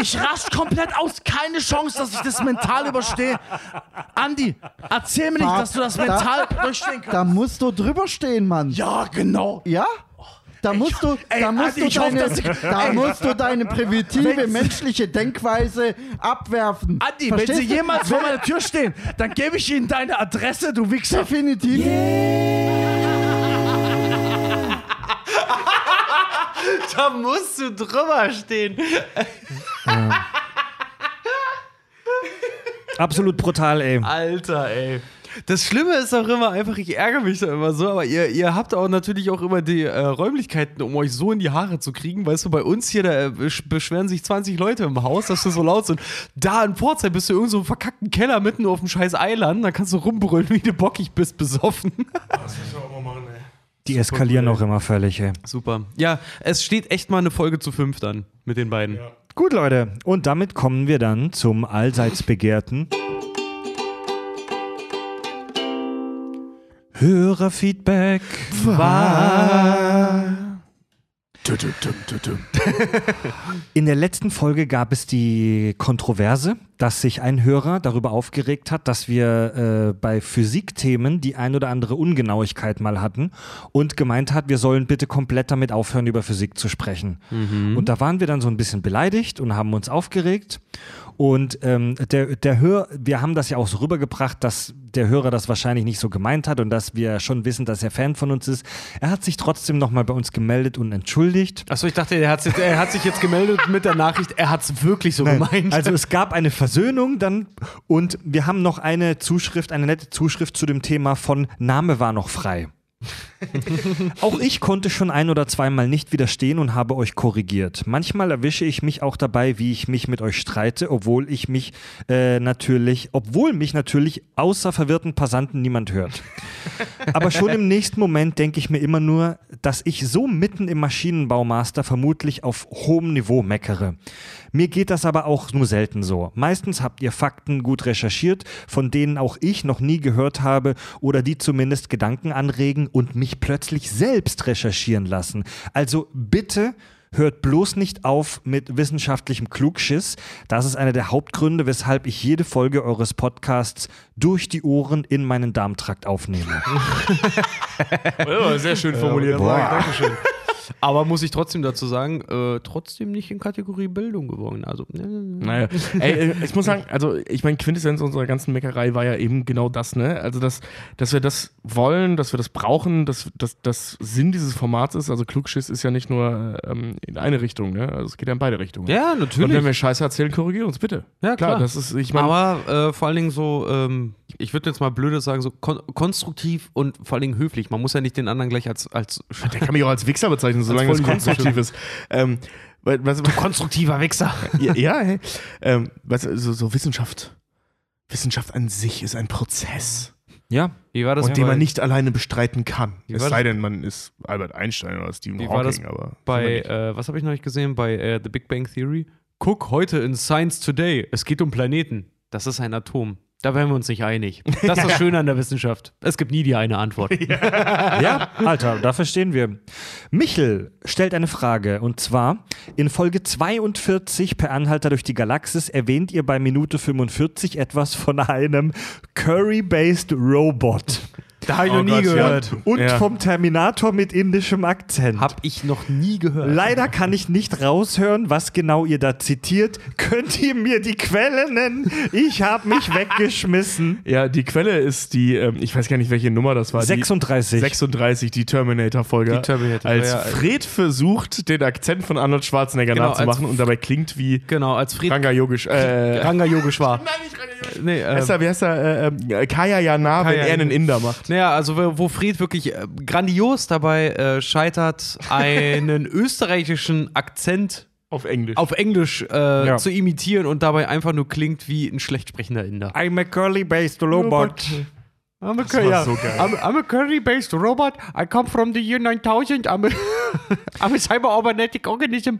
Ich raste komplett aus. Keine Chance, dass ich das mental überstehe. Andi, erzähl mir nicht, dass du das mental durchstehen kannst. Da musst du drüber stehen, Mann. Ja, genau. Ja? Da musst du, ey, da musst du hoffe, deine, dass ich- da musst du deine primitive menschliche Denkweise abwerfen. Andi, Verstehst wenn sie du? jemals vor meiner Tür stehen, dann gebe ich ihnen deine Adresse, du Wichser. Definitiv. Da musst du drüber stehen. Absolut brutal, ey. Alter, ey. Das Schlimme ist auch immer einfach, ich ärgere mich da immer so, aber ihr, ihr habt auch natürlich auch immer die äh, Räumlichkeiten, um euch so in die Haare zu kriegen. Weißt du, bei uns hier, da äh, besch- beschweren sich 20 Leute im Haus, dass wir so laut sind. Da in Pforzheim bist du in irgendeinem so verkackten Keller mitten auf dem scheiß Eiland, da kannst du rumbrüllen, wie du bockig bist, besoffen. Die eskalieren auch immer völlig, ey. Super. Ja, es steht echt mal eine Folge zu fünf dann mit den beiden. Gut, Leute. Und damit kommen wir dann zum allseits begehrten Hörerfeedback. In der letzten Folge gab es die Kontroverse, dass sich ein Hörer darüber aufgeregt hat, dass wir äh, bei Physikthemen die ein oder andere Ungenauigkeit mal hatten und gemeint hat, wir sollen bitte komplett damit aufhören, über Physik zu sprechen. Und da waren wir dann so ein bisschen beleidigt und haben uns aufgeregt. Und ähm, der, der Hör, wir haben das ja auch so rübergebracht, dass der Hörer das wahrscheinlich nicht so gemeint hat und dass wir schon wissen, dass er Fan von uns ist. Er hat sich trotzdem nochmal bei uns gemeldet und entschuldigt. Achso, ich dachte, er er hat sich jetzt gemeldet mit der Nachricht, er hat es wirklich so gemeint. Also es gab eine Versöhnung dann und wir haben noch eine Zuschrift, eine nette Zuschrift zu dem Thema von Name war noch frei. auch ich konnte schon ein oder zweimal nicht widerstehen und habe euch korrigiert. Manchmal erwische ich mich auch dabei, wie ich mich mit euch streite, obwohl ich mich äh, natürlich, obwohl mich natürlich außer verwirrten Passanten niemand hört. Aber schon im nächsten Moment denke ich mir immer nur, dass ich so mitten im Maschinenbaumaster vermutlich auf hohem Niveau meckere. Mir geht das aber auch nur selten so. Meistens habt ihr Fakten gut recherchiert, von denen auch ich noch nie gehört habe oder die zumindest Gedanken anregen und mich plötzlich selbst recherchieren lassen. Also bitte hört bloß nicht auf mit wissenschaftlichem Klugschiss. Das ist einer der Hauptgründe, weshalb ich jede Folge eures Podcasts durch die Ohren in meinen Darmtrakt aufnehme. Sehr schön formuliert. Dankeschön. Aber muss ich trotzdem dazu sagen, äh, trotzdem nicht in Kategorie Bildung geworden. Also, ne, ne, ne. Naja, ey, äh, ich muss sagen, also ich meine, Quintessenz unserer ganzen Meckerei war ja eben genau das, ne? Also, dass, dass wir das wollen, dass wir das brauchen, dass das dass Sinn dieses Formats ist. Also, Klugschiss ist ja nicht nur ähm, in eine Richtung, ne? Also, es geht ja in beide Richtungen. Ja, Und natürlich. wenn wir Scheiße erzählen, korrigiert uns bitte. Ja, klar. das ist, ich meine, Aber äh, vor allen Dingen so, ähm, ich würde jetzt mal blöde sagen, so kon konstruktiv und vor allen Dingen höflich. Man muss ja nicht den anderen gleich als, als der kann mich auch als Wichser bezeichnen, solange es konstruktiv ist. Ähm, was, was, konstruktiver Wichser. ja, ja hey. ähm, was, so, so Wissenschaft. Wissenschaft an sich ist ein Prozess. Ja, Wie war das und den man nicht alleine bestreiten kann. Wie Es sei denn, man ist Albert Einstein oder Stephen Wie war das Hawking, aber bei, äh, was habe ich noch nicht gesehen? Bei äh, The Big Bang Theory? Guck heute in Science Today. Es geht um Planeten. Das ist ein Atom. Da wären wir uns nicht einig. Das ist das Schöne an der Wissenschaft. Es gibt nie die eine Antwort. Ja, Alter, da verstehen wir. Michel stellt eine Frage und zwar: In Folge 42 per Anhalter durch die Galaxis erwähnt ihr bei Minute 45 etwas von einem Curry-based Robot. Da habe ich Oh noch nie Gott, ja. gehört. Und Ja. vom Terminator mit indischem Akzent. Hab ich noch nie gehört. Leider kann ich nicht raushören, was genau ihr da zitiert. Könnt ihr mir die Quelle nennen? Ich habe mich weggeschmissen. Ja, die Quelle ist die, ähm, ich weiß gar nicht, welche Nummer das war. 36. Die 36, die Terminator-Folge. Die Terminator, Als ja. Fred versucht, den Akzent von Arnold Schwarzenegger Genau, nachzumachen und dabei klingt wie Genau, als Fried Ranga Yogisch. Äh, Ranga Yogeshwar. Nein, nicht Ranga Yogisch. Nee, Wie äh, heißt er, wie heißt er? Äh, äh, Kaya Jana, wenn er einen Inder macht. Naja, also wo Fried wirklich äh, grandios dabei äh, scheitert, einen österreichischen Akzent Auf Englisch. auf Englisch äh, Ja. zu imitieren und dabei einfach nur klingt wie ein schlecht sprechender Inder. I'm a curly-based robot. I'm a, Das war ja, so geil. I'm, I'm a curry-based robot. I come from the year 9000. I'm a, I'm a cyber-orbanetic organism.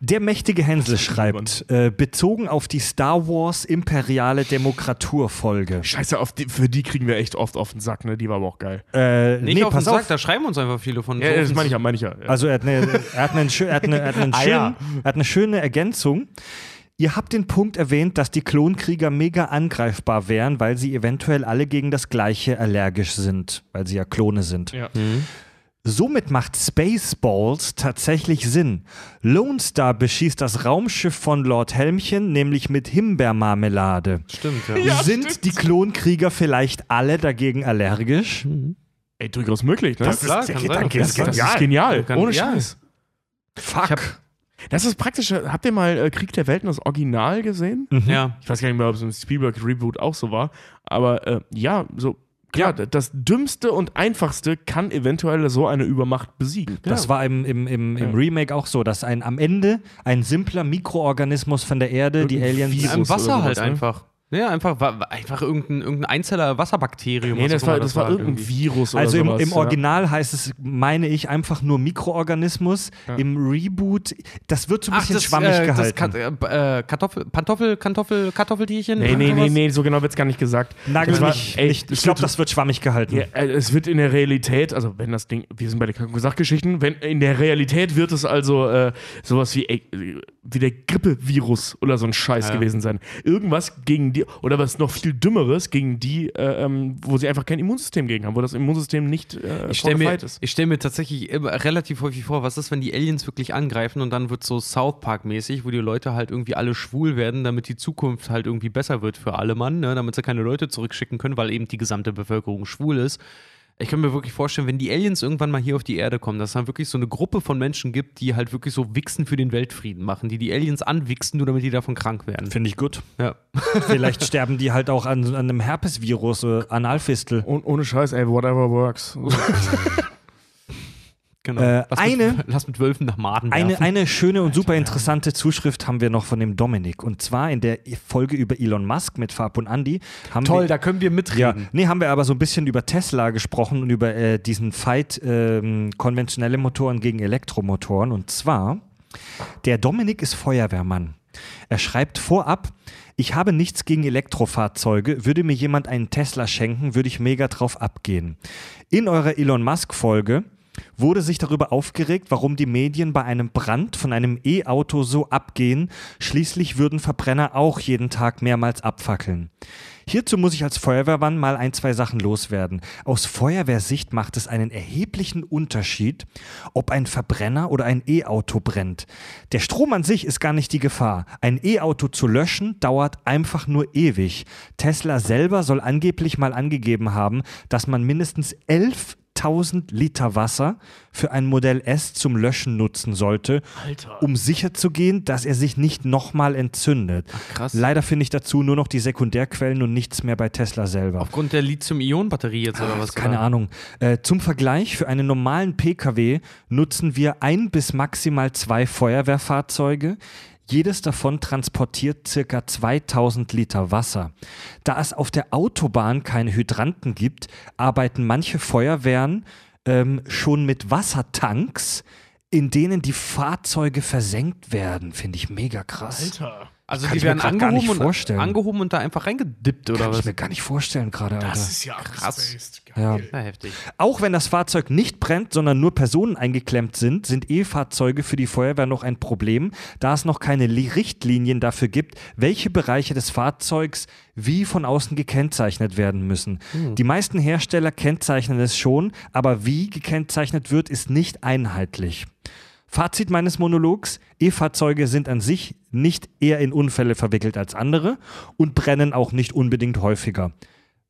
Der mächtige Hänsel schreibt, äh, bezogen auf die Star Wars Imperiale Demokratur-Folge. Scheiße, auf die, für die kriegen wir echt oft auf den Sack, ne? Die war aber auch geil. Äh, Nicht nee, auf den pass Sack, auf. da schreiben uns einfach viele von. Ja, so das meine ich ja, meine ich ja. Also er hat eine, er hat einen, schö- er hat eine, er hat einen Ah, schönen, ja. er hat eine schöne Ergänzung. Ihr habt den Punkt erwähnt, dass die Klonkrieger mega angreifbar wären, weil sie eventuell alle gegen das Gleiche allergisch sind, weil sie ja Klone sind. Ja. Somit macht Spaceballs tatsächlich Sinn. Lone Star beschießt das Raumschiff von Lord Helmchen nämlich mit Himbeermarmelade. Stimmt, ja. sind die Klonkrieger vielleicht alle dagegen allergisch? Ey, durchaus möglich, ne? Das ist- klar, kann sein. das, das ist genial. Ohne ja. Scheiß. Fuck. Das ist praktisch. Habt ihr mal äh, Krieg der Welten das Original gesehen? ja. Ich weiß gar nicht mehr, ob es im Spielberg-Reboot auch so war. Aber äh, ja, so. Klar, das Dümmste und Einfachste kann eventuell so eine Übermacht besiegen. Das war im, im, im, im Ja. Remake auch so, dass ein am Ende ein simpler Mikroorganismus von der Erde die Irgendein Aliens. Virus Im Wasser halt ne? einfach. Ja, einfach, wa- einfach irgendein, irgendein Einzeller Wasserbakterium. Nee, das war, immer das war irgendein irgendwie. Virus oder Also im, sowas. im ja. Original heißt es, meine ich, einfach nur Mikroorganismus. Im Reboot, das wird so ein Ach, bisschen das, schwammig äh, das gehalten. Kat äh, Kartoffel, Pantoffel, Kartoffel, Kartoffeltierchen? Nee, nee, nee, nee, so genau wird es gar nicht gesagt. Nagel das war- mich ey, nicht. es Ich glaube, das wird schwammig gehalten. Ja, äh, es wird in der Realität, also wenn das Ding, wir sind bei den Sachgeschichten, wenn in der Realität wird es also äh, sowas wie, ey, wie der Grippevirus oder so ein Scheiß Ja. gewesen sein. Irgendwas gegen die, oder was noch viel Dümmeres, gegen die, äh, ähm, wo sie einfach kein Immunsystem gegen haben, wo das Immunsystem nicht äh, Ich stelle mir, ist. ich stell mir tatsächlich relativ häufig vor, was ist, wenn die Aliens wirklich angreifen und dann wird so South Park-mäßig, wo die Leute halt irgendwie alle schwul werden, damit die Zukunft halt irgendwie besser wird für alle Mann, ne? damit sie keine Leute zurückschicken können, weil eben die gesamte Bevölkerung schwul ist. Ich kann mir wirklich vorstellen, wenn die Aliens irgendwann mal hier auf die Erde kommen, dass es dann wirklich so eine Gruppe von Menschen gibt, die halt wirklich so Wichsen für den Weltfrieden machen, die die Aliens anwichsen, nur damit die davon krank werden. Finde ich gut. Ja. Vielleicht sterben die halt auch an, an einem Herpesvirus oder Analfistel. Und ohne Scheiß, ey, whatever works. Genau. Äh, lass, eine- mit, lass mit Wölfen nach Maden Eine, werfen. eine schöne und super interessante Zuschrift haben wir noch von dem Dominik. Und zwar in der Folge über Elon Musk mit Fab und Andy. Haben Toll, wir, da können wir ja, mitreden. nee, haben wir aber so ein bisschen über Tesla gesprochen und über äh, diesen Fight ähm, konventionelle Motoren gegen Elektromotoren. Und zwar, der Dominik ist Feuerwehrmann. Er schreibt vorab, ich habe nichts gegen Elektrofahrzeuge, würde mir jemand einen Tesla schenken, würde ich mega drauf abgehen. In eurer Elon Musk-Folge wurde sich darüber aufgeregt, warum die Medien bei einem Brand von einem E-Auto so abgehen. Schließlich würden Verbrenner auch jeden Tag mehrmals abfackeln. Hierzu muss ich als Feuerwehrmann mal ein, zwei Sachen loswerden. Aus Feuerwehrsicht macht es einen erheblichen Unterschied, ob ein Verbrenner oder ein E-Auto brennt. Der Strom an sich ist gar nicht die Gefahr. Ein E-Auto zu löschen dauert einfach nur ewig. Tesla selber soll angeblich mal angegeben haben, dass man mindestens 11 1000 Liter Wasser für ein Modell S zum Löschen nutzen sollte, um sicherzugehen, dass er sich nicht nochmal entzündet. krass. Leider finde ich dazu nur noch die Sekundärquellen und nichts mehr bei Tesla selber. Aufgrund der Lithium-Ionen-Batterie jetzt oder was? Keine oder? Ahnung. Äh, zum Vergleich, für einen normalen Pkw nutzen wir ein bis maximal zwei Feuerwehrfahrzeuge. Jedes davon transportiert circa 2000 Liter Wasser. Da es auf der Autobahn keine Hydranten gibt, arbeiten manche Feuerwehren ähm, schon mit Wassertanks, in denen die Fahrzeuge versenkt werden. Finde ich mega krass. Also Kann die ich werden angehoben und, angehoben und da einfach reingedippt oder Kann ich was? mir gar nicht vorstellen gerade, Alter. ja krass. Ja. Ja, heftig. Auch wenn das Fahrzeug nicht brennt, sondern nur Personen eingeklemmt sind, sind E-Fahrzeuge für die Feuerwehr noch ein Problem, da es noch keine Li- Richtlinien dafür gibt, welche Bereiche des Fahrzeugs wie von außen gekennzeichnet werden müssen. Die meisten Hersteller kennzeichnen es schon, aber wie gekennzeichnet wird, ist nicht einheitlich. Fazit meines Monologs: E-Fahrzeuge sind an sich nicht eher in Unfälle verwickelt als andere und brennen auch nicht unbedingt häufiger.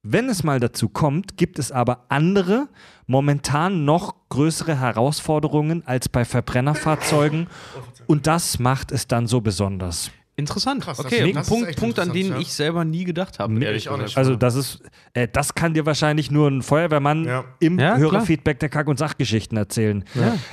Wenn es mal dazu kommt, gibt es aber andere, momentan noch größere Herausforderungen als bei Verbrennerfahrzeugen und das macht es dann so besonders. Interessant. Krass, das- okay, das ist Punkt, Punkt an den interessant, ich selber nie gedacht habe. ehrlich auch nicht. Also das ist, äh, das kann dir wahrscheinlich nur ein Feuerwehrmann Ja. im Ja. Hörerfeedback der Kack- und Sachgeschichten erzählen.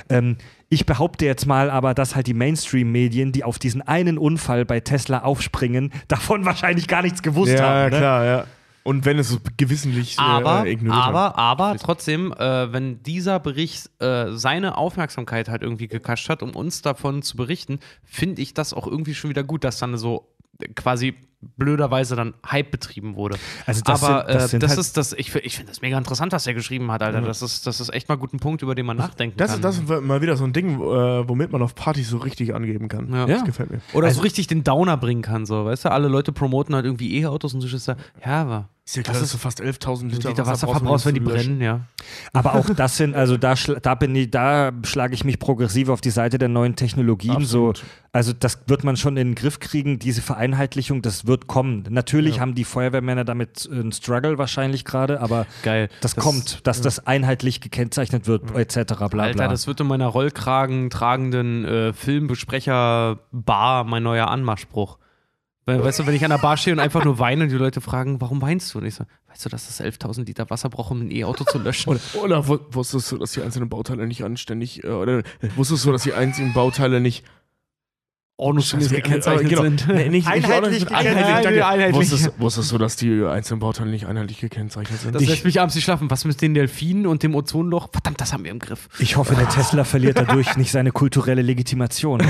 Ähm, ich behaupte jetzt mal aber, dass halt die Mainstream-Medien, die auf diesen einen Unfall bei Tesla aufspringen, davon wahrscheinlich gar nichts gewusst Ja, haben. Ne? klar, ja. Und wenn es so gewissentlich Aber, äh, ignoriert haben. aber, aber trotzdem, äh, wenn dieser Bericht äh, seine Aufmerksamkeit halt irgendwie gekascht hat, um uns davon zu berichten, finde ich das auch irgendwie schon wieder gut, dass dann so quasi blöderweise dann Hype betrieben wurde. Also das aber sind- das äh, sind das halt- ist das, ich, ich finde das mega interessant, was er geschrieben hat, Alter. Das ist, das ist echt mal gut ein Punkt, über den man nachdenken Das kann. ist, das ist mal wieder so ein Ding, äh, womit man auf Partys so richtig angeben kann. Ja. Das gefällt mir. Oder Also so richtig den Downer bringen kann, so, weißt du? Alle Leute promoten halt irgendwie E-Autos und so ist da, ja, aber Ist ja klar, dass du fast 11.000 Liter, Liter Wasser brauchst, verbrauchst, wenn die das brennen, ja. Aber auch das sind, also da, da bin ich, da schlage ich mich progressiv auf die Seite der neuen Technologien. So, also das wird man schon in den Griff kriegen, diese Vereinheitlichung, das wird kommen. Natürlich haben die Feuerwehrmänner damit einen Struggle wahrscheinlich gerade, aber Geil. das, kommt, dass das einheitlich gekennzeichnet wird, etc. Bla, bla. Alter, das wird in meiner Rollkragen tragenden äh, Filmbesprecher-Bar mein neuer Anmachspruch. Weißt du, wenn ich an der Bar stehe und einfach nur weine und die Leute fragen, warum weinst du? Und ich so, weißt du, dass das 11.000 Liter Wasser braucht, um ein E-Auto zu löschen? Oder, oder wu- wusstest du, dass die einzelnen Bauteile nicht anständig, äh, oder äh, wusstest du, dass die einzelnen Bauteile nicht ordnungsgemäß gekennzeichnet genau. sind. Nee, nicht, Einheitlich nicht gekennzeichnet. einheitlich. Einheitlich. Wusstest, wusstest du, dass die einzelnen Bauteile nicht einheitlich gekennzeichnet sind? Das lässt mich abends nicht schlafen. Was mit den Delfinen und dem Ozonloch? Verdammt, das haben wir im Griff. Ich hoffe, der Tesla verliert dadurch nicht seine kulturelle Legitimation.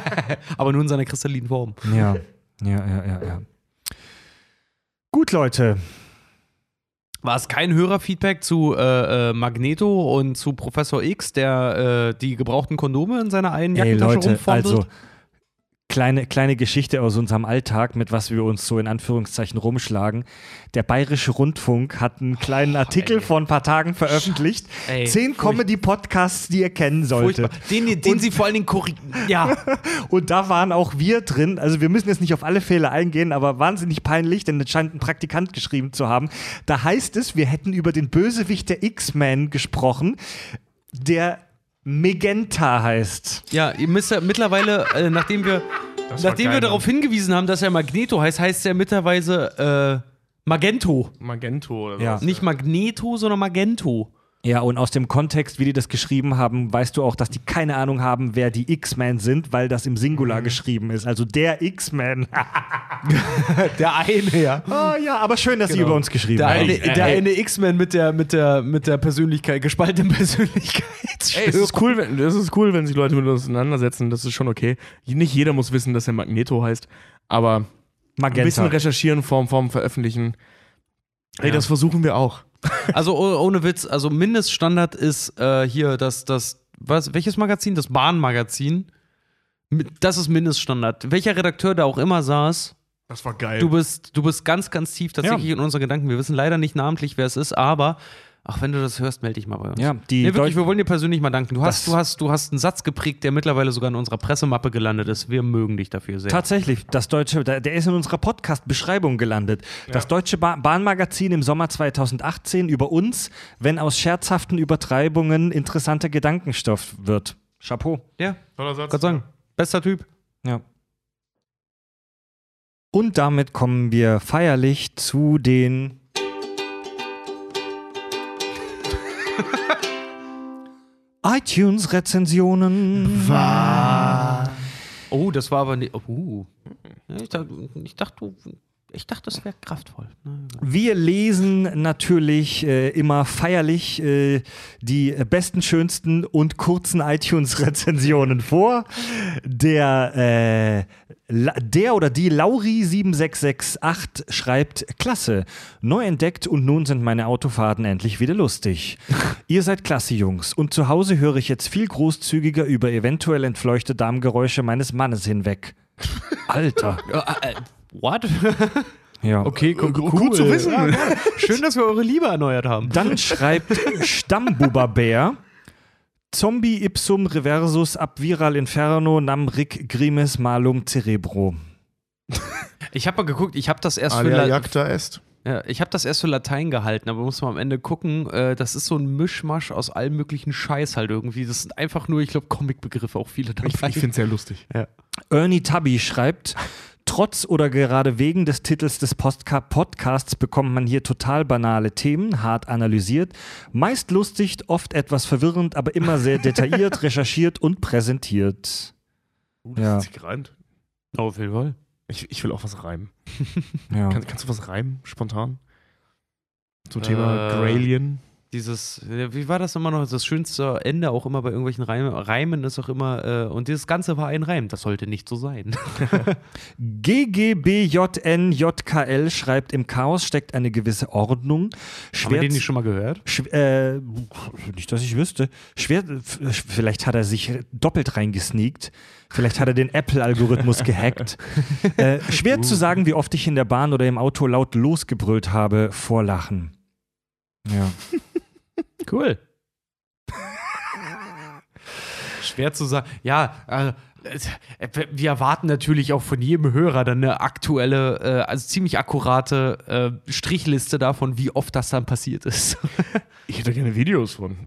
Aber nur in seiner kristallinen Form. Ja, ja, ja, ja, ja. Gut, Leute. War es kein Hörerfeedback zu äh, äh, Magneto und zu Professor X, der äh, die gebrauchten Kondome in seiner einen Ey, Jackentasche Leute, rumfummelt? also kleine, kleine Geschichte aus unserem Alltag, mit was wir uns so in Anführungszeichen rumschlagen. Der Bayerische Rundfunk hat einen kleinen Artikel ey. vor ein paar Tagen veröffentlicht. Ey, Zehn Comedy-Podcasts, die ihr kennen solltet. Furchtbar. Den, den sie vor allen Dingen korrigieren. Ja. Und da waren auch wir drin. Also wir müssen jetzt nicht auf alle Fehler eingehen, aber wahnsinnig peinlich, denn es scheint ein Praktikant geschrieben zu haben. Da heißt es, wir hätten über den Bösewicht der X-Men gesprochen, der Megenta heißt. Ja, ihr müsst ja mittlerweile, äh, nachdem wir, nachdem wir darauf hingewiesen haben, dass er Magneto heißt, heißt er mittlerweile äh, Magento. Magento oder Ja. was? Nicht Magneto, sondern Magento. Ja, und aus dem Kontext, wie die das geschrieben haben, weißt du auch, dass die keine Ahnung haben, wer die X-Men sind, weil das im Singular geschrieben ist. Also der X-Men. Der eine, ja. oh ja, aber schön, dass sie über uns geschrieben Der haben. eine, der eine X-Men mit der, mit, der, mit der Persönlichkeit, gespaltenen Persönlichkeit. Ey, es ist cool, wenn, es ist cool, wenn sich Leute mit uns auseinandersetzen, das ist schon okay. Nicht jeder muss wissen, dass er Magneto heißt, aber ein bisschen Magenta. recherchieren vorm, vorm Veröffentlichen. Ey, Ja. das versuchen wir auch. Also oh- ohne Witz, also Mindeststandard ist äh, hier das, das, was, welches Magazin? Das Bahnmagazin. Das ist Mindeststandard. Welcher Redakteur da auch immer saß, Das war geil. du bist, du bist ganz, ganz tief tatsächlich in unseren Gedanken. Wir wissen leider nicht namentlich, wer es ist, aber ach, wenn du das hörst, melde dich mal bei uns. Ja, die nee, wirklich, wir wollen dir persönlich mal danken. Du hast, du, hast, du hast einen Satz geprägt, der mittlerweile sogar in unserer Pressemappe gelandet ist. Wir mögen dich dafür sehr. Tatsächlich, das deutsche, der ist in unserer Podcast-Beschreibung gelandet. Das deutsche ba Bahnmagazin im Sommer 2018 über uns, wenn aus scherzhaften Übertreibungen interessanter Gedankenstoff wird. Chapeau. Ja, Toller Satz. Gott sagen. Bester Typ. Ja. Und damit kommen wir feierlich zu den iTunes-Rezensionen. Oh, das war aber nicht. Oh. Ja, Ich dachte, ich dachte, du- ich dachte das wäre kraftvoll. Na, Wir lesen natürlich äh, immer feierlich äh, die besten, schönsten und kurzen iTunes-Rezensionen vor. Der, äh, der oder die Lauri7668 schreibt: Klasse, neu entdeckt und nun sind meine Autofahrten endlich wieder lustig. Ihr seid klasse, Jungs. Und zu Hause höre ich jetzt viel großzügiger über eventuell entfleuchte Darmgeräusche meines Mannes hinweg. Alter. Äh, äh, what? Ja. Okay, Gut cool. zu wissen. Ja, Schön, dass wir eure Liebe erneuert haben. Dann schreibt Stammbuberbär. Zombie ipsum reversus ab viral inferno nam ric grimes malum cerebro. Ich habe mal geguckt, ich habe das erst für Alia La jacta est. ja, ich habe das erst für Latein gehalten, aber muss man am Ende gucken, äh, das ist so ein Mischmasch aus allem möglichen Scheiß halt irgendwie. Das sind einfach nur, ich glaube, Comic-Begriffe auch viele dabei. Ich, ich finde es sehr lustig. Ernie Tubby schreibt, trotz oder gerade wegen des Titels des Postka Podcasts bekommt man hier total banale Themen, hart analysiert, meist lustig, oft etwas verwirrend, aber immer sehr detailliert, recherchiert und präsentiert. Uh, Ja. das hat sich gereimt. Auf jeden Fall. Ich, ich will auch was reimen. Ja. Kann, kannst du was reimen, spontan? Zum Thema Äh, Gralien. Dieses, wie war das immer noch? Das schönste Ende auch immer bei irgendwelchen Reimen, Reimen ist auch immer, äh, und dieses Ganze war ein Reim. Das sollte nicht so sein. GGBJNJKL schreibt, im Chaos steckt eine gewisse Ordnung. Haben wir Schwer den nicht schon mal gehört? Äh, nicht, dass ich wüsste. Schwer, vielleicht hat er sich doppelt reingesneakt. Vielleicht hat er den Apple-Algorithmus gehackt. äh, schwer zu sagen, wie oft ich in der Bahn oder im Auto laut losgebrüllt habe vor Lachen. Ja. Cool. Schwer zu sagen. Ja, also, wir erwarten natürlich auch von jedem Hörer dann eine aktuelle, äh, also ziemlich akkurate äh, Strichliste davon, wie oft das dann passiert ist. Ich hätte gerne Videos von.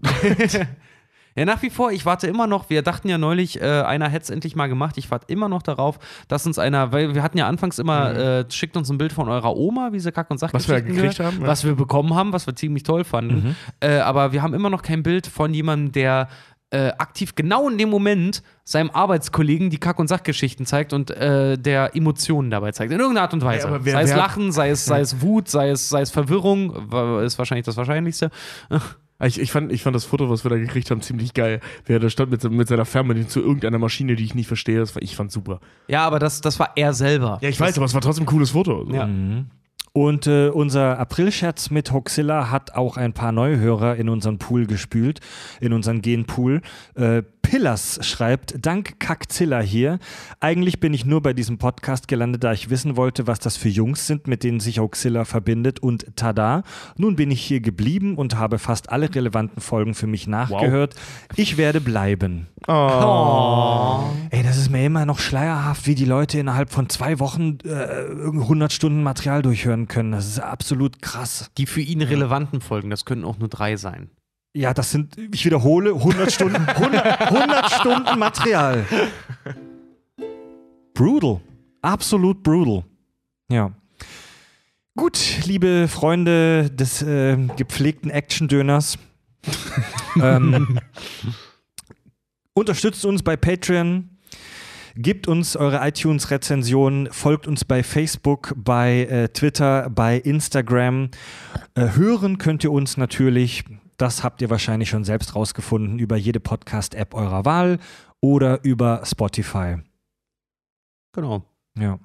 Ja, nach wie vor, ich warte immer noch, wir dachten ja neulich, äh, einer hätte es endlich mal gemacht, ich warte immer noch darauf, dass uns einer, weil wir hatten ja anfangs immer, äh, schickt uns ein Bild von eurer Oma, wie sie Kack- und Was wir Sachgeschichten gekriegt haben, ja. was wir bekommen haben, was wir ziemlich toll fanden. Äh, aber wir haben immer noch kein Bild von jemandem, der äh, aktiv genau in dem Moment seinem Arbeitskollegen die Kack- und Sachgeschichten zeigt und äh, der Emotionen dabei zeigt. In irgendeiner Art und Weise. Ja, wer- sei es Lachen, sei es, sei es Wut, sei es, sei es Verwirrung, ist wahrscheinlich das Wahrscheinlichste. Ich, ich, fand, ich fand das Foto, was wir da gekriegt haben, ziemlich geil. Wer da stand mit, mit seiner Fernbedienung zu irgendeiner Maschine, die ich nicht verstehe. Das war, ich fand super. Ja, aber das, das war er selber. Ja, ich weiß, aber es war trotzdem ein cooles Foto. So. Ja. Und äh, unser April-Scherz mit Hoxilla hat auch ein paar neue Hörer in unseren Pool gespült, in unseren Genpool. Äh, Pillars schreibt, dank Kackzilla hier. Eigentlich bin ich nur bei diesem Podcast gelandet, da ich wissen wollte, was das für Jungs sind, mit denen sich Hoxilla verbindet. Und tada, nun bin ich hier geblieben und habe fast alle relevanten Folgen für mich nachgehört. Ich werde bleiben. Ey, das ist mir immer noch schleierhaft, wie die Leute innerhalb von zwei Wochen äh, 100 Stunden Material durchhören können. Das ist absolut krass. Die für ihn relevanten Folgen, das können auch nur drei sein. Ja, das sind, ich wiederhole, 100 Stunden, 100, 100 Stunden Material. Brutal. Absolut brutal. Ja. Gut, liebe Freunde des äh, gepflegten Action-Döners. ähm, unterstützt uns bei Patreon. Gebt uns eure iTunes-Rezensionen, folgt uns bei Facebook, bei äh, Twitter, bei Instagram. Äh, hören könnt ihr uns natürlich, das habt ihr wahrscheinlich schon selbst rausgefunden, über jede Podcast-App eurer Wahl oder über Spotify. Genau. Ja.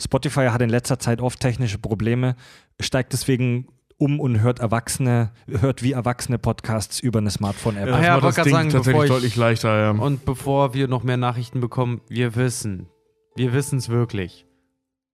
Spotify hat in letzter Zeit oft technische Probleme, steigt deswegen um und hört Erwachsene, hört wie Erwachsene Podcasts über eine Smartphone-App. Ja, ja, das wollte grad Ding sagen, tatsächlich ich- deutlich leichter. Ja. Und bevor wir noch mehr Nachrichten bekommen, wir wissen, wir wissen es wirklich,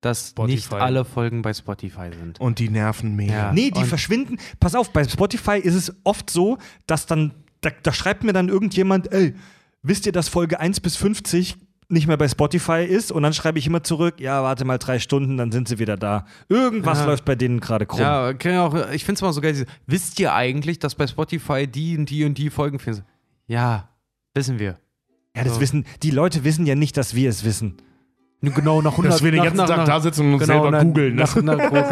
dass Spotify. nicht alle Folgen bei Spotify sind. Und die nerven mehr. Ja. Nee, die Und- verschwinden. Pass auf, bei Spotify ist es oft so, dass dann, da, da schreibt mir dann irgendjemand, ey, wisst ihr, dass Folge 1 bis 50 nicht mehr bei Spotify ist? Und dann schreibe ich immer zurück, ja, warte mal drei Stunden, dann sind sie wieder da. Irgendwas Ja. läuft bei denen gerade krumm. Ja, kann ja auch, ich finde es mal so geil. diese- Wisst ihr eigentlich, dass bei Spotify die und die und die Folgen finden? Ja, wissen wir. Ja, das So. wissen, die Leute wissen ja nicht, dass wir es wissen. Nun Genau, nach 100 Dass wir den nach- ganzen nach- Tag nach- da sitzen und uns Genau, selber googeln. ne? Nach,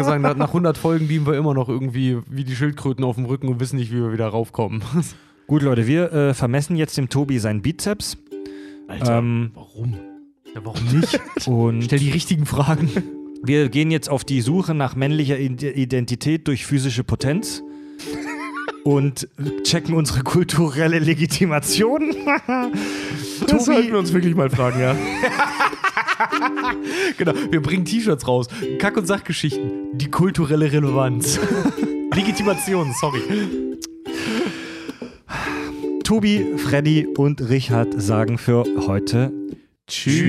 sagen, nach, nach 100 Folgen lieben wir immer noch irgendwie wie die Schildkröten auf dem Rücken und wissen nicht, wie wir wieder raufkommen. Gut, Leute, wir äh, vermessen jetzt dem Tobi seinen Bizeps. Ähm, Warum? Ja, warum nicht? und Stell die richtigen Fragen. wir gehen jetzt auf die Suche nach männlicher Id- Identität durch physische Potenz und checken unsere kulturelle Legitimation. Das sollten wir uns wirklich mal fragen, ja. genau, wir bringen T-Shirts raus. Kack- und Sachgeschichten. Die kulturelle Relevanz. Legitimation, sorry. Tobi, Freddy und Richard sagen für heute Tschüss.